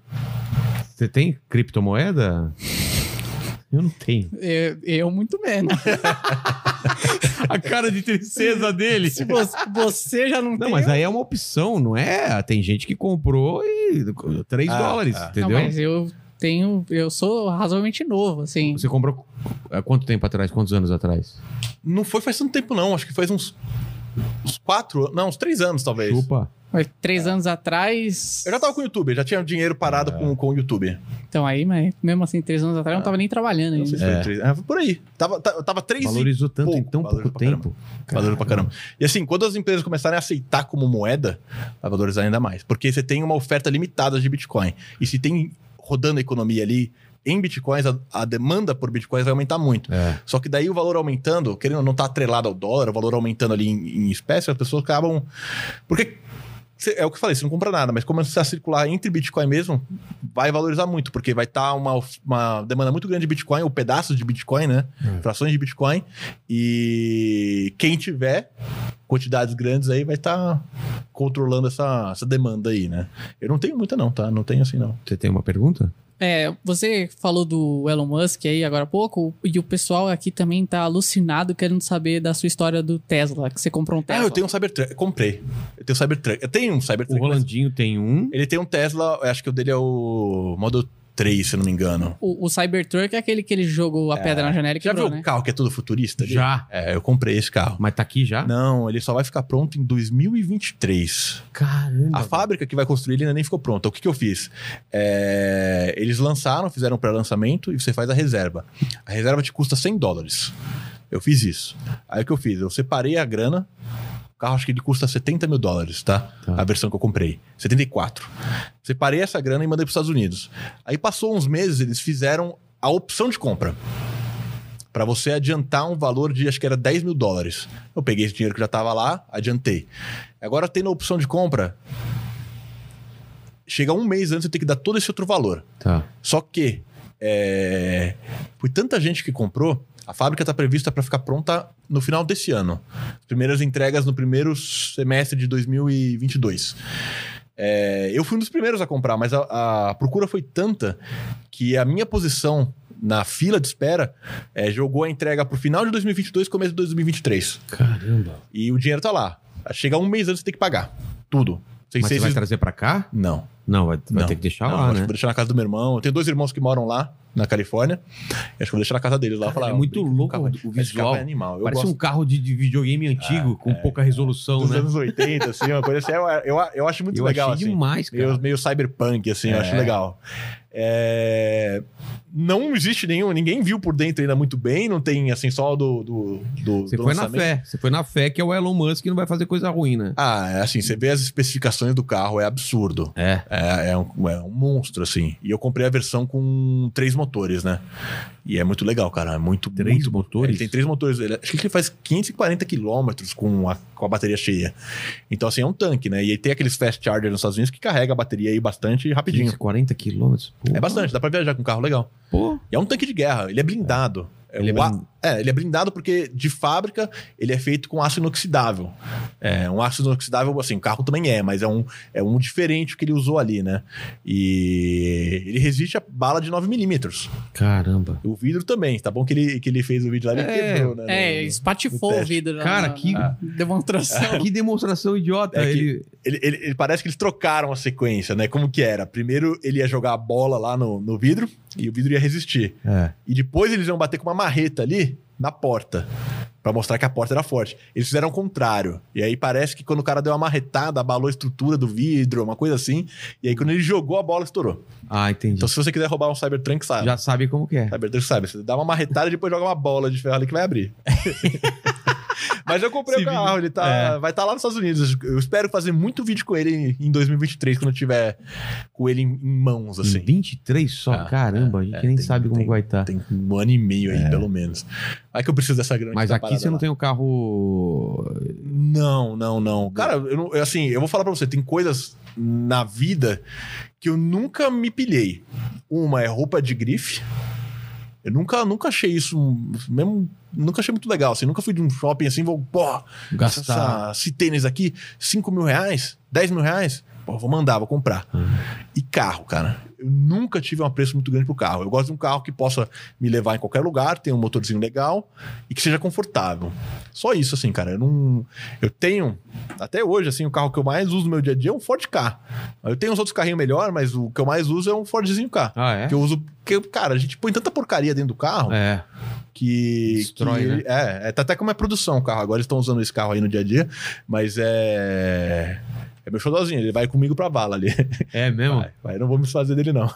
Você tem criptomoeda? Eu não tenho. Eu, eu muito menos. A cara de tristeza dele. Se você, você já não, Não, tem. mas aí é uma opção, não é? Tem gente que comprou e 3 Ah, dólares, ah. entendeu? Não, mas eu tenho. Eu sou razoavelmente novo, assim. Você comprou há quanto tempo atrás? Quantos anos atrás? Não foi faz tanto tempo, não. Acho que faz uns, uns quatro, não, uns três anos, talvez. Chupa. Mas três anos atrás. Eu já tava com o YouTube, já tinha dinheiro parado com, com o YouTube. Então aí, mas mesmo assim, três anos atrás eu não tava nem trabalhando Não sei ainda. se É. foi três. Ah, foi por aí. Tava, tava três e Valorizou tanto em pouco, tão pouco tempo. Valorizou pra caramba. E assim, quando as empresas começarem a aceitar como moeda, vai valorizar ainda mais. Porque você tem uma oferta limitada de Bitcoin. E se tem rodando a economia ali em Bitcoins, a, a demanda por Bitcoins vai aumentar muito. É. Só que daí o valor aumentando, querendo ou não estar atrelado ao dólar, o valor aumentando ali em, em espécie, as pessoas acabam. Porque. É o que eu falei, você não compra nada, mas como você a circular entre Bitcoin mesmo, vai valorizar muito, porque vai estar uma, of- uma demanda muito grande de Bitcoin, ou pedaços de Bitcoin, né? Frações de Bitcoin. E quem tiver quantidades grandes aí vai estar controlando essa, essa demanda aí, né? Eu não tenho muita, não, tá? Não tenho assim, não. Você tem uma pergunta? É, você falou do Elon Musk aí agora há pouco, e o pessoal aqui também tá alucinado querendo saber da sua história do Tesla, que você comprou um Ah, Tesla. eu tenho um Cybertruck. Comprei. Eu tenho um Cybertruck. Eu tenho um O Cybertruck. mas- Rolandinho tem um. Ele tem um Tesla, eu acho que o dele é o Model 3, se eu não me engano. O, o Cybertruck é aquele que ele jogou a pedra na janela e Já quebrou, viu né? o carro que é todo futurista? ali? Já. É, eu comprei esse carro. Mas tá aqui já? Não, ele só vai ficar pronto em 2023. Caramba. A fábrica que vai construir ele ainda nem ficou pronta. O que, que eu fiz? É, Eles lançaram, fizeram um pré-lançamento e você faz a reserva. A reserva te custa 100 dólares. Eu fiz isso. Aí o que eu fiz? Eu separei a grana. O carro acho que ele custa 70 mil dólares, tá? Tá. A versão que eu comprei. 74. Separei essa grana e mandei para os Estados Unidos. Aí passou uns meses, eles fizeram a opção de compra. Para você adiantar um valor de, acho que era 10 mil dólares. Eu peguei esse dinheiro que já estava lá, adiantei. Agora tem na opção de compra. Chega um mês antes, você tem que dar todo esse outro valor. Tá. Só que é, foi tanta gente que comprou, a fábrica está prevista para ficar pronta no final desse ano. As primeiras entregas no primeiro semestre de 2022. É, eu fui um dos primeiros a comprar, mas a, a procura foi tanta que a minha posição na fila de espera é, jogou a entrega para o final de 2022 começo de 2023. Caramba. E o dinheiro tá lá. Chega um mês antes, você tem que pagar. Tudo. Sem Mas ser você vai trazer pra cá? Não. Não, vai, vai Não. ter que deixar Não, lá, acho que né? vou deixar na casa do meu irmão. Eu tenho dois irmãos que moram lá, na Califórnia. Acho que eu vou deixar na casa deles lá. Cara, falar, é muito louco carro. o Esse visual. carro é animal. Eu Parece gosto um carro de, de videogame antigo, com pouca resolução, dos né? anos 80, assim, uma coisa assim. Eu, eu, eu acho muito Eu legal, achei assim. demais, cara. Meio, meio cyberpunk, assim, eu É. acho legal. É, Não existe nenhum, ninguém viu por dentro ainda muito bem, não tem assim só do. do, do Você do foi na lançamento. fé. Você foi na fé que é o Elon Musk que não vai fazer coisa ruim, né? Ah, é assim, você vê as especificações do carro, é absurdo. É. É, é um, é um monstro, assim. E eu comprei a versão com três motores, né? E é muito legal, cara. É muito. Três muito- motores? Ele tem três motores. Ele- acho que ele faz 540 quilômetros com a, com a bateria cheia. Então, assim, é um tanque, né? E aí tem aqueles fast chargers nos Estados Unidos que carrega a bateria aí bastante rapidinho. 15, 40 quilômetros. É bastante, dá pra viajar com um carro legal. Pô. E é um tanque de guerra, ele é blindado. É, Ele é o blind- é, ele é blindado porque de fábrica ele é feito com aço inoxidável. É, um aço inoxidável, assim, o carro também é, mas é um, é um diferente que ele usou ali, né? E ele resiste a bala de 9mm. Caramba. O vidro também, tá bom que ele, que ele fez o vídeo lá e É, quebrou, né? É, No- espatifou no o vidro. lá Cara, na- que- na demonstração. Que demonstração idiota. É que- ele... Ele, ele- ele parece que eles trocaram a sequência, né? Como que era? Primeiro ele ia jogar a bola lá no, no vidro e o vidro ia resistir. É. E depois eles iam bater com uma marreta ali na porta. Pra mostrar que a porta era forte. Eles fizeram o contrário. E aí parece que quando o cara deu uma marretada, abalou a estrutura do vidro, uma coisa assim. E aí quando ele jogou, a bola estourou. Ah, entendi. Então se você quiser roubar um Cybertruck, sabe. Já sabe como que é. Cybertruck sabe. Você dá uma marretada e depois joga uma bola de ferro ali que vai abrir. Mas eu comprei Esse o carro, ele tá, É. vai estar lá nos Estados Unidos. Eu espero fazer muito vídeo com ele em 2023, quando eu tiver com ele em, mãos, assim. Em 23 só? Ah, Caramba, a gente é, nem tem- sabe como tem- vai estar. Tem um ano e meio aí, pelo menos. Aí que eu preciso dessa grana. Mas tá aqui você não lá. tem o carro. Não, não, não. Cara, eu não- eu, assim, eu vou falar pra você, tem coisas na vida que eu nunca me pilhei. Uma é roupa de grife. Eu nunca, nunca achei isso, mesmo, nunca achei muito legal, assim, nunca fui de um shopping assim, vou, pô, Gastar. essa, esse tênis aqui, 5 mil reais, 10 mil reais, pô, vou mandar, vou comprar. E carro, cara, eu nunca tive um apreço muito grande pro carro. Eu gosto de um carro que possa me levar em qualquer lugar, tenha um motorzinho legal e que seja confortável. Só isso, assim, cara. Eu não. Eu tenho, até hoje, assim, o carro que eu mais uso no meu dia a dia é um Ford K. Eu tenho uns outros carrinhos melhor, mas o que eu mais uso é um Fordzinho K. Ah, é? Que eu uso. Que, cara, a gente põe tanta porcaria dentro do carro É. que. Destrói, que né? É, é, tá até como é produção o carro. Agora eles estão usando esse carro aí no dia a dia, mas é. É meu xodózinho, ele vai comigo pra vala ali. É mesmo? Vai, vai, não vou me desfazer dele, não.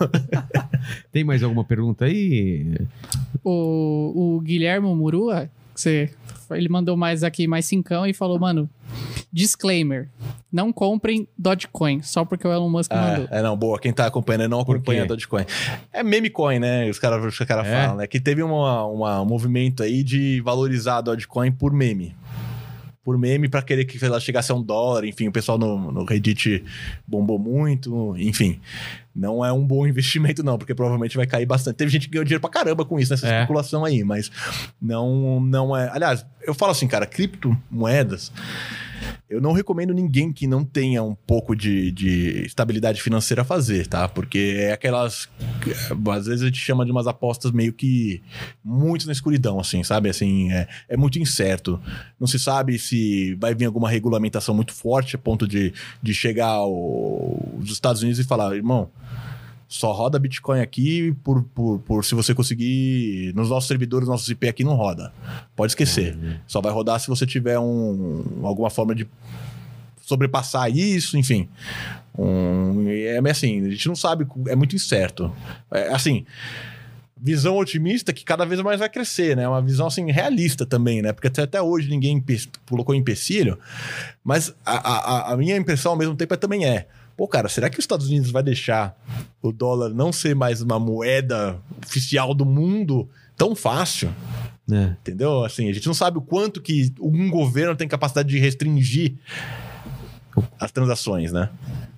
Tem mais alguma pergunta aí? O, o Guilherme Murua, você, ele mandou mais aqui, mais cincão, e falou, mano, disclaimer, não comprem Dogecoin, só porque o Elon Musk mandou. É, é, não, boa. Quem tá acompanhando não acompanha? Dogecoin. É meme coin, né? Os caras os cara É? falam, né? Que teve uma, uma- um movimento aí de valorizar a Dogecoin por meme. Por meme pra querer que ela chegasse a um dólar. Enfim, o pessoal no, no Reddit bombou muito. Enfim, não é um bom investimento, não, porque provavelmente vai cair bastante. Teve gente que ganhou dinheiro pra caramba com isso, nessa É. especulação aí, mas não, não é. Aliás, eu falo assim, cara, criptomoedas. Eu não recomendo ninguém que não tenha um pouco de, de estabilidade financeira fazer, tá? Porque é aquelas. Às vezes a gente chama de umas apostas meio que muito na escuridão, assim, sabe? Assim, é, é muito incerto. Não se sabe se vai vir alguma regulamentação muito forte a ponto de, de chegar ao- aos Estados Unidos e falar, irmão. Só roda Bitcoin aqui por, por, por se você conseguir. Nos nossos servidores, nossos IP aqui não roda. Pode esquecer. Só vai rodar se você tiver um, alguma forma de sobrepassar isso, enfim. Um, é assim, a gente não sabe, é muito incerto. É, assim, visão otimista que cada vez mais vai crescer, né? Uma visão assim realista também, né? Porque até, até hoje ninguém colocou empecilho, mas a, a, a minha impressão ao mesmo tempo é, também é. Pô, cara, será que os Estados Unidos vai deixar o dólar não ser mais uma moeda oficial do mundo tão fácil? É. Entendeu? Assim, a gente não sabe o quanto que um governo tem capacidade de restringir as transações, né?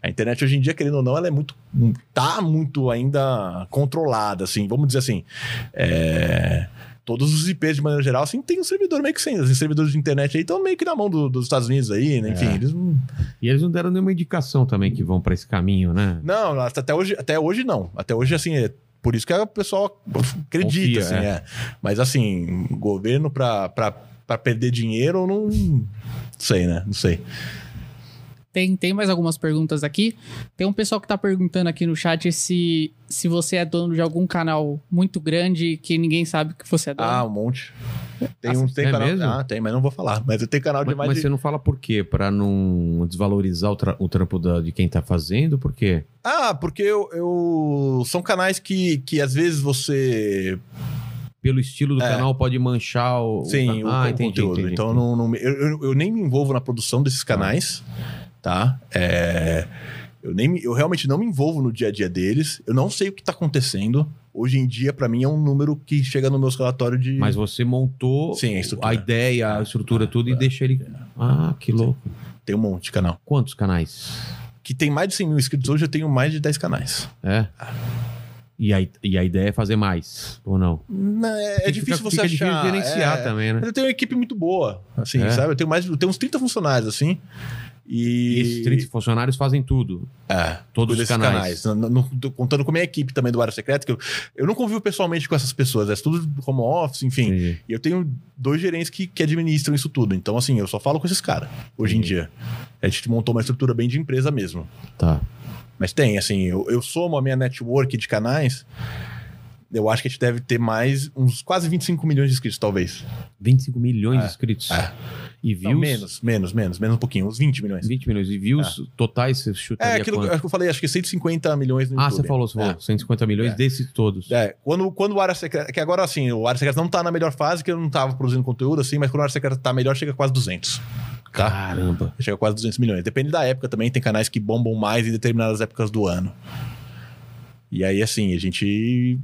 A internet hoje em dia, querendo ou não, ela é muito. tá muito ainda controlada, assim. Vamos dizer assim. é, Todos os IPs, de maneira geral, assim, tem um servidor meio que sem. Os servidores de internet aí estão meio que na mão do- dos Estados Unidos aí, né? Enfim, É. eles não. E eles não deram nenhuma indicação também que vão pra esse caminho, né? Não, até hoje, até hoje não. Até hoje, assim, é por isso que o pessoal acredita, Confia, assim, é. é. Mas, assim, governo pra perder dinheiro, não sei, né? Não sei. Tem, tem mais algumas perguntas aqui. Tem um pessoal que tá perguntando aqui no chat se, se você é dono de algum canal muito grande que ninguém sabe que você é dono. Ah, um monte. Tem, Ah, um, tem é canal. mesmo? Ah, tem, mas não vou falar. Mas eu tenho canal de Mas, mais mas de. você não fala por quê? Pra não desvalorizar o, tra- o trampo da- de quem tá fazendo? Por quê? Ah, porque eu, eu- São canais que, que às vezes você. Pelo estilo do É. canal pode manchar o. Sim, o, ah, o entendi, conteúdo. entendi. Então não, não- eu, eu, eu nem me envolvo na produção desses canais, tá? É, eu, nem, eu realmente não me envolvo no dia a dia deles. Eu não sei o que tá acontecendo. Hoje em dia, pra mim, é um número que chega no meu relatório de. Mas você montou Sim, a estrutura. ideia, a estrutura, tudo É. e deixa ele. Ah, que louco. Tem um monte de canal. Quantos canais? Que tem mais de 100 mil inscritos hoje, eu tenho mais de 10 canais. É? E a, e a ideia é fazer mais, ou não? Não, é, é difícil fica- você fica achar. difícil gerenciar é, também, né? Mas eu tenho uma equipe muito boa, assim, É. sabe? Eu tenho mais, eu tenho uns 30 funcionários, assim. E, esses 30 funcionários fazem tudo. É, Todos os canais. Não- não- tô contando com a minha equipe também do Área Secreta, que eu, eu não convivo pessoalmente com essas pessoas, é tudo home office, enfim. Entendi. E eu tenho dois gerentes que, que administram isso tudo. Então, assim, eu só falo com esses caras, hoje em dia. A gente montou uma estrutura bem de empresa mesmo. Tá. Mas tem, assim, eu, eu somo a minha network de canais, eu acho que a gente deve ter mais uns quase 25 milhões de inscritos, talvez. 25 milhões É. de inscritos. É. E Não, views? menos, menos, menos, menos um pouquinho, uns 20 milhões. 20 milhões. E views totais você chutaria É, aquilo quanto? que eu falei, acho que 150 milhões no Ah, YouTube. você falou, você falou. É. 150 milhões É. desses todos. É, quando, quando o Área Secreta. Que agora, assim, o Área Secreta não tá na melhor fase, que eu não tava produzindo conteúdo, assim, mas quando o Área Secreta tá melhor, chega a quase 200. Tá? Caramba. Chega a quase 200 milhões. Depende da época também, tem canais que bombam mais em determinadas épocas do ano. E aí, assim, a gente.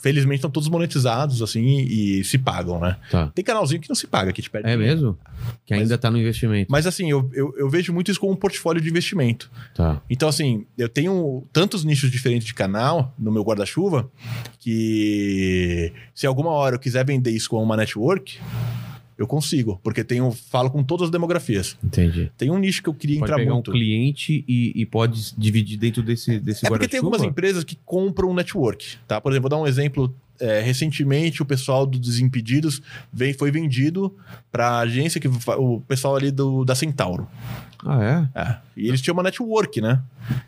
Felizmente estão todos monetizados, assim, e se pagam, né? Tá. Tem canalzinho que não se paga, que te perde. É dinheiro. mesmo? Que ainda tá no investimento. Mas assim, eu, eu, eu vejo muito isso como um portfólio de investimento. Tá. Então, assim, eu tenho tantos nichos diferentes de canal no meu guarda-chuva que se alguma hora eu quiser vender isso como uma network, eu consigo, porque tenho, falo com todas as demografias. Entendi. Tem um nicho que eu queria Pode entrar pegar muito. um cliente e, e pode dividir dentro desse, desse É porque tem algumas empresas que compram um network, tá? Por exemplo, vou dar um exemplo. É, recentemente, o pessoal do Desimpedidos veio, foi vendido para a agência, que o pessoal ali do, da Centauro. Ah, é? É. E eles tinham uma network, né?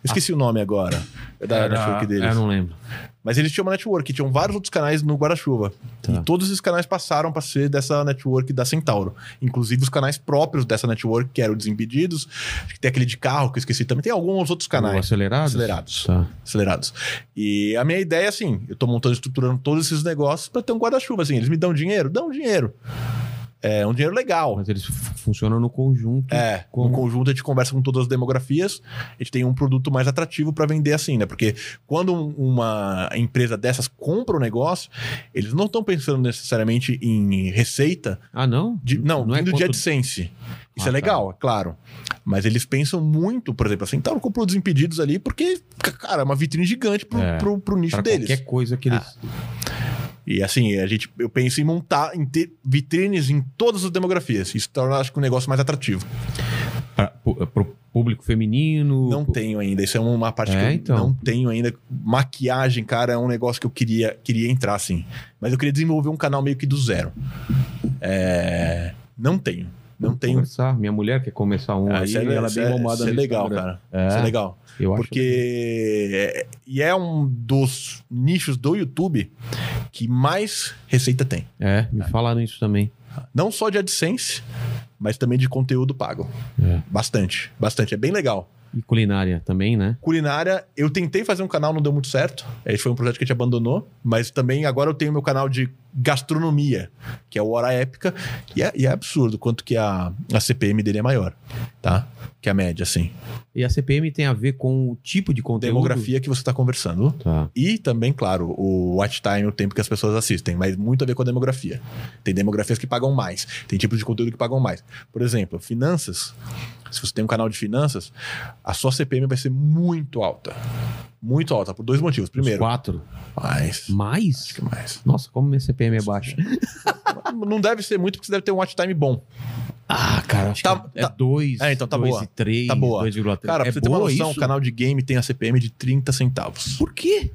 Esqueci o nome agora da Era- network deles. É, eu não lembro. Mas eles tinham uma network, tinham vários outros canais no guarda-chuva. Tá. E todos esses canais passaram para ser dessa network da Centauro. Inclusive os canais próprios dessa network, que eram o Desimpedidos. Acho que tem aquele de carro que eu esqueci também. Tem alguns outros O canais acelerados? acelerados. Tá. acelerados. E a minha ideia é assim: eu tô montando, estruturando todos esses negócios para ter um guarda-chuva. Assim, eles me dão dinheiro? Dão dinheiro. É um dinheiro legal. Mas eles funcionam no conjunto. É, Como? no conjunto a gente conversa com todas as demografias, a gente tem um produto mais atrativo para vender assim, né? Porque quando um- uma empresa dessas compra o negócio, eles não estão pensando necessariamente em receita, Ah, não? de, não, não é vindo de quanto- AdSense. Isso Ah, é legal, é claro. Mas eles pensam muito, por exemplo, assim, então comprou Desimpedidos ali, porque, cara, é uma vitrine gigante pro, É, pro, pro nicho deles. qualquer coisa que eles... E assim, a gente, eu penso em montar em ter vitrines em todas as demografias. Isso torna, acho que, um negócio mais atrativo. Pra, pu- pro público feminino... Não tenho ainda. Isso é uma parte É, que eu então. não tenho ainda. Maquiagem, cara, é um negócio que eu queria, queria entrar, assim. Mas eu queria desenvolver um canal meio que do zero. É, Não tenho. Não tenho. Conversar. Minha mulher quer começar um Ah, aí é, ela é bem é- bombada isso é no legal, Instagram. cara. É. Isso é legal. Eu acho Porque. é- E é um dos nichos do YouTube que mais receita tem. É, me falaram isso também. Não só de AdSense, mas também de conteúdo pago. É. Bastante, bastante. É bem legal. E culinária também, né? Culinária, eu tentei fazer um canal, não deu muito certo. Esse foi um projeto que a gente abandonou. Mas também agora eu tenho meu canal de gastronomia, que é o Hora Épica. E é, e é absurdo quanto que a, a CPM dele é maior, tá? Que a média, assim. E a CPM tem a ver com o tipo de conteúdo? Demografia que você está conversando. Tá. E também, claro, o watch time, o tempo que as pessoas assistem, mas muito a ver com a demografia. Tem demografias que pagam mais, tem tipos de conteúdo que pagam mais. Por exemplo, finanças. Se você tem um canal de finanças, a sua CPM vai ser muito alta. Muito alta, por dois motivos. Os Primeiro, quatro. mais. Mais? Acho que mais. Nossa, como minha CPM é baixa. Não deve ser muito, porque você deve ter um watch time bom. Ah, cara, acho Tá- que é tá- 2, É, então tá dois boa. e 3, Tá boa. 2,3. Cara, pra é você ter uma noção, o canal de game tem a CPM de 30 centavos. Por quê?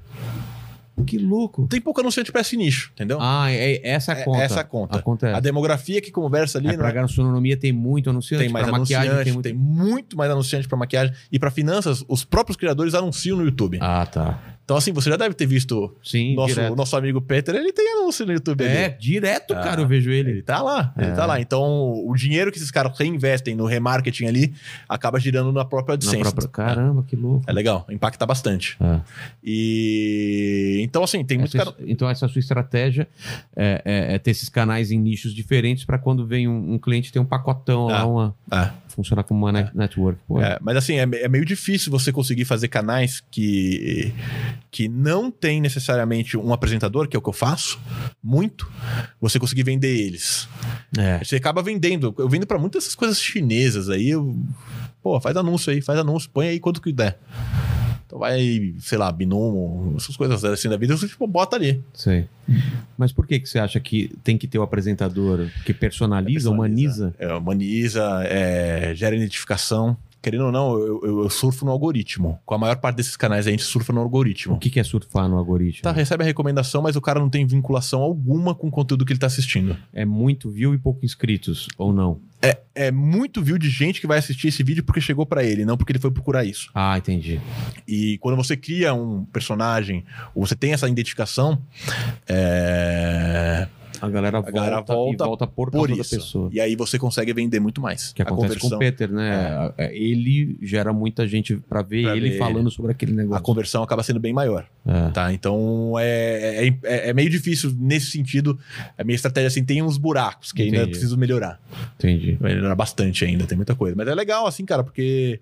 Que louco. Tem pouco anunciante pra esse nicho, entendeu? Ah, é, essa é a É- conta. essa é a conta. A conta é. A demografia que conversa ali É, não pra é- gastronomia tem muito anunciante, tem mais pra maquiagem anunciante, tem tem muito... muito... mais anunciante pra maquiagem. E pra finanças, os próprios criadores anunciam no YouTube. Ah, tá. Então, assim, você já deve ter visto Sim, nosso, o nosso amigo Peter, ele tem anúncio no YouTube. É, direto, Ah, cara, eu vejo ele. Ele tá lá, ele É. tá lá. Então, o dinheiro que esses caras reinvestem no remarketing ali acaba girando na própria Na AdSense. própria... Caramba, que louco. É legal, impacta bastante. Ah. E então, assim, tem muitos Essa- caras. Então, essa sua estratégia é, é- é ter esses canais em nichos diferentes para quando vem um, um cliente ter um pacotão lá, uma, É, funcionar como uma net- network. É, mas assim, é, é meio difícil você conseguir fazer canais que, que não tem necessariamente um apresentador, que é o que eu faço, muito, você conseguir vender eles. é. Você acaba vendendo. Eu vendo pra muitas dessas coisas chinesas aí. Eu, pô, faz anúncio aí, faz anúncio, põe aí quanto que der. Então vai, sei lá, binomo, essas coisas assim da vida, você tipo, bota ali. Sei. Mas por que, que você acha que tem que ter o apresentador que personaliza, humaniza? É, humaniza, é, gera identificação. Querendo ou não, eu, eu- eu surfo no algoritmo. Com a maior parte desses canais a gente surfa no O algoritmo. que, que é surfar no algoritmo? Tá, recebe a recomendação, mas o cara não tem vinculação alguma com o conteúdo que ele tá assistindo. É muito view e pouco inscritos, ou não? É, é muito view de gente que vai assistir esse vídeo porque chegou pra ele, não porque ele foi procurar isso. Ah, entendi. E quando você cria um personagem, ou você tem essa identificação, é, A galera volta, galera volta e volta por, por isso. da pessoa. E aí você consegue vender muito mais. Que A acontece com o conversão- Peter, né? É, Ele gera muita gente pra ver Pra ele ver falando sobre aquele A negócio. conversão acaba sendo bem maior. É. Tá, então é, é, é- é meio difícil nesse sentido. A minha estratégia assim tem uns buracos que ainda Entendi. preciso melhorar. Entendi. Vai melhorar bastante ainda, tem muita coisa. Mas é legal, assim, cara, porque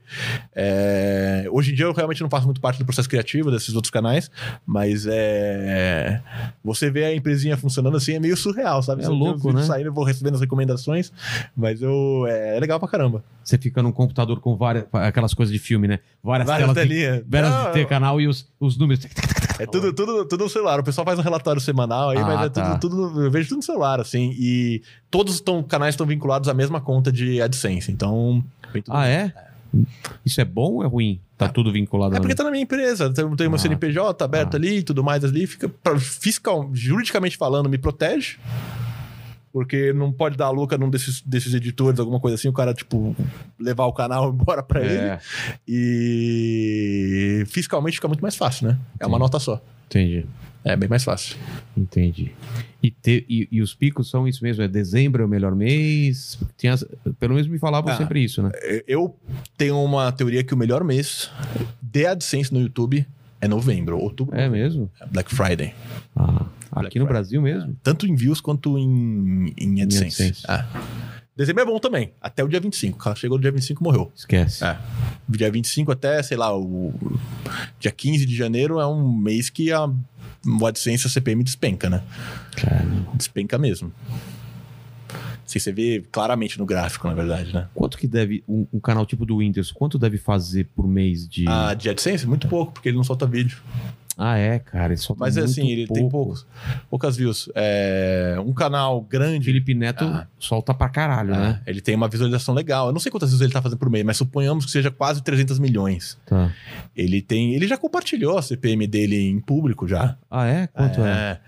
é, hoje em dia eu realmente não faço muito parte do processo criativo desses outros canais, mas é. Você vê a empresinha funcionando assim é meio surreal, sabe? É Você louco, né? Saindo, eu vou recebendo as recomendações, mas eu. É, é legal pra caramba. Você fica num computador com várias. aquelas coisas de filme, né? Várias, Várias telas. De, várias Não, de ter canal e os, os números. É tudo, tudo, tudo no celular. O pessoal faz um relatório semanal aí, Ah, mas é tá. tudo, tudo. Eu vejo tudo no celular, assim. E todos os canais estão vinculados à mesma conta de AdSense. Então. Ah, é? Isso é bom ou é ruim? Tá tudo vinculado É porque tá na minha empresa, tem, tem uma Ah. CNPJ aberta Ah. ali e tudo mais ali, fica pra- fiscal, juridicamente falando, me protege. Porque não pode dar a louca num desses, desses editores, alguma coisa assim, o cara, tipo, levar o canal embora pra ele. É, E fiscalmente fica muito mais fácil, né? É uma Sim. nota só. entendi. É bem mais fácil. Entendi. E, te- e- e os picos são isso mesmo? É dezembro é o melhor mês? Tinha, pelo menos me falavam Ah. sempre isso, né? Eu tenho uma teoria que o melhor mês de AdSense no YouTube é novembro, outubro. É mesmo? Black Friday. Ah, Black aqui no Friday. Brasil mesmo? Tanto em views quanto em, em AdSense. AdSense. Ah. Dezembro é bom também, até o dia 25. Cara, Chegou no dia 25, morreu. Esquece. É. Dia 25 até, sei lá, o dia 15 de janeiro é um mês que a o AdSense, a CPM despenca, né? Cara, Despenca mesmo. Assim, você vê claramente no gráfico, na verdade, né? quanto que deve, um, um canal tipo do Windows, quanto deve fazer por mês de... A de AdSense, muito pouco, porque ele não solta vídeo. Ah, é, cara, ele só Mas é assim, ele tem poucos, poucas views. É, um canal grande. Felipe Neto Ah. solta pra caralho, é, né? Ele tem uma visualização legal. Eu não sei quantas views ele tá fazendo por mês, mas suponhamos que seja quase 300 milhões. Tá. Ele tem. Ele já compartilhou a CPM dele em público já. Ah, é? Quanto é?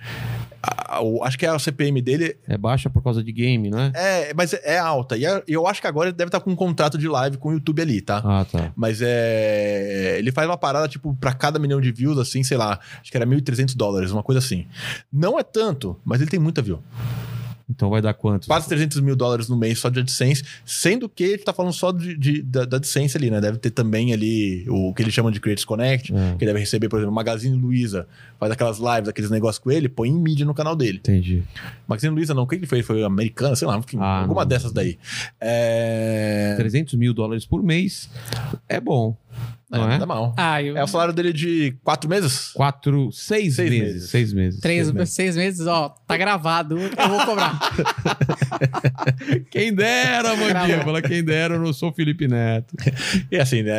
A- a- o- acho que a CPM dele É baixa por causa de game, não é? é, mas é alta. E eu acho que agora ele deve estar com um contrato de live com o YouTube ali, tá? Ah, tá. Mas é. Ele faz uma parada, tipo, pra cada milhão de views, assim, sei lá, acho que era 1.300 dólares, uma coisa assim. Não é tanto, mas ele tem muita view. Então vai dar quanto? Quase 300 mil dólares no mês só de AdSense, sendo que ele tá falando só de, de- da, da AdSense ali, né? Deve ter também ali o que eles chamam de Creators Connect, É, que deve receber, por exemplo, Magazine Luiza, faz aquelas lives, aqueles negócios com ele, põe em mídia no canal dele. entendi. Magazine Luiza não, o que ele fez? Foi americana, sei lá, enfim, Ah, alguma não. dessas daí. É... 300 mil dólares por mês é bom, não é? dá mal. Ah, eu... É o salário dele de quatro meses? Quatro, seis, Seis meses, meses. Seis meses. Três, Seis meses. seis meses, ó, tá gravado. Eu vou cobrar. Quem dera, mandíbula, quem dera, eu não sou Felipe Neto. E assim, né?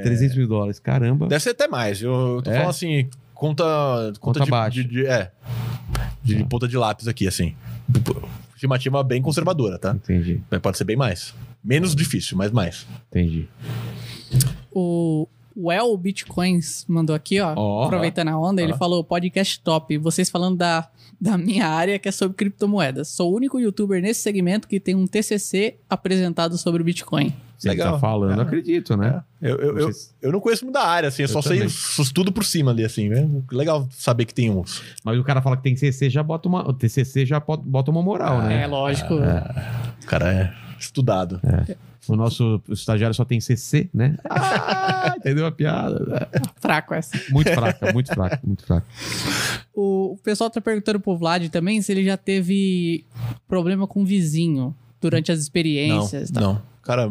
é- 300 mil dólares, caramba. Deve ser até mais. Eu, tô É? falando assim, conta. Conta, Conta de, baixa. de- de- é. De, de Tá. ponta de lápis aqui, assim. Estimativa bem conservadora, tá? Entendi, Mas Pode ser bem mais. Menos difícil, mas mais. entendi. O Well Bitcoins mandou aqui, ó. Ó. aproveitando a onda, ele Ó. falou podcast top. Vocês falando da, da minha área, que é sobre criptomoedas. Sou o único youtuber nesse segmento que tem um TCC apresentado sobre o Bitcoin. Você Legal. tá falando, É. acredito, né? Eu, eu, eu, Vocês- eu não conheço muito da área, assim. Eu, Eu só sei também. os, os tudo por cima ali, assim. Né? Legal saber que tem uns. Mas o cara fala que tem CC, já bota uma. O TCC já bota uma moral, É, né? lógico. O cara é estudado. O nosso estagiário só tem CC, né? Ah, entendeu a piada? Fraco essa. Muito fraca, muito fraca, muito fraca. O, pessoal tá perguntando pro Vlad também se ele já teve problema com o vizinho durante as Não, experiências. e tal. não. Cara,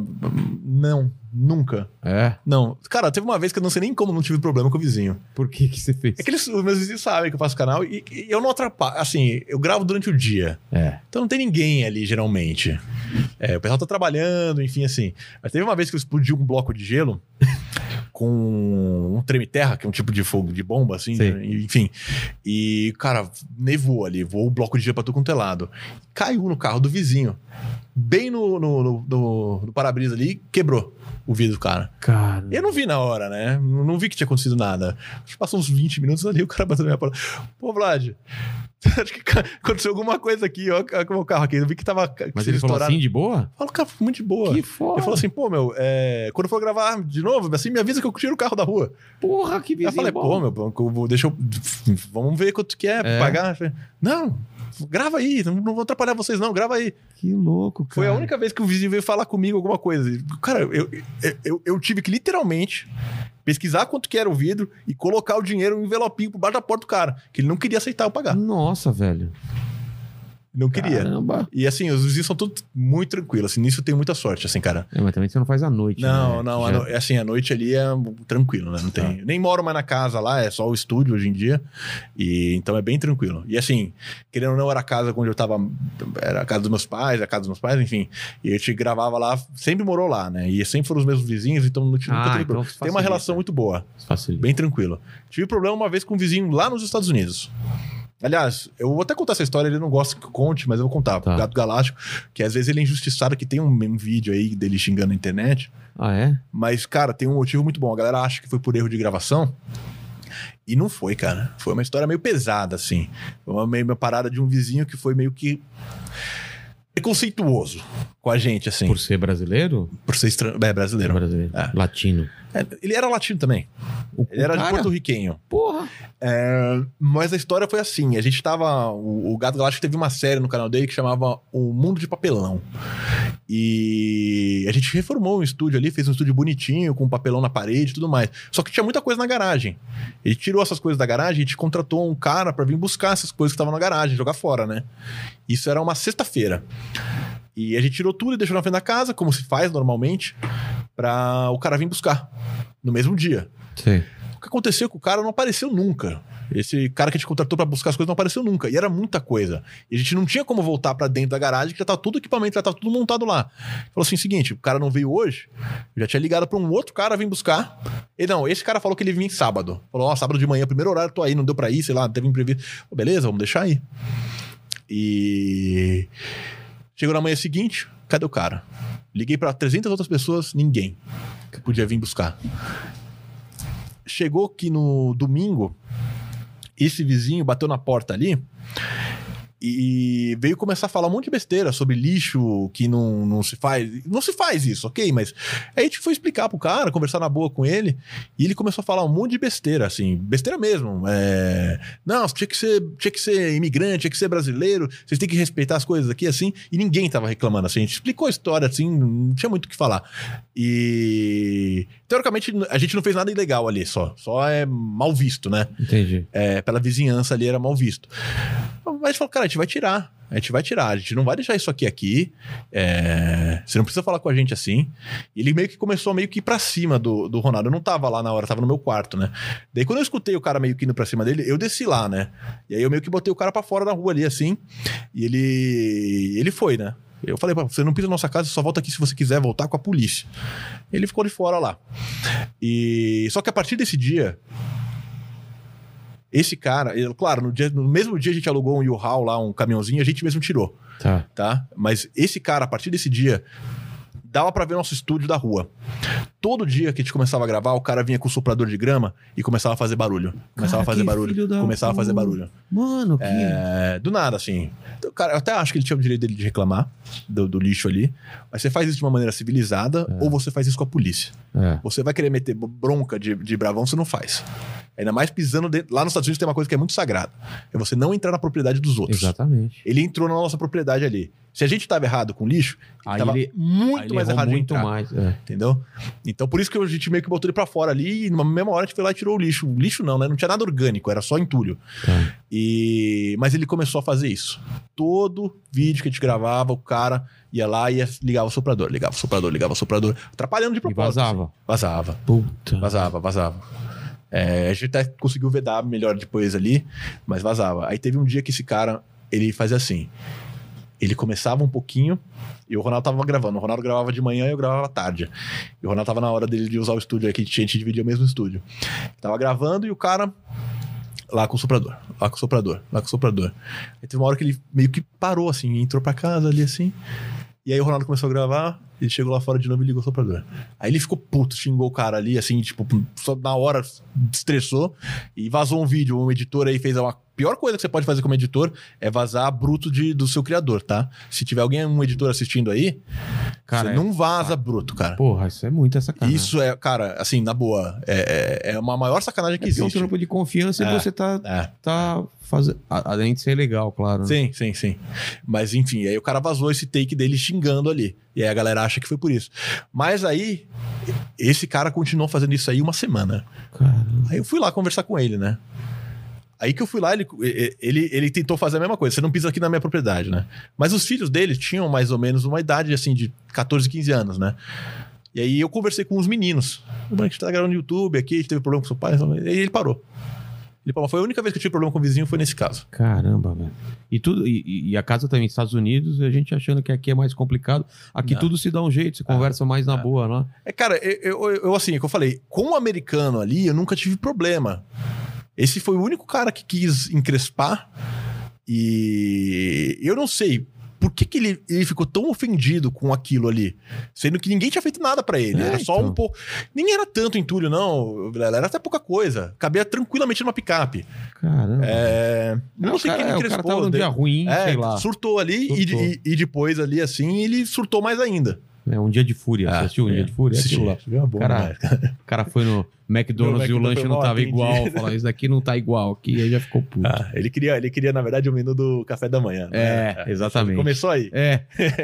não. Nunca. É? Não. Cara, teve uma vez que eu não sei nem como não tive problema com o vizinho. Por que que você fez? É que eles, os meus vizinhos sabem que eu faço canal e, e eu não atrapalho. Assim, eu gravo durante o dia. É. Então não tem ninguém ali, geralmente. É, o pessoal tá trabalhando, enfim, assim. Mas teve uma vez que eu explodi um bloco de gelo com um treme-terra, que é um tipo de fogo de bomba, assim, né? enfim. E, cara, nevou ali, voou o bloco de gelo pra tudo quanto é lado. Caiu no carro do vizinho. Bem no, no, no, no- no para-brisa ali, quebrou o vidro do cara. Cara. Eu não vi na hora, né? Não vi que tinha acontecido nada. Acho que passou uns 20 minutos ali, o cara bateu na minha porta. Pô, Vlad, acho que aconteceu alguma coisa aqui, ó, com o meu carro aqui. Eu vi que tava que Mas ele falou estouraram. assim de boa? Fala, cara, muito de boa. Que foda. Ele falou assim, pô, meu, é, quando for gravar de novo, assim, me avisa que eu tiro o carro da rua. porra, que vizinho eu falei, bom. pô, meu, deixa eu. Vamos ver quanto que é, É. pagar. Não, Grava aí, não, não vou atrapalhar vocês, não, grava aí. Que louco, cara. Foi a única vez que o vizinho veio falar comigo alguma coisa. Cara, eu, eu, eu, eu tive que literalmente pesquisar quanto que era o vidro e colocar o dinheiro no envelopinho por baixo da porta do cara, que ele não queria aceitar eu pagar. Nossa, velho. Não queria. Caramba. E assim, os vizinhos são todos muito tranquilos, assim, nisso eu tenho muita sorte, assim, cara. É, mas também você não faz à noite. Não, né? não, Já- a no- assim, a noite ali é tranquilo, né? Não tem. Nem moro mais na casa lá, é só o estúdio hoje em dia. E então é bem tranquilo. E assim, querendo ou não, era a casa onde eu tava. Era a casa dos meus pais, a casa dos meus pais, enfim. E a gente gravava lá, sempre morou lá, né? E sempre foram os mesmos vizinhos, então não tinha nunca Ah, teve então problema. Tem uma relação muito boa, Facilita. bem tranquilo. Tive problema uma vez com um vizinho lá nos Estados Unidos. Aliás, eu vou até contar essa história, ele não gosta que eu conte, mas eu vou contar. Tá. O Gato Galáctico, que às vezes ele é injustiçado, que tem um, um vídeo aí dele xingando na internet. Ah, é? Mas, cara, tem um motivo muito bom. A galera acha que foi por erro de gravação. E não foi, cara. Foi uma história meio pesada, assim. Foi uma, meio uma parada de um vizinho que foi meio que preconceituoso com a gente, assim. Por Por, ser brasileiro? ser estran... é, brasileiro. Brasileiro. É. Latino. É, ele era latino também. O, Ele era o de cara- porto-riquenho. Porra. É, mas a história foi assim: a gente tava. O, o Gato Galáctico teve uma série no canal dele que chamava O Mundo de Papelão. E a gente reformou um estúdio ali, fez um estúdio bonitinho, com papelão na parede e tudo mais. Só que tinha muita coisa na garagem. Ele tirou essas coisas da garagem, a gente contratou um cara pra vir buscar essas coisas que estavam na garagem, jogar fora, né? Isso era uma sexta-feira. E a gente tirou tudo e deixou na frente da casa, como se faz normalmente, pra o cara vir buscar no mesmo dia. Sei. O que aconteceu é que o cara não apareceu nunca. Esse cara que a gente contratou pra buscar as coisas não apareceu nunca. E era muita coisa. E a gente não tinha como voltar pra dentro da garagem, que já tava tudo equipamento, já tava tudo montado lá. Falou assim: seguinte, o cara não veio hoje, já tinha ligado pra um outro cara vir buscar. E não, esse cara falou que ele vinha em sábado. Falou: ó, sábado de manhã, primeiro horário, tô aí, não deu pra ir, sei lá, teve imprevisto. Falei, Beleza, vamos deixar aí. E. Chegou na manhã seguinte, cadê o cara? Liguei pra 300 outras pessoas, ninguém que podia vir buscar chegou que no domingo, esse vizinho bateu na porta ali e veio começar a falar um monte de besteira sobre lixo que não, não se faz. Não se faz isso, ok? Mas aí a gente foi explicar pro cara, conversar na boa com ele, e ele começou a falar um monte de besteira, assim, besteira mesmo. É, Não, tinha que, ser, tinha que ser imigrante, tinha que ser brasileiro, vocês têm que respeitar as coisas aqui, assim, e ninguém tava reclamando, assim. A gente explicou a história, assim, não tinha muito o que falar. E teoricamente a gente não fez nada ilegal ali, só. Só é mal visto, né? Entendi. É, pela vizinhança ali era mal visto. Mas falou, cara, a gente vai tirar. A gente vai tirar, a gente não vai deixar isso aqui aqui. É, Você não precisa falar com a gente assim. E ele meio que começou a meio que ir pra cima do, do Ronaldo. Eu não tava lá na hora, tava no meu quarto, né? Daí quando eu escutei o cara meio que indo pra cima dele, eu desci lá, né? E aí eu meio que botei o cara pra fora da rua ali, assim. E ele. Ele foi, né? Eu falei, você não pisa na nossa casa, só volta aqui se você quiser voltar com a polícia. Ele ficou de fora lá. E só que a partir desse dia, esse cara, ele- claro, no, dia- no mesmo dia a gente alugou um U-Haul lá, um caminhãozinho, a gente mesmo tirou, Tá. tá? Mas esse cara, a partir desse dia, dava pra ver nosso estúdio da rua. Todo dia que a gente começava a gravar, o cara vinha com o soprador de grama e começava a fazer barulho. Começava Cara, a fazer barulho. Começava a fazer barulho. Mano, que. É, do nada, assim. Então, cara, eu até acho que ele tinha o direito dele de reclamar do, do lixo ali. Mas você faz isso de uma maneira civilizada ou você faz isso com a polícia. É. Você vai querer meter bronca de, de bravão, você não faz. Ainda mais pisando dentro. Lá nos Estados Unidos tem uma coisa que é muito sagrada. É você não entrar na propriedade dos outros. Exatamente. Ele entrou na nossa propriedade ali. Se a gente tava errado com lixo, Aí tava ele- muito Aí mais errado de muito entrar. mais. É. Entendeu? Então por isso que a gente meio que botou ele pra fora ali e na mesma hora a gente foi lá e tirou o lixo. Lixo não, né? Não tinha nada orgânico, era só entulho. Tá. E... Mas ele começou a fazer isso. Todo vídeo que a gente gravava, o cara ia lá e ia, ligava o soprador, ligava o soprador, ligava o soprador, atrapalhando de E propósito. vazava. assim. Vazava, Puta. vazava, vazava. É, a gente até conseguiu vedar melhor depois ali, mas vazava. Aí teve um dia que esse cara, ele fazia assim. Ele começava um pouquinho e o Ronaldo tava gravando. O Ronaldo gravava de manhã e eu gravava à tarde. E o Ronaldo tava na hora dele de usar o estúdio aqui, a gente dividia o mesmo estúdio. Tava gravando e o cara lá com o soprador, lá com o soprador, lá com o soprador. Aí teve uma hora que ele meio que parou assim, entrou pra casa ali assim. E aí o Ronaldo começou a gravar Ele chegou lá fora de novo e ligou o soprador. Aí ele ficou puto, xingou o cara ali, assim, tipo, só na hora estressou e vazou um vídeo. Um editor aí fez uma pior coisa que você pode fazer como editor é vazar bruto de, do seu criador, tá? Se tiver alguém, um editor assistindo aí, Cara, você é- não vaza bruto, cara. Porra, isso é muita sacanagem. Isso é, cara, assim, na boa, é, é, é uma maior sacanagem que é porque é um existe. trampo de confiança É. e você tá, É. tá fazendo. a- Além de ser legal, claro. né? Sim, sim, sim. Mas enfim, aí o cara vazou esse take dele xingando ali. E aí a galera acha que foi por isso. Mas aí, esse cara continuou fazendo isso aí uma semana. Caramba. Aí eu fui lá conversar com ele, né? Aí que eu fui lá, ele, ele, ele tentou fazer a mesma coisa. Você não pisa aqui na minha propriedade, né? Mas os filhos dele tinham mais ou menos uma idade, assim, de 14, 15 anos, né? E aí eu conversei com os meninos. O a gente tá gravando no YouTube aqui, teve problema com seu pai. E aí ele parou. Ele falou, foi a única vez que eu tive problema com o vizinho, foi nesse caso. Caramba, velho. E, tudo, e, e a casa também Estados Unidos, e a gente achando que aqui é mais complicado. Aqui Não. tudo se dá um jeito, se conversa mais na boa lá. É, cara, eu, eu, eu, assim, é que eu falei, com o americano ali, eu nunca tive problema. Esse foi o único cara que quis encrespar. E eu não sei por que, que ele, ele ficou tão ofendido com aquilo ali. Sendo que ninguém tinha feito nada pra ele. É, era só então. um pouco. Nem era tanto entulho, não. Era até pouca coisa. Cabia tranquilamente numa picape. Caramba. É. Não o sei cara, quem é, o encrespou. cara tava num dia ruim, é, sei lá. surtou ali e- Surtou. E, e depois ali, assim, ele surtou mais ainda. É um dia de fúria. Você assistiu um dia de fúria? É Assisti. aquilo lá. É bom, Cara, né? O cara foi no McDonald's e o lanche não tava igual. Fala, isso daqui não tá igual aqui. E aí já ficou puto. Ah, ele queria, ele queria, na verdade, o menu do café da manhã. né? É, exatamente. Começou aí. É,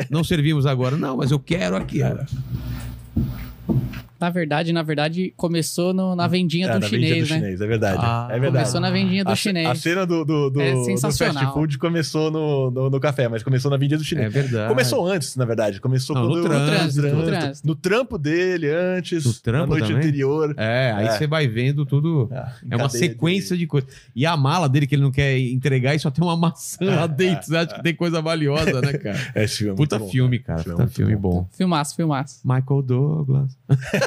não servimos agora. Não, mas eu quero aqui. ó. Na verdade, na verdade, começou no- na vendinha É, do na vendinha chinês, do né? chinês, é verdade. Ah, é verdade. Começou na vendinha do a, chinês. a cena do, do, do, É do fast food começou no, no, no café, mas começou na vendinha do É chinês. verdade. Começou antes, na verdade. Começou Não, no quando trânsito, no trânsito. No trampo dele antes. No trampo na noite também? anterior. É, aí É. você vai vendo tudo. Ah, É uma sequência de- de coisas. E a mala dele que ele não quer entregar e só tem uma maçã lá dentro. Você acha que tem coisa valiosa, né, cara? É, esse filme é Puta bom, filme, cara. Puta é filme bom. Filmaço, filmaço. Michael Douglas.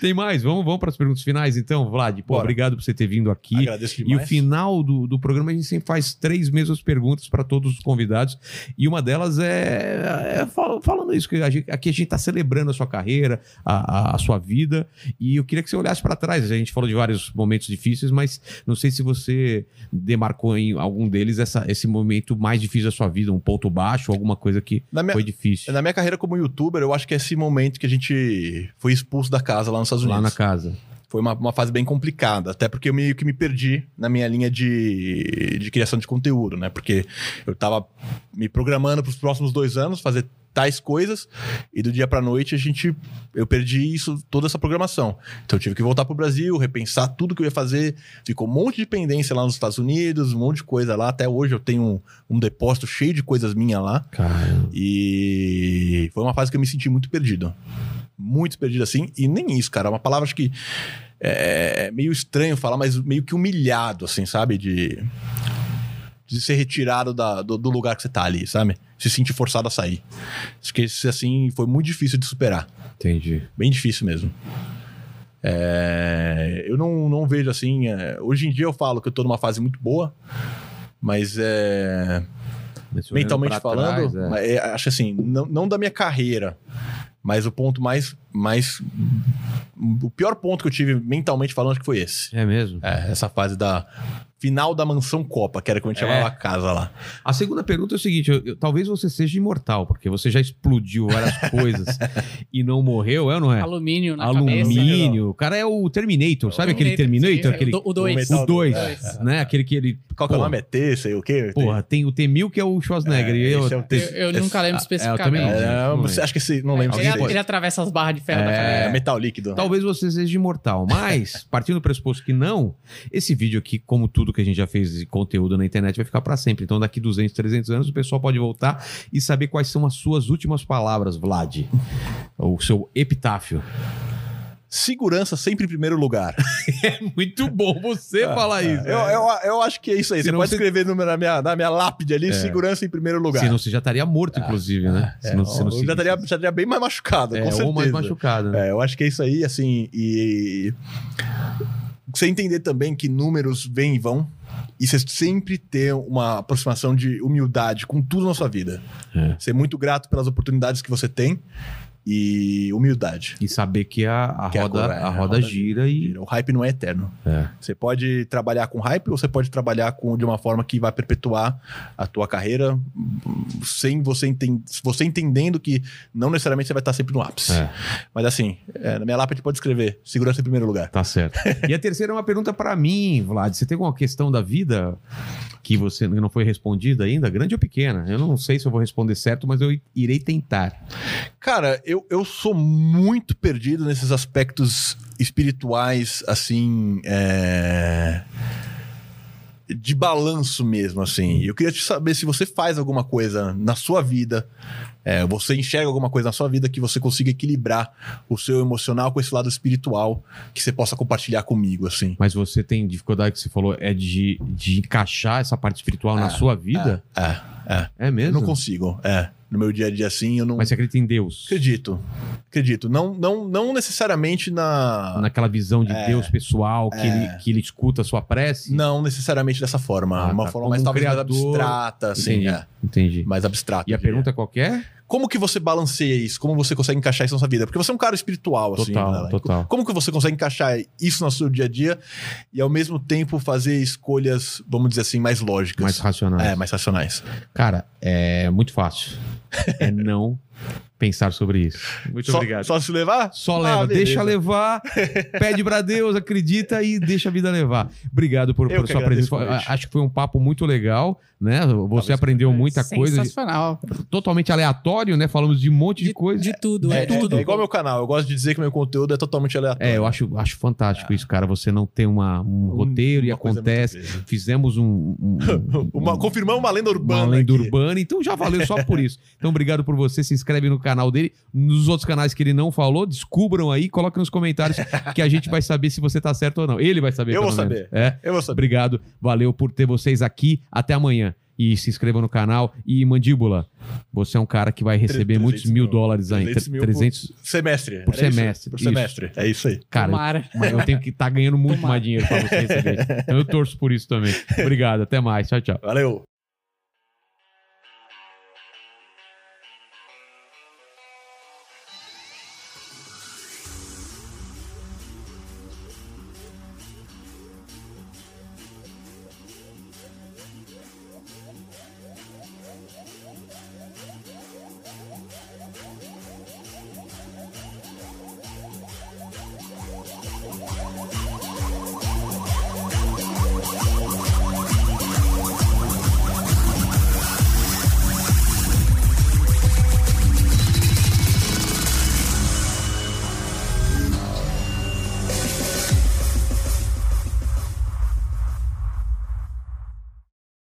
Tem mais? Vamos, vamos para as perguntas finais, então, Vlad. Pô, Bora. obrigado por você ter vindo aqui. Agradeço E o demais. final do, do programa a gente sempre faz três mesmas perguntas para todos os convidados. E uma delas é, é fal- falando isso, que a gente- aqui a gente está celebrando a sua carreira, a, a- a sua vida. E eu queria que você olhasse para trás. A gente falou de vários momentos difíceis, mas não sei se você demarcou em algum deles essa, esse momento mais difícil da sua vida, um ponto baixo, alguma coisa que minha, foi difícil. na minha carreira como youtuber, eu acho que é esse momento que a gente foi expulso da casa lá nos Estados Unidos. Lá na casa. Foi uma, uma fase bem complicada, até porque eu meio que me perdi na minha linha de, de criação de conteúdo, né? Porque eu tava me programando para os próximos dois anos, fazer tais coisas, e do dia pra noite a gente. Eu perdi isso, toda essa programação. Então eu tive que voltar pro Brasil, repensar tudo que eu ia fazer. Ficou um monte de pendência lá nos Estados Unidos, um monte de coisa lá. Até hoje eu tenho um, um depósito cheio de coisas minhas lá. Caramba. E foi uma fase que eu me senti muito perdido. Muito perdido assim. E nem isso, cara. É uma palavra acho que é meio estranho falar, mas meio que humilhado, assim, sabe? De, de ser retirado da- do, do lugar que você tá ali, sabe? Se sentir forçado a sair. Esse, assim, foi muito difícil de superar. Entendi. Bem difícil mesmo. É, eu não, não vejo assim. é, hoje em dia eu falo que eu tô numa fase muito boa, mas é, mentalmente falando, trás, é. é, acho assim, não, não da minha carreira, mas o ponto mais, mais. O pior ponto que eu tive mentalmente falando, acho que foi esse. É mesmo? É, essa fase da final da mansão Copa, que era como a gente É. chamava a casa lá. A segunda pergunta é o seguinte: eu- eu- talvez você seja imortal, porque você já explodiu várias coisas e não morreu, é ou não é? Alumínio na cabeça. Alumínio. O cara é o Terminator, sabe aquele Terminator? sim, aquele, O 2. metal- o 2, dois. né? Aquele que ele. Qual que é o nome? É T, sei o quê? Porra, tem o T-1000 que é o Schwarzenegger. É, e eu, esse é o T- Eu, eu nunca lembro Ah, é, eu especificamente. também. É, você- lembro. acho que esse, não lembro. ele, ele atravessa as barras de ferro da é, cabeça. metal líquido. Talvez você seja imortal, mas partindo do pressuposto que não, esse vídeo aqui, como tudo que a gente já fez de conteúdo na internet, vai ficar pra sempre. Então, daqui 200, 300 anos, o pessoal pode voltar e saber quais são as suas últimas palavras, Vlad. O seu epitáfio. Segurança sempre em primeiro lugar. É muito bom você falar isso. Eu, eu, eu acho que é isso aí. Senão você pode você- escrever no- na, minha, na minha lápide ali, segurança em primeiro lugar. Senão você já estaria morto, inclusive, né? É, Se não- se não eu já estaria, já estaria bem mais machucado, É, com certeza. ou mais machucado, né? É, eu acho que é isso aí, assim, e... Você entender também que números vêm e vão, E você sempre ter uma aproximação de humildade com tudo na sua vida. É. Ser muito grato pelas oportunidades que você tem e humildade. E saber que a, a Que a roda, cor- é, a a roda roda gira e. O hype não é eterno. É. Você pode trabalhar com hype ou você pode trabalhar com, de uma forma que vai perpetuar a tua carreira sem você, enten- você entendendo que não necessariamente você vai estar sempre no ápice. É. Mas assim, é, na minha lápide pode escrever segurança em primeiro lugar. Tá certo. E a terceira é uma pergunta pra mim, Vlad. Você tem alguma questão da vida que você não foi respondida ainda, grande ou pequena? Eu não sei se eu vou responder certo, mas eu irei tentar. Cara, eu, eu sou muito perdido nesses aspectos espirituais, assim. é, De balanço mesmo, assim. Eu queria te saber se você faz alguma coisa na sua vida, é, você enxerga alguma coisa na sua vida que você consiga equilibrar o seu emocional com esse lado espiritual que você possa compartilhar comigo, assim. Mas você tem dificuldade que você falou é de, de encaixar essa parte espiritual na É, sua vida? É, é. É, Eu mesmo? não consigo. É. No meu dia a dia, assim, eu não. Mas você acredita em Deus? Acredito. Acredito. Não, não, não necessariamente na. Naquela visão de É. Deus pessoal, que, É. ele, que ele escuta a sua prece? Não necessariamente dessa forma. Ah, uma tá. forma Como mais um talvez mais criador. abstrata, assim. Entendi. é. Entendi. Mais abstrata. E a pergunta é? Como que você balanceia isso? Como você consegue encaixar isso na sua vida? Porque você é um cara espiritual, assim. Total, né? total. Como que você consegue encaixar isso no seu dia a dia e ao mesmo tempo fazer escolhas, vamos dizer assim, mais lógicas? Mais racional. É, mais racionais. Cara, é muito fácil. É não pensar sobre isso. Muito só, obrigado. Só se levar? Só Ah, leva, beleza. deixa levar, pede pra Deus, acredita e deixa a vida levar. Obrigado por, por sua presença. Acho que foi um papo muito legal, né? Você Talvez aprendeu muita coisa, Sensacional. totalmente aleatório, né? Falamos de um monte de, De, coisa. de tudo. É, É, é- tudo. é igual meu canal. Eu gosto de dizer que meu conteúdo é totalmente aleatório. É, eu acho, acho fantástico isso, cara. Você não tem uma, um roteiro e Uma coisa acontece. Fizemos um. um- um- Uma, confirmamos uma lenda urbana. uma lenda aqui. urbana, então já valeu só por isso. Então, obrigado por você. Se inscreve no canal dele. Nos outros canais que ele não falou, descubram aí, coloque nos comentários que a gente vai saber se você tá certo ou não. Ele vai saber. Eu pelo vou menos. saber. É. Eu vou saber. Obrigado, valeu por ter vocês aqui. Até amanhã. E se inscrevam no canal. E Mandíbula, você é um cara que vai receber 300 muitos mil dólares ainda. 300 mil 300. Semestre. Por Era isso? semestre, Por isso. semestre. É isso aí. Cara, Tomara. mas eu tenho que estar ganhando muito Tomara. mais dinheiro pra você receber. Então eu torço por isso também. Obrigado, até mais. Tchau, tchau. Valeu.